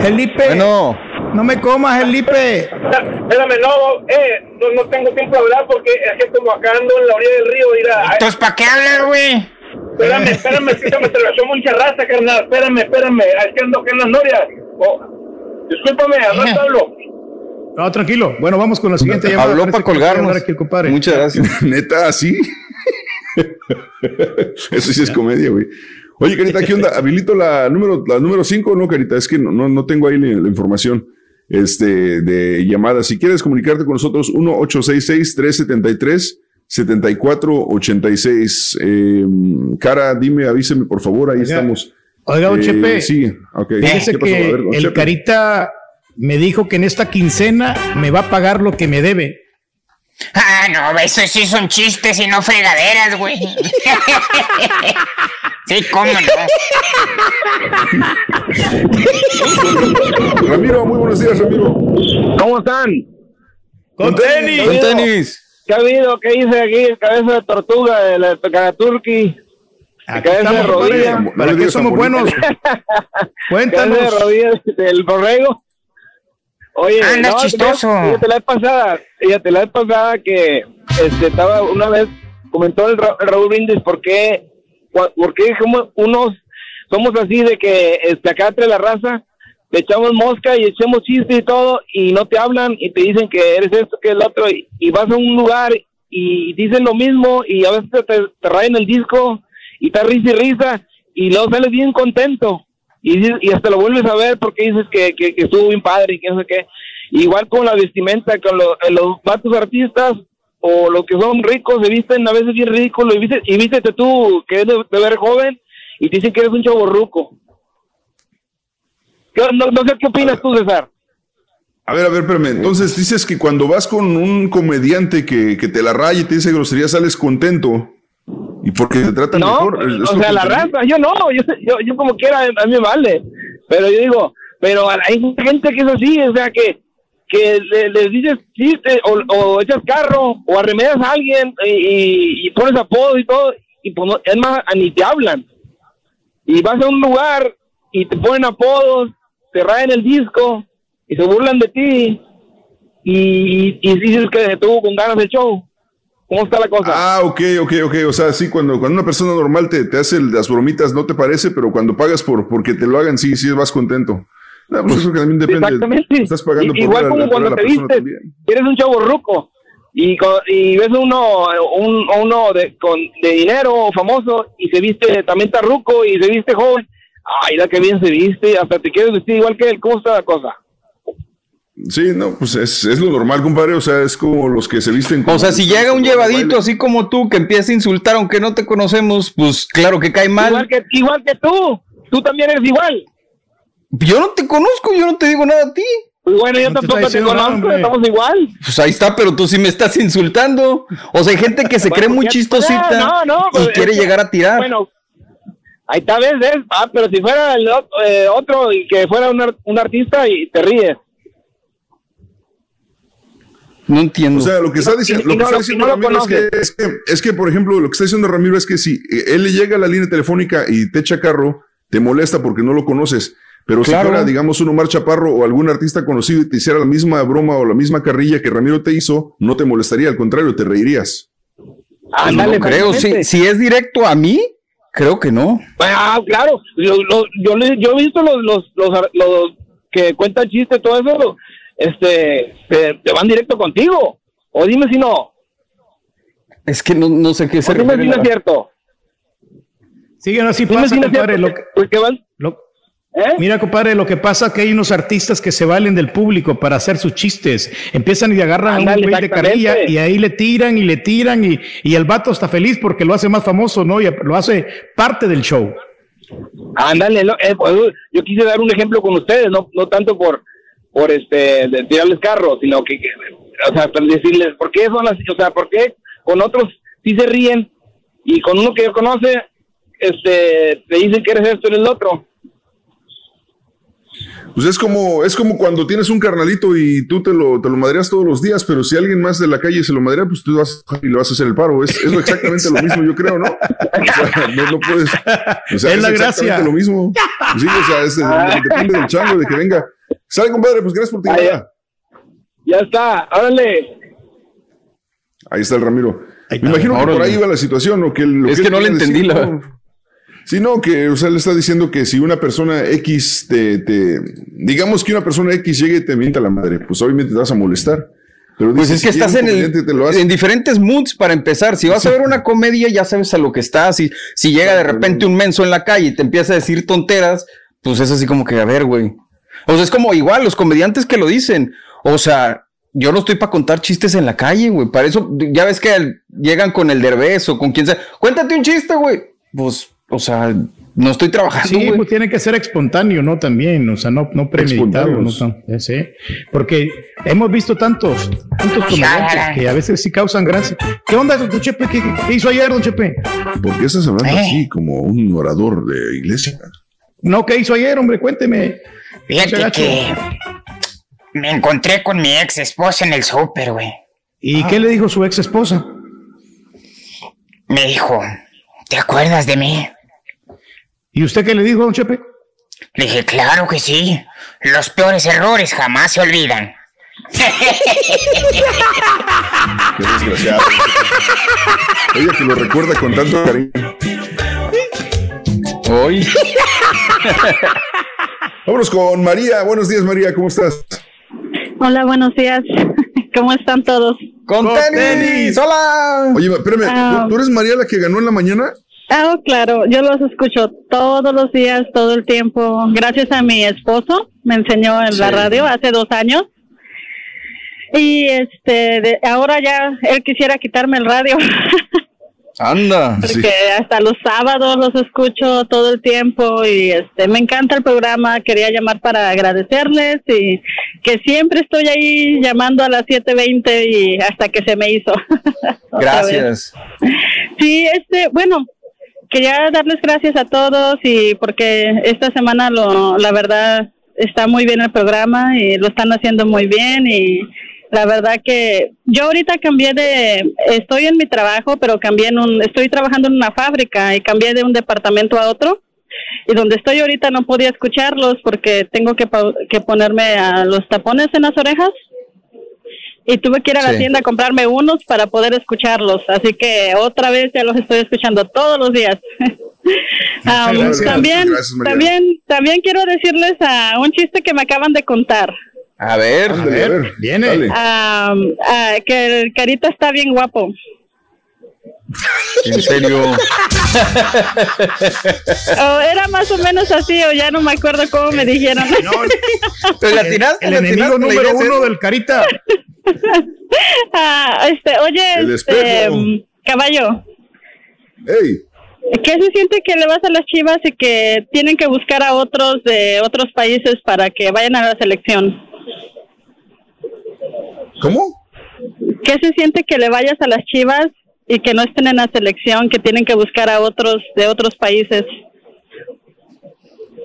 Felipe. Bueno. No me comas, Felipe. Espérame, no, eh, no, no tengo tiempo de hablar porque es que como acá ando en la orilla del río, mira. Entonces, ¿para qué hablas, güey? Espérame, espérame, es que se me atravesó mucha raza, carnal. Espérame, espérame, es que ando acá en las norias. Oh, discúlpame, hablo. No, tranquilo. Bueno, vamos con la siguiente llamada. Habló para colgarnos. aquí. Muchas gracias. Neta, así. Eso sí es comedia, güey. Oye, Carita, ¿qué onda? Habilito la número la número 5, ¿no, Carita? Es que no, no, no tengo ahí la, la información este, de llamadas. Si quieres comunicarte con nosotros, 1-866-373-7486. Eh, Cara, dime, avíseme, por favor, ahí Oiga. estamos. Oiga, don Eh, Chepe. Sí, ok. Fíjese ¿Qué pasó? A que ver, don el Chepe. Carita me dijo que en esta quincena me va a pagar lo que me debe. Ah, no, eso sí son chistes y no fregaderas, güey. sí, cómo no. Ramiro, muy buenos días, Ramiro. ¿Cómo están? Con tenis. ¿Qué ha habido? ¿Qué ha habido? ¿Qué hice aquí? Cabeza de tortuga, de la Turkey. Cabeza de estamos, rodilla. compadre. ¿Para qué somos buenos? Cuéntanos. Cabeza de rodilla del borrego. Oye, Anda no, chistoso. Fíjate la vez pasada, fíjate la vez pasada que este, estaba una vez, comentó el, Ra- el Raúl Brindis por qué, por qué como unos somos así de que este, acá entre la raza le echamos mosca y echamos chistes y todo y no te hablan y te dicen que eres esto, que el otro y, vas a un lugar y dicen lo mismo y a veces te, te rayan el disco y está risa y risa y luego sales bien contento y, y hasta lo vuelves a ver porque dices que, que, estuvo bien padre y que no sé qué. Igual con la vestimenta, con lo- eh, los vatos artistas o los que son ricos se visten a veces bien ridículo y, viste, y tú que eres de, ver joven y te dicen que eres un chaborruco. ¿Qué- No, no sé qué opinas tú, César. A ver, a ver, espérame. Entonces dices que cuando vas con un comediante que, que te la raya y te dice grosería, sales contento. Y porque te tratan No, mejor. o sea, la raza, yo no, yo, yo, yo como quiera, a mí me vale. Pero yo digo, pero hay gente que es así, o sea, que, que le- les dices chiste o, o echas carro o arremedas a alguien y, y- y pones apodo y todo, y pues no- es más, ni te hablan. Y vas a un lugar y te ponen apodos, te rayan el disco y se burlan de ti y, y dices que tuvo con ganas el show. ¿Cómo está la cosa? Ah, ok, ok, ok. O sea, sí, cuando, cuando una persona normal te, te hace las bromitas, no te parece, pero cuando pagas por porque te lo hagan, sí, sí vas contento. No, pues eso que también depende. Exactamente. Estás pagando I- por Igual ver a- como cuando la te vistes, también. eres un chavo ruco y, y ves uno un, uno de, con, de dinero famoso y se viste, también está ruco y se viste joven. Ay, la que bien se viste, hasta te quieres vestir igual que él. ¿Cómo está la cosa? Sí, no, pues es, es lo normal, compadre. O sea, es como los que se visten. O sea, si llega un llevadito así como tú que empieza a insultar aunque no te conocemos, pues claro que cae mal. Igual que, igual que tú. Tú también eres igual. Yo no te conozco, yo no te digo nada a ti. Pues bueno, yo No tampoco te nada, conozco, estamos igual. Pues ahí está, pero tú sí me estás insultando. O sea, hay gente que se Bueno, cree muy ya- chistosita No, no, pues, y quiere llegar a tirar. Bueno, ahí está, ves, ves. Ah, pero si fuera el eh, otro y que fuera un, un artista y te ríes. no entiendo. O sea, lo que está diciendo, lo que está Ramiro es que, es, que, es que, por ejemplo, lo que está diciendo Ramiro es que si eh, él le llega a la línea telefónica y te echa carro, te molesta porque no lo conoces. Pero Claro. si fuera, digamos, un Omar Chaparro o algún artista conocido y te hiciera la misma broma o la misma carrilla que Ramiro te hizo, no te molestaría, al contrario, te reirías. Pues no creo. Si, si es directo a mí, creo que no. Ah, claro. Yo, lo- yo, le- yo he visto los, los, los, los que cuentan chistes, todo eso, este, te, te van directo contigo. O dime si no. Es que no, no sé qué se O dime si refiere no es cierto. Siguen así Dime pasa, si no compadre. cierto. Lo que- Porque van, lo- ¿Eh? Mira, compadre, lo que pasa es que hay unos artistas que se valen del público para hacer sus chistes. Empiezan y agarran a un güey de carrilla y ahí le tiran y le tiran y, y el vato está feliz porque lo hace más famoso, ¿no? Y lo hace parte del show. Ándale, no, eh, pues, yo quise dar un ejemplo con ustedes, no, no tanto por, por este, de tirarles carros, sino que, que, o sea, para decirles, ¿por qué son así? O sea, ¿por qué con otros sí se ríen y con uno que conoce, este, te dicen que eres esto, eres el otro? Pues es como, es como cuando tienes un carnalito y tú te lo, te lo madreas todos los días, pero si alguien más de la calle se lo madrea, pues tú vas y lo vas a hacer el paro. Es, es exactamente lo mismo, yo creo, ¿no? O sea, no, no puedes. O sea, Es la gracia. lo mismo. Sí, o sea, es- depende del chango, de que venga. Sale, compadre, pues gracias por tu. Ya está, órale. Ahí está el Ramiro. Me imagino que por ahí va la situación, o que lo Es que no le entendí decir, la- ¿no? Sí, no, que, o sea, le está diciendo que si una persona X te, te- digamos que una persona X llegue y te mienta la madre, pues obviamente te vas a molestar. Pero Pues dice, es que si estás en, el, en diferentes moods para empezar. Si vas a ver una comedia, ya sabes a lo que estás. Si, si llega de repente un menso en la calle y te empieza a decir tonteras, pues es así como que, a ver, güey. O sea, es como igual los comediantes que lo dicen. O sea, yo no estoy para contar chistes en la calle, güey. Para eso, ya ves que el- llegan con el derbez o con quien sea. Cuéntate un chiste, güey. Pues, o sea, no estoy trabajando, Sí, pues tiene que ser espontáneo, ¿no? También, o sea, no, no premeditado, ¿no? Eh, sí. Porque hemos visto tantos, tantos comediantes que a veces sí causan gracia. ¿Qué onda, don Chepe? ¿Qué, qué hizo ayer, don Chepe? ¿Por qué estás hablando Eh. así como un orador de iglesia? No, ¿qué hizo ayer, hombre? Cuénteme. Fíjate que me encontré con mi ex esposa en el súper, güey. ¿Y qué le dijo su ex esposa? Me dijo, ¿te acuerdas de mí? ¿Y usted qué le dijo, don Chepe? Le dije, claro que sí. Los peores errores jamás se olvidan. Qué desgraciado. Ella que lo recuerda con tanto cariño. Hoy. Vámonos con María. Buenos días, María. ¿Cómo estás? Hola, buenos días. ¿Cómo están todos? ¡Con tenis! ¡Hola! Oye, espérame. Ah. ¿tú- ¿Tú eres María la que ganó en la mañana? Ah, claro, yo los escucho todos los días, todo el tiempo. Gracias a mi esposo, me enseñó en la radio hace dos años. Y este, de- ahora ya él quisiera quitarme el radio, Anda. porque hasta los sábados los escucho todo el tiempo y este, me encanta el programa. Quería llamar para agradecerles y que siempre estoy ahí llamando a las 7:20 y hasta que se me hizo. Gracias. Sí, este, bueno, quería darles gracias a todos y porque esta semana lo, la verdad está muy bien el programa y lo están haciendo muy bien y la verdad que yo ahorita cambié de, estoy en mi trabajo, pero cambié en un, estoy trabajando en una fábrica y cambié de un departamento a otro. Y donde estoy ahorita no podía escucharlos porque tengo que, que ponerme a los tapones en las orejas y tuve que ir a la Sí. tienda a comprarme unos para poder escucharlos. Así que otra vez ya los estoy escuchando todos los días. Gracias. también, Gracias, también, también quiero decirles a un chiste que me acaban de contar. A ver. A ver. viene. Am, ah, que el carita está bien guapo. En serio. O era más o menos así, o ya no me acuerdo cómo me dijeron. Pero la tiraste, El la enemigo número uno del Carita. Ah, este, oye, El este, espejo. caballo. Ey, ¿Qué se siente que le vas a las chivas y que tienen que buscar a otros de otros países para que vayan a la selección? ¿Cómo? ¿Qué se siente que le vayas a las Chivas y que no estén en la selección, que tienen que buscar a otros de otros países?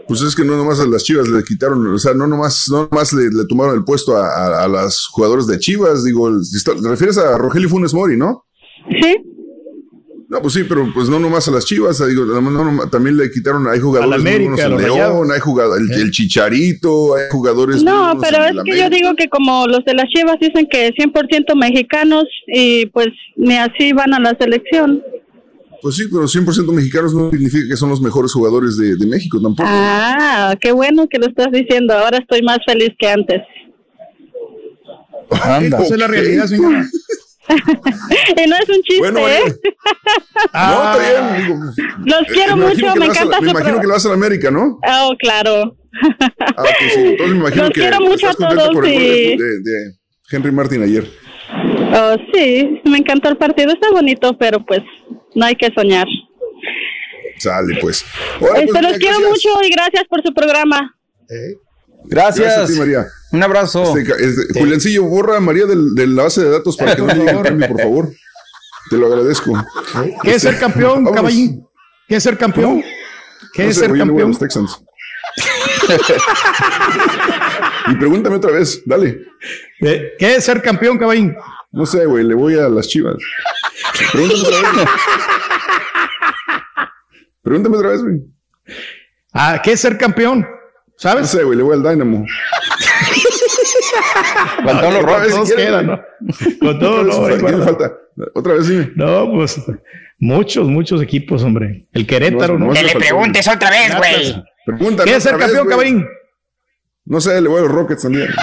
Pues es que no nomás a las Chivas le quitaron, o sea, no nomás, no nomás le, le tomaron el puesto a, a, a las jugadores de Chivas, digo, el- te refieres a Rogelio Funes Mori, ¿no? Sí. No, pues sí, pero pues no nomás a las Chivas, digo, no, no, también le quitaron, hay jugadores América, en León, hay jugadores, el, el Chicharito, hay jugadores No, pero es que yo digo que como los de las Chivas dicen que 100% mexicanos y pues ni así van a la selección. Pues sí, pero 100% mexicanos no significa que son los mejores jugadores de, de México tampoco. Ah, qué bueno que lo estás diciendo. Ahora estoy más feliz que antes. Esa es la realidad, señora. y no es un chiste, Bueno, ¿eh? no, está bien. Los eh, quiero me mucho, me vas a- encanta Me imagino pro- que le vas a la América, ¿no? Oh, claro. Ah, ok, sí. Entonces me imagino Los que quiero mucho estás a todos por el gol de- Henry Martin ayer. Oh, sí, me encantó el partido. Está bonito, pero pues no hay que soñar. Sale, pues. Órale, Este, pues, los quiero gracias. mucho y gracias por su programa. Gracias. Gracias a ti, María. Un abrazo. Este, este, Juliancillo, borra a María del- de la base de datos para que no llegue el premio, por favor. Te lo agradezco. ¿Qué es ser Este, campeón, vámonos. caballín? ¿Qué es ser campeón? ¿Qué No es sé, ser güey, yo le voy a campeón? los Texans. y pregúntame otra vez, dale. ¿Qué es ser campeón, caballín? No sé, güey, le voy a las chivas. Pregúntame otra vez. Pregúntame otra vez, güey. Ah, ¿qué es ser campeón? No ¿Sabes? sé, güey, le voy al Dynamo. Con todos los Todos quieres, quedan. ¿no? Con todo, Otra vez, no, ¿quién igual. le falta? Otra vez, dime. No, pues muchos, muchos equipos, hombre. El Querétaro, No, ¿no? no, Que le faltó. preguntes otra vez, güey. Pregúntame ¿Qué es ser campeón, caballín? No sé, le voy a los Rockets también.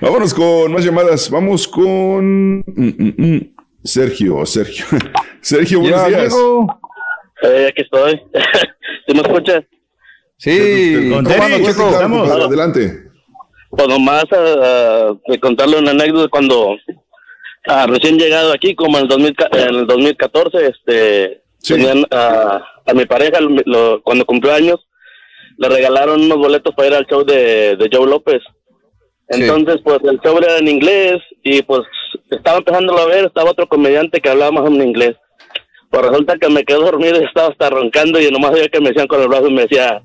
Vámonos con más llamadas. Vamos con mm, mm, mm. Sergio, Sergio. Sergio, buenos días. amigo. Eh, aquí estoy. ¿Sí me escuchas? Sí. Adelante. Pues nomás a, a- contarle una anécdota cuando ah, recién llegado aquí, como en el, 2000 ca- en el 2014, este, Sí. tenían a, a mi pareja, lo- lo- cuando cumplió años, le regalaron unos boletos para ir al show de, de Joe López. Sí. Entonces, pues el show era en inglés y pues estaba empezando a ver, estaba otro comediante que hablaba más o menos inglés. Pues resulta que me quedé dormido y estaba hasta roncando y nomás veía que me decían con el brazo y me decía,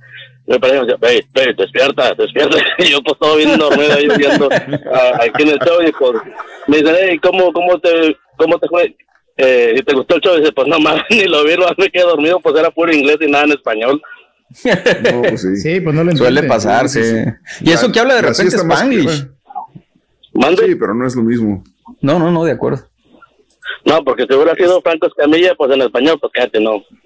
me decía, ve, ve, despierta, despierta. Y yo pues todo bien dormido ahí viendo ah, aquí en el show y pues me dicen, hey, ¿cómo, cómo te, cómo te fue? Eh, ¿y te gustó el show? Y dice, pues no más, ni lo vi, nomás me quedé dormido, pues era puro inglés y nada en español. No, pues sí. Sí, pues no lo Suele pasar, sí. Y eso que habla de repente más- Spanglish. Sí, pero no es lo mismo. No, no, no, de acuerdo. No, porque si hubiera sido Franco Escamilla, pues en español, pues cállate, no.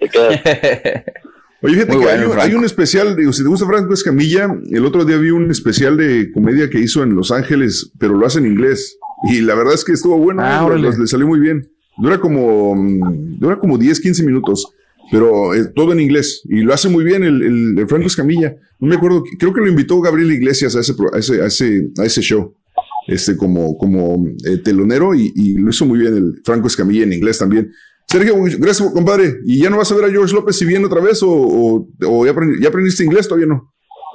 Oye, fíjate Muy que bueno, hay, hay un especial, digo, si te gusta Franco Escamilla, el otro día vi un especial de comedia que hizo en Los Ángeles, pero lo hace en inglés. Y la verdad es que estuvo bueno, Ah, ¿eh? le, le salió muy bien. Dura como, mm, dura como 10, 15 minutos, pero eh, todo en inglés. Y lo hace muy bien el, el- el Franco Escamilla. No me acuerdo, creo que lo invitó Gabriel Iglesias a ese, pro- a ese, a ese, a ese show. Este, como, como eh, telonero y, y lo hizo muy bien el Franco Escamilla en inglés también. Sergio, gracias, compadre. ¿Y ya no vas a ver a George López si viene otra vez o, o- o ya, aprendi- ya aprendiste inglés? Todavía no.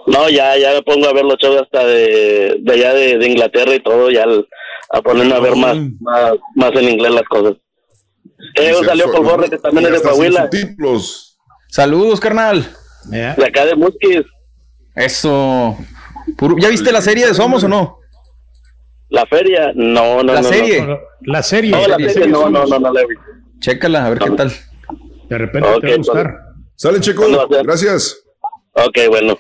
No, ya, ya me pongo a ver los shows hasta de, de allá de, de Inglaterra y todo, ya al- a ponerme a ver más, más, más en inglés las cosas. Eh, un salió por Borre, que también es de Coahuila, Subtítulos. Saludos, carnal. de acá de Musquis. Eso. ¿Ya viste la serie de Somos o no? La feria, no, no, La no. serie. No, La serie. no, la serie, serie, no, no, no, no la he visto. Chécala, a ver qué tal. De repente Ok, te va a gustar. Sale, Checo. Gracias. Ok, bueno.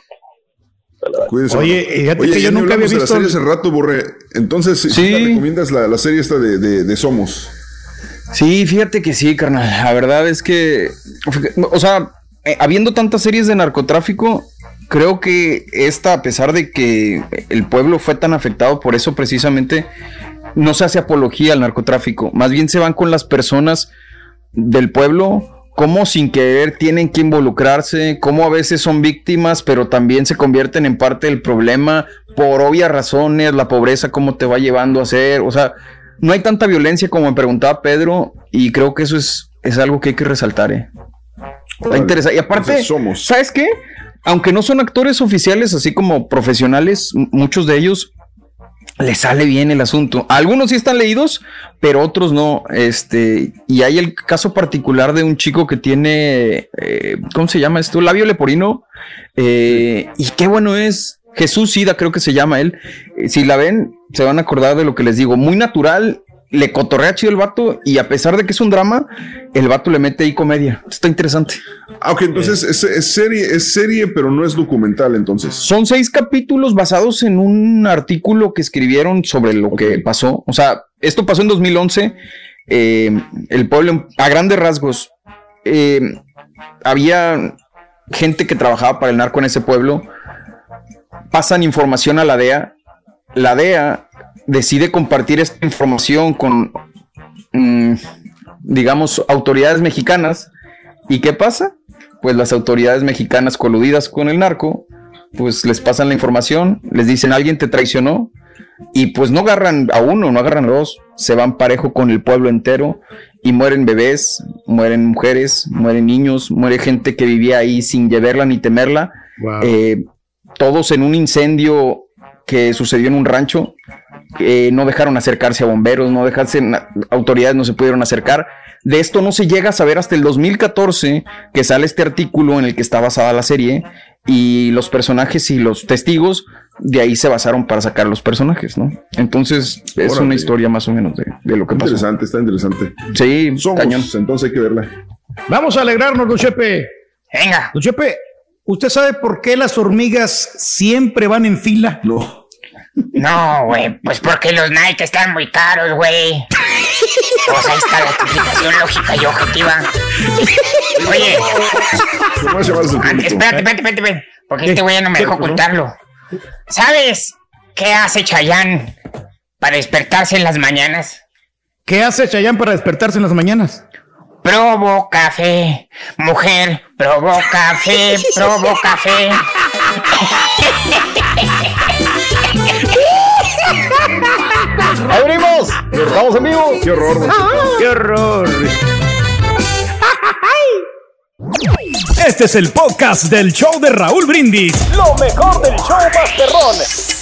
Cuídense. Oye, fíjate que yo nunca había de visto la serie hace rato, Borre. Entonces, ¿sí, Sí. me recomiendas la, la serie esta de, de- de Somos? Sí, fíjate que sí, carnal. La verdad es que, o sea, eh, habiendo tantas series de narcotráfico, creo que esta, a pesar de que el pueblo fue tan afectado por eso precisamente, no se hace apología al narcotráfico. Más bien se van con las personas del pueblo, cómo sin querer tienen que involucrarse, cómo a veces son víctimas, pero también se convierten en parte del problema por obvias razones, la pobreza, cómo te va llevando a ser, o sea, no hay tanta violencia como me preguntaba Pedro, y creo que eso es, es algo que hay que resaltar, ¿eh? Está interesante. Y aparte, somos. ¿sabes qué? Aunque no son actores oficiales, así como profesionales, muchos de ellos les sale bien el asunto. Algunos sí están leídos, pero otros no. Este, y hay el caso particular de un chico que tiene, eh, ¿cómo se llama esto? Labio leporino. Eh, y qué bueno es. Jesús Sida, creo que se llama él. Eh, si la ven, se van a acordar de lo que les digo. Muy natural, le cotorrea chido el vato, y a pesar de que es un drama, el vato le mete ahí comedia. Está interesante. Ah, ok, entonces es, es serie, es serie, pero no es documental, entonces. Son seis capítulos basados en un artículo que escribieron sobre lo que pasó. O sea, esto pasó en 2011. eh, el pueblo, a grandes rasgos, eh, había gente que trabajaba para el narco en ese pueblo. Pasan información a la DEA. La DEA decide compartir esta información con, mm, digamos, autoridades mexicanas. ¿Y qué pasa? Pues las autoridades mexicanas coludidas con el narco, pues les pasan la información, les dicen alguien te traicionó y pues no agarran a uno, no agarran a dos, se van parejo con el pueblo entero y mueren bebés, mueren mujeres, mueren niños, muere gente que vivía ahí sin verla ni temerla, Eh, todos en un incendio que sucedió en un rancho, eh, no dejaron acercarse a bomberos, no dejarse, na- autoridades no se pudieron acercar. De esto no se llega a saber hasta el 2014 que sale este artículo en el que está basada la serie y los personajes y los testigos de ahí se basaron para sacar los personajes, ¿no? Entonces es Órale. una historia más o menos de, de lo que pasó. Interesante, está interesante. Sí, cañón. Entonces hay que verla. Vamos a alegrarnos, don Chepe. Venga. Don Chepe, ¿usted sabe por qué las hormigas siempre van en fila? No. No, güey, pues porque los Nike están muy caros, güey. Pues ahí está la explicación lógica y objetiva. Oye, ¿Cómo se llama ese ah, espérate, espérate, espérate, espérate, porque ¿Qué? este güey ya no me ¿Qué dejó ocultarlo. ¿Sabes qué hace Chayán para despertarse en las mañanas? ¿Qué hace Chayán para despertarse en las mañanas? Probo café, mujer, probo café, probo café. ¡Ahí venimos! ¡Estamos en vivo! ¡Qué horror! ¡Qué horror! Este es el podcast del show de Raúl Brindis. Lo mejor del show Masterrón.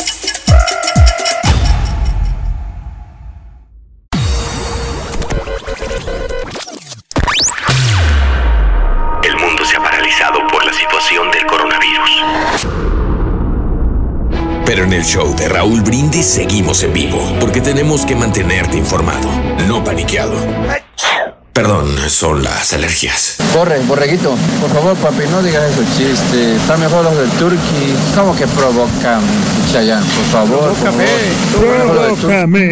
Pero en el show de Raúl Brindis seguimos en vivo, porque tenemos que mantenerte informado, no paniqueado. Perdón, son las alergias. Corre, borreguito. Por favor, papi, no digas esos chistes. Está mejor los del Turkey. ¿Cómo que provocan, Chayanne? Por favor. Provócame.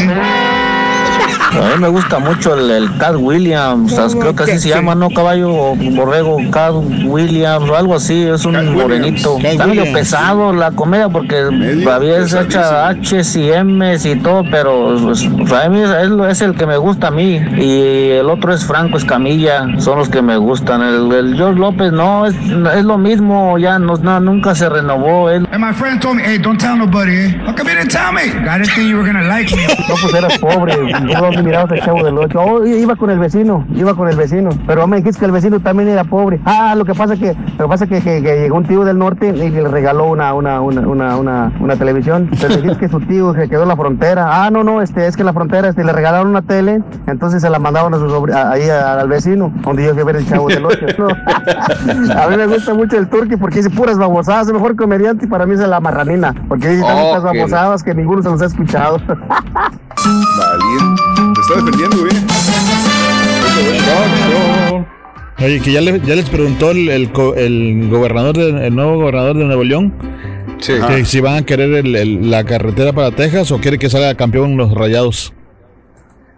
A mí me gusta mucho el, el Cat Williams, o sea, creo que así se llama, ¿no? Caballo o borrego, Cat Williams o algo así, es un morenito. Está medio Williams. pesado la comedia porque todavía es hecha H's y M's y todo, pero pues, o sea, a mí es, es el que me gusta a mí. Y el otro es Franco Escamilla, son los que me gustan. El, el George López no, es, es lo mismo, ya no, no, nunca se renovó. Él. And my friend told me, hey, don't tell nobody, eh? How come you didn't tell me? I didn't think you were gonna like me. No, pues eras pobre. Lo miraba ese chavo del 8. Oh, iba con el vecino, iba con el vecino. Pero me dijiste que el vecino también era pobre. Ah, lo que pasa que, lo que pasa que, que- que llegó un tío del norte y le regaló una, una, una, una, una, televisión. Pero dijiste que su tío se quedó en la frontera. Ah, no, no, este, es que en la frontera este, le regalaron una tele, entonces se la mandaron a su sobri- a- ahí a- al vecino, donde yo fui a ver el chavo del 8. a mí me gusta mucho el turqui porque dice puras babosadas, el mejor comediante y para mí es la marranina, porque dice tantas babosadas que ninguno se los ha escuchado. Valiente. Te está defendiendo, güey. Oye, que ya, le- ya les preguntó el, el gobernador, de- el nuevo gobernador de Nuevo León, que si van a querer el- la carretera para Texas o quiere que salga campeón los rayados.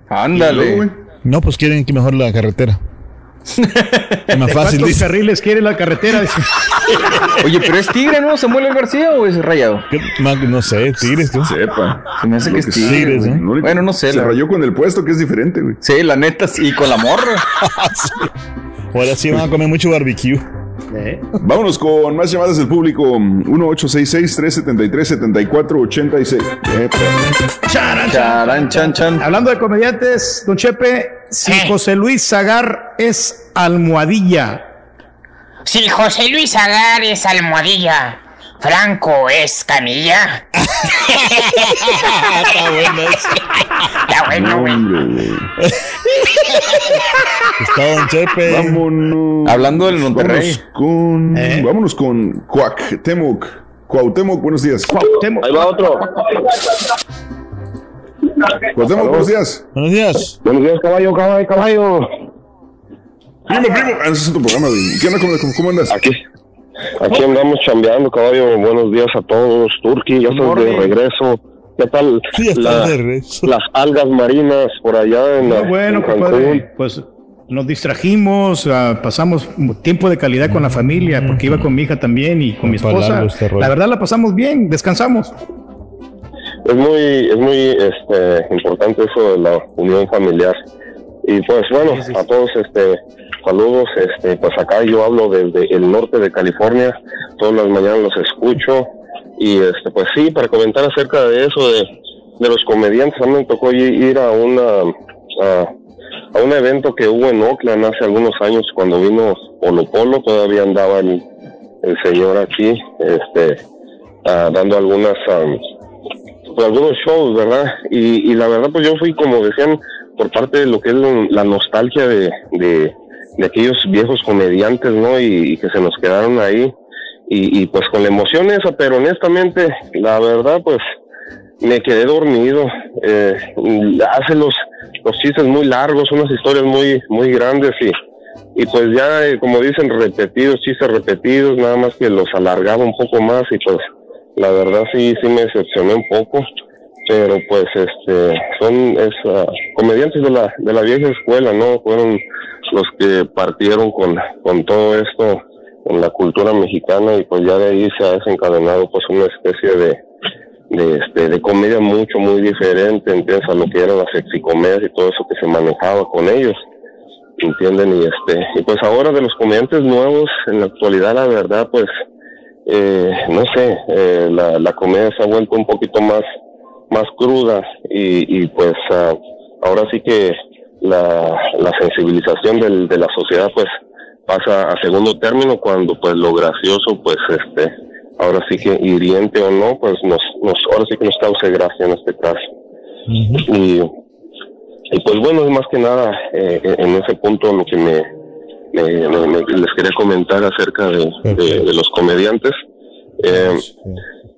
Ándale. No, pues quieren que mejor la carretera. Es más ¿De fácil, ¿Cuántos dice. carriles quiere la carretera? Oye, pero es tigre, ¿no? ¿Samuel El García o es rayado? No sé, tigres, tú. Sepa. Se me hace que es que tigre. ¿eh? No Bueno, no sé. Se la- rayó con el puesto, que es diferente, güey. Sí, la neta, sí, con la morra. Ahora sí van a comer mucho barbecue. Vámonos con más llamadas del público. 1866-373-7486. Eh, Charan, Charan, chan, chan. Hablando de comediantes, don Chepe, si José Luis Zagar es almohadilla, Si José Luis Agar es almohadilla, Franco es camilla. Está bueno eso. Está bueno, güey. Está Don Chepe. Vámonos. Hablando del Monterrey. Vámonos con, ¿Eh? vámonos con Cuauhtémoc. Cuauhtémoc, buenos días. Ahí va otro. Cuauhtémoc, buenos días. Buenos días. Buenos días, caballo, caballo, caballo. Primo, primo. Ah, ese es tu programa, güey. ¿Qué onda? ¿Cómo, cómo andas? Aquí. Aquí andamos chambeando, caballo. Buenos días a todos. Turki, ya estás de regreso. ¿Qué tal Sí, la- está de regreso. las algas marinas por allá en, la, bueno, en Cancún? compadre, pues nos distrajimos, ah, pasamos tiempo de calidad con la familia, porque iba con mi hija también y con mi esposa. La verdad la pasamos bien, descansamos. Es muy, es muy este, importante eso de la unión familiar. Y pues bueno, a todos este saludos, este pues acá yo hablo desde el norte de California, todas las mañanas los escucho y este pues sí, para comentar acerca de eso de, de los comediantes, a mí me tocó ir a una a, a un evento que hubo en Oakland hace algunos años cuando vino Polo Polo, todavía andaba el, señor aquí, este ah, dando algunas am, pues, algunos shows, ¿verdad? Y, la verdad, pues yo fui, como decían, por parte de lo que es la nostalgia de, de aquellos viejos comediantes, ¿no? Y, y que se nos quedaron ahí. Y, pues con la emoción esa, pero honestamente, la verdad, pues me quedé dormido. Eh, hace los, los chistes muy largos, unas historias muy, muy grandes y, y pues ya, eh, como dicen, repetidos, chistes repetidos, nada más que los alargaba un poco más y pues la verdad sí, sí me decepcioné un poco, pero pues este, son es, ah, comediantes de la, de la vieja escuela, ¿no? Fueron los que partieron con, con todo esto, con la cultura mexicana y pues ya de ahí se ha desencadenado pues una especie de, de, este, de comedia mucho, muy diferente, ¿entiendes? A lo que eran las sexicomedias y todo eso que se manejaba con ellos. ¿entienden? Y este, y pues ahora de los comediantes nuevos, en la actualidad, la verdad, pues, eh, no sé, eh, la, la comedia se ha vuelto un poquito más, más cruda y, y pues ah, ahora sí que la, la sensibilización del, de la sociedad, pues, pasa a segundo término cuando, pues, lo gracioso, pues, este, ahora sí que hiriente o no, pues, nos, nos, ahora sí que nos cause gracia en este caso. Y y pues bueno, es más que nada eh, en ese punto lo que me, me- me- me- les quería comentar acerca de, de- de los comediantes. Eh,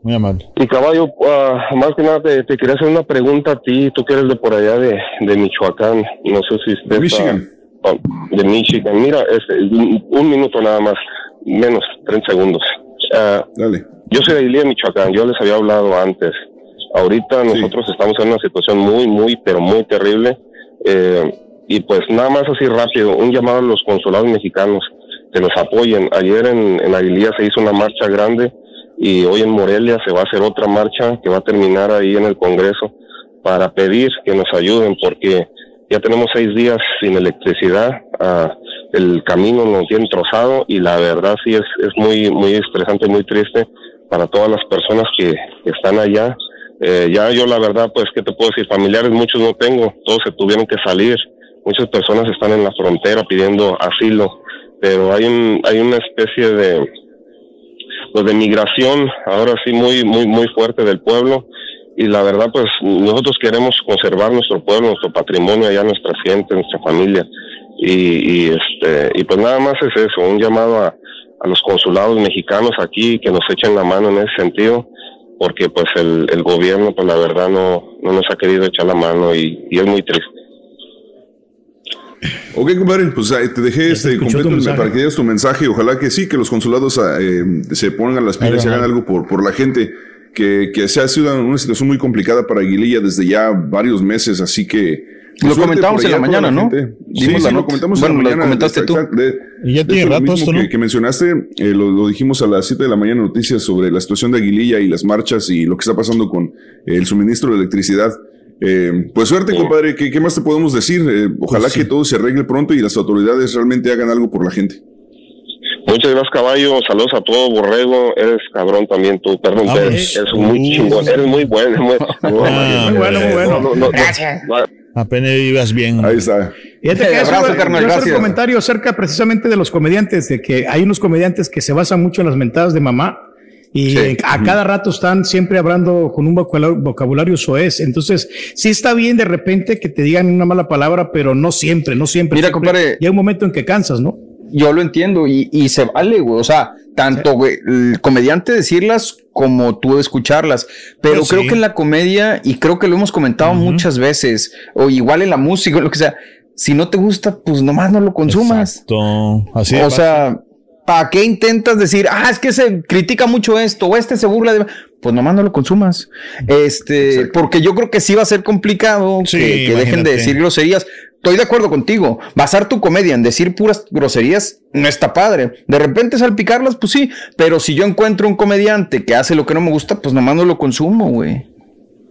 Muy amable. y caballo, ah, más que nada te, te quería hacer una pregunta a ti, tú que eres de por allá de, de Michoacán, no sé si estés... Michigan. ah, de Michigan, mira, este, un un minuto nada más, menos, 30 segundos. Ah, yo soy de Ilía, Michoacán, yo les había hablado antes. Ahorita nosotros estamos en una situación muy, muy, pero muy terrible. eh, y pues nada más así rápido, un llamado a los consulados mexicanos que nos apoyen. Ayer en, en Aguililla se hizo una marcha grande y hoy en Morelia se va a hacer otra marcha que va a terminar ahí en el Congreso para pedir que nos ayuden porque ya tenemos seis días sin electricidad, ah, el camino nos tiene trozado y la verdad sí es, es muy, muy estresante, muy triste para todas las personas que, que están allá. Eh, ya yo la verdad, pues, ¿qué te puedo decir? Familiares muchos no tengo, todos se tuvieron que salir, muchas personas están en la frontera pidiendo asilo, pero hay un, hay una especie de, pues, de migración ahora sí muy, muy, muy fuerte del pueblo y la verdad, pues, nosotros queremos conservar nuestro pueblo, nuestro patrimonio allá, nuestra gente, nuestra familia y, y este, y pues nada más es eso, un llamado a, a los consulados mexicanos aquí que nos echen la mano en ese sentido porque pues el, el gobierno pues la verdad no, no nos ha querido echar la mano y, y es muy triste. Ok, compadre, pues ahí te dejé este completo para que digas tu mensaje. Ojalá que sí, que los consulados ah, eh, se pongan las pilas y hagan algo por, por la gente. Que, que se ha sido una situación muy complicada para Aguililla desde ya varios meses, así que. Lo suerte comentamos en la mañana, ¿no? Sí, Dimos sí, la lo comentamos Bueno, en la lo mañana. comentaste tú. de- Y ya tiene lo rato mismo esto, que, ¿no? que mencionaste, eh, lo, lo dijimos a las 7 de la mañana noticias sobre la situación de Aguililla y las marchas y lo que está pasando con el suministro de electricidad. Eh, pues suerte, compadre. ¿Qué, qué más te podemos decir? Eh, ojalá Pues sí. que todo se arregle pronto y las autoridades realmente hagan algo por la gente. Muchas gracias caballo, saludos a todo Borrego, eres cabrón también tú, perdón, Ah, eres, pues. eres muy Uh. chingón, eres muy bueno, muy, Ah, Muy bueno, muy bueno. No, no, no, Gracias. no, Apenas vivas bien. Ahí está. Fíjate que eso, Abrazo, carnal, hacer un comentario acerca precisamente de los comediantes, de que hay unos comediantes que se basan mucho en las mentadas de mamá y Sí. a cada rato están siempre hablando con un vocabulario, soez. Entonces, sí está bien de repente que te digan una mala palabra, pero no siempre, no siempre. Mira, Siempre compadre. Llega un momento en que cansas, ¿no? Yo lo entiendo y, y se vale, güey. O sea, tanto, güey, el comediante decirlas como tú escucharlas. Pero Pues creo que en la comedia, y creo que lo hemos comentado muchas veces, o igual en la música, o lo que sea, si no te gusta, pues nomás no lo consumas. Exacto. Así o fácil. ¿Para qué intentas decir, ah, es que se critica mucho esto, o este se burla de. Pues nomás no lo consumas. Este, porque yo creo que sí va a ser complicado Sí, que, que dejen de decir groserías. Estoy de acuerdo contigo. Basar tu comedia en decir puras groserías no está padre. De repente salpicarlas, pues sí. Pero si yo encuentro un comediante que hace lo que no me gusta, pues nomás no lo consumo, güey.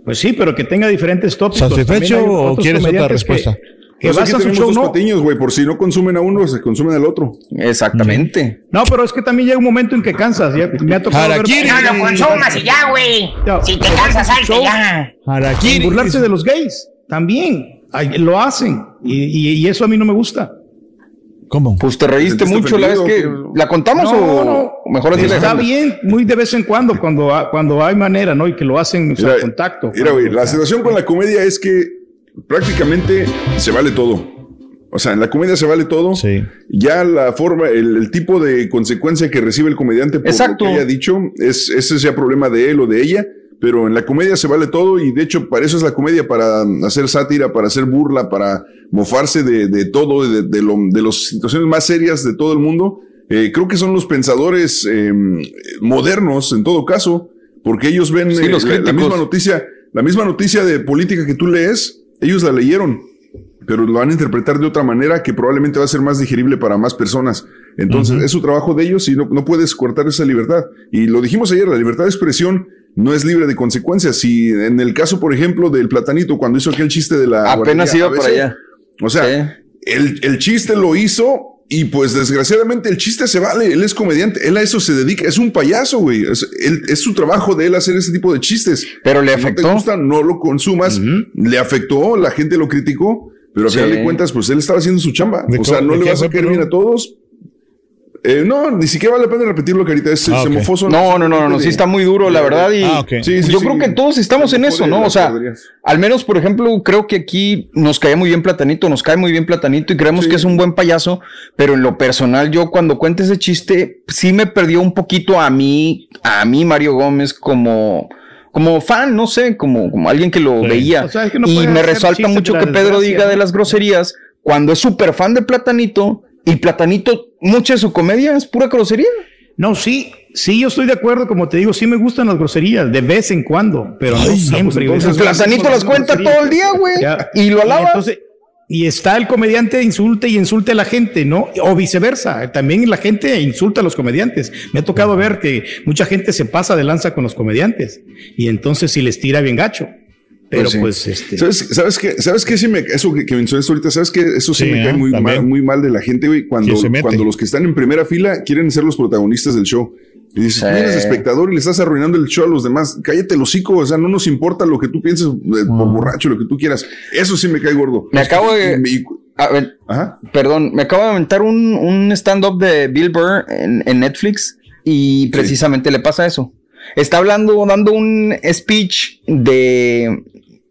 Pues sí, pero que tenga diferentes tópicos. ¿Satisfecho o quieres otra que- Que, Pues aquí basan su show, no. patiños, güey. Por si no consumen a uno, se consumen al otro. Exactamente. No, pero es que también llega un momento en que cansas. Ya me ha tocado ver- Harakiri. No lo consumas y ya, güey. Si te cansas, salte show ya. Harakiri. burlarse de los gays. También. Ay, Lo hacen. Y, y- y eso a mí no me gusta. ¿Cómo? Pues te reíste ¿Te sentiste mucho la vez que. ¿La contamos No, o no. mejor así Está bien, muy de vez en cuando, cuando, cuando hay manera, ¿no? Y que lo hacen o sea, Mira, contacto. Mira, güey, la O sea, situación con la comedia es que prácticamente se vale todo. O sea, en la comedia se vale todo. Sí. Ya la forma, el, el tipo de consecuencia que recibe el comediante por Exacto. lo que haya dicho, es, ese sea problema de él o de ella. Pero en la comedia se vale todo y de hecho para eso es la comedia, para hacer sátira, para hacer burla, para mofarse de, de todo, de, de, lo- de las situaciones más serias de todo el mundo. Eh, creo que son los pensadores eh, modernos en todo caso, porque ellos ven Sí, eh, los la- misma noticia, la misma noticia de política que tú lees, ellos la leyeron, pero lo van a interpretar de otra manera que probablemente va a ser más digerible para más personas. Entonces, es su trabajo de ellos y no, no puedes cortar esa libertad. Y lo dijimos ayer, la libertad de expresión no es libre de consecuencias. Si en el caso, por ejemplo, del platanito, cuando hizo aquel chiste de la... Apenas guardería iba ABC, para allá. O sea, el, el chiste lo hizo y pues desgraciadamente el chiste se vale. Él es comediante, él a eso se dedica, es un payaso, güey. Es, él- es su trabajo de él hacer ese tipo de chistes. Pero le Si No afectó. te gusta, no lo consumas. Le afectó, la gente lo criticó, pero a Sí. final de cuentas, pues él estaba haciendo su chamba. ¿De O sea, no le vas a caer bien a todos. Eh, no, ni siquiera vale la pena repetirlo, Carita. Es Ah, ok. semofoso. No, no, no, no, sí está muy duro, la verdad. Y Ah, ok. Sí, sí, yo sí. creo que todos estamos en eso, ¿no? O sea, al menos, por ejemplo, creo que aquí nos cae muy bien Platanito, nos cae muy bien Platanito y creemos Sí. que es un buen payaso, pero en lo personal, yo cuando cuente ese chiste, sí me perdió un poquito a mí, a mí, Mario Gómez, como. Como fan, no sé, como, como alguien que lo Sí. veía. O sea, es que no y me resalta mucho que Pedro diga de las groserías cuando es súper fan de Platanito y Platanito, mucha de su comedia es pura grosería. No, sí, sí, yo estoy de acuerdo, como te digo, sí me gustan las groserías, de vez en cuando, pero no siempre. pues, entonces, güey. Platanito las cuenta groserías. todo el día, güey. Y lo alaba. Y, entonces, y está el comediante insulte y insulte a la gente, ¿no? O viceversa, también la gente insulta a los comediantes. Me ha tocado ver que mucha gente se pasa de lanza con los comediantes y entonces si les tira bien gacho. Pero Pues sí. pues, este ¿Sabes, sabes qué? ¿Sabes qué? Sí me, eso que, que mencionaste ahorita, ¿sabes qué? Eso sí, Sí, me cae ¿eh? muy mal, muy mal de la gente, güey, cuando, cuando los que están en primera fila quieren ser los protagonistas del show. Y dices, Sí. tú eres espectador y le estás arruinando el show a los demás. Cállate el hocico, o sea, no nos importa lo que tú pienses eh, por borracho, lo que tú quieras. Eso sí me cae gordo. Me acabo de- A ver, Ajá. perdón, me acabo de aventar un, un stand-up de Bill Burr en, en Netflix y precisamente le pasa eso. Está hablando, dando un speech de.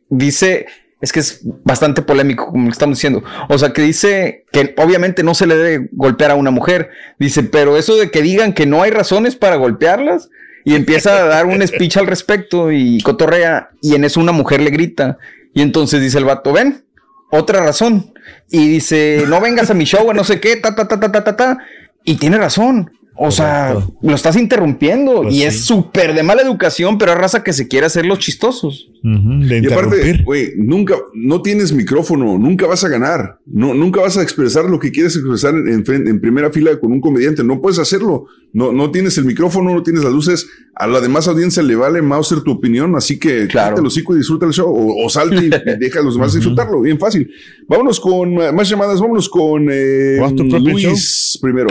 Dice. Es que es bastante polémico, como estamos diciendo. O sea, que dice que obviamente no se le debe golpear a una mujer. Dice, pero eso de que digan que no hay razones para golpearlas. Y empieza a dar un speech al respecto y cotorrea. Y en eso una mujer le grita. Y entonces dice el vato, ven, otra razón. Y dice, no vengas a mi show, no sé qué, ta, ta, ta, ta, ta, ta, ta. Y tiene razón. O sea, lo estás interrumpiendo Pues y sí. es súper de mala educación, pero es raza que se quiere hacer los chistosos. De Y aparte, interrumpir. güey, nunca, no tienes micrófono, nunca vas a ganar, no, nunca vas a expresar lo que quieres expresar en, en- en primera fila con un comediante, no puedes hacerlo, no, no tienes el micrófono, no tienes las luces, a la demás audiencia le vale Mauser tu opinión, así que Claro. cállate el hocico y disfruta el show, o, o salte y deja a los demás disfrutarlo, bien fácil. Vámonos con eh, más llamadas, vámonos con eh, ¿Vas tu propio Luis primero.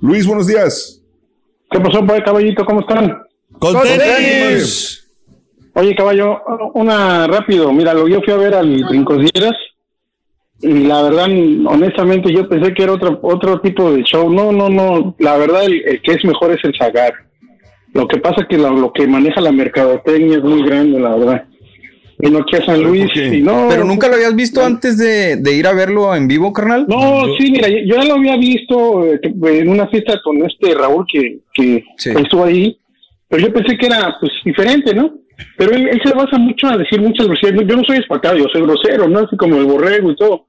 Luis, buenos días. ¿Qué pasó, pues, caballito? ¿Cómo están? Con tenis. Oye, caballo, una rápido. Mira, lo yo fui a ver al Brincosieras y la verdad, honestamente, yo pensé que era otro, otro tipo de show. No, no, no. La verdad, el, el que es mejor es el Zagar. Lo que pasa que lo, lo que maneja la mercadotecnia es muy grande, la verdad. Vino aquí a San Luis y no. ¿Pero nunca lo habías visto antes de, de ir a verlo en vivo, carnal? No, sí, mira, yo ya lo había visto eh, en una fiesta con este Raúl que, que estuvo ahí, pero yo pensé que era pues diferente, ¿no? Pero él, él se basa mucho a decir muchas groserías. Yo no soy espacado, yo soy grosero, ¿no? Así como el borrego y todo.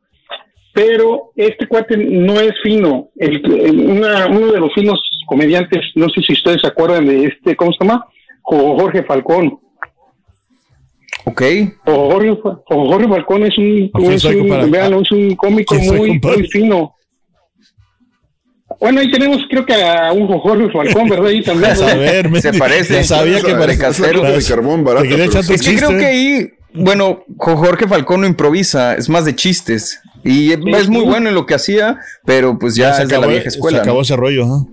Pero este cuate no es fino. El, el- una- uno de los finos comediantes, no sé si ustedes se acuerdan de este, ¿cómo se llama? Jo- Jorge Falcón. Ok. Jorge, Jorge Falcón es un, es un, véanlo, es un cómico muy, muy fino. Bueno, ahí tenemos creo que a un Jorge Falcón, ¿verdad? Ahí también. A ver, Se parece. ya sabía que casero. de carbón barato. Es que creo que ahí, bueno, Jo- Jorge Falcón no improvisa, es más de chistes. Y es muy bueno en lo que hacía, pero pues ya, se es de la acabó- vieja escuela. Se acabó ¿no? ese rollo, ajá.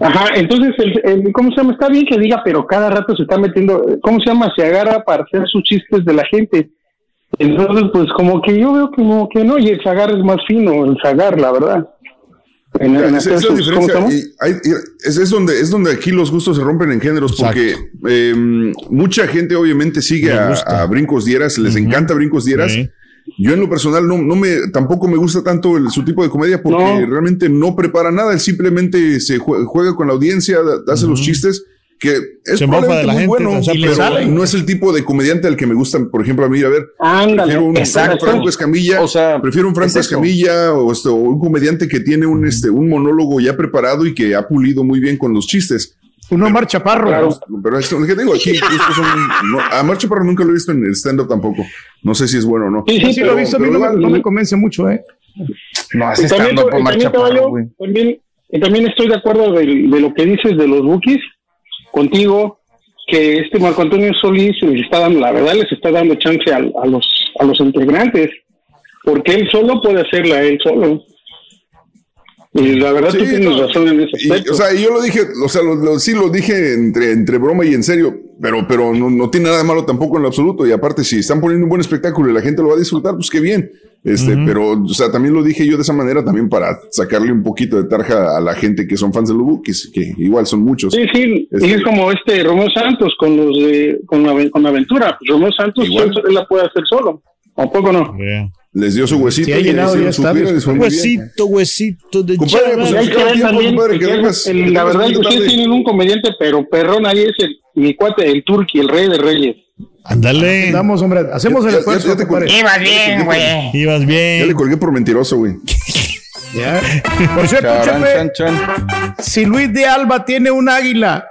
Ajá, entonces, el, el- ¿cómo se llama? Está bien que diga, pero cada rato se está metiendo, ¿cómo se llama? Se agarra para hacer sus chistes de la gente. Entonces, pues como que yo veo como que no, y el Zagar es más fino, el Zagar, la verdad. En, en es. Y hay- y es, es donde, es donde aquí los gustos se rompen en géneros, porque eh, mucha gente obviamente sigue a, a Brincos Dieras, les encanta Brincos Dieras. Sí. Yo en lo personal no, no me, tampoco me gusta tanto el- su tipo de comedia porque No. realmente no prepara nada, él simplemente se jue- juega con la audiencia, hace los chistes que es Se mofa de probablemente la muy gente, bueno, o sea, pero sale. no es el tipo de comediante al que me gusta, por ejemplo, a mí, a ver, Ándale, prefiero un exacto. Franco Escamilla, O sea, prefiero un Franco es. Escamilla o, este, o un comediante que tiene un, este, un monólogo ya preparado y que ha pulido muy bien con los chistes. Un Omar Chaparro. Claro, pero esto, ¿qué digo? Aquí son- no, a Mar Chaparro nunca lo he visto en el stand-up tampoco. No sé si es bueno o no. Sí, Yo sí lo he visto, a mí no, me- no convence mucho, ¿eh? No hace Y también, estando por y Mar también, Chaparro, güey. también, también estoy de acuerdo de, de lo que dices de los bookies contigo, que este Marco Antonio Solís les está dando, la verdad, les está dando chance a, a los a los integrantes, porque él solo puede hacerla, él solo. Y la verdad, Sí, tú tienes no, razón en ese y, aspecto. o sea, y yo lo dije, o sea, lo- lo- sí lo dije entre, entre broma y en serio, pero, pero no, no tiene nada de malo tampoco en lo absoluto. Y aparte, si están poniendo un buen espectáculo y la gente lo va a disfrutar, pues qué bien. Este, pero, o sea, también lo dije yo de esa manera también para sacarle un poquito de tarja a la gente que son fans de los Bookies, que igual son muchos. Sí, sí, Este- y es como este Romeo Santos con los de con, la, con Aventura. Pues Romeo Santos él la puede hacer solo. ¿A poco no? Les dio su huesito y llenado su les bien. Huesito, huesito de Compadre, pues, hay que ver tiempo, también, compadre, que que el- que la verdad, muy ustedes tienen un comediante, pero perrón ahí es el, mi cuate, el Turqui, el rey de reyes. Ándale. Vamos, hombre, hacemos Ya- el esfuerzo. Ibas bien, güey. Ibas Ya le bien. colgué por mentiroso, güey. Ya. Por cierto, chan, chan. si Luis de Alba tiene un águila,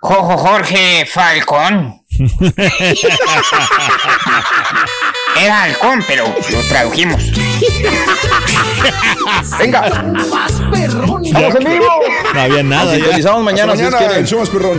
Jojo Jorge Falcón. Era halcón, pero lo tradujimos. Venga, ¡Vamos en vivo! No había nada nos ya. sintonizamos mañana, si Mañana, Dios quiere. el show más perrón.